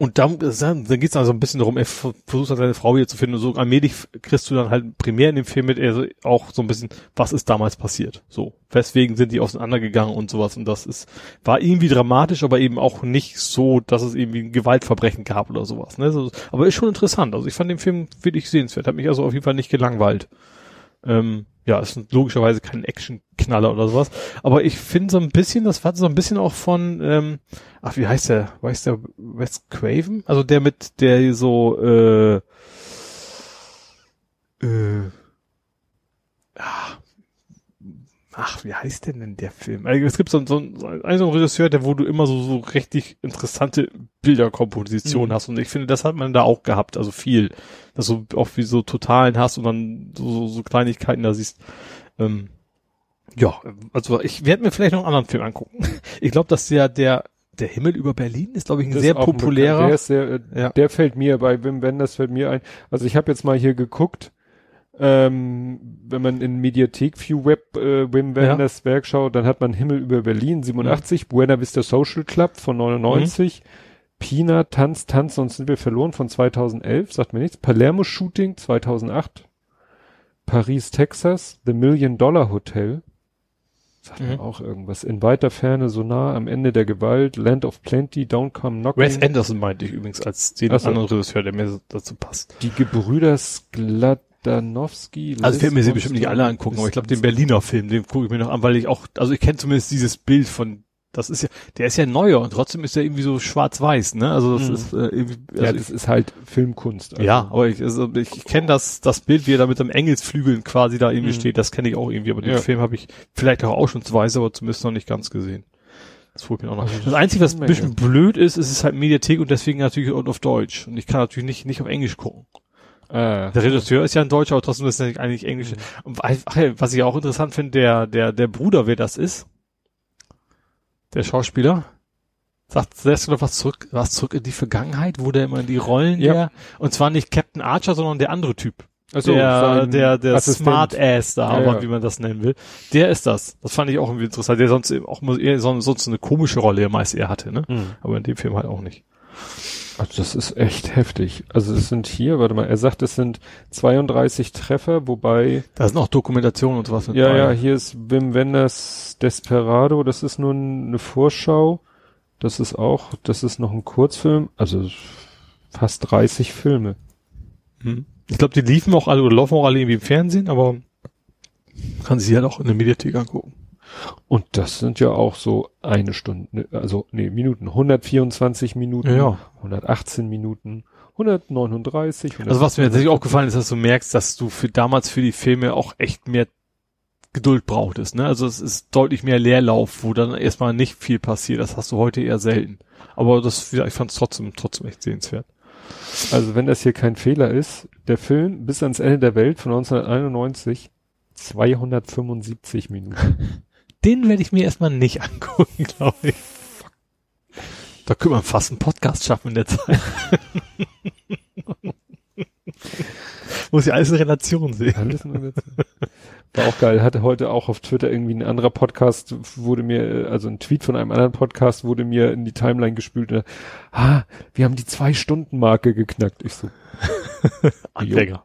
Und dann, dann geht es dann so ein bisschen darum, er versucht halt seine Frau wieder zu finden und so allmählich kriegst du dann halt primär in dem Film mit also auch so ein bisschen, was ist damals passiert? So, weswegen sind die auseinandergegangen und sowas und das ist, war irgendwie dramatisch, aber eben auch nicht so, dass es irgendwie ein Gewaltverbrechen gab oder sowas. Ne? So, aber ist schon interessant. Also ich fand den Film wirklich sehenswert, hat mich also auf jeden Fall nicht gelangweilt. Ähm, ja, ist logischerweise kein Action-Knaller oder sowas. Aber ich finde so ein bisschen, das hat so ein bisschen auch von, ähm, ach, wie heißt der? Weiß der Wes Craven? Also der mit, der so, äh, äh, ah, ach, wie heißt denn denn der Film? Also es gibt so, so, so einen, so einen Regisseur, der, wo du immer so, so richtig interessante Bilderkompositionen mhm. hast. Und ich finde, das hat man da auch gehabt, also viel. Dass du auch wie so Totalen hast und dann so, so Kleinigkeiten da siehst. Ähm, ja, also ich werde mir vielleicht noch einen anderen Film angucken. Ich glaube, dass der, der, der Himmel über Berlin ist, glaube ich, ein das sehr populärer. Der, ist sehr, äh, ja. der fällt mir bei Wim Wenders fällt mir ein. Also ich habe jetzt mal hier geguckt, ähm, wenn man in Mediathek View Web äh, Wim Wenders ja. Werk schaut, dann hat man Himmel über Berlin 87, mhm. Buena Vista Social Club von 99, mhm. Pina, Tanz, Tanz, sonst sind wir verloren von 2011, sagt mir nichts, Palermo Shooting 2008, Paris, Texas, The Million Dollar Hotel, sagt mhm. mir auch irgendwas, in weiter Ferne, so nah am Ende der Gewalt, Land of Plenty, Don't Come Knocking. Wes Anderson meinte ich übrigens als den also, anderen Regisseur, der mir dazu passt. Die Gebrüder Sklat Danowski. Also ich mir sie bestimmt nicht alle angucken, aber ich glaube den Berliner Film, den gucke ich mir noch an, weil ich auch, also ich kenne zumindest dieses Bild von, das ist ja, der ist ja neuer und trotzdem ist er irgendwie so schwarz-weiß, ne? Also das mhm. ist äh, irgendwie, also ja, das ist halt Filmkunst. Also. Ja, aber ich, also ich, ich kenne das, das Bild, wie er da mit dem Engelsflügeln quasi da irgendwie mhm. steht, das kenne ich auch irgendwie, aber den ja. Film habe ich vielleicht auch ausschnittsweise, aber zumindest noch nicht ganz gesehen. Das fehlt mir auch noch. Also das Einzige, was ein bisschen blöd ist, ist es halt Mediathek und deswegen natürlich auch auf Deutsch. Und ich kann natürlich nicht, nicht auf Englisch gucken. Äh, der Regisseur ist ja ein Deutscher, aber trotzdem ist er eigentlich Englisch. Mhm. Was ich auch interessant finde, der, der, der Bruder, wer das ist, der Schauspieler, sagt du noch was zurück, was zurück in die Vergangenheit, wo der immer in die Rollen ja. der, und zwar nicht Captain Archer, sondern der andere Typ. Also der, der, der Smart Ass da, ja, aber ja. wie man das nennen will. Der ist das. Das fand ich auch irgendwie interessant. Der sonst auch eher sonst eine komische Rolle meist er hatte, ne? Mhm. Aber in dem Film halt auch nicht. Also das ist echt heftig. Also es sind hier, warte mal, er sagt, es sind 32 Treffer, wobei. Da sind auch Dokumentationen und sowas mit Ja, ja, hier ist Wim Wenders Desperado, das ist nur eine Vorschau. Das ist auch, das ist noch ein Kurzfilm, also fast 30 Filme. Hm. Ich glaube, die liefen auch alle oder laufen auch alle irgendwie im Fernsehen, aber Kann sich halt auch in der Mediathek angucken. Und das sind ja auch so eine Stunde, also nee, Minuten, 124 Minuten, Ja. 118 Minuten, 139. Also was mir tatsächlich aufgefallen ist, dass du merkst, dass du für damals für die Filme auch echt mehr Geduld brauchtest, ne? Also es ist deutlich mehr Leerlauf, wo dann erstmal nicht viel passiert. Das hast du heute eher selten. Aber das, ich fand es trotzdem, trotzdem echt sehenswert. Also wenn das hier kein Fehler ist, der Film bis ans Ende der Welt von 1991 275 Minuten. Den werde ich mir erstmal nicht angucken, glaube ich. Da könnte man fast einen Podcast schaffen in der Zeit. Muss ja alles in Relation sehen. Alles nur dazu. War auch geil. Hatte heute auch auf Twitter irgendwie ein anderer Podcast, wurde mir, also ein Tweet von einem anderen Podcast wurde mir in die Timeline gespült. Und, ah, wir haben die Zwei-Stunden-Marke geknackt. Ich so, Anfänger.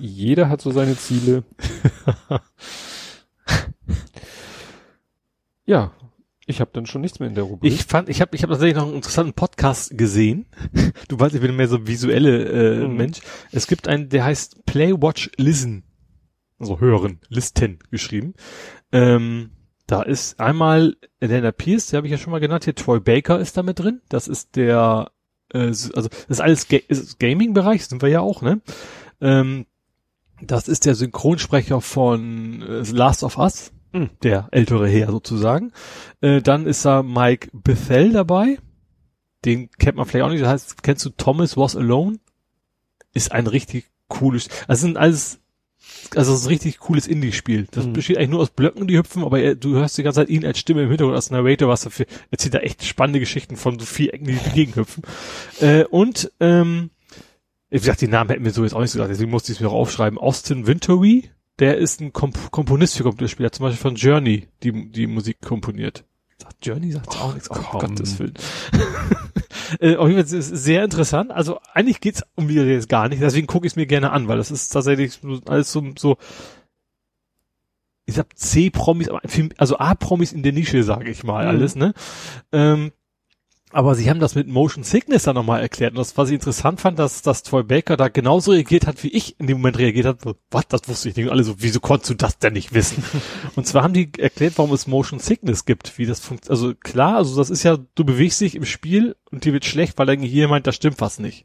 jeder hat so seine Ziele. Ja, ich habe dann schon nichts mehr in der Rubrik. Ich fand, ich habe ich hab tatsächlich noch einen interessanten Podcast gesehen. Du weißt, ich bin mehr so visuelle äh, Mhm. Mensch. Es gibt einen, der heißt Play, Watch, Listen. Also hören, Listen geschrieben. Ähm, da ist einmal Elena Pierce, der habe ich ja schon mal genannt, hier Troy Baker ist da mit drin. Das ist der, äh, also das ist alles Ga Gaming-Bereich, sind wir ja auch, ne? Ähm, das ist der Synchronsprecher von äh, Last of Us. Der ältere Herr sozusagen. Äh, dann ist da Mike Bethel dabei. Den kennt man vielleicht auch nicht. Das heißt, kennst du Thomas Was Alone? Ist ein richtig cooles, also sind alles, also es ist ein richtig cooles Indie-Spiel. Das Mhm. besteht eigentlich nur aus Blöcken, die hüpfen, aber er, du hörst die ganze Zeit ihn als Stimme im Hintergrund, als Narrator, was dafür, erzählt da echt spannende Geschichten von so Vierecken, die gegenhüpfen. Äh, und, ähm, wie gesagt, die Namen hätten mir so jetzt auch nicht so gesagt, deswegen musste ich es mir auch aufschreiben. Austin Wintory, der ist ein Komp Komponist für Computerspiele, hat zum Beispiel von Journey die, die Musik komponiert. Sagt Journey, sagt auch nichts. Oh, komm. Gottes Willen. äh, auf jeden Fall ist es sehr interessant. Also eigentlich geht's um wieder jetzt gar nicht, deswegen gucke ich es mir gerne an, weil das ist tatsächlich alles so, so ich sag C-Promis, also A-Promis in der Nische, sage ich mal, Mhm. alles, ne? Ähm, aber sie haben das mit Motion Sickness dann nochmal erklärt. Und das, was ich interessant fand, dass, dass Troy Baker da genauso reagiert hat, wie ich in dem Moment reagiert habe. So, Was, das wusste ich nicht. Und alle so, wieso konntest du das denn nicht wissen? und zwar haben die erklärt, warum es Motion Sickness gibt, wie das funktioniert. Also klar, also das ist ja, du bewegst dich im Spiel und dir wird schlecht, weil dann hier meint, da stimmt was nicht.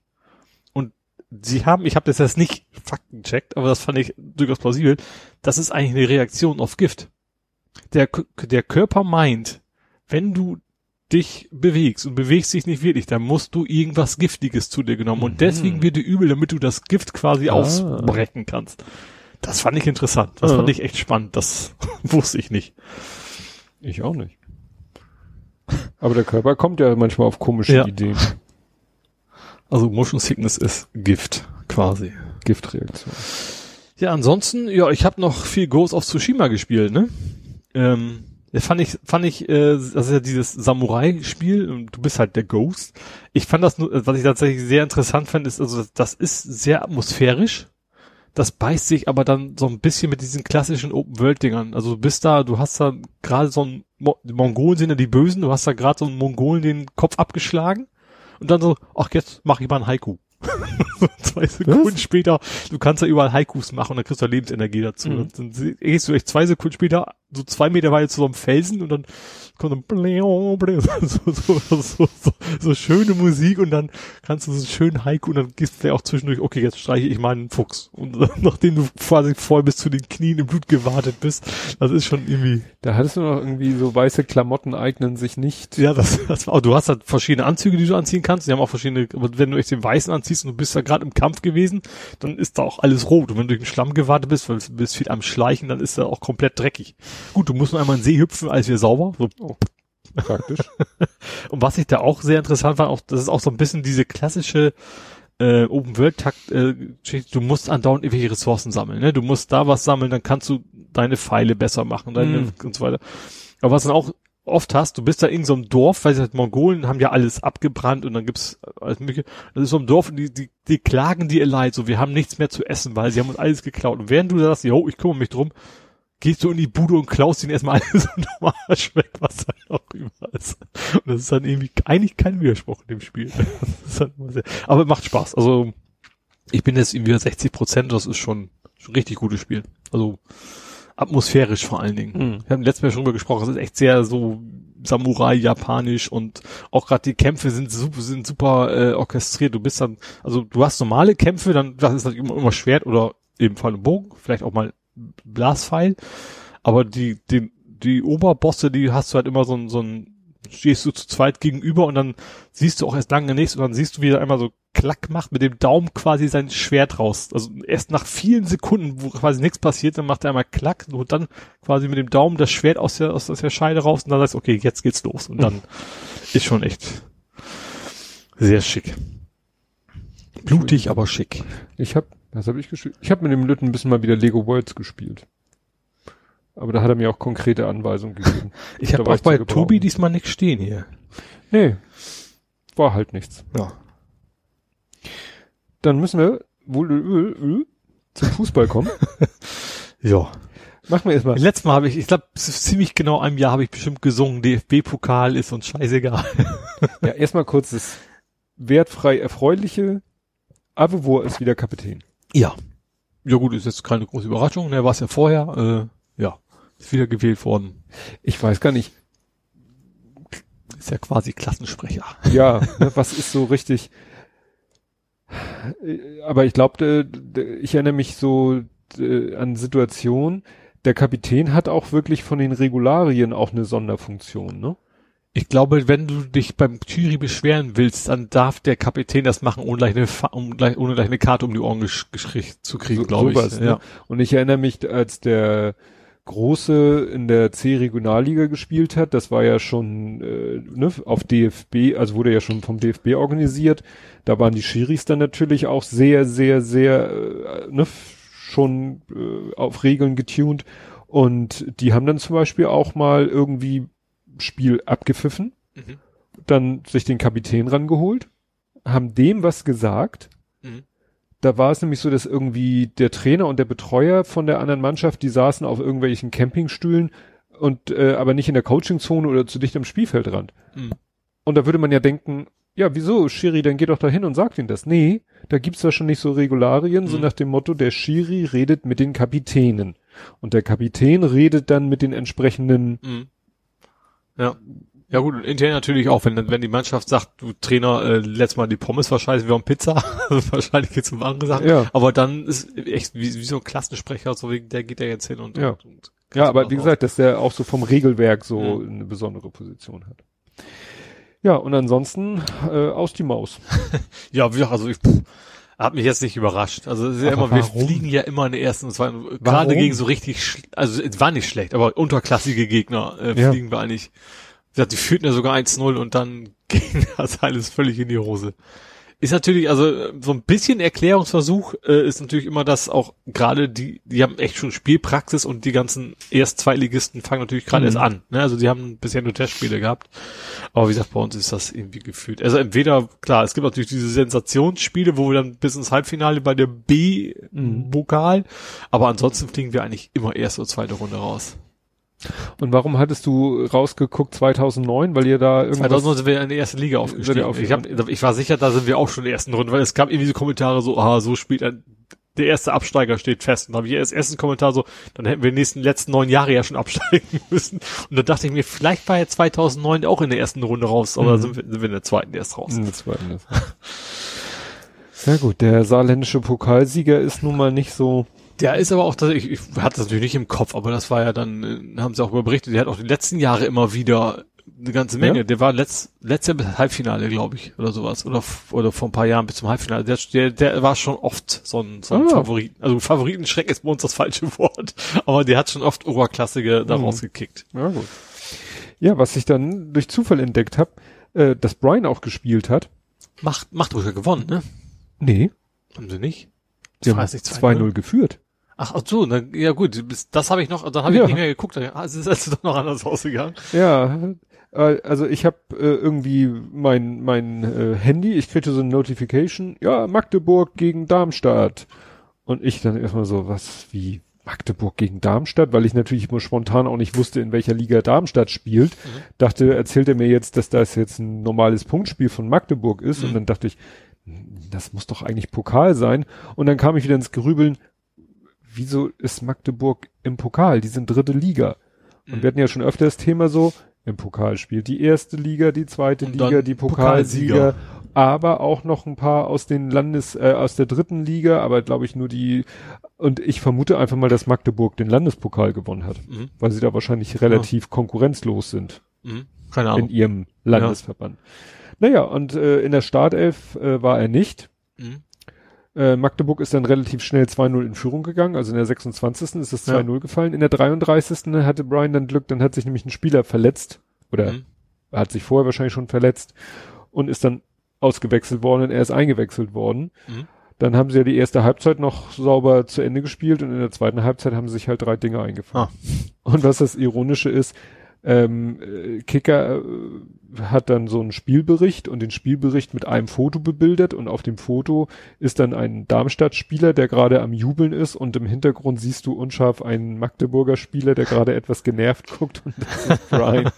Und sie haben, ich habe das jetzt nicht Fakten checkt, aber das fand ich durchaus plausibel. Das ist eigentlich eine Reaktion auf Gift. Der, der Körper meint, wenn du dich bewegst und bewegst dich nicht wirklich, dann musst du irgendwas Giftiges zu dir genommen. Und Mhm. deswegen wird dir übel, damit du das Gift quasi Ah. ausbrechen kannst. Das fand ich interessant. Das Ah. fand ich echt spannend. Das wusste ich nicht. Ich auch nicht. Aber der Körper kommt ja manchmal auf komische Ja. Ideen. Also Motion Sickness ist Gift quasi. Giftreaktion. Ja, ansonsten, ja, ich habe noch viel Ghost of Tsushima gespielt, ne? Ähm, fand ich, fand ich, äh, das ist ja dieses Samurai-Spiel und du bist halt der Ghost. Ich fand das nur, was ich tatsächlich sehr interessant fand, ist, also das, ist sehr atmosphärisch. Das beißt sich aber dann so ein bisschen mit diesen klassischen Open-World-Dingern. Also du bist da, du hast da gerade so ein, Mo Mongolen sind ja die Bösen, du hast da gerade so einen Mongolen den Kopf abgeschlagen und dann so, ach jetzt mach ich mal ein Haiku. So zwei Sekunden später, du kannst ja überall Haikus machen und dann kriegst du Lebensenergie dazu. Mhm. Dann gehst du echt zwei Sekunden später so zwei Meter weit zu so einem Felsen und dann kommt dann bläu, bläu, so, so, so, so, so, so schöne Musik und dann kannst du so einen schönen Haiku und dann gehst du vielleicht auch zwischendurch, okay, jetzt streiche ich mal einen Fuchs. Und nachdem du quasi voll bis zu den Knien im Blut gewartet bist, das ist schon irgendwie Da hattest du noch irgendwie so weiße Klamotten eignen sich nicht. ja, das, das war, du hast halt verschiedene Anzüge, die du anziehen kannst. Die haben auch verschiedene, aber wenn du echt den weißen anziehst und du bist da gerade im Kampf gewesen, dann ist da auch alles rot. Und wenn du durch den Schlamm gewartet bist, weil du bist viel am Schleichen, dann ist da auch komplett dreckig. Gut, du musst nur einmal in den See hüpfen, alles wieder sauber. So. Praktisch. Und was ich da auch sehr interessant fand, auch, das ist auch so ein bisschen diese klassische äh, Open World Takt, äh, du musst andauernd irgendwelche Ressourcen sammeln, ne? Du musst da was sammeln, dann kannst du deine Pfeile besser machen, deine Mhm. und so weiter. Aber was dann auch oft hast, du bist da in so einem Dorf, weil halt Mongolen haben ja alles abgebrannt und dann gibt's alles mögliche. Das ist so ein Dorf und die, die, die klagen dir leid, so wir haben nichts mehr zu essen, weil sie haben uns alles geklaut. Und während du sagst, jo, ich kümmere mich drum, gehst du in die Bude und klaust ihnen erstmal alles und Arsch weg, was da noch überall ist. Und das ist dann irgendwie eigentlich kein Widerspruch in dem Spiel. Aber macht Spaß. Also ich bin jetzt irgendwie bei 60 Prozent, das ist schon, schon richtig gutes Spiel. Also atmosphärisch vor allen Dingen. Mhm. Wir haben letztes Mal schon drüber gesprochen, es ist echt sehr so Samurai japanisch und auch gerade die Kämpfe sind super, sind super äh, orchestriert. Du bist dann, also du hast normale Kämpfe, dann das ist halt immer, immer Schwert oder eben Pfeil und Bogen, vielleicht auch mal Blaspfeil, aber die die die Oberbosse, die hast du halt immer so ein so ein stehst du zu zweit gegenüber und dann siehst du auch erst lange nichts und dann siehst du, wie er einmal so klack macht mit dem Daumen quasi sein Schwert raus. Also erst nach vielen Sekunden, wo quasi nichts passiert, dann macht er einmal klack und dann quasi mit dem Daumen das Schwert aus der, aus der Scheide raus und dann sagst du, okay, jetzt geht's los. Und dann ist schon echt sehr schick. Blutig, aber schick. Ich hab, was habe ich gespielt? Ich habe mit dem Lütten ein bisschen mal wieder Lego Worlds gespielt. Aber da hat er mir auch konkrete Anweisungen gegeben. Ich habe auch bei. Tobi diesmal nichts stehen hier. Nee, war halt nichts. Ja. Dann müssen wir wohl äh, äh, zum Fußball kommen. Ja. Machen wir erstmal. Letztes Mal habe ich, ich glaube, ziemlich genau einem Jahr habe ich bestimmt gesungen, DFB-Pokal ist uns scheißegal. Ja, erstmal kurz das wertfrei erfreuliche. Avevor ist wieder Kapitän. Ja. Ja gut, ist jetzt keine große Überraschung, ne, war es ja vorher, äh, ja, ist wieder gewählt worden. Ich weiß gar nicht. Ist ja quasi Klassensprecher. Ja, ne, was ist so richtig. Aber ich glaube, ich erinnere mich so an Situationen. Der Kapitän hat auch wirklich von den Regularien auch eine Sonderfunktion, ne? Ich glaube, wenn du dich beim Jury beschweren willst, dann darf der Kapitän das machen, ohne gleich eine, um, gleich, ohne gleich eine Karte um die Ohren zu kriegen, So- glaube ich. ne? Ja. Und ich erinnere mich, als der Große in der C-Regionalliga gespielt hat, das war ja schon äh, ne, auf DFB, also wurde ja schon vom DFB organisiert. Da waren die Schiris dann natürlich auch sehr, sehr, sehr äh, ne, schon äh, auf Regeln getuned. Und die haben dann zum Beispiel auch mal irgendwie Spiel abgepfiffen, Mhm. dann sich den Kapitän rangeholt, haben dem was gesagt. Da war es nämlich so, dass irgendwie der Trainer und der Betreuer von der anderen Mannschaft, die saßen auf irgendwelchen Campingstühlen und äh, aber nicht in der Coachingzone oder zu dicht am Spielfeldrand. Mhm. Und da würde man ja denken, ja, wieso, Schiri, dann geh doch da hin und sag ihm das. Nee, da gibt's ja schon nicht so Regularien, so Mhm. nach dem Motto, der Schiri redet mit den Kapitänen. Und der Kapitän redet dann mit den entsprechenden, Mhm. Ja. Ja gut, und intern natürlich auch, wenn, wenn die Mannschaft sagt, du Trainer, äh, letztes Mal die Pommes war scheiße, wir haben Pizza, also wahrscheinlich geht's um andere Sachen. Ja. Aber dann ist echt wie, wie so ein Klassensprecher, so wegen, der geht ja jetzt hin und, Ja. und, und ja, aber wie gesagt, dass der auch so vom Regelwerk so Mhm. eine besondere Position hat. Ja, und ansonsten äh, aus die Maus. Ja, wie, also ich pff, hat mich jetzt nicht überrascht. Also es ist ja immer, wir fliegen ja immer in der ersten und zweiten, gerade gegen so richtig, also es war nicht schlecht, aber unterklassige Gegner äh, Ja. fliegen wir eigentlich. Gesagt, die führten ja sogar 1-0 und dann ging das alles völlig in die Hose. Ist natürlich, also so ein bisschen Erklärungsversuch äh, ist natürlich immer, dass auch gerade die, die haben echt schon Spielpraxis und die ganzen Erst-Zweitligisten fangen natürlich gerade Mhm. erst an. Ne? Also die haben bisher nur Testspiele gehabt. Aber wie gesagt, bei uns ist das irgendwie gefühlt. Also entweder, klar, es gibt natürlich diese Sensationsspiele, wo wir dann bis ins Halbfinale bei der B-Vokal, aber ansonsten fliegen wir eigentlich immer erste oder zweite Runde raus. Und warum hattest du rausgeguckt 2009, weil ihr da irgendwas 2009 sind wir in der ersten Liga aufgestiegen. ihr Ich, hab, ich war sicher, da sind wir auch schon in der ersten Runde, weil es gab irgendwie so Kommentare so, ah, so spielt ein, der erste Absteiger steht fest. Und da habe ich erst ersten Kommentar so, dann hätten wir die nächsten letzten neun Jahre ja schon absteigen müssen. Und da dachte ich mir, vielleicht war ja 2009 auch in der ersten Runde raus, aber Mhm. sind, wir, sind wir in der zweiten erst raus. in der zweiten. Ja gut, der saarländische Pokalsieger ist nun mal nicht so. Der ist aber auch, das- ich, ich hatte das natürlich nicht im Kopf, aber das war ja dann, äh, haben sie auch über berichtet, der hat auch die letzten Jahre immer wieder eine ganze Menge. Ja? Der war letzt, letztes Jahr Halbfinale, glaube ich, oder sowas. Oder, oder vor ein paar Jahren bis zum Halbfinale. Der, der, der war schon oft so ein, so ein Ah. Favorit. Also Favoritenschreck ist bei uns das falsche Wort. Aber der hat schon oft Oberklassige da Mhm. rausgekickt. Ja gut. Ja, was ich dann durch Zufall entdeckt habe, äh, dass Brian auch gespielt hat. Macht, macht ja gewonnen, ne? Nee, Haben sie nicht? Das haben weiß ich, 2-0 geführt. Ach, ach so, dann, ja gut, das habe ich noch, dann habe ich Ja. nicht mehr geguckt. Ah, es ist also doch noch anders ausgegangen. Ja, äh, also ich habe äh, irgendwie mein mein äh, Handy, ich kriegte so eine Notification, ja, Magdeburg gegen Darmstadt. Und ich dann erstmal so, was wie Magdeburg gegen Darmstadt, weil ich natürlich immer spontan auch nicht wusste, in welcher Liga Darmstadt spielt. Dachte, erzählt er mir jetzt, dass das jetzt ein normales Punktspiel von Magdeburg ist. Mhm. Und dann dachte ich, das muss doch eigentlich Pokal sein. Und dann kam ich wieder ins Grübeln, wieso ist Magdeburg im Pokal? Die sind dritte Liga. Und Mhm. wir hatten ja schon öfter das Thema so, im Pokal spielt die erste Liga, die zweite Und Liga, die Pokalsieger, Pokalsieger. aber auch noch ein paar aus den Landes, äh, aus der dritten Liga, aber glaube ich nur die, und ich vermute einfach mal, dass Magdeburg den Landespokal gewonnen hat, Mhm. weil sie da wahrscheinlich relativ konkurrenzlos sind Mhm. Keine in Ahnung. ihrem Landesverband. Naja, und äh, in der Startelf äh, war er nicht. Mhm. Äh, Magdeburg ist dann relativ schnell 2-0 in Führung gegangen, also in der 26. ist es Ja. 2-0 gefallen. In der 33. hatte Brian dann Glück, dann hat sich nämlich ein Spieler verletzt oder Mhm. hat sich vorher wahrscheinlich schon verletzt und ist dann ausgewechselt worden und er ist eingewechselt worden. Mhm. Dann haben sie ja die erste Halbzeit noch sauber zu Ende gespielt und in der zweiten Halbzeit haben sie sich halt drei Dinge eingefangen. Ah. Und was das Ironische ist, ähm, äh, Kicker äh, hat dann so einen Spielbericht und den Spielbericht mit einem Foto bebildert und auf dem Foto ist dann ein Darmstadt-Spieler, der gerade am Jubeln ist und im Hintergrund siehst du unscharf einen Magdeburger Spieler, der gerade etwas genervt guckt und das ist Brian.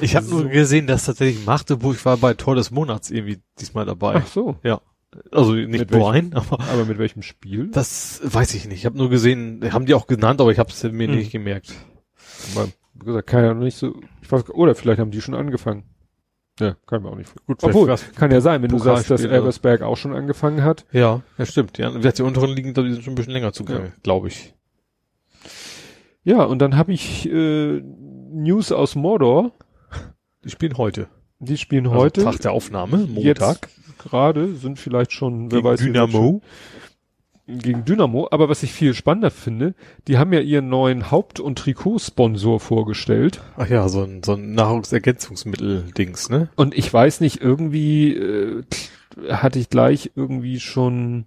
Ich habe So. nur gesehen, dass tatsächlich Magdeburg war bei Tor des Monats irgendwie diesmal dabei. Ach so, Ja. Also nicht Mit Brian, aber aber mit welchem Spiel? das weiß ich nicht. Ich habe nur gesehen, haben die auch genannt, aber ich habe es mir Hm. nicht gemerkt. Mal, wie gesagt, kann ja noch nicht so, ich weiß, oder vielleicht haben die schon angefangen. Ja, kann man auch nicht. Gut, Obwohl, kann ja sein, wenn du sagst, dass Pokalspiel, Elversberg auch schon angefangen hat. Ja, ja stimmt. Ja, die unteren liegen, die sind schon ein bisschen länger zugange, glaube ich. Ja, und dann habe ich äh, News aus Mordor. Die spielen heute. Die spielen Also heute. Tag der Aufnahme, Montag. Jetzt gerade sind vielleicht schon, wer Gegen weiß, Dynamo. schon- gegen Dynamo. Aber was ich viel spannender finde, die haben ja ihren neuen Haupt- und Trikotsponsor vorgestellt. Ach ja, so ein, so ein Nahrungsergänzungsmittel-Dings, ne? Und ich weiß nicht, irgendwie äh, hatte ich gleich irgendwie schon,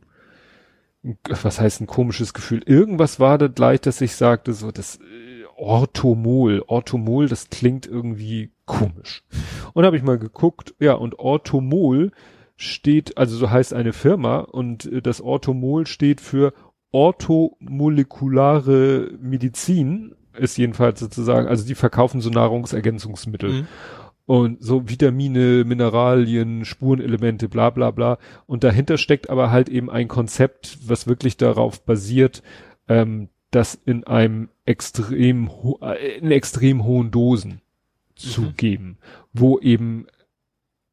was heißt ein komisches Gefühl? Irgendwas war da gleich, dass ich sagte, so das äh, Orthomol, Orthomol, das klingt irgendwie komisch. Und habe ich mal geguckt, ja, und Orthomol steht, also so heißt eine Firma und äh, das Orthomol steht für orthomolekulare Medizin, ist jedenfalls sozusagen, also die verkaufen so Nahrungsergänzungsmittel Mhm. und so Vitamine, Mineralien, Spurenelemente, bla bla bla. Und dahinter steckt aber halt eben ein Konzept, was wirklich darauf basiert, ähm, das in einem extrem äh, in extrem hohen Dosen zu Mhm. geben, wo eben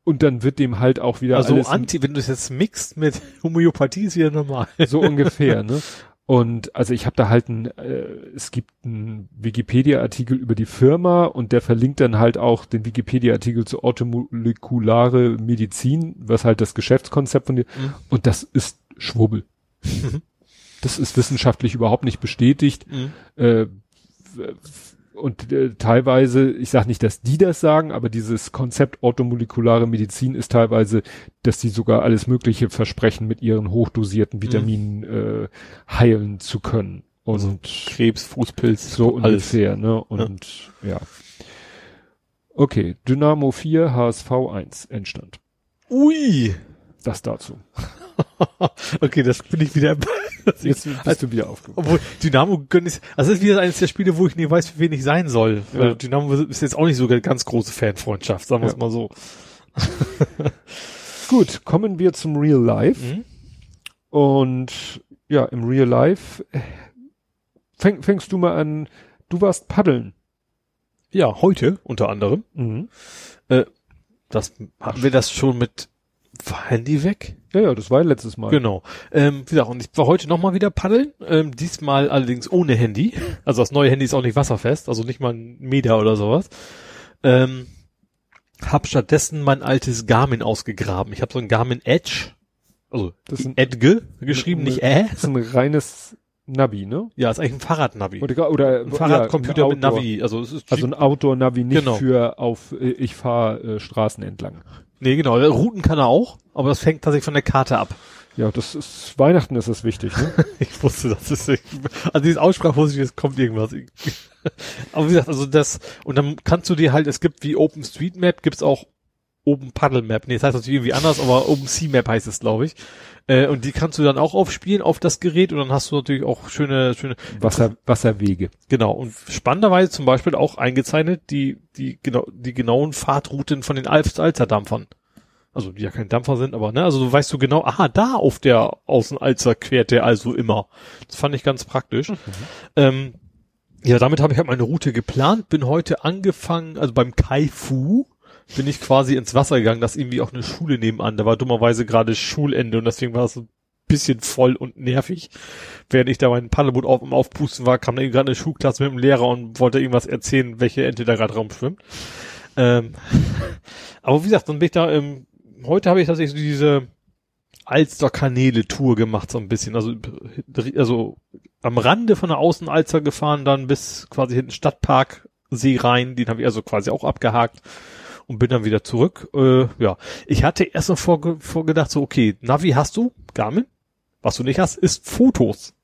und dann wird dem halt auch wieder Also alles Anti, wenn du es jetzt mixt mit Homöopathie, ist wieder normal. so ungefähr, ne? Und also ich habe da halt ein, äh, es gibt einen Wikipedia-Artikel über die Firma und der verlinkt dann halt auch den Wikipedia-Artikel zu orthomolekulare Medizin, was halt das Geschäftskonzept von dir, Mhm. und das ist Schwubbel. Mhm. Das ist wissenschaftlich überhaupt nicht bestätigt. Mhm. Äh, und äh, teilweise, ich sage nicht, dass die das sagen, aber dieses Konzept orthomolekulare Medizin ist teilweise, dass die sogar alles Mögliche versprechen, mit ihren hochdosierten Vitaminen äh, heilen zu können. Und Also Krebs, Fußpilz, so alles. ungefähr, ne? Und ja. Okay, Dynamo 4, HSV 1 Endstand. Ui! Das dazu. okay, das bin ich wieder. Jetzt ist- bist du wieder aufgewacht. Obwohl, Dynamo gönn ich, also das ist wieder eines der Spiele, wo ich nie weiß, für wen ich sein soll. Ja. Weil Dynamo ist jetzt auch nicht so eine ganz große Fanfreundschaft, sagen wir es Ja. mal so. Gut, kommen wir zum Real Life. Mhm. Und ja, im Real Life äh, fäng, fängst du mal an, du warst paddeln. Ja, heute unter anderem. Mhm. Das hatten wir das schon mit war Handy weg? Ja, ja, das war ja letztes Mal. Genau. Ähm, wie gesagt, und ich war heute nochmal wieder paddeln, ähm, diesmal allerdings ohne Handy. Also das neue Handy ist auch nicht wasserfest, also nicht mal ein Meter oder sowas. Ähm, hab stattdessen mein altes Garmin ausgegraben. Ich habe so ein Garmin Edge, also Das ist ein- Edge geschrieben, Ne- nicht Ä. Das ist ein reines Navi, ne? Ja, ist eigentlich ein Fahrradnavi. Oder, oder Ein Fahrradcomputer ja, ein mit Outdoor. Navi. Also es ist Also ein Outdoor-Navi, nicht Genau. für auf äh, ich fahre äh, Straßen entlang. Nee, genau. Routen kann er auch, aber das fängt tatsächlich von der Karte ab. Ja, das ist Weihnachten ist das wichtig, ne? Ich wusste, das ist, also diese Aussprache wusste ich, es kommt irgendwas. Aber wie gesagt, also das, und dann kannst du dir halt, es gibt wie OpenStreetMap, gibt's auch Open Paddle Map. Nee, das heißt natürlich irgendwie anders, aber Open Sea Map heißt es, glaube ich. Äh, und die kannst du dann auch aufspielen auf das Gerät und dann hast du natürlich auch schöne, schöne, Wasser, Wasserwege. genau. Und spannenderweise zum Beispiel auch eingezeichnet die, die genau, die genauen Fahrtrouten von den Alps Alsterdampfern. Also die ja kein Dampfer sind, aber ne, also du weißt du genau, aha, da auf der Außenalzer quert der also immer. Das fand ich ganz praktisch. Mhm. Ähm, ja, damit habe ich halt meine Route geplant, bin heute angefangen, also beim Kaifu bin ich quasi ins Wasser gegangen, das irgendwie auch eine Schule nebenan, da war dummerweise gerade Schulende und deswegen war es ein bisschen voll und nervig. Während ich da mein Paddelboot auf, im Aufpusten war, kam da gerade eine Schulklasse mit dem Lehrer und wollte irgendwas erzählen, welche Ente da gerade rumschwimmt. Ähm, aber wie gesagt, dann bin ich da, ähm, heute habe ich tatsächlich diese Alster-Kanäle-Tour gemacht, so ein bisschen. Also, also am Rande von der Außenalster gefahren, dann bis quasi hinten Stadtpark See rein, den habe ich also quasi auch abgehakt und bin dann wieder zurück. Äh, ja, ich hatte erst noch vorge vorgedacht, so okay, Navi hast du, Garmin, was du nicht hast, ist Fotos.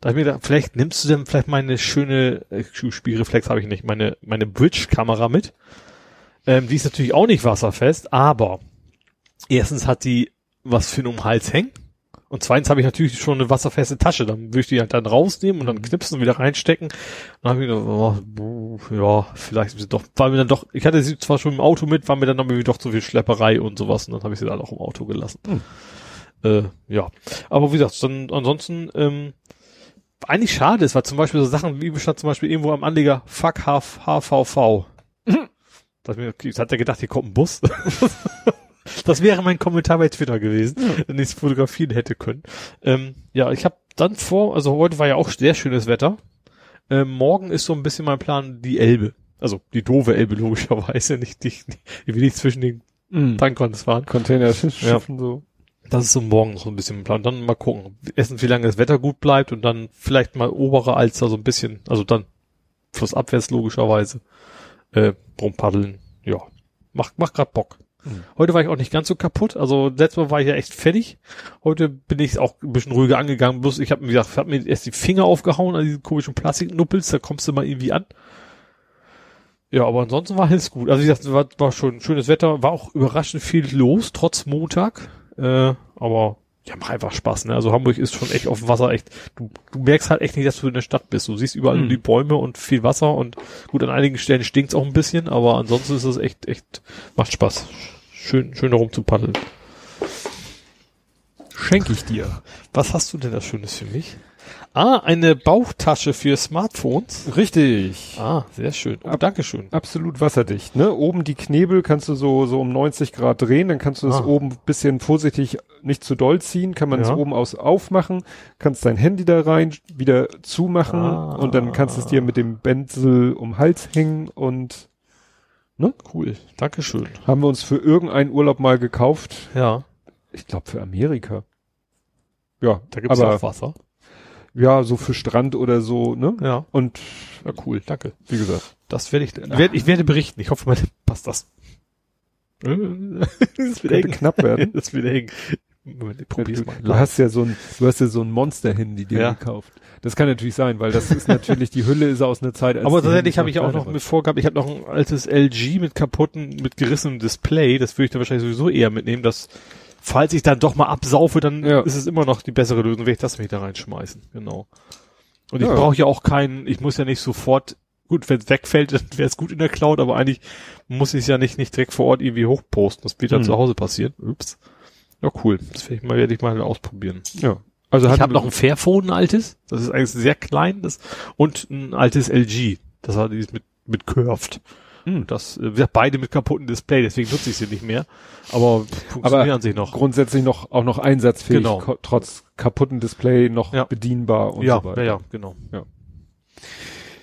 Da ich mir gedacht, vielleicht nimmst du denn vielleicht meine schöne äh, Spielreflex habe ich nicht, meine meine Bridge-Kamera mit. Ähm, die ist natürlich auch nicht wasserfest, aber erstens hat die was für einen um Hals hängen. Und zweitens habe ich natürlich schon eine wasserfeste Tasche. Dann würde ich die halt dann rausnehmen und dann knipsen und wieder reinstecken. Dann habe ich gedacht, oh, ja, vielleicht ist sie doch, war mir dann doch, ich hatte sie zwar schon im Auto mit, war mir dann aber doch zu viel Schlepperei und sowas. Und dann habe ich sie dann auch im Auto gelassen. Hm. Äh, ja. Aber wie gesagt, dann ansonsten, ähm, eigentlich schade ist, weil zum Beispiel so Sachen wie bestand zum Beispiel irgendwo am Anleger Fuck HVV. Das mir, jetzt hat er gedacht, hier kommt ein Bus. das wäre mein Kommentar bei Twitter gewesen, wenn ich es fotografieren hätte können. Ähm, ja, ich habe dann vor, also heute war ja auch sehr schönes Wetter. Ähm, morgen ist so ein bisschen mein Plan die Elbe. Also die doofe Elbe logischerweise, nicht die, die will ich zwischen den Mhm. Tankons fahren. Containerschiffen so. Das ist so morgen so ein bisschen mein Plan. Dann mal gucken, essen, wie lange das Wetter gut bleibt und dann vielleicht mal obere Alster so ein bisschen, also dann flussabwärts logischerweise, äh, rumpaddeln. Ja, macht, macht grad Bock. Mhm. Heute war ich auch nicht ganz so kaputt. Also letztes Mal war ich ja echt fertig. Heute bin ich auch ein bisschen ruhiger angegangen. Bloß ich habe mir gesagt, hab mir erst die Finger aufgehauen an diesen komischen Plastiknuppels. Da kommst du mal irgendwie an. Ja, aber ansonsten war alles gut. Also wie gesagt, war, war schon schönes Wetter. War auch überraschend viel los, trotz Montag. Äh, aber ja, macht einfach Spaß. Ne? Also Hamburg ist schon echt auf dem Wasser echt. Du, du merkst halt echt nicht, dass du in der Stadt bist. Du siehst überall nur Mhm. die Bäume und viel Wasser und gut, an einigen Stellen stinkt's auch ein bisschen, aber ansonsten ist es echt, echt, macht Spaß. Schön, schön darum zu paddeln. Schenke ich dir. Was hast du denn da Schönes für mich? Ah, eine Bauchtasche für Smartphones. Richtig. Ah, sehr schön. Oh, Ab- Dankeschön. Absolut wasserdicht, ne? Oben die Knebel kannst du so, so um 90 Grad drehen, dann kannst du das Ah. oben ein bisschen vorsichtig nicht zu doll ziehen, kann man es Ja. oben aus aufmachen, kannst dein Handy da rein wieder zumachen Ah. und dann kannst du es dir mit dem Benzel um den Hals hängen und Cool. Dankeschön. haben wir uns für irgendeinen Urlaub mal gekauft. Ja, Ich glaube für Amerika. Ja, da gibt's aber auch Wasser. Ja, so für Strand oder so, ne? Ja, Und ja, cool. Danke. wie gesagt, Das werde ich, werd, ich werde berichten. Ich hoffe, mal passt das. Äh, das wird könnte eng. knapp werden. Das wird eng. Moment, ich probier's Du, mal. du hast ja so ein, du hast ja so ein Monster-Handy dir Ja. gekauft. Das kann natürlich sein, weil das ist natürlich, die Hülle ist aus einer Zeit, als Aber tatsächlich habe ich auch noch mit vorgehabt, ich habe noch ein altes LG mit kaputten, mit gerissenem Display, das würde ich dann wahrscheinlich sowieso eher mitnehmen, dass, falls ich dann doch mal absaufe, dann Ja. ist es immer noch die bessere Lösung, werde ich das mich da reinschmeißen, genau. Und ich Ja. brauche ja auch keinen, ich muss ja nicht sofort, gut, wenn es wegfällt, dann wäre es gut in der Cloud, aber eigentlich muss ich es ja nicht, nicht direkt vor Ort irgendwie hochposten, das wird dann Hm. zu Hause passieren. Ups. Ja, cool. Das werde ich mal, werde ich mal ausprobieren. Ja. Also Ich habe noch ein Fairphone, ein altes. Das ist eigentlich sehr klein. Das, und ein altes LG. Das war dieses mit, mit Curved. Hm. Das, äh, gesagt, beide mit kaputten Display, deswegen nutze ich sie nicht mehr. Aber funktionieren Aber sich noch. grundsätzlich noch, auch noch einsatzfähig, Genau. trotz kaputten Display noch Ja. bedienbar und ja, so weiter. ja, ja, genau.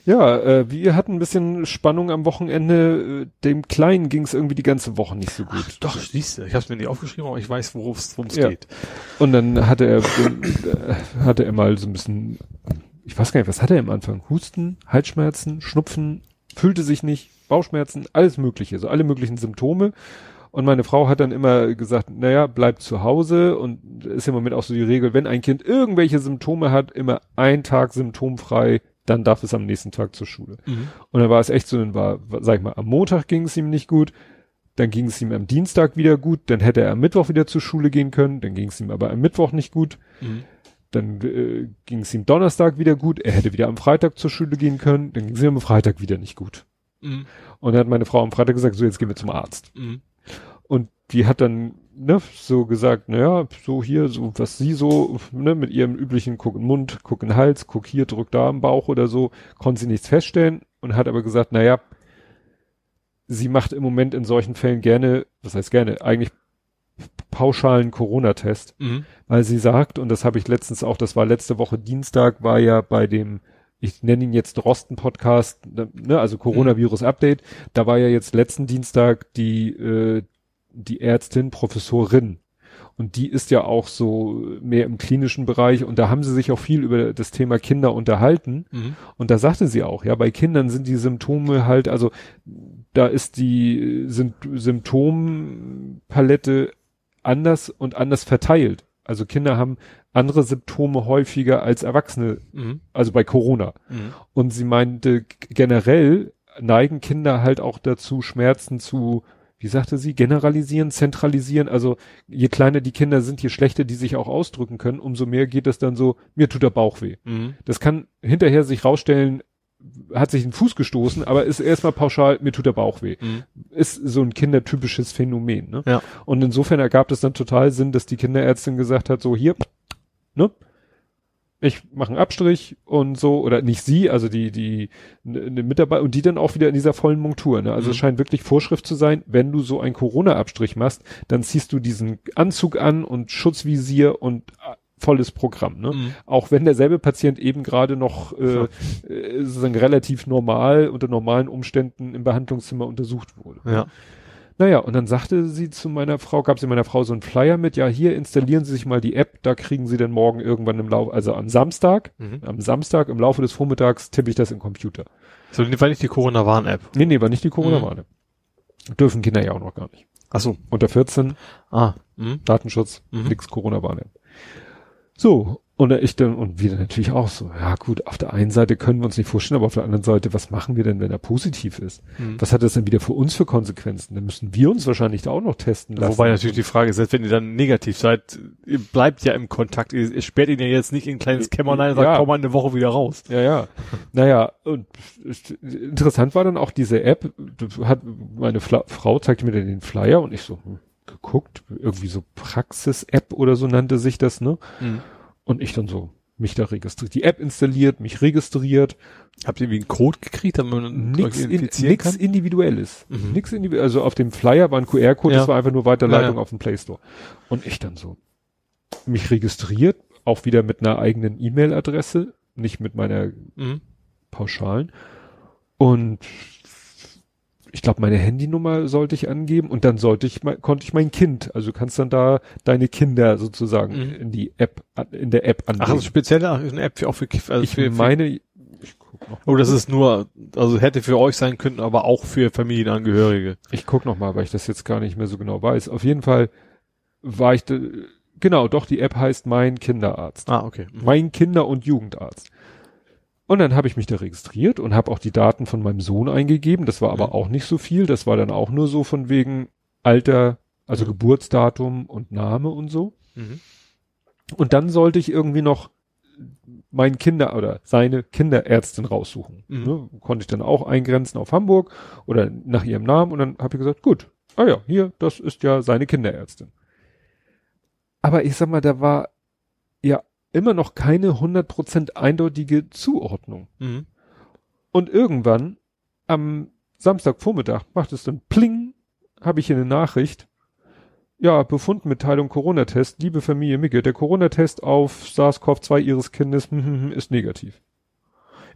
Ja, äh, wir hatten ein bisschen Spannung am Wochenende. Äh, Dem Kleinen ging es irgendwie die ganze Woche nicht so gut. Doch, siehst du, ich habe es mir nicht aufgeschrieben, aber ich weiß, worum es Ja. geht. Und dann hatte er, äh, hatte er mal so ein bisschen, ich weiß gar nicht, was hatte er am Anfang? Husten, Halsschmerzen, Schnupfen, fühlte sich nicht, Bauchschmerzen, alles mögliche, so alle möglichen Symptome. Und meine Frau hat dann immer gesagt, naja, bleib zu Hause und ist im Moment auch so die Regel, wenn ein Kind irgendwelche Symptome hat, immer ein Tag symptomfrei, dann darf es am nächsten Tag zur Schule. Und dann war es echt so, dann war, sag ich mal, am Montag ging es ihm nicht gut, dann ging es ihm am Dienstag wieder gut, dann hätte er am Mittwoch wieder zur Schule gehen können, dann ging es ihm aber am Mittwoch nicht gut, Mhm. dann äh, ging es ihm Donnerstag wieder gut, er hätte wieder am Freitag zur Schule gehen können, dann ging es ihm am Freitag wieder nicht gut. Mhm. Und dann hat meine Frau am Freitag gesagt, so jetzt gehen wir zum Arzt. Mhm. Und die hat dann ne, so gesagt, naja, so hier, so was sie so, ne, mit ihrem üblichen guck in den Mund, guck in den Hals, guck hier, drück da im Bauch oder so, konnte sie nichts feststellen und hat aber gesagt, naja, sie macht im Moment in solchen Fällen gerne, was heißt gerne, eigentlich pauschalen Corona-Test, Mhm. weil sie sagt, und das habe ich letztens auch, das war letzte Woche Dienstag, war ja bei dem, ich nenne ihn jetzt Drosten-Podcast, ne, also Coronavirus-Update, da war ja jetzt letzten Dienstag die, äh, die Ärztin, Professorin. Und die ist ja auch so mehr im klinischen Bereich und da haben sie sich auch viel über das Thema Kinder unterhalten. Mhm. Und da sagte sie auch, ja, bei Kindern sind die Symptome halt, also da ist die Sym Symptompalette anders und anders verteilt. Also Kinder haben andere Symptome häufiger als Erwachsene, Mhm. also bei Corona. Mhm. Und sie meinte, generell neigen Kinder halt auch dazu, Schmerzen zu, wie sagte sie, generalisieren, zentralisieren. Also je kleiner die Kinder sind, je schlechter die sich auch ausdrücken können, umso mehr geht es dann so, mir tut der Bauch weh. Mhm. Das kann hinterher sich rausstellen, hat sich ein Fuß gestoßen, aber ist erstmal pauschal, mir tut der Bauch weh. Mhm. Ist so ein kindertypisches Phänomen. Ne? Ja. Und insofern ergab es dann total Sinn, dass die Kinderärztin gesagt hat, so hier, ne? Ich mache einen Abstrich und so, oder nicht sie, also die, die, eine Mitarbeiter, und die dann auch wieder in dieser vollen Montur, ne? Also Mhm. es scheint wirklich Vorschrift zu sein, wenn du so einen Corona-Abstrich machst, dann ziehst du diesen Anzug an und Schutzvisier und äh, volles Programm, ne? Mhm. Auch wenn derselbe Patient eben gerade noch äh, äh, sozusagen relativ normal unter normalen Umständen im Behandlungszimmer untersucht wurde. Ja. Naja, und dann sagte sie zu meiner Frau, gab sie meiner Frau so einen Flyer mit, ja, hier installieren Sie sich mal die App, da kriegen Sie dann morgen irgendwann im Laufe, also am Samstag, Mhm. am Samstag im Laufe des Vormittags tippe ich das den Computer. So, war nicht die Corona-Warn-App. Nee, nee, war nicht die Mhm. Corona-Warne. Dürfen Kinder ja auch noch gar nicht. Ach so. Unter 14, Ah. Mhm. Datenschutz, Mhm. nix Corona-Warne. So, und ich dann, und wir dann natürlich auch so, ja gut, auf der einen Seite können wir uns nicht vorstellen, aber auf der anderen Seite, was machen wir denn, wenn er positiv ist? Mhm. Was hat das denn wieder für uns für Konsequenzen? Dann müssen wir uns wahrscheinlich da auch noch testen lassen. Wobei natürlich die Frage ist, selbst wenn ihr dann negativ seid, ihr bleibt ja im Kontakt. Ihr, ihr sperrt ihn ja jetzt nicht in ein kleines Kämmerlein und sagt, Ja. komm mal eine Woche wieder raus. Ja, ja. naja, und interessant war dann auch diese App, hat meine Fla Frau zeigte mir dann den Flyer und ich so hm, geguckt, irgendwie so Praxis-App oder so nannte sich das, ne? Und ich dann so mich da registriert, die App installiert, mich registriert, Habt ihr irgendwie einen Code gekriegt, damit man nix, in, nix individuelles. Mhm. Nix individuell, also auf dem Flyer war ein QR-Code, Ja. das war einfach nur Weiterleitung Ja, ja. auf den Play Store. Und ich dann so mich registriert, auch wieder mit einer eigenen E-Mail-Adresse, nicht mit meiner Mhm. pauschalen. Und ich glaube, meine Handynummer sollte ich angeben und dann sollte ich mein, konnte ich mein Kind, also du kannst dann da deine Kinder sozusagen Mhm. in die App, in der App Ach, angeben. also speziell ach, eine App für, auch für, also ich für, meine, ich guck noch, Oh, das ist nur, also hätte für euch sein können, aber auch für Familienangehörige. ich guck noch mal, weil ich das jetzt gar nicht mehr so genau weiß. Auf jeden Fall war ich, da, genau, doch, die App heißt Mein Kinderarzt. Ah, okay. Mhm. mein Kinder- und Jugendarzt. Und dann habe ich mich da registriert und habe auch die Daten von meinem Sohn eingegeben. Das war aber Mhm. auch nicht so viel. Das war dann auch nur so von wegen Alter, also Mhm. Geburtsdatum und Name und so. Mhm. Und dann sollte ich irgendwie noch mein Kinder oder seine Kinderärztin raussuchen. Mhm. Ne? Konnte ich dann auch eingrenzen auf Hamburg oder nach ihrem Namen und dann habe ich gesagt, gut, ah ja, hier, das ist ja seine Kinderärztin. Aber ich sag mal, da war ja immer noch keine 100% eindeutige Zuordnung. Mhm. Und irgendwann am Samstagvormittag macht es dann pling, habe ich hier eine Nachricht. Ja, Befundmitteilung Corona-Test. Liebe Familie Micke, der Corona-Test auf SARS-CoV-2 Ihres Kindes hm, hm, hm, ist negativ.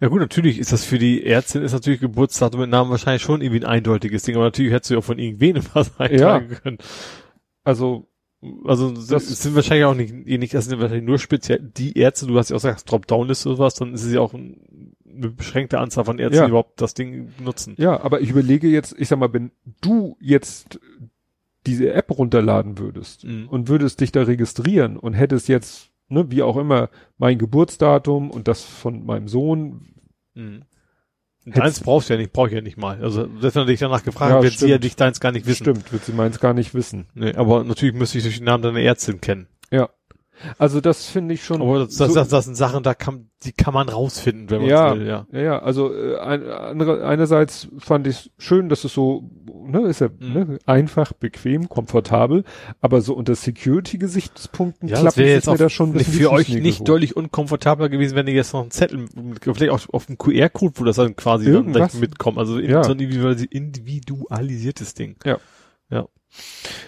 Ja gut, natürlich ist das für die Ärztin, ist natürlich Geburtsdatum mit Namen wahrscheinlich schon irgendwie ein eindeutiges Ding, aber natürlich hättest du ja auch von irgendwen was eintragen können. Also, Also das sind wahrscheinlich auch nicht, eh nicht, das sind wahrscheinlich nur speziell die Ärzte, du hast ja auch gesagt, Dropdown-Liste oder sowas, dann ist es ja auch ein, eine beschränkte Anzahl von Ärzten, Ja. die überhaupt das Ding nutzen. ja, aber ich überlege jetzt, ich sag mal, wenn du jetzt diese App runterladen würdest Mhm. und würdest dich da registrieren und hättest jetzt, ne, wie auch immer, mein Geburtsdatum und das von meinem Sohn. Mhm. Deins brauchst du ja nicht, brauch ich ja nicht mal. Also, selbst wenn du dich danach gefragt Ja, wird sie ja stimmt. dich deins gar nicht wissen. Stimmt, wird sie meins gar nicht wissen. Nee, aber natürlich müsste ich durch den Namen deiner Ärztin kennen. Ja. Also das finde ich schon. Aber das, das, das, das sind Sachen, da kann, die kann man rausfinden, wenn man ja, will, ja. ja, ja, also äh, ein, andere, einerseits fand ich schön, dass es so, ne, ist ja Mhm. ne, einfach, bequem, komfortabel, aber so unter Security-Gesichtspunkten Ja, das klappt es jetzt mir da schon ein bisschen für euch nicht hoch. deutlich unkomfortabler gewesen, wenn ihr jetzt noch einen Zettel, vielleicht auch auf dem QR-Code, wo das dann quasi dann Irgendwas. gleich mitkommt. Also Ja. so ein individualis- individualisiertes Ding.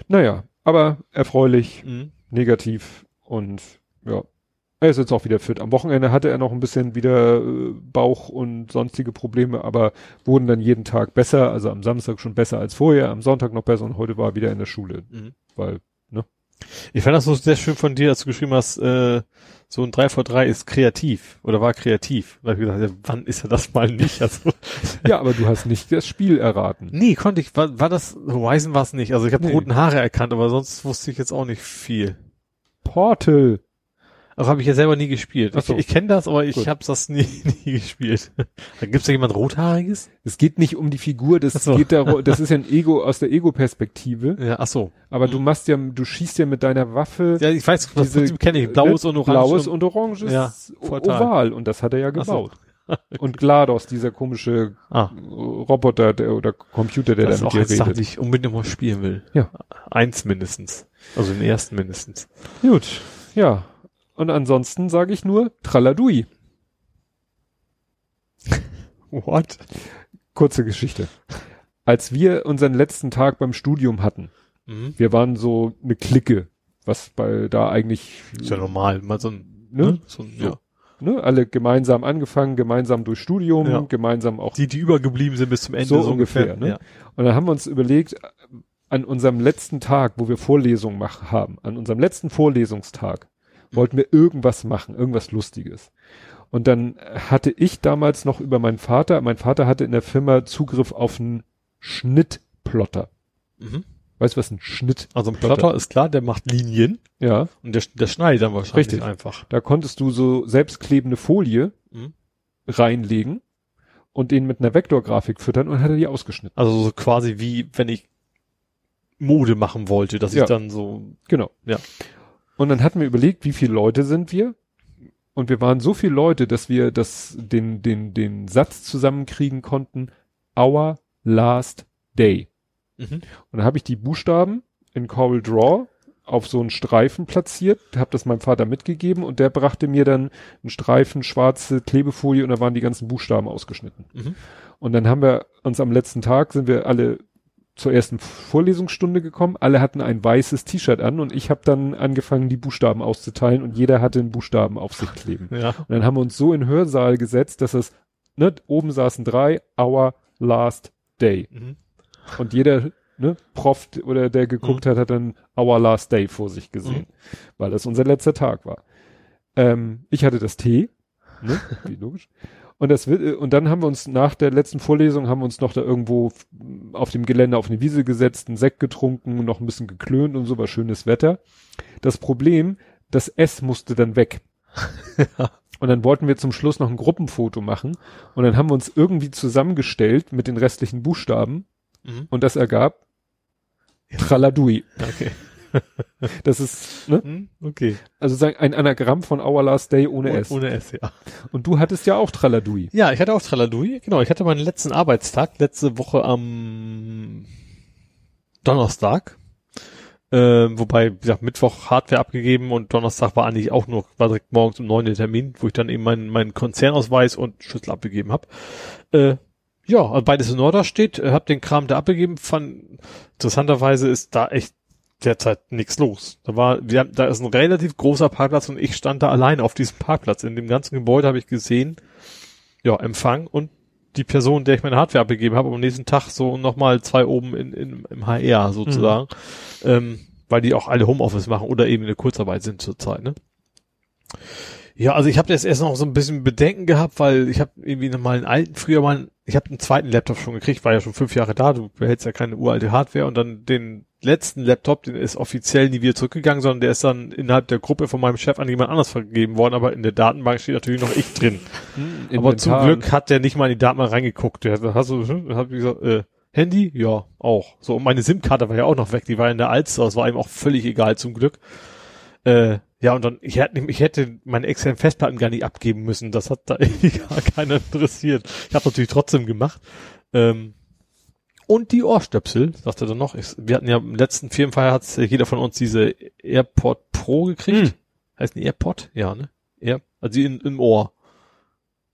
Naja, aber erfreulich, Mhm. negativ und ja. Er ist jetzt auch wieder fit. Am Wochenende hatte er noch ein bisschen wieder äh, Bauch und sonstige Probleme, aber wurden dann jeden Tag besser. Also am Samstag schon besser als vorher, am Sonntag noch besser und heute war er wieder in der Schule. Mhm. Weil, Ich fand das so sehr schön von dir, als du geschrieben hast, äh, so ein 3 vor 3 ist kreativ oder war kreativ. Da hab ich gedacht, ja, wann ist er das mal nicht? Also, ja, aber du hast nicht das Spiel erraten. nee, konnte ich, war, war das, Horizon war es nicht. Also ich habe Nee. roten Haare erkannt, aber sonst wusste ich jetzt auch nicht viel. Portal. Auch habe ich ja selber nie gespielt. Ach so. Ich, ich kenne das, aber ich Gut. habe das nie, nie gespielt. Da gibt's da jemand Rothaariges? Es geht nicht um die Figur, das Ach so. geht darum, das ist ja ein Ego aus der Ego-Perspektive. Ja, ach so. Aber du machst ja, du schießt ja mit deiner Waffe Ja, ich weiß, das Diese, Prinzip kenne ich. Blaues und Orange. blaues und oranges Ja, Portal. Oval und das hat er ja Ach gebaut. Und GLaDOS, dieser komische ah, Roboter der, oder Computer, der das da mit dir redet. die ich unbedingt mal spielen will. Ja. Eins mindestens. Also den ersten mindestens. Gut, ja. Und ansonsten sage ich nur Traladui. What? Kurze Geschichte. Als wir unseren letzten Tag beim Studium hatten, Mhm. wir waren so eine Clique, was bei da eigentlich Ist ja normal. Mal so ein, Ne? ne? So ein, So. Ja. ne, alle gemeinsam angefangen, gemeinsam durch Studium, Ja. gemeinsam auch Die, die übergeblieben sind bis zum Ende. So So, ungefähr, ungefähr. ne? Und dann haben wir uns überlegt, äh, an unserem letzten Tag, wo wir Vorlesungen mach, haben, an unserem letzten Vorlesungstag, wollten wir irgendwas machen, irgendwas Lustiges. Und dann hatte ich damals noch über meinen Vater, mein Vater hatte in der Firma Zugriff auf einen Schnittplotter. Ja. Mhm. Weißt du, was ein Schnitt? Also ein Plotter ist klar, der macht Linien Ja, und der, der schneidet dann wahrscheinlich Richtig. einfach. da konntest du so selbstklebende Folie Mhm. reinlegen und den mit einer Vektorgrafik füttern und hat er die ausgeschnitten. Also so quasi wie wenn ich Mode machen wollte, dass Ja. ich dann so Genau. Ja. Und dann hatten wir überlegt, wie viele Leute sind wir? Und wir waren so viele Leute, dass wir das, den, den, den Satz zusammenkriegen konnten, our last day. Mhm. Und dann habe ich die Buchstaben in Coral Draw auf so einen Streifen platziert, habe das meinem Vater mitgegeben und der brachte mir dann einen Streifen schwarze Klebefolie und da waren die ganzen Buchstaben ausgeschnitten. Mhm. Und dann haben wir uns am letzten Tag, sind wir alle zur ersten Vorlesungsstunde gekommen. Alle hatten ein weißes T-Shirt an und ich habe dann angefangen, die Buchstaben auszuteilen und jeder hatte einen Buchstaben auf sich kleben. Ja. Und dann haben wir uns so in Hörsaal gesetzt, dass es, ne, oben saßen drei, our last day. Mhm. Und jeder, ne, Prof oder der geguckt hat, hat dann our last day vor sich gesehen, weil das unser letzter Tag war. Ähm, ich hatte das T, ne, wie logisch. Und das und dann haben wir uns nach der letzten Vorlesung haben wir uns noch da irgendwo auf dem Gelände auf eine Wiese gesetzt, einen Sekt getrunken, noch ein bisschen geklönt und so war schönes Wetter. Das Problem, das S musste dann weg. Und dann wollten wir zum Schluss noch ein Gruppenfoto machen und dann haben wir uns irgendwie zusammengestellt mit den restlichen Buchstaben Mhm. und das ergab Traladui. Okay. Das ist, ne? Mhm. Okay. Also sagen, ein Anagramm von Our Last Day ohne S. Ohne S, ja. Und du hattest ja auch Traladui. Ja, ich hatte auch Traladui. Genau, ich hatte meinen letzten Arbeitstag letzte Woche am Donnerstag. Ähm, wobei, wie gesagt, Mittwoch Hardware abgegeben und Donnerstag war eigentlich auch nur, war direkt morgens um neun der Termin, wo ich dann eben meinen, meinen Konzernausweis und Schlüssel abgegeben habe. Äh, ja, beides in Order steht, äh, hab den Kram da abgegeben, fand, interessanterweise ist da echt derzeit nichts los. Da war, wir haben, da ist ein relativ großer Parkplatz und ich stand da alleine auf diesem Parkplatz. In dem ganzen Gebäude habe ich gesehen, ja, Empfang und die Person, der ich meine Hardware abgegeben habe, am nächsten Tag so nochmal zwei oben in, in, im HR sozusagen, ähm, weil die auch alle Homeoffice machen oder eben in der Kurzarbeit sind zurzeit, ne? Ja, also ich habe jetzt erst noch so ein bisschen Bedenken gehabt, weil ich habe irgendwie noch mal einen alten, früher mal, einen- ich habe einen zweiten Laptop schon gekriegt, war ja schon fünf Jahre da, du behältst ja keine uralte Hardware und dann den letzten Laptop, den ist offiziell nie wieder zurückgegangen, sondern der ist dann innerhalb der Gruppe von meinem Chef an jemand anders vergeben worden, aber in der Datenbank steht natürlich noch ich drin. Aber zum Glück hat der nicht mal in die Datenbank reingeguckt. Der hat, hast du, hm, hab ich gesagt, äh, Handy? Ja, auch. So, und meine SIM-Karte war ja auch noch weg, die war in der Alster, das war ihm auch völlig egal zum Glück. Äh, Ja, und dann, ich hätte, ich hätte meine externen Festplatten gar nicht abgeben müssen. Das hat da irgendwie gar keiner interessiert. Ich habe natürlich trotzdem gemacht. Ähm, und die Ohrstöpsel, sagte er dann noch. Ich, wir hatten ja im letzten Firmenfeier hat jeder von uns diese AirPod Pro gekriegt. Hm. Heißt die AirPod? Ja, ne? Air, also in, im Ohr.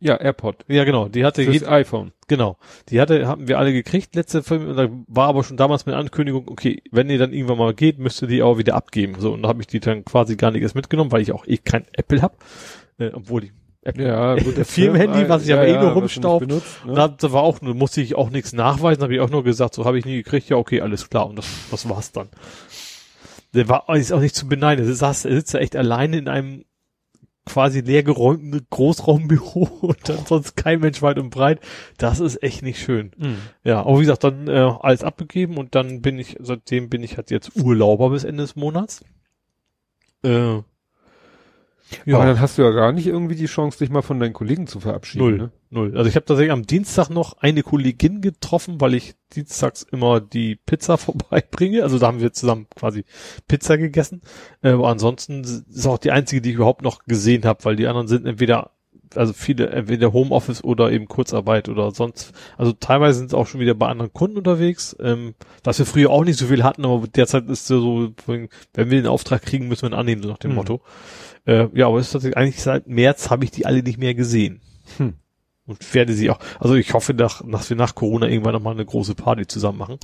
Ja, AirPod. Ja, genau. Die hatte Fürs jeder, iPhone. genau. Die hatte, haben wir alle gekriegt, letzte Film, und da war aber schon damals mit Ankündigung, okay, wenn ihr dann irgendwann mal geht, müsst ihr die auch wieder abgeben. So, und da habe ich die dann quasi gar nicht erst mitgenommen, weil ich auch eh kein Apple hab, äh, obwohl ich Apple Ja, gut. das Firmenhandy, was ich aber eh nur rumstaubt. ne? Da, da war auch, nur- musste ich auch nichts nachweisen, habe ich auch nur gesagt, so habe ich nie gekriegt, ja okay, alles klar, und das, das war's dann. Der war ist auch nicht zu beneiden. Er saß, er sitzt ja echt alleine in einem quasi leer geräumten Großraumbüro und dann sonst kein Mensch weit und breit. Das ist echt nicht schön. Mhm. Ja, aber wie gesagt, dann äh, alles abgegeben und dann bin ich, seitdem bin ich halt jetzt Urlauber bis Ende des Monats. Äh, ja, Aber dann hast du ja gar nicht irgendwie die Chance, dich mal von deinen Kollegen zu verabschieden. Null, Ne? null. Also ich habe tatsächlich am Dienstag noch eine Kollegin getroffen, weil ich dienstags immer die Pizza vorbeibringe. Also da haben wir zusammen quasi Pizza gegessen. Äh, aber ansonsten ist auch die einzige, die ich überhaupt noch gesehen habe, weil die anderen sind entweder, also viele, entweder Homeoffice oder eben Kurzarbeit oder sonst. Also teilweise sind es auch schon wieder bei anderen Kunden unterwegs, ähm, was wir früher auch nicht so viel hatten, aber derzeit ist so, so wenn wir den Auftrag kriegen, müssen wir ihn annehmen, so nach dem Hm. Motto. Äh, ja, aber es ist tatsächlich eigentlich seit März habe ich die alle nicht mehr gesehen. Hm. Und werde sie auch, also ich hoffe, nach, dass wir nach Corona irgendwann nochmal eine große Party zusammen machen.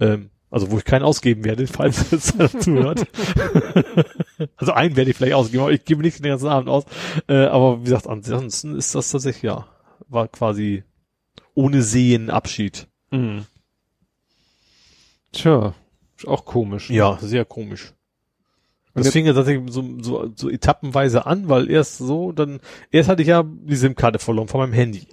Ähm, also wo ich keinen ausgeben werde, falls es dazu hört. also einen werde ich vielleicht ausgeben, aber ich gebe nicht den ganzen Abend aus. Äh, aber wie gesagt, ansonsten ist das tatsächlich, ja, war quasi ohne Sehen Abschied. Mhm. Tja, ist auch komisch. Ja, sehr komisch. Und Das fing ja tatsächlich so, so, so etappenweise an, weil erst so, dann, erst hatte ich ja die SIM-Karte verloren von meinem Handy.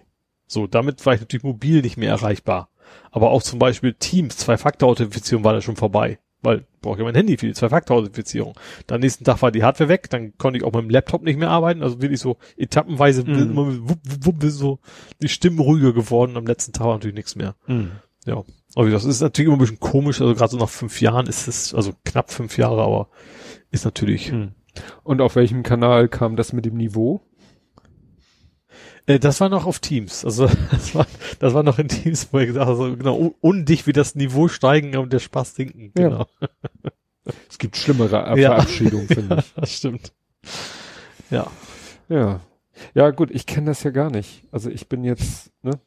So, damit war ich natürlich mobil nicht mehr erreichbar. Aber auch zum Beispiel Teams, Zwei-Faktor-Authentifizierung war da schon vorbei. Weil, brauche ich mein Handy für die Zwei-Faktor-Authentifizierung. Dann nächsten Tag war die Hardware weg, dann konnte ich auch mit dem Laptop nicht mehr arbeiten. Also wirklich so etappenweise Mhm. wupp, wupp, wupp, so die Stimmen ruhiger geworden. Am letzten Tag war natürlich nichts mehr. Mhm. Ja. Aber gesagt, das ist natürlich immer ein bisschen komisch. Also gerade so nach fünf Jahren ist es, also knapp fünf Jahre, aber ist natürlich. Mhm. Und auf welchem Kanal kam das mit dem Niveau? Äh, das war noch auf Teams. Also das war, das war noch in Teams, wo ich gesagt habe, so, genau, un- undicht wie das Niveau steigen und der Spaß sinken. Ja. Genau. Es gibt schlimmere Ja. Verabschiedungen, finde ich. Das stimmt. Ja. Ja. Ja, gut, ich kenne das ja gar nicht. Also ich bin jetzt, ne,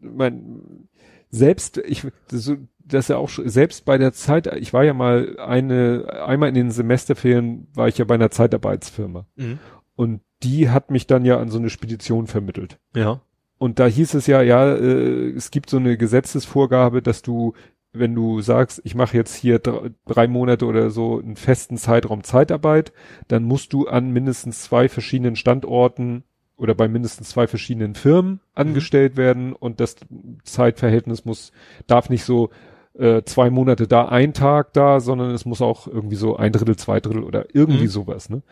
mein, selbst, ich, so, das ist ja auch schon, selbst bei der Zeit, ich war ja mal eine, einmal in den Semesterferien war ich ja bei einer Zeitarbeitsfirma. Mhm. Und die hat mich dann ja an so eine Spedition vermittelt. Ja. Und da hieß es ja, ja, äh, es gibt so eine Gesetzesvorgabe, dass du, wenn du sagst, ich mache jetzt hier drei, drei Monate oder so einen festen Zeitraum Zeitarbeit, dann musst du an mindestens zwei verschiedenen Standorten oder bei mindestens zwei verschiedenen Firmen angestellt werden und das Zeitverhältnis muss, darf nicht so äh, zwei Monate da, ein Tag da, sondern es muss auch irgendwie so ein Drittel, zwei Drittel oder irgendwie Mhm. sowas, ne?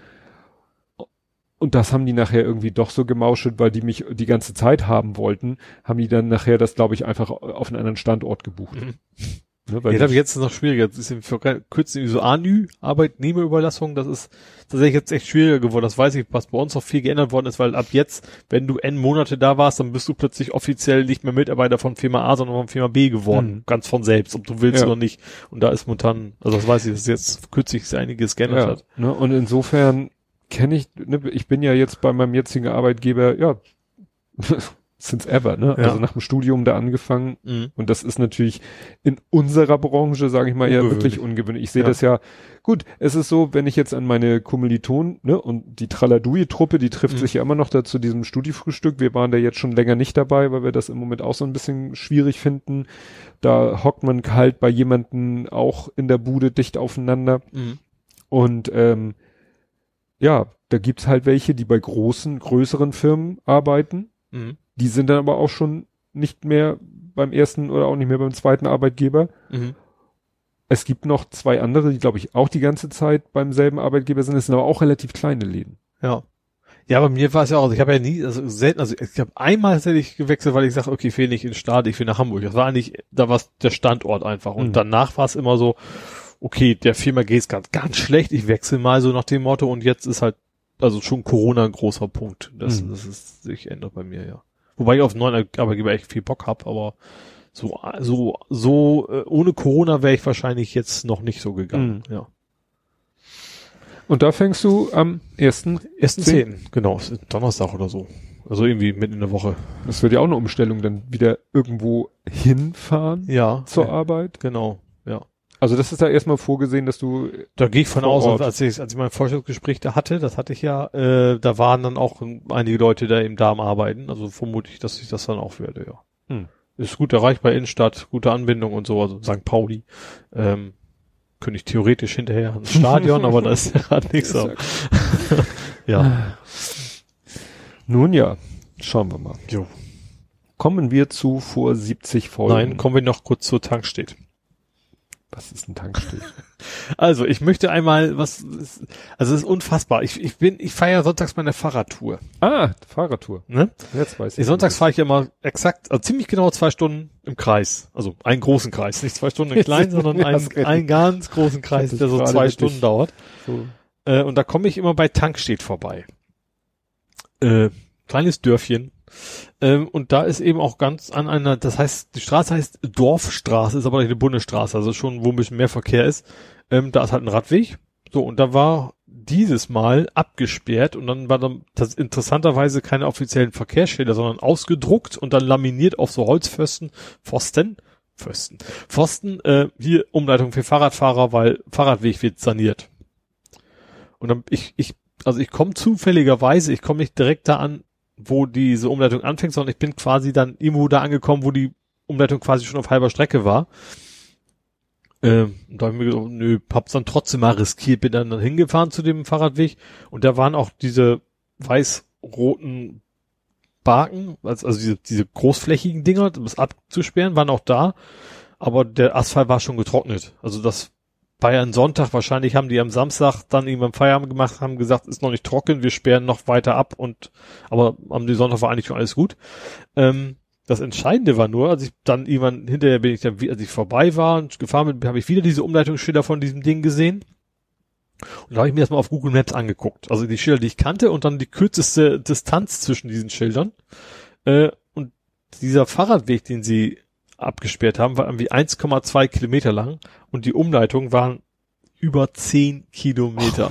Und das haben die nachher irgendwie doch so gemauschelt, weil die mich die ganze Zeit haben wollten, haben die dann nachher das, glaube ich, einfach auf einen anderen Standort gebucht. Mhm. Ne, weil Jetzt habe ich, jetzt noch schwieriger. Das ist für kürzlich so ANÜ, Arbeitnehmerüberlassung, das ist tatsächlich jetzt echt schwieriger geworden. Das weiß ich, was bei uns noch viel geändert worden ist, weil ab jetzt, wenn du N Monate da warst, dann bist du plötzlich offiziell nicht mehr Mitarbeiter von Firma A, sondern von Firma B geworden. Mhm. Ganz von selbst, ob du willst Ja. oder nicht. Und da ist momentan, also das weiß ich, dass jetzt kürzlich einiges geändert ja, hat. ne, und insofern kenne ich, ne, ich bin ja jetzt bei meinem jetzigen Arbeitgeber, ja, since ever, ne? Ja. Also nach dem Studium da angefangen Mhm. Und das ist natürlich in unserer Branche, sage ich mal, ja wirklich ungewöhnlich. Ich sehe Ja. das ja, gut, es ist so, wenn ich jetzt an meine Kommilitonen, ne, und die Traladui-Truppe, die trifft Mhm. sich ja immer noch da zu diesem Studiefrühstück. Wir waren da jetzt schon länger nicht dabei, weil wir das im Moment auch so ein bisschen schwierig finden. Da hockt man halt bei jemanden auch in der Bude dicht aufeinander. Mhm. Und ähm, ja, da gibt's halt welche, die bei großen, größeren Firmen arbeiten. Mhm. Die sind dann aber auch schon nicht mehr beim ersten oder auch nicht mehr beim zweiten Arbeitgeber. Mhm. Es gibt noch zwei andere, die glaube ich auch die ganze Zeit beim selben Arbeitgeber sind. Es sind aber auch relativ kleine Läden. Ja. Ja, bei mir war es ja auch, ich habe ja nie, also selten, also ich habe einmal tatsächlich gewechselt, weil ich sage, okay, ich will nicht in den Staat, ich will nach Hamburg. Das war eigentlich, da war der Standort einfach. Und Mhm. danach war es immer so, okay, der Firma geht's ganz, ganz schlecht, ich wechsle mal so nach dem Motto und jetzt ist halt, also schon Corona ein großer Punkt. Das, Mhm. das ist, sich ändert bei mir, ja. Wobei ich auf einen neuen Arbeitgeber echt viel Bock hab, aber so, so, so, äh, ohne Corona wäre ich wahrscheinlich jetzt noch nicht so gegangen, ja. Und da fängst du am ersten, Ersten Zehn. Genau, Donnerstag oder so. Also irgendwie mitten in der Woche. das wird ja auch eine Umstellung, dann wieder irgendwo hinfahren Ja. zur ja, Arbeit. Genau. Also das ist da erstmal vorgesehen, dass du, Da gehe ich von aus, Ort. als ich, als ich mein Vorstellungsgespräch da hatte, das hatte ich ja, äh, da waren dann auch einige Leute da im Darm arbeiten, also vermute ich, dass ich das dann auch werde, ja. Hm. Ist gut erreichbar, Innenstadt, gute Anbindung und so, also St. Pauli. Ähm, könnte ich theoretisch hinterher ins Stadion, aber da ist ja gerade nichts. Aber- Ja. nun ja, schauen wir mal. Jo. Kommen wir zu vor 70 Folgen. Nein, kommen wir noch kurz zur Tankstedt. Was ist ein Tankstich? Also, ich möchte einmal, was, also es ist unfassbar. Ich, ich bin, ich feiere sonntags meine Fahrradtour. ah, Fahrradtour. Ne? Jetzt weiß ich. sonntags fahre ich immer exakt, also ziemlich genau zwei Stunden im Kreis. Also einen großen Kreis, nicht zwei Stunden im kleinen, sondern Ja, einen, einen ganz großen Kreis, der so zwei Stunden dauert. so. Äh, und da komme ich immer bei Tankstedt vorbei. Äh, kleines Dörfchen. Ähm, und da ist eben auch ganz an einer, das heißt, die Straße heißt Dorfstraße, ist aber nicht eine Bundesstraße, also schon, wo ein bisschen mehr Verkehr ist. Ähm, da ist halt ein Radweg. So, und da war dieses Mal abgesperrt und dann war dann das interessanterweise keine offiziellen Verkehrsschilder, sondern ausgedruckt und dann laminiert auf so Holzpfosten, Pfosten, Pfosten, Pfosten, äh, hier Umleitung für Fahrradfahrer, weil Fahrradweg wird saniert. Und dann ich, ich, also ich komme zufälligerweise, ich komme nicht direkt da an, wo diese Umleitung anfängt, sondern ich bin quasi dann irgendwo da angekommen, wo die Umleitung quasi schon auf halber Strecke war. Ähm, da habe ich mir gedacht, nö, hab's dann trotzdem mal riskiert, bin dann, dann hingefahren zu dem Fahrradweg und da waren auch diese weiß-roten Baken, also, also diese, diese großflächigen Dinger, um es abzusperren, waren auch da, aber der Asphalt war schon getrocknet. Also das ein Sonntag, wahrscheinlich haben die am Samstag dann irgendwann Feierabend gemacht, haben gesagt, ist noch nicht trocken, wir sperren noch weiter ab und, aber am Sonntag war eigentlich schon alles gut. Ähm, das Entscheidende war nur, als ich dann irgendwann hinterher bin ich dann, als ich vorbei war und gefahren bin, habe ich wieder diese Umleitungsschilder von diesem Ding gesehen. Und da habe ich mir das mal auf Google Maps angeguckt. Also die Schilder, die ich kannte und dann die kürzeste Distanz zwischen diesen Schildern. Äh, und dieser Fahrradweg, den sie abgesperrt haben, war irgendwie 1,2 Kilometer lang und die Umleitung waren über 10 Kilometer.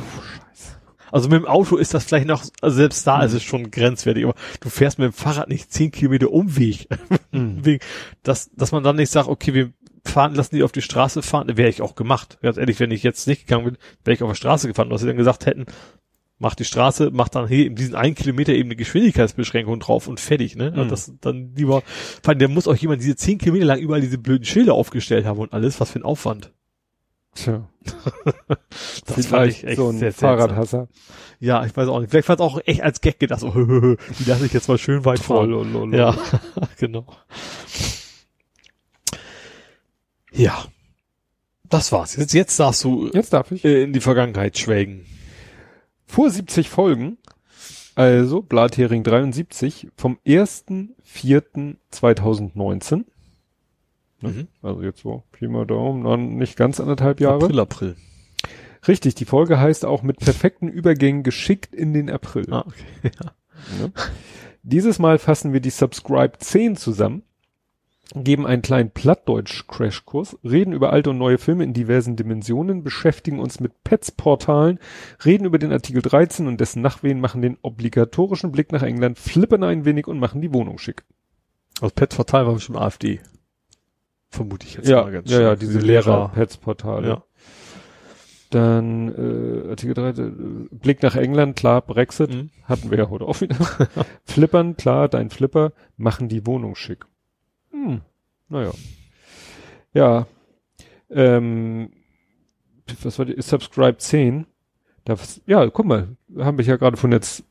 Also mit dem Auto ist das vielleicht noch, also selbst da ist es schon grenzwertig, aber du fährst mit dem Fahrrad nicht 10 Kilometer Umweg. Mhm. Dass, dass man dann nicht sagt, okay, wir fahren, lassen die auf die Straße fahren, wäre ich auch gemacht. Ganz ehrlich, wenn ich jetzt nicht gegangen bin, wäre ich auf der Straße gefahren. Dass sie dann gesagt hätten, mach die Straße, mach dann hier in diesen einen Kilometer eben eine Geschwindigkeitsbeschränkung drauf und fertig, ne? Mhm. Das dann lieber, vor allem, der muss auch jemand diese 10 Kilometer lang überall diese blöden Schilder aufgestellt haben und alles, was für ein Aufwand. Tja, Das vielleicht so ein sehr. Fahrradhasser. Ja, ich weiß auch nicht. Vielleicht war es auch echt als Gag gedacht, so, die lasse ich jetzt mal schön weit fahren. Lolololo. Ja, genau. Ja. Das war's. Jetzt, jetzt darfst du Jetzt darf ich. äh, in die Vergangenheit schwelgen. Vor 70 Folgen, also Blathering 73, vom 1.4.2019, Mhm. also jetzt so Pi mal Daumen, dann nicht ganz anderthalb Jahre. April, April. Richtig, die Folge heißt auch mit perfekten Übergängen geschickt in den April. Ah, okay. Ja. Ne? Dieses Mal fassen wir die Subscribe 10 zusammen, geben einen kleinen Plattdeutsch-Crashkurs, reden über alte und neue Filme in diversen Dimensionen, beschäftigen uns mit Pets-Portalen, reden über den Artikel 13 und dessen Nachwehen, machen den obligatorischen Blick nach England, flippen ein wenig und machen die Wohnung schick. Also Pet Fatal war bestimmt AfD. Vermute ich jetzt Ja, mal ganz ja, ja, diese Lehrer-Pets-Portale. Ja. Dann äh, Artikel 13, äh, Blick nach England, klar, Brexit, Mhm. hatten wir ja heute auch wieder. Flippern, klar, dein Flipper, machen die Wohnung schick. Hm, naja. Ja. Ähm, was war die? Subscribe 10. Das, ja, guck mal, haben wir ja gerade von jetzt.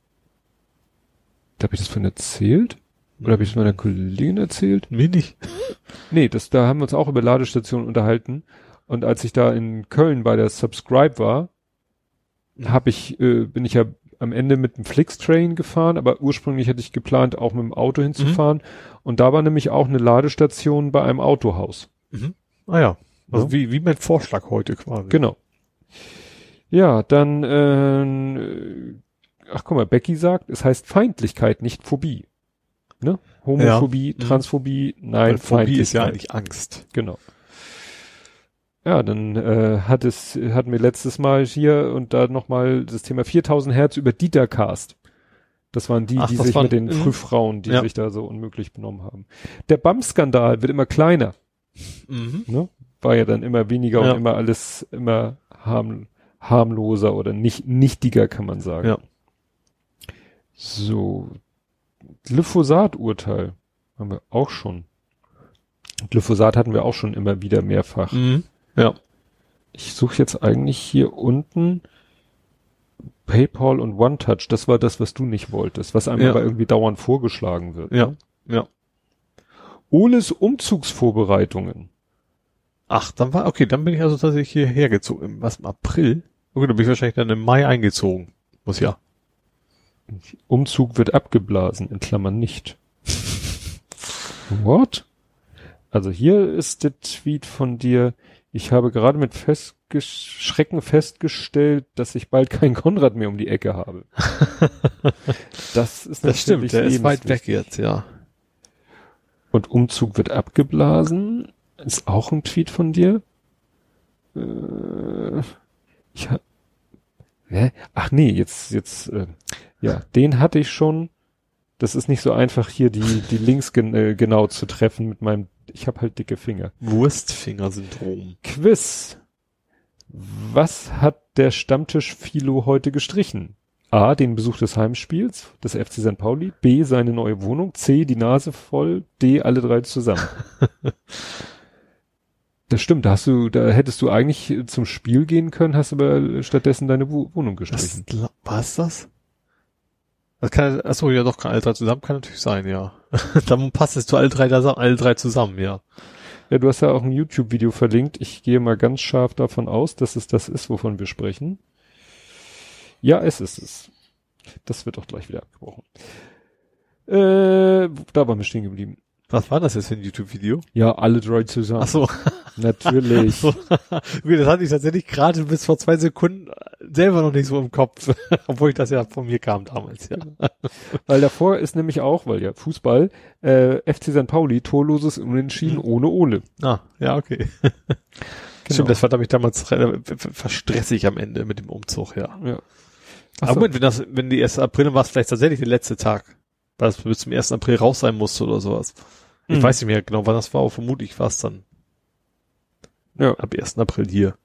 Habe ich das von erzählt? Oder habe ich das meiner Kollegin erzählt? Mir nicht. Nee, das, da haben wir uns auch über Ladestationen unterhalten. Und als ich da in Köln bei der Subscribe war, habe ich, äh, bin ich ja am Ende mit dem Flixtrain gefahren, aber ursprünglich hatte ich geplant, auch mit dem Auto hinzufahren. Und da war nämlich auch eine Ladestation bei einem Autohaus. Mhm. Ah ja. Also Ja. wie, wie mein Vorschlag heute quasi. Genau. Ja, dann, äh, ach guck mal, Becky sagt, es heißt Feindlichkeit, nicht Phobie. Ne? Homophobie, Ja. Mhm. Transphobie, nein, Weil Phobie ist ja eigentlich Angst. Genau. Ja, dann äh, hat es, hatten wir letztes Mal hier und da nochmal das Thema 4000 Hertz über Dietercast. Das waren die, Ach, die sich waren- mit den. Frühfrauen, die Ja. sich da so unmöglich benommen haben. Der BAM-Skandal wird immer kleiner, Mhm. ne? War ja dann immer weniger Ja. und immer alles immer harm, harmloser oder nicht nichtiger, kann man sagen. Ja. So. Glyphosat-Urteil haben wir auch schon. Glyphosat hatten wir auch schon immer wieder mehrfach. Mhm. Ja. Ich suche jetzt eigentlich hier unten PayPal und OneTouch. Das war das, was du nicht wolltest, was einem Ja. aber irgendwie dauernd vorgeschlagen wird. Ja. ne? Ja. Oles Umzugsvorbereitungen. Ach, dann war, okay, dann bin ich also tatsächlich hierher gezogen. Was, im April? Okay, dann bin ich wahrscheinlich dann im Mai eingezogen. Muss ja. Umzug wird abgeblasen, in Klammern nicht. What? Also hier ist der Tweet von dir. Ich habe gerade mit festges Schrecken festgestellt, dass ich bald keinen Konrad mehr um die Ecke habe. Das ist Das stimmt, der ist weit weg jetzt, ja. Und Umzug wird abgeblasen. Ist auch ein Tweet von dir. Äh, ich ha Hä? Ach nee, jetzt, jetzt, äh, ja, den hatte ich schon. Das ist nicht so einfach, hier die, die Links gen äh, genau zu treffen mit meinem, ich habe halt dicke Finger. Wurstfingersyndrom. Quiz. Was hat der Stammtisch Philo heute gestrichen? A, den Besuch des Heimspiels des FC St. Pauli, B, seine neue Wohnung, C, die Nase voll, D, alle drei zusammen. das stimmt, da hast du, da hättest du eigentlich zum Spiel gehen können, hast aber stattdessen deine Wo Wohnung gestrichen. was das? Das kann, achso, ja doch, kann alle drei zusammen, kann natürlich sein, ja. Dann passt es zu alle drei, da, alle drei zusammen, ja. Ja, du hast ja auch ein YouTube-Video verlinkt. Ich gehe mal ganz scharf davon aus, dass es das ist, wovon wir sprechen. Ja, es ist es. Das wird auch gleich wieder abgebrochen. Äh, da waren wir stehen geblieben. Was war das jetzt für ein YouTube-Video? Ja, alle drei zusammen. Ach so. Natürlich. So. Okay, das hatte ich tatsächlich gerade bis vor zwei Sekunden selber noch nicht so im Kopf, obwohl ich das ja von mir kam damals, ja. Weil davor ist nämlich auch, weil ja Fußball, äh, FC St. Pauli, torloses Unentschieden Mhm. ohne Ole. Ah, ja, okay. Stimmt, das war nämlich damals ver- verstressig am Ende mit dem Umzug, ja. Ja. Ach Aber so. Moment, wenn das, wenn die 1. April, war es vielleicht tatsächlich der letzte Tag, weil es bis zum 1. April raus sein musste oder sowas. Ich Mhm. weiß nicht mehr genau, wann das war, aber vermutlich war es dann Ja, ab 1. April hier.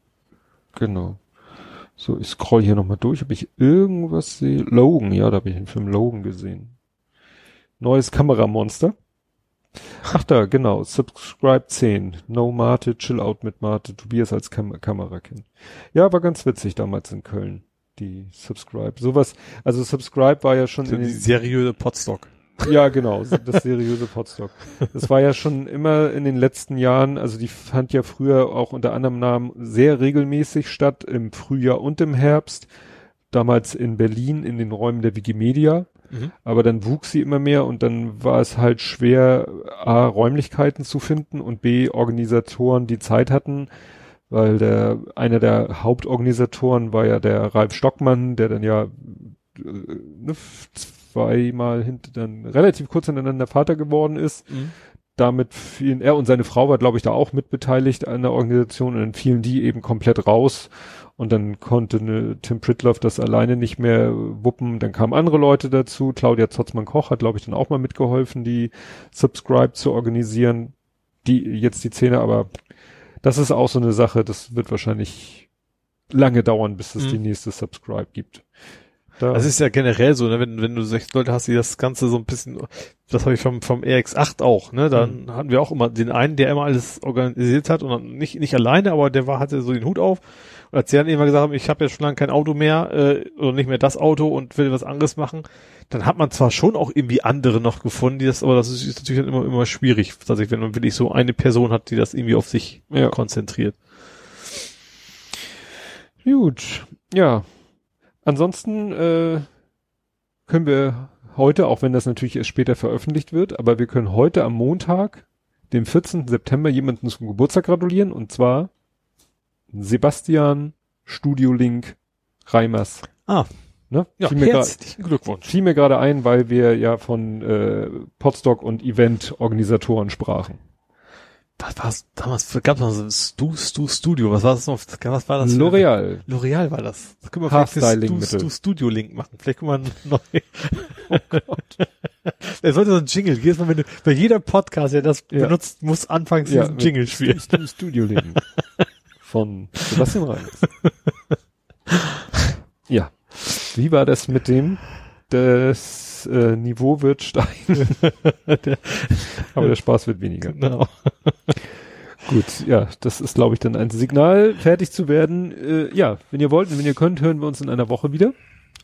genau. So, ich scroll hier nochmal durch, ob ich irgendwas sehe. Logan, ja, da habe ich den Film Logan gesehen. Neues Kameramonster. Ach da, genau. Subscribe 10. No Mate, Chill Out mit Mate. Tobias als Kam Kamerakind. Ja, war ganz witzig damals in Köln. Die Subscribe. Sowas, also Subscribe war ja schon So in die seriöse Potstock. Ja, genau, das seriöse Podstock. Das war ja schon immer in den letzten Jahren, also die fand ja früher auch unter anderem Namen sehr regelmäßig statt, im Frühjahr und im Herbst. Damals in Berlin in den Räumen der Wikimedia. Mhm. Aber dann wuchs sie immer mehr und dann war es halt schwer, A, Räumlichkeiten zu finden und B, Organisatoren, die Zeit hatten, weil der, einer der Hauptorganisatoren war ja der Ralf Stockmann, der dann ja äh, ne, zweimal hinter, dann relativ kurz hintereinander Vater geworden ist. Mhm. Damit fielen, er und seine Frau war, glaube ich, da auch mitbeteiligt an der Organisation und dann fielen die eben komplett raus. Und dann konnte ne, Tim Pritloff das alleine nicht mehr wuppen. Dann kamen andere Leute dazu. Claudia Zotzmann-Koch hat, glaube ich, dann auch mal mitgeholfen, die Subscribe zu organisieren. Die, jetzt die Szene, aber das ist auch so eine Sache, das wird wahrscheinlich lange dauern, bis es Mhm. die nächste Subscribe gibt. Da, Das ist ja generell so, ne? wenn, wenn du sechs Leute hast, die das Ganze so ein bisschen, das habe ich vom, vom RX8 auch, ne? Dann hatten wir auch immer den einen, der immer alles organisiert hat und nicht, nicht alleine, aber der war, hatte so den Hut auf. Und als die dann immer gesagt haben, ich habe jetzt schon lange kein Auto mehr, äh, oder nicht mehr das Auto und will was anderes machen, dann hat man zwar schon auch irgendwie andere noch gefunden, die das, aber das ist, ist natürlich dann immer, immer schwierig, tatsächlich, wenn man wirklich so eine Person hat, die das irgendwie auf sich ja. konzentriert. Gut, ja. Ansonsten äh, können wir heute, auch wenn das natürlich erst später veröffentlicht wird, aber wir können heute am Montag, dem 14. September jemanden zum Geburtstag gratulieren und zwar Sebastian Studio Link Reimers. Ah. Ne? Ja, Fiel grad- herzlichen Glückwunsch. fiel mir gerade ein, weil wir ja von äh, Podstock und Event-Organisatoren sprachen. Was war's damals? Gab es noch so ein Stu, Stu Studio? Was war das noch? Was war das? L'Oreal. L'Oreal war das. Da können wir vielleicht das Haarstyling-Mittel. Stu, Stu Studio Link machen. Vielleicht können wir einen neu. Oh Gott. Es sollte so ein Jingle. Jedes Mal, wenn du, bei jeder Podcast, der das Ja. benutzt, muss anfangs Ja, diesen Jingle spielen. Stu- Studio Link. von Sebastian Reimers. ja. Wie war das mit dem? Das äh, Niveau wird steigen. Aber der Spaß wird weniger. Genau. Gut, ja, das ist, glaube ich, dann ein Signal, fertig zu werden. Äh, ja, wenn ihr wollt und wenn ihr könnt, hören wir uns in einer Woche wieder.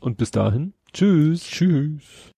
Und bis dahin, tschüss. Tschüss.